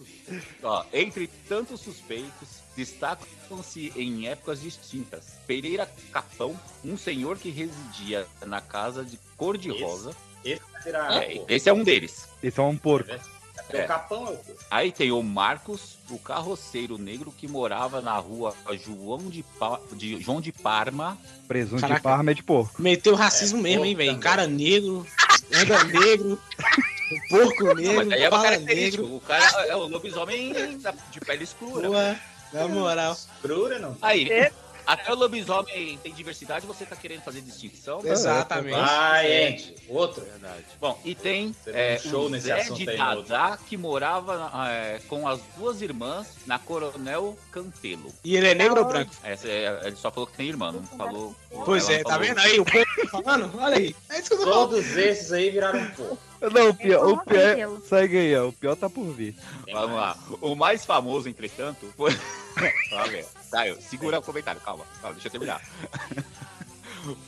Ó, entre tantos suspeitos, destacam-se em épocas distintas. Pereira Capão, um senhor que residia na casa de cor-de-rosa. Esse virar É, esse é um deles. Esse é um porco. É o capão é o porco. Aí tem o Marcos, o carroceiro negro que morava na rua João de, Pa- de- João de Parma. Presunto de Caraca. Parma é de porco. Meteu racismo mesmo, hein, velho? Cara negro, anda negro, porco Não, negro, mas aí é característica. negro. O cara é o lobisomem de pele escura. Na moral. Crura, não? Aí, Até o lobisomem tem diversidade, você tá querendo fazer distinção? Exatamente. Vai, É. Ed. Outro. Verdade. Bom, e tem é, um show o nesse Zé assunto de. Dadá, que morava é, com as duas irmãs na Coronel Campelo. E ele é negro ou branco? Essa é- ele só falou que tem irmã, não falou. Pois é, tá falou. vendo aí? O povo tá falando? Olha aí. É isso que eu tô falando. Todos esses aí viraram um pouco. Não, o pior, o pior segue aí, ó. O pior tá por vir. Vamos lá. O mais famoso, entretanto, foi. Vamos ver. Tá, eu- segura o comentário, calma, calma, deixa eu terminar.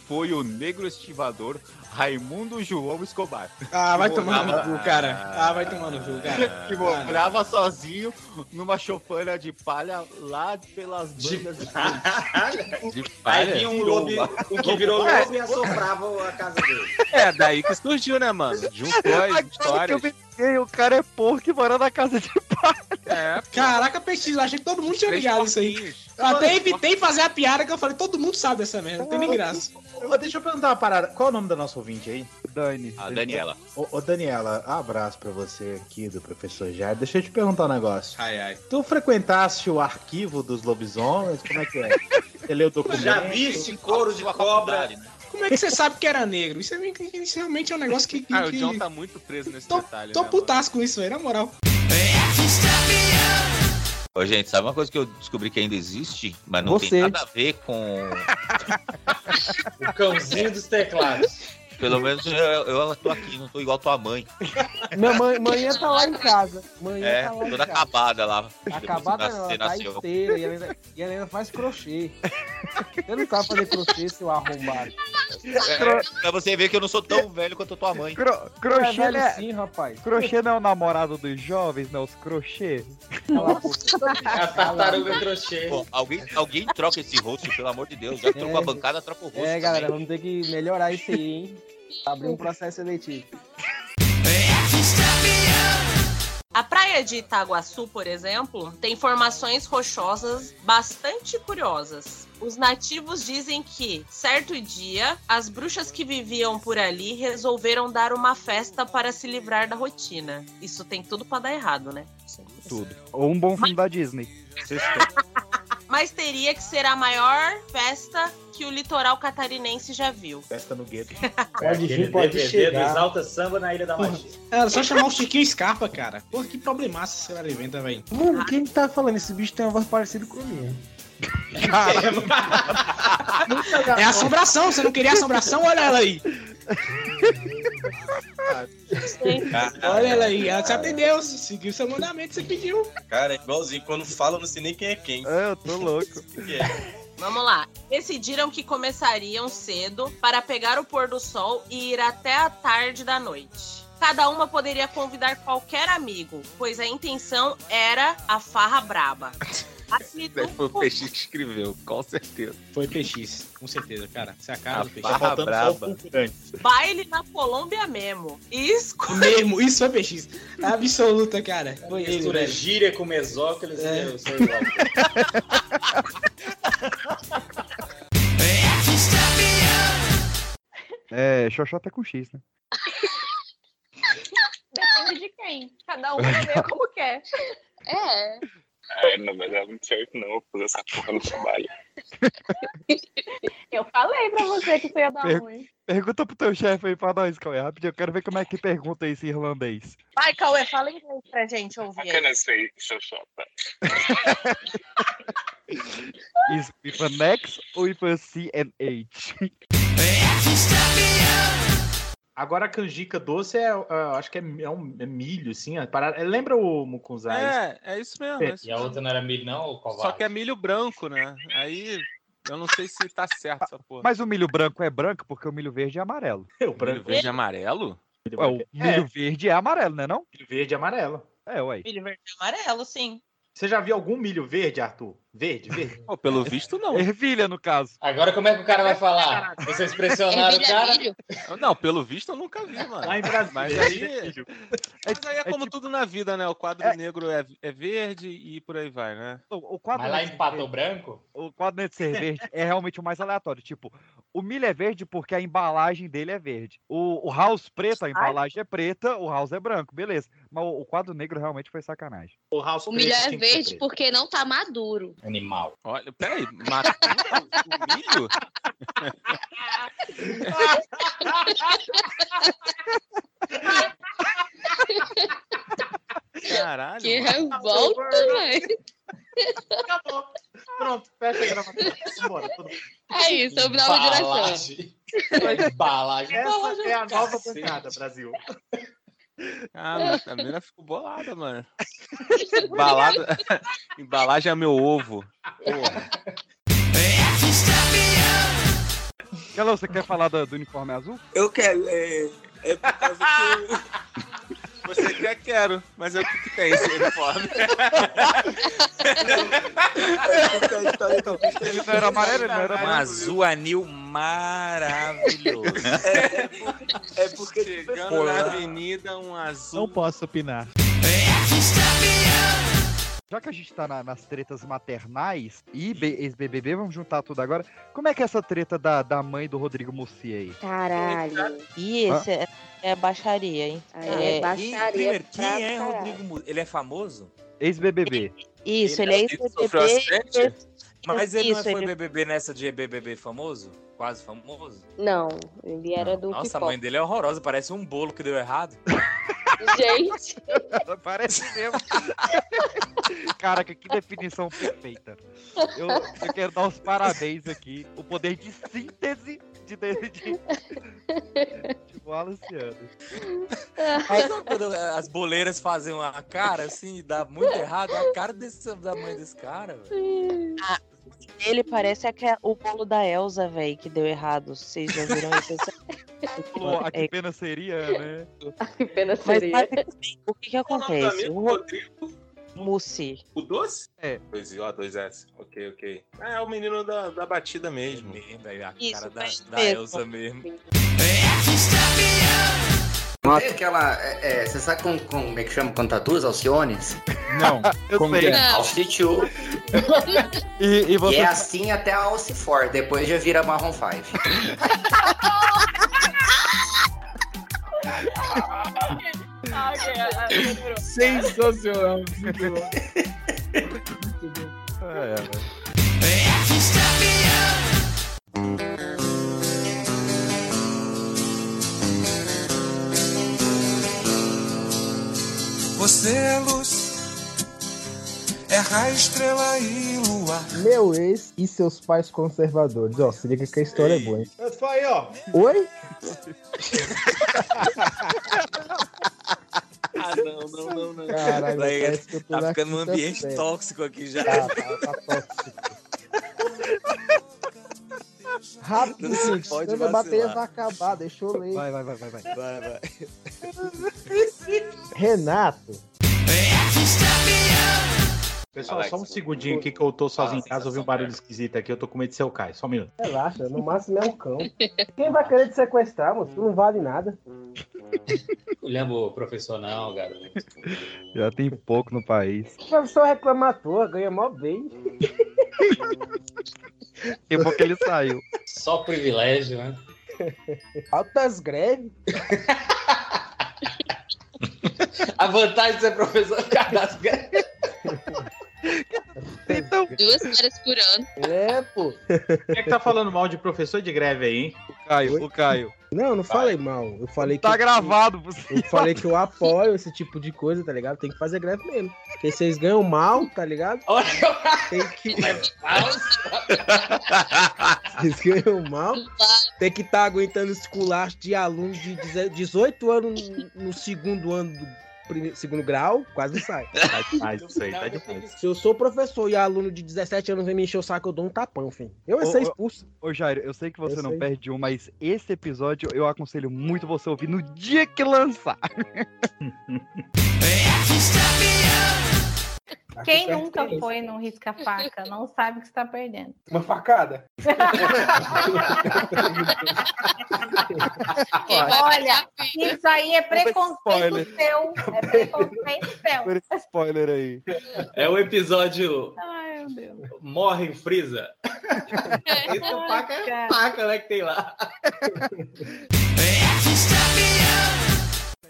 Foi o negro estivador Raimundo João Escobar. Ah, vai tomar no cu, cara. Ah, vai tomar no cu, cara. Que morava sozinho numa choupana de palha lá pelas bandas de, de Aí vinha um lobo, o que virou É, lobo e assoprava a casa dele. É, daí que surgiu, né, mano? Juntou as Agora o cara é porco e mora na casa de É, Caraca, eu achei que todo mundo tinha ligado isso aí. Eu até evitei fazer a piada que eu falei, todo mundo sabe dessa merda, não tem nem graça. Deixa eu perguntar uma parada. Qual é o nome da nossa ouvinte aí? Dani. A Daniela. Ô, ô, Daniela, abraço pra você aqui do professor Jair. Deixa eu te perguntar um negócio. Ai, ai. Tu frequentaste o arquivo dos lobisomens? Como é que é? Você leu o documento? Já viste couro de cobra? Como é que você sabe que era negro? Isso, é, meio que- isso realmente é um negócio que. que Ah, o que- John tá muito preso nesse Tô, detalhe. tô né, putaço com isso aí, na moral. Ô, gente, sabe uma coisa que eu descobri que ainda existe, mas não Você. tem nada a ver com. O cãozinho dos teclados. Pelo menos eu, eu tô aqui, não tô igual tua mãe. Minha mãe, manhã tá lá em casa. Manhã É, tá lá toda casa. acabada lá. Que Acabada não, ela tá nasceu. inteira e ela, ainda, e ela ainda faz crochê. Você não sabe fazer crochê, seu arrombado. É, pra você ver que eu não sou tão velho quanto tua mãe. Cro- crochê, É velho né? sim, rapaz. Crochê não é o namorado dos jovens, né? Os crochê. A tartaruga crochê. Pô, alguém, alguém troca esse rosto, pelo amor de Deus. Já trocou a É. bancada, troca o rosto. É, galera, também. vamos ter que melhorar isso aí, hein? Abrir um processo seletivo. A praia de Itaguaçu, por exemplo, tem formações rochosas bastante curiosas. Os nativos dizem que, certo dia, as bruxas que viviam por ali resolveram dar uma festa para se livrar da rotina. Isso tem tudo para dar errado, né? Tudo. Ou um bom filme da Disney. Sextou. Mas teria que ser a maior festa que o litoral catarinense já viu. Festa no gueto. Pode vir, pode DVD chegar. do Exalta Samba na Ilha da Magia. Era só chamar o Chiquinho Scarpa, cara. Porra, que problemaço esse cara inventa, velho. Mano, quem tá falando? Esse bicho tem uma voz parecida com a minha. É assombração, você não queria assombração? Olha ela aí. Olha ela aí, ela te atendeu, seguiu seu mandamento, você pediu. Cara, é igualzinho. Quando fala, eu não sei nem quem é quem. É, eu tô louco. Que é. Vamos lá. Decidiram que começariam cedo para pegar o pôr do sol e ir até a tarde da noite. Cada uma poderia convidar qualquer amigo, pois a intenção era a farra braba. Assim, Foi o Peixe que escreveu, com certeza. Foi PX, com certeza, cara. Isso é a cara A do PX. farra braba. baile na Colômbia mesmo. Isso. Mesmo, isso é PX. Absoluta, cara. Foi ele, Mistura velho. gíria com mesóclise, É. eu sou igual. É, Xoxota com X, né? Depende de quem. Cada um vai ver como quer. É. É, não vai dar muito certo não, vou fazer essa porra no trabalho. Eu falei pra você que isso ia dar Per- ruim. Pergunta pro teu chefe aí pra nós, Cauê, rapidinho. Eu quero ver como é que pergunta esse irlandês. Vai, Cauê, fala inglês pra gente ouvir. Bacana isso aí, Xoxota. Is with an X ou with a C and H? Agora a canjica doce é, é, acho que é, é um é milho, assim. a parada- é, lembra o mucunzai? É, é isso mesmo. é isso E a outra não era milho, não? Só que é milho branco, né? Aí eu não sei se tá certo essa porra. Mas o milho branco é branco porque o milho verde é amarelo. O Milho verde e amarelo? Ué, o milho verde é amarelo, né não? Milho verde e amarelo. É, ué. Milho verde e amarelo, sim. Você já viu algum milho verde, Arthur? Verde, verde? Pô, pelo visto, não. Ervilha, no caso. Agora como é que o cara vai falar? Vocês pressionaram o cara? Não, pelo visto eu nunca vi, mano. Lá em Brasília. Mas aí, mas aí é como tudo na vida, né? O quadro negro é, é verde e por aí vai, né? O, o quadro Mas lá negro em Pato ser- Branco? O quadro negro ser verde é realmente o mais aleatório. Tipo, o milho é verde porque a embalagem dele é verde. O, o house preto, a embalagem é preta, o house é branco, beleza. Mas o, o quadro negro realmente foi sacanagem. O house O milho é verde porque não tá maduro. Animal. Olha, peraí, matou o milho? Caralho. Que mano. revolta, velho. Acabou. Pronto, fecha a gravação. Bora. É isso, eu nova Embalagem. direção. Embalagem. Essa é a nova cacete. bancada, Brasil. Ah, mas a menina ficou bolada, mano. Embalada... Embalagem é meu ovo. Porra. Galão, você quer falar do, do uniforme azul? Eu quero. É, é por causa que. Você quer, quero, mas é o que, que tem esse uniforme? Ele não era amarelo, ele não era Um amarelo. azul anil maravilhoso. É porque chegando na avenida um azul. Não posso opinar. Já que a gente tá na- nas tretas maternais e ex-BBB, vamos juntar tudo agora. Como é que é essa treta da, da mãe do Rodrigo Mussi aí? Caralho. E esse é, é baixaria, hein? é Quem- primeiro, quem é Rodrigo Mu- Ele é famoso? Ex-BBB. Isso, ele é Ele sofreu ex-BBB. acidente? Mas ele não Isso, foi ele- BBB nessa de BBB famoso? Quase famoso? Não, ele era do Nossa, a mãe dele é horrorosa, parece um bolo que deu errado. Gente. Parece mesmo. Caraca, que definição perfeita. Eu, eu quero dar os parabéns aqui. O poder de síntese de, de, de, de Wallaceano. Aí, sabe quando as boleiras fazem uma cara assim dá muito errado? A cara desse, da mãe desse cara, velho. Ele parece aque- o bolo da Elsa, velho, que deu errado. Vocês já viram isso? Pô, a que pena seria, né? Que pena Mas seria. basicamente, o que que acontece? O Ro- Rodrigo? Mussi. O doce? É. Dois ó, dois S. Ok, ok. Ah, é o menino da, da batida mesmo. Velho, a Isso, cara da, mas da mesmo. Elsa mesmo. Tem aquela. é, é, você sabe como, como é que chama quando tá duas Alciones? Não. Eu Como sei. que é? Não. Alcitiu. E, e E você. é assim até a Alce for, depois já vira Marron 5. Sensacional. Muito bom. É, velho. Você é luz, é raio, estrela e lua. Meu ex e seus pais conservadores. Ó, se liga que a história é boa, hein? Foi aí, ó. Oi? Ah, não, não, não, não. Caralho, eu tô tá na ficando num quinta ambiente tóxico aqui já. Tá, tá, tá tóxico. Rápido, gente. pode bateria vacilar. vai acabar. Deixa eu ler. Vai, vai, vai, vai, vai. Vai, vai. Renato. Pessoal, Alex, só um segundinho aqui que eu tô sozinho em casa, ouvi um barulho esquisito aqui, eu tô com medo de ser o Caio. Só um minuto. Relaxa, no máximo é um cão. Quem vai querer te sequestrar, moço? Tu não vale nada. Olhando profissional, garoto. Já tem pouco no país. Professor reclamator, ganha mó bem. Que bom que ele saiu. Só privilégio, né? Altas greves. A vantagem de ser professor é das greves. Então, Duas férias por ano. É, pô. Quem é que tá falando mal de professor de greve aí, hein? o Caio, o Caio. Não, não falei mal. Eu falei Tá que. gravado, você. Eu falei que eu apoio esse tipo de coisa, tá ligado? Tem que fazer greve mesmo. Porque vocês ganham mal, tá ligado? Olha, Tem que. Vocês ganham mal. Tem que estar aguentando esse culacho de aluno de 18 anos no- no segundo ano do primeiro, segundo grau, quase não sai. Tá demais isso aí, tá demais. Se eu sou professor e aluno de 17 anos vem me encher o saco, eu dou um tapão, filho. Eu ia ser expulso. Ô, Jairo, eu sei que você Eu não sei. perde um, mas esse episódio eu aconselho muito você ouvir no dia que lançar. Quem nunca foi num risca-faca não sabe o que está perdendo. Uma facada? Olha, isso aí é preconceito spoiler. seu. É preconceito seu. Esse spoiler aí. É o episódio Ai, meu Deus. Morre em Freeza. Essa faca é faca, né, que tem lá.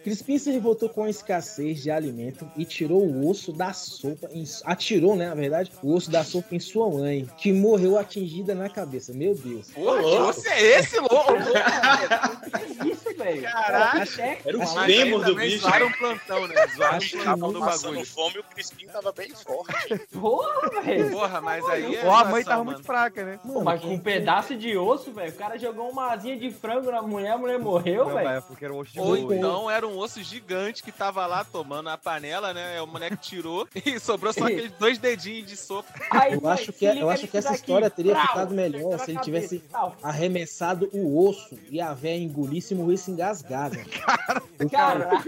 Crispim se revoltou com a escassez de alimento e tirou o osso da sopa, em- atirou, né, na verdade, o osso da sopa em sua mãe, que morreu atingida na cabeça. Meu Deus. Que osso é esse, louco? Isso, velho. Caralho. Até- Era o fêmur do bicho. Zoaram um plantão, né? Zoaram um plantão do bagulho. fome, o Crispim tava bem forte. Porra, velho. Porra, mas aí é a mãe tava mano. muito fraca, né? Pô, mas com um pedaço de osso, velho. O cara jogou uma asinha de frango na mulher, a mulher morreu, velho. é porque era um osso de Ou boi. então era um osso gigante que tava lá tomando a panela, né? O moleque tirou e sobrou só aqueles dois dedinhos de sopa. Eu acho que, eu acho que essa história teria ficado melhor se ele tivesse arremessado o osso e a véia engolisse e morresse engasgada. Do que- Caraca,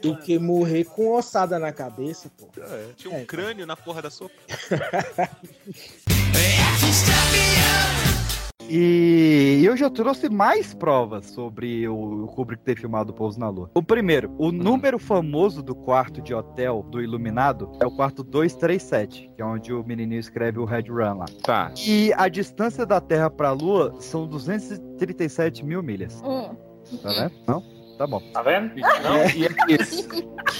Do que morrer com ossada na cabeça, pô. Tinha um crânio na porra da sopa. E eu já trouxe mais provas sobre o Kubrick ter filmado o Pouso na Lua. O primeiro, o número famoso do quarto de hotel do Iluminado é o quarto 237, que é onde o menininho escreve o Red Run lá. Tá. E a distância da Terra pra Lua são 237 mil milhas. Hum. Tá vendo? Não? Tá bom. Tá vendo? Não? É. E é isso.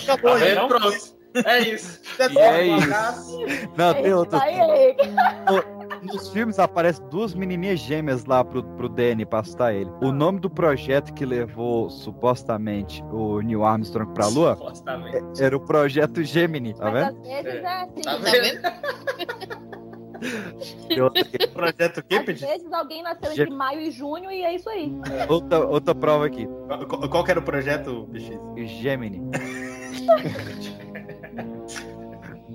Tá vendo? Pronto. É isso. E é Um isso. Não, tem outro. No- Nos filmes aparecem duas menininhas gêmeas lá pro, pro Danny pra assustar ele. O nome do projeto que levou supostamente o Neil Armstrong pra Lua Supostamente. era o projeto Gemini, tá Mas vendo? às vezes é assim. Tá vendo? Tem outra, aqui. Projeto quê, Às vezes alguém nasceu Ge- entre maio e junho e é isso aí. outra, outra prova aqui. Qual, qual que era o projeto, PX? Gemini.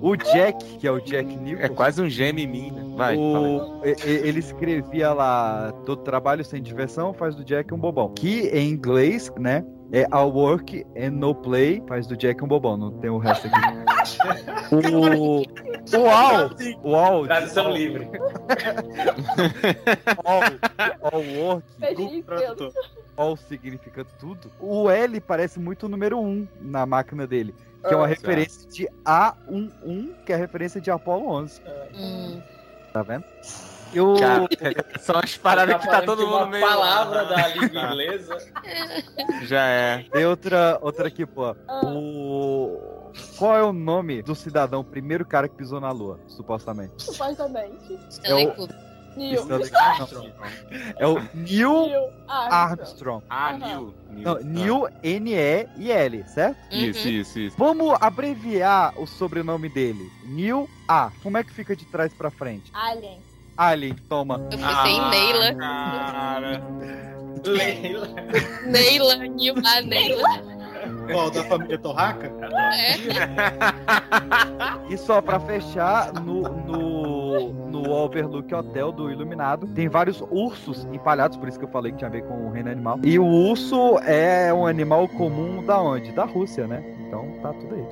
O Jack, que é o Jack Nicholson. É quase um gêmeo em mim, né? Vai, o, ele escrevia lá todo trabalho sem diversão faz do Jack um bobão. Que em inglês, né? É All Work and No Play faz do Jack um bobão. Não tem o resto aqui. o o All, o All, Tradução livre. all, all Work, Pedro. All significa tudo. O L parece muito o número 1 na máquina dele. Que é uma Ah, referência de A11, que é a referência de Apollo 11. Hum. Tá vendo? Eu... Caraca, são as paradas que tá falando todo mundo meio. palavra da língua Ah. inglesa. Já é. Tem outra, outra aqui, pô. O... Qual é o nome do cidadão, primeiro cara que pisou na Lua, supostamente? Supostamente. É o-. Neil. Stanley Kubrick, não. É o Neil Neil Armstrong. Ah. Neil. Neil. Neil N-E-I-L, certo? Isso, isso, isso. Vamos abreviar o sobrenome dele. Neil A. Como é que fica de trás pra frente? Alien. Alien, toma. Eu pensei em Neila. Cara. Leila. Neila, Nilma, Neila. Qual, da família Torraca? É. E só pra fechar, no, no, no Overlook Hotel do Iluminado, tem vários ursos empalhados, por isso que eu falei que tinha a ver com o reino animal. E o urso é um animal comum da onde? Da Rússia, né? Então tá tudo aí.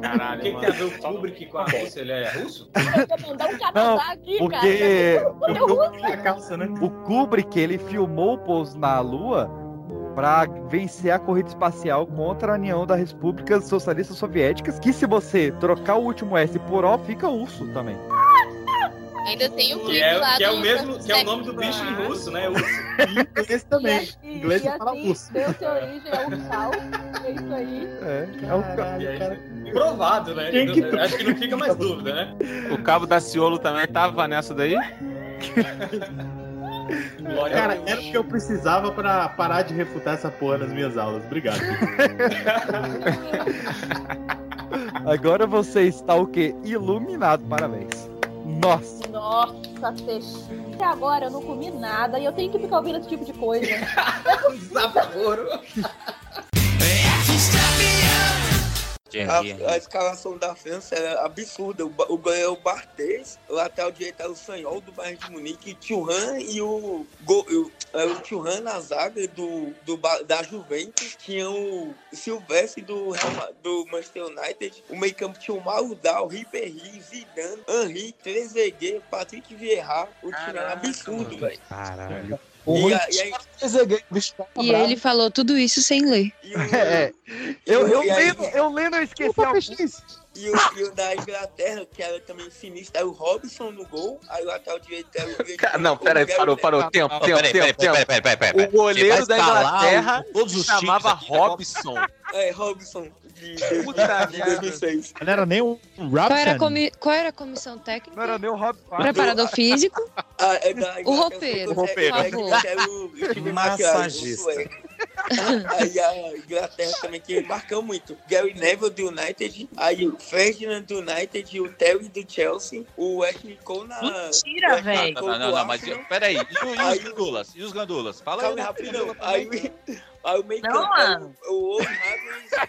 Caralho, O que, que tem a ver o Kubrick com a Rússia? Ele é russo? Eu vou mandar um Não, aqui, porque cara. Uso. A calça, né? o Kubrick, ele filmou o pouso na Lua pra vencer a corrida espacial contra a União das Repúblicas Socialistas Soviéticas, que se você trocar o último S por O, fica urso também. Ainda tem o Que clipe é, lá que é o mesmo, que é o nome do bicho em russo, né? Urso. Inglês também. E, e, Inglês e fala assim, russo. deu-se origem ao Ursal. É isso aí. É, é o aí, Provado, né? Que- Acho que não fica mais dúvida, né? O cabo da Ciolo também tava nessa daí? Glória Cara, era o que eu precisava pra parar de refutar essa porra nas minhas aulas. Obrigado. Agora você está o quê? Iluminado, parabéns. Nossa. Nossa, Teixeira. Até agora eu não comi nada e eu tenho que ficar ouvindo esse tipo de coisa. Desaforo. A, a escalação da França era absurda. O, o goleiro é o Barthez, o lateral direito era o Sanhol do Bayern de Munique, o Thuram e o, go, o, era o Thuram na zaga do, do, da Juventus. Tinha o Silvestre do, do Manchester United. O meio campo tinha o Maludal, Ribéry, Zidane, Henri, Trezeguet, Patrick Vieira. O time era absurdo, velho. Caralho. E, a- e aí, E ele falou tudo isso sem ler. e o- É, eu, eu, E aí- lendo, eu lendo, eu esqueci. E o, e o da Inglaterra, que era também sinistro, era o Robson no gol. Aí o lateral direito era o. Cara, não, peraí, parou, parou. Tempo, Não, tempo, peraí, tempo, peraí, tempo. peraí, peraí, peraí, peraí. O goleiro da Inglaterra o- todos se os chamava né? Robson. É, Robson. De, de, Puta de 2006. Não era nem um Qual era, a Robson. comi- qual era a comissão técnica? Não era nem o Rob Preparador físico. Ah, é da O roupeiro, foi por favor. técnico, era o- o time Massagista. Aí a Inglaterra também que marcou muito. Gary Neville do United, aí o Ferdinand do United, o Terry do Chelsea, o Ashley Cole na. Mentira, velho. Não, não, do não, mas peraí. E, o- e Aí- os gandulas? E os gandulas? Fala aí. Calma né? rapidão. Aí, aí o meio Não, campo, mano. o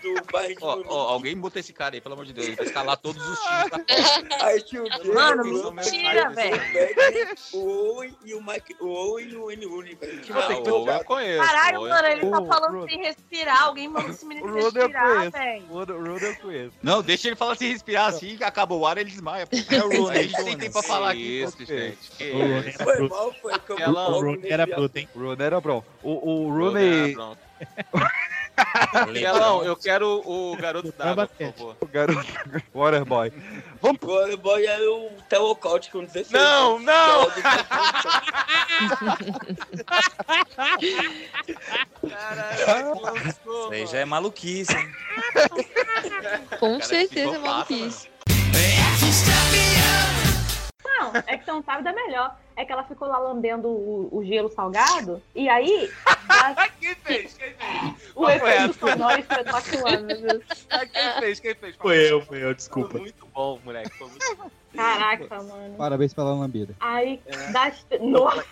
do Bayern de alguém bota esse cara aí, pelo amor de Deus. Ele vai escalar todos os times da Copa. Aí tinha o Mano, mentira, velho. Beckner, O Owen e o Mike. O Owen e o N. Rooney, velho. Que Ah, o Owen eu conheço. Caralho, mano, ele tá falando Bruno. sem respirar. Alguém manda esse menino respirar, velho. Rodo eu conheço. Não, deixa ele falar sem respirar assim, que acabou o ar, ele desmaia. É o Rooney A gente tem tempo pra falar aqui. Isso, gente. Foi mal, foi. O Rooney era bruto, hein? O Rooney era bom. O, o Kelão, eu quero o garoto d'água, por favor. o garoto Waterboy. Vamos pro... O Waterboy era o Telocote com 16 Não, não! Caralho, Isso aí já é maluquice, hein? Com Cara, certeza, psicopata, maluquice. Não, é que você não sabe da melhor. É que ela ficou lá lambendo o, o gelo salgado, e aí Quem fez? Quem fez? o foi efeito sonoro espetacular, meu Deus. Ah, Quem fez? Quem fez? Foi eu, foi eu, Foi desculpa. muito bom, moleque. Foi muito bom. Caraca, mano. Parabéns pela lambida. Aí, das... Nossa,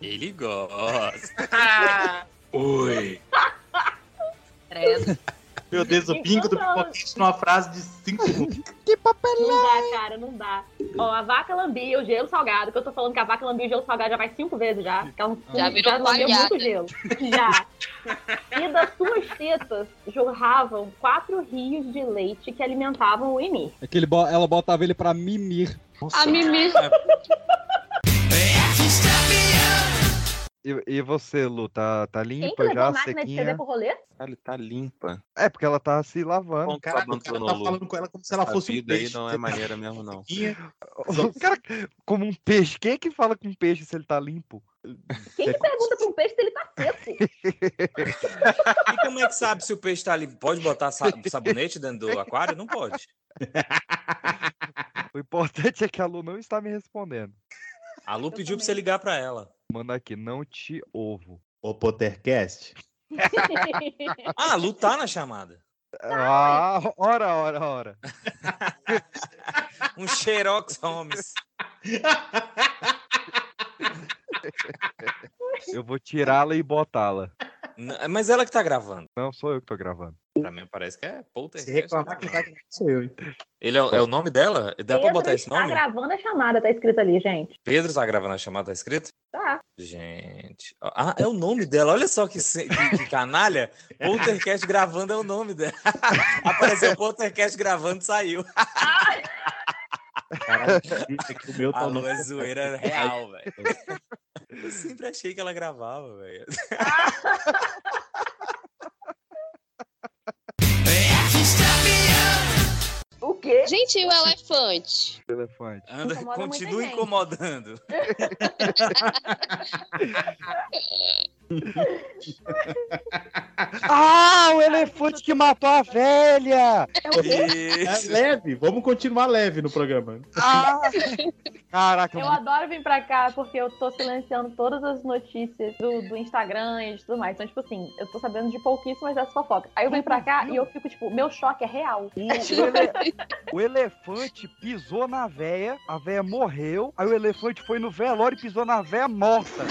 Ele gosta. Oi. Credo. Meu Deus, o bingo do pipoquete numa frase de 5 segundos. não dá, cara, não dá. Ó, a vaca lambia o gelo salgado, que eu tô falando que a vaca lambia o gelo salgado já vai cinco vezes já. Que ela Já virou lambeu palhada. muito gelo. Já. E das suas tetas jorravam quatro rios de leite que alimentavam o Emir. É que ele bo- ela botava ele pra mimir. A Mimi. E, e você, Lu, tá, tá Quem limpa que levou já, a máquina de escrever sequinha? pro rolê? Ele tá limpa. É, porque ela tá se lavando. Ponto Cara, o cara tá Lu. falando com ela como se ela A fosse um vida aí peixe. não é maneira mesmo, não. O cara, como um peixe. Quem é que fala com peixe se ele tá limpo? Quem que pergunta pra um peixe se ele tá seco? E como é que sabe se o peixe tá ali? Pode botar sa- sabonete dentro do aquário? Não pode. O importante é que a Lu não está me respondendo. A Lu pediu pra você ligar pra ela. Manda aqui, não te ovo. O Pottercast. Ah, a Lu tá na chamada. Ah, ora, ora, ora. Um Xerox Holmes. Eu vou tirá-la e botá-la. N- Mas ela que tá gravando. Não, sou eu que tô gravando. Pra mim parece que é poltergeist. Se reclamar, quem vai sou eu. Ele é, o- é o nome dela? Dá pra Pedro botar esse está nome? gravando a chamada, tá escrito ali, gente. Pedro tá gravando a chamada, tá escrito? Tá. Gente. Ah, é o nome dela. Olha só que, que- que canalha. Poltercast gravando é o nome dela. Apareceu Poltercast gravando saiu. Caralho, é que o meu A tá no... é zoeira real, velho. Eu sempre achei que ela gravava, velho. O quê? Gente, e o elefante? Elefante. Anda, Incomoda continua incomodando. Ah, o elefante que matou a velha! É o quê? É leve, vamos continuar leve no programa. Ah! Caraca, Eu adoro vir pra cá porque eu tô silenciando todas as notícias do, do Instagram e de tudo mais. Então, tipo assim, eu tô sabendo de pouquíssimas dessas fofocas. Aí eu venho pra cá e eu fico, tipo, meu choque é real. o, o ele- o elefante pisou na véia, a véia morreu, aí o elefante foi no velório e pisou na véia morta.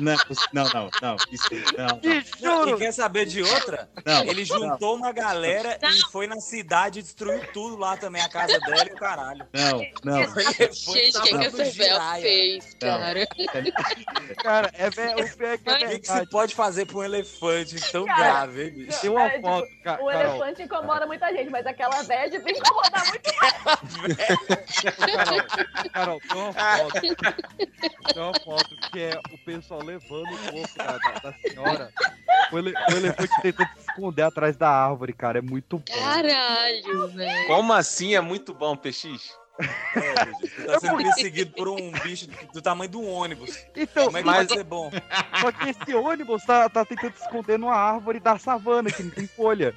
Não, não, não, não. Isso, não, E juro! quer saber de outra? não. Ele juntou uma galera e foi na cidade e destruiu tudo lá também, a casa dela e o caralho. Não, não. Gente, o que, que no essa giraia. fez, Não. cara? Cara, é ve- o pior é que é O que, se verdade. pode fazer pra um elefante tão Cara, grave, hein, bicho? Tem uma É, tipo, foto, ca- O Carol, elefante incomoda muita gente, mas aquela véia devia incomodar muito Carol, Carol, tem uma foto. Tem uma foto que é o pessoal levando o corpo da, da- da senhora. O, ele- o elefante tentando se esconder atrás da árvore, cara. É muito bom. Caralho, velho. Como assim é muito bom, PX? Você tá sendo perseguido por um bicho do tamanho do ônibus. Então, Como é que mas- vai ser bom? Só que esse ônibus tá, tá tentando se esconder numa árvore da savana, que não tem folha.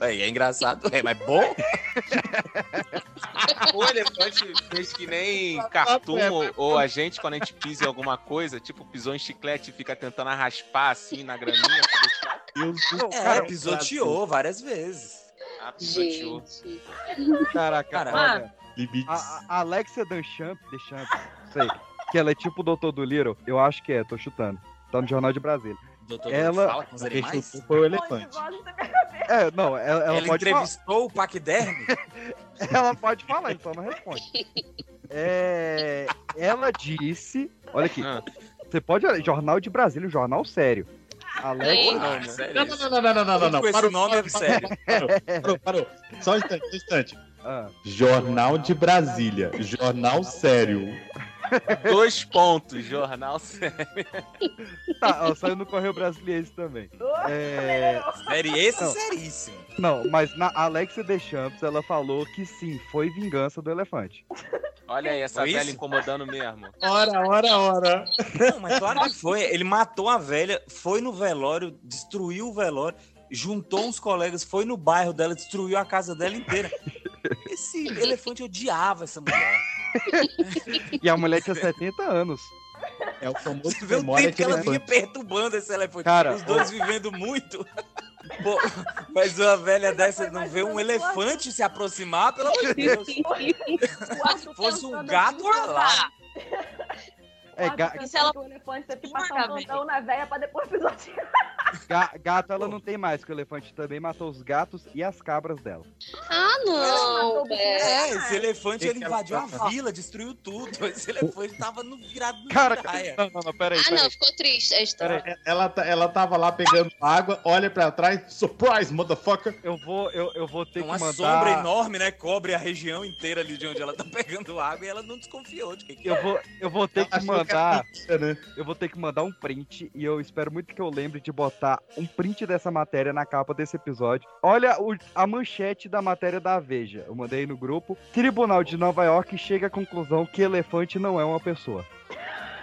É, é engraçado, é, mas bom? O elefante fez que nem cartoon ou, ou a gente, quando a gente pisa em alguma coisa, tipo, pisou em chiclete e fica tentando raspar assim na graminha. deixar- É, cara, pisoteou várias vezes. Ah, pisoteou. Caraca, Cara, olha, Limites. a, a Alexia Deschamps, Deschamps, sei, que ela é tipo o Doutor do Little, eu acho que é, tô chutando. Tá no Jornal de Brasília. Doutor ela... fala com os animais? Foi o elefante. É, não, ela, ela Ela pode falar. entrevistou o Paquiderme? Ela pode falar, então não responde. É, ela disse. Olha aqui. Ah. Você pode olhar, Jornal de Brasília, um jornal sério. Alex. Não. Não, não, não, não, não, não, não, Parou, nome é sério. Parou, parou, parou. Só um instante, só um instante. Ah, Jornal de Brasília. Jornal sério. Dois pontos, jornal sério. tá, ó, saiu no Correio Brasileiro também. É, Sério, esse Não. seríssimo. não, mas na Alexia Deschamps, ela falou que sim, foi vingança do elefante. Olha aí, essa Foi velha isso? incomodando mesmo. Ora, ora, ora. Não, mas claro que foi. Ele matou a velha, foi no velório, destruiu o velório, juntou uns colegas, foi no bairro dela, destruiu a casa dela inteira. Esse elefante odiava essa mulher. E a mulher tinha 70 anos. É o famoso Você vê o tempo que ela vinha perturbando esse elefante. Cara, Os dois vivendo muito. Pô, mas uma velha dessa não vê um elefante se aproximar, pelo amor de Deus. Se fosse um gato, olha lá. É, ga- o elefante que passar um plantão na veia pra depois pisotear. ga- gato ela não tem mais, que o elefante também matou os gatos e as cabras dela. Ah, não, velho. É, esse elefante Que ele que invadiu a fala? vila, destruiu tudo. Esse elefante tava no virado no Cara, praia. não, não, não, peraí, Ah, não, ficou triste a história. É, Ela, tá- ela tava lá pegando água, olha pra trás, surprise, motherfucker. Eu vou, eu, eu vou ter Uma que mandar. sombra enorme, né? Cobre a região inteira ali de onde ela tá pegando água e ela não desconfiou de que que Eu vou, eu vou ter Ela que que era mandar. né? Eu vou ter que mandar um print e eu espero muito que eu lembre de botar um print dessa matéria na capa desse episódio. Olha o- a manchete da matéria da Veja. Eu mandei no grupo. Tribunal de Nova York chega à conclusão que elefante não é uma pessoa.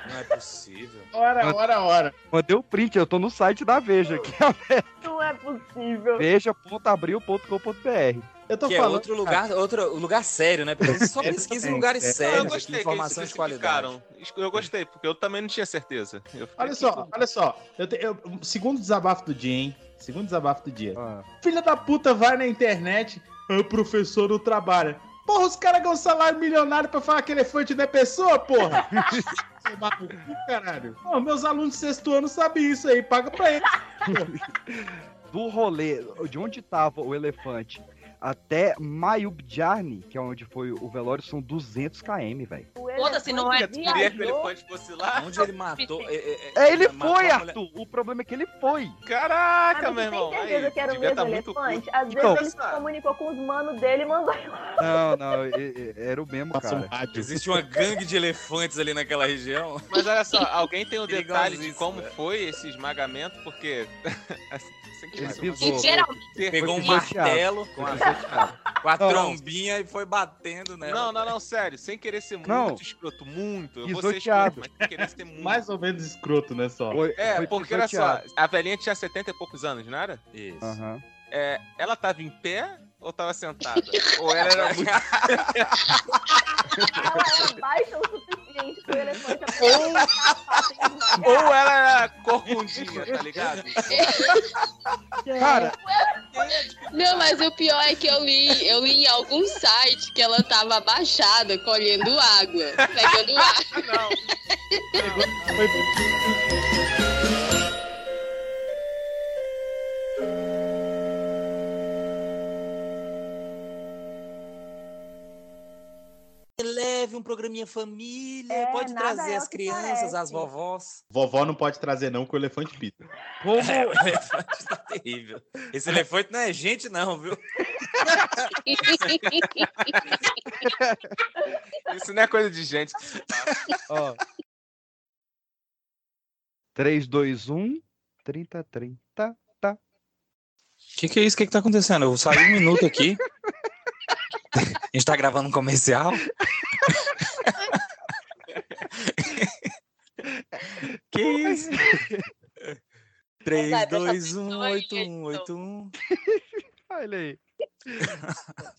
Não é possível. Ora, ora, ora. Mandei o print, eu tô no site da Veja, que é Não é possível. veja.abril.com.br. Eu tô Que é falando. outro lugar, outro lugar sério, né? Porque você só É, pesquisa em lugares é. sérios, eu gostei informação de qualidade. Eu gostei, porque eu também não tinha certeza. Olha aqui- só, olha só. Eu te- eu- segundo desabafo do dia, hein? Segundo desabafo do dia. Ah. Filha da puta vai na internet, ah, o professor não trabalha. Porra, os caras ganham salário milionário pra falar que elefante não é pessoa, porra! No cu, caralho. Pô, meus alunos de sexto ano sabem isso aí, paga pra eles. Do rolê, de onde tava o elefante até Mayubjarni, que é onde foi o velório, são 200 km, velho. Foda-se, não é Tu queria que o elefante fosse lá? Onde ele matou. é, é, É, ele matou foi, Arthur. O problema é que ele foi. Caraca, Mas meu você tem irmão. certeza Aí, que era o mesmo tá elefante? Às Então- vezes ele se comunicou com os manos dele e mandou Não, não, e- e- era o mesmo, um cara. Existe uma gangue de elefantes ali naquela região. Mas olha só, alguém tem o detalhe de como velho. foi esse esmagamento? Porque. pisou. Geralmente. Pegou um martelo com a Não, não. trombinha e foi batendo nela. Não, não, não, sério. Sem querer ser Não. muito escroto, muito. Eu vou escroto, mas sem querer ser muito. Mais ou menos escroto, né, só? Foi- É, foi porque olha só, a velhinha tinha 70 e poucos anos, não era? Isso. É, ela tava em pé ou tava sentada? ou ela era muito. Ela era baixa o suficiente pro elefante Ou- aprender ou ela era corcundinha, tá ligado? Cara, Não, mas o pior é que eu li, eu li em algum site que ela tava abaixada, colhendo água, pegando água. Não. Leve um programinha família, É, pode trazer é as crianças, parece. as vovós. Vovó não pode trazer, não, que o elefante pita. como, É, o elefante tá terrível. Esse elefante não é gente, não, viu? Isso não é coisa de gente. ó, 3, 2, 1, 30, 30, tá. O que, que é isso? O que, que tá acontecendo? Eu saí um minuto aqui. A gente tá gravando um comercial? que isso? 3, Vai, presta 2, 1, atenção aí, 8, 1, 8, 1. Olha aí.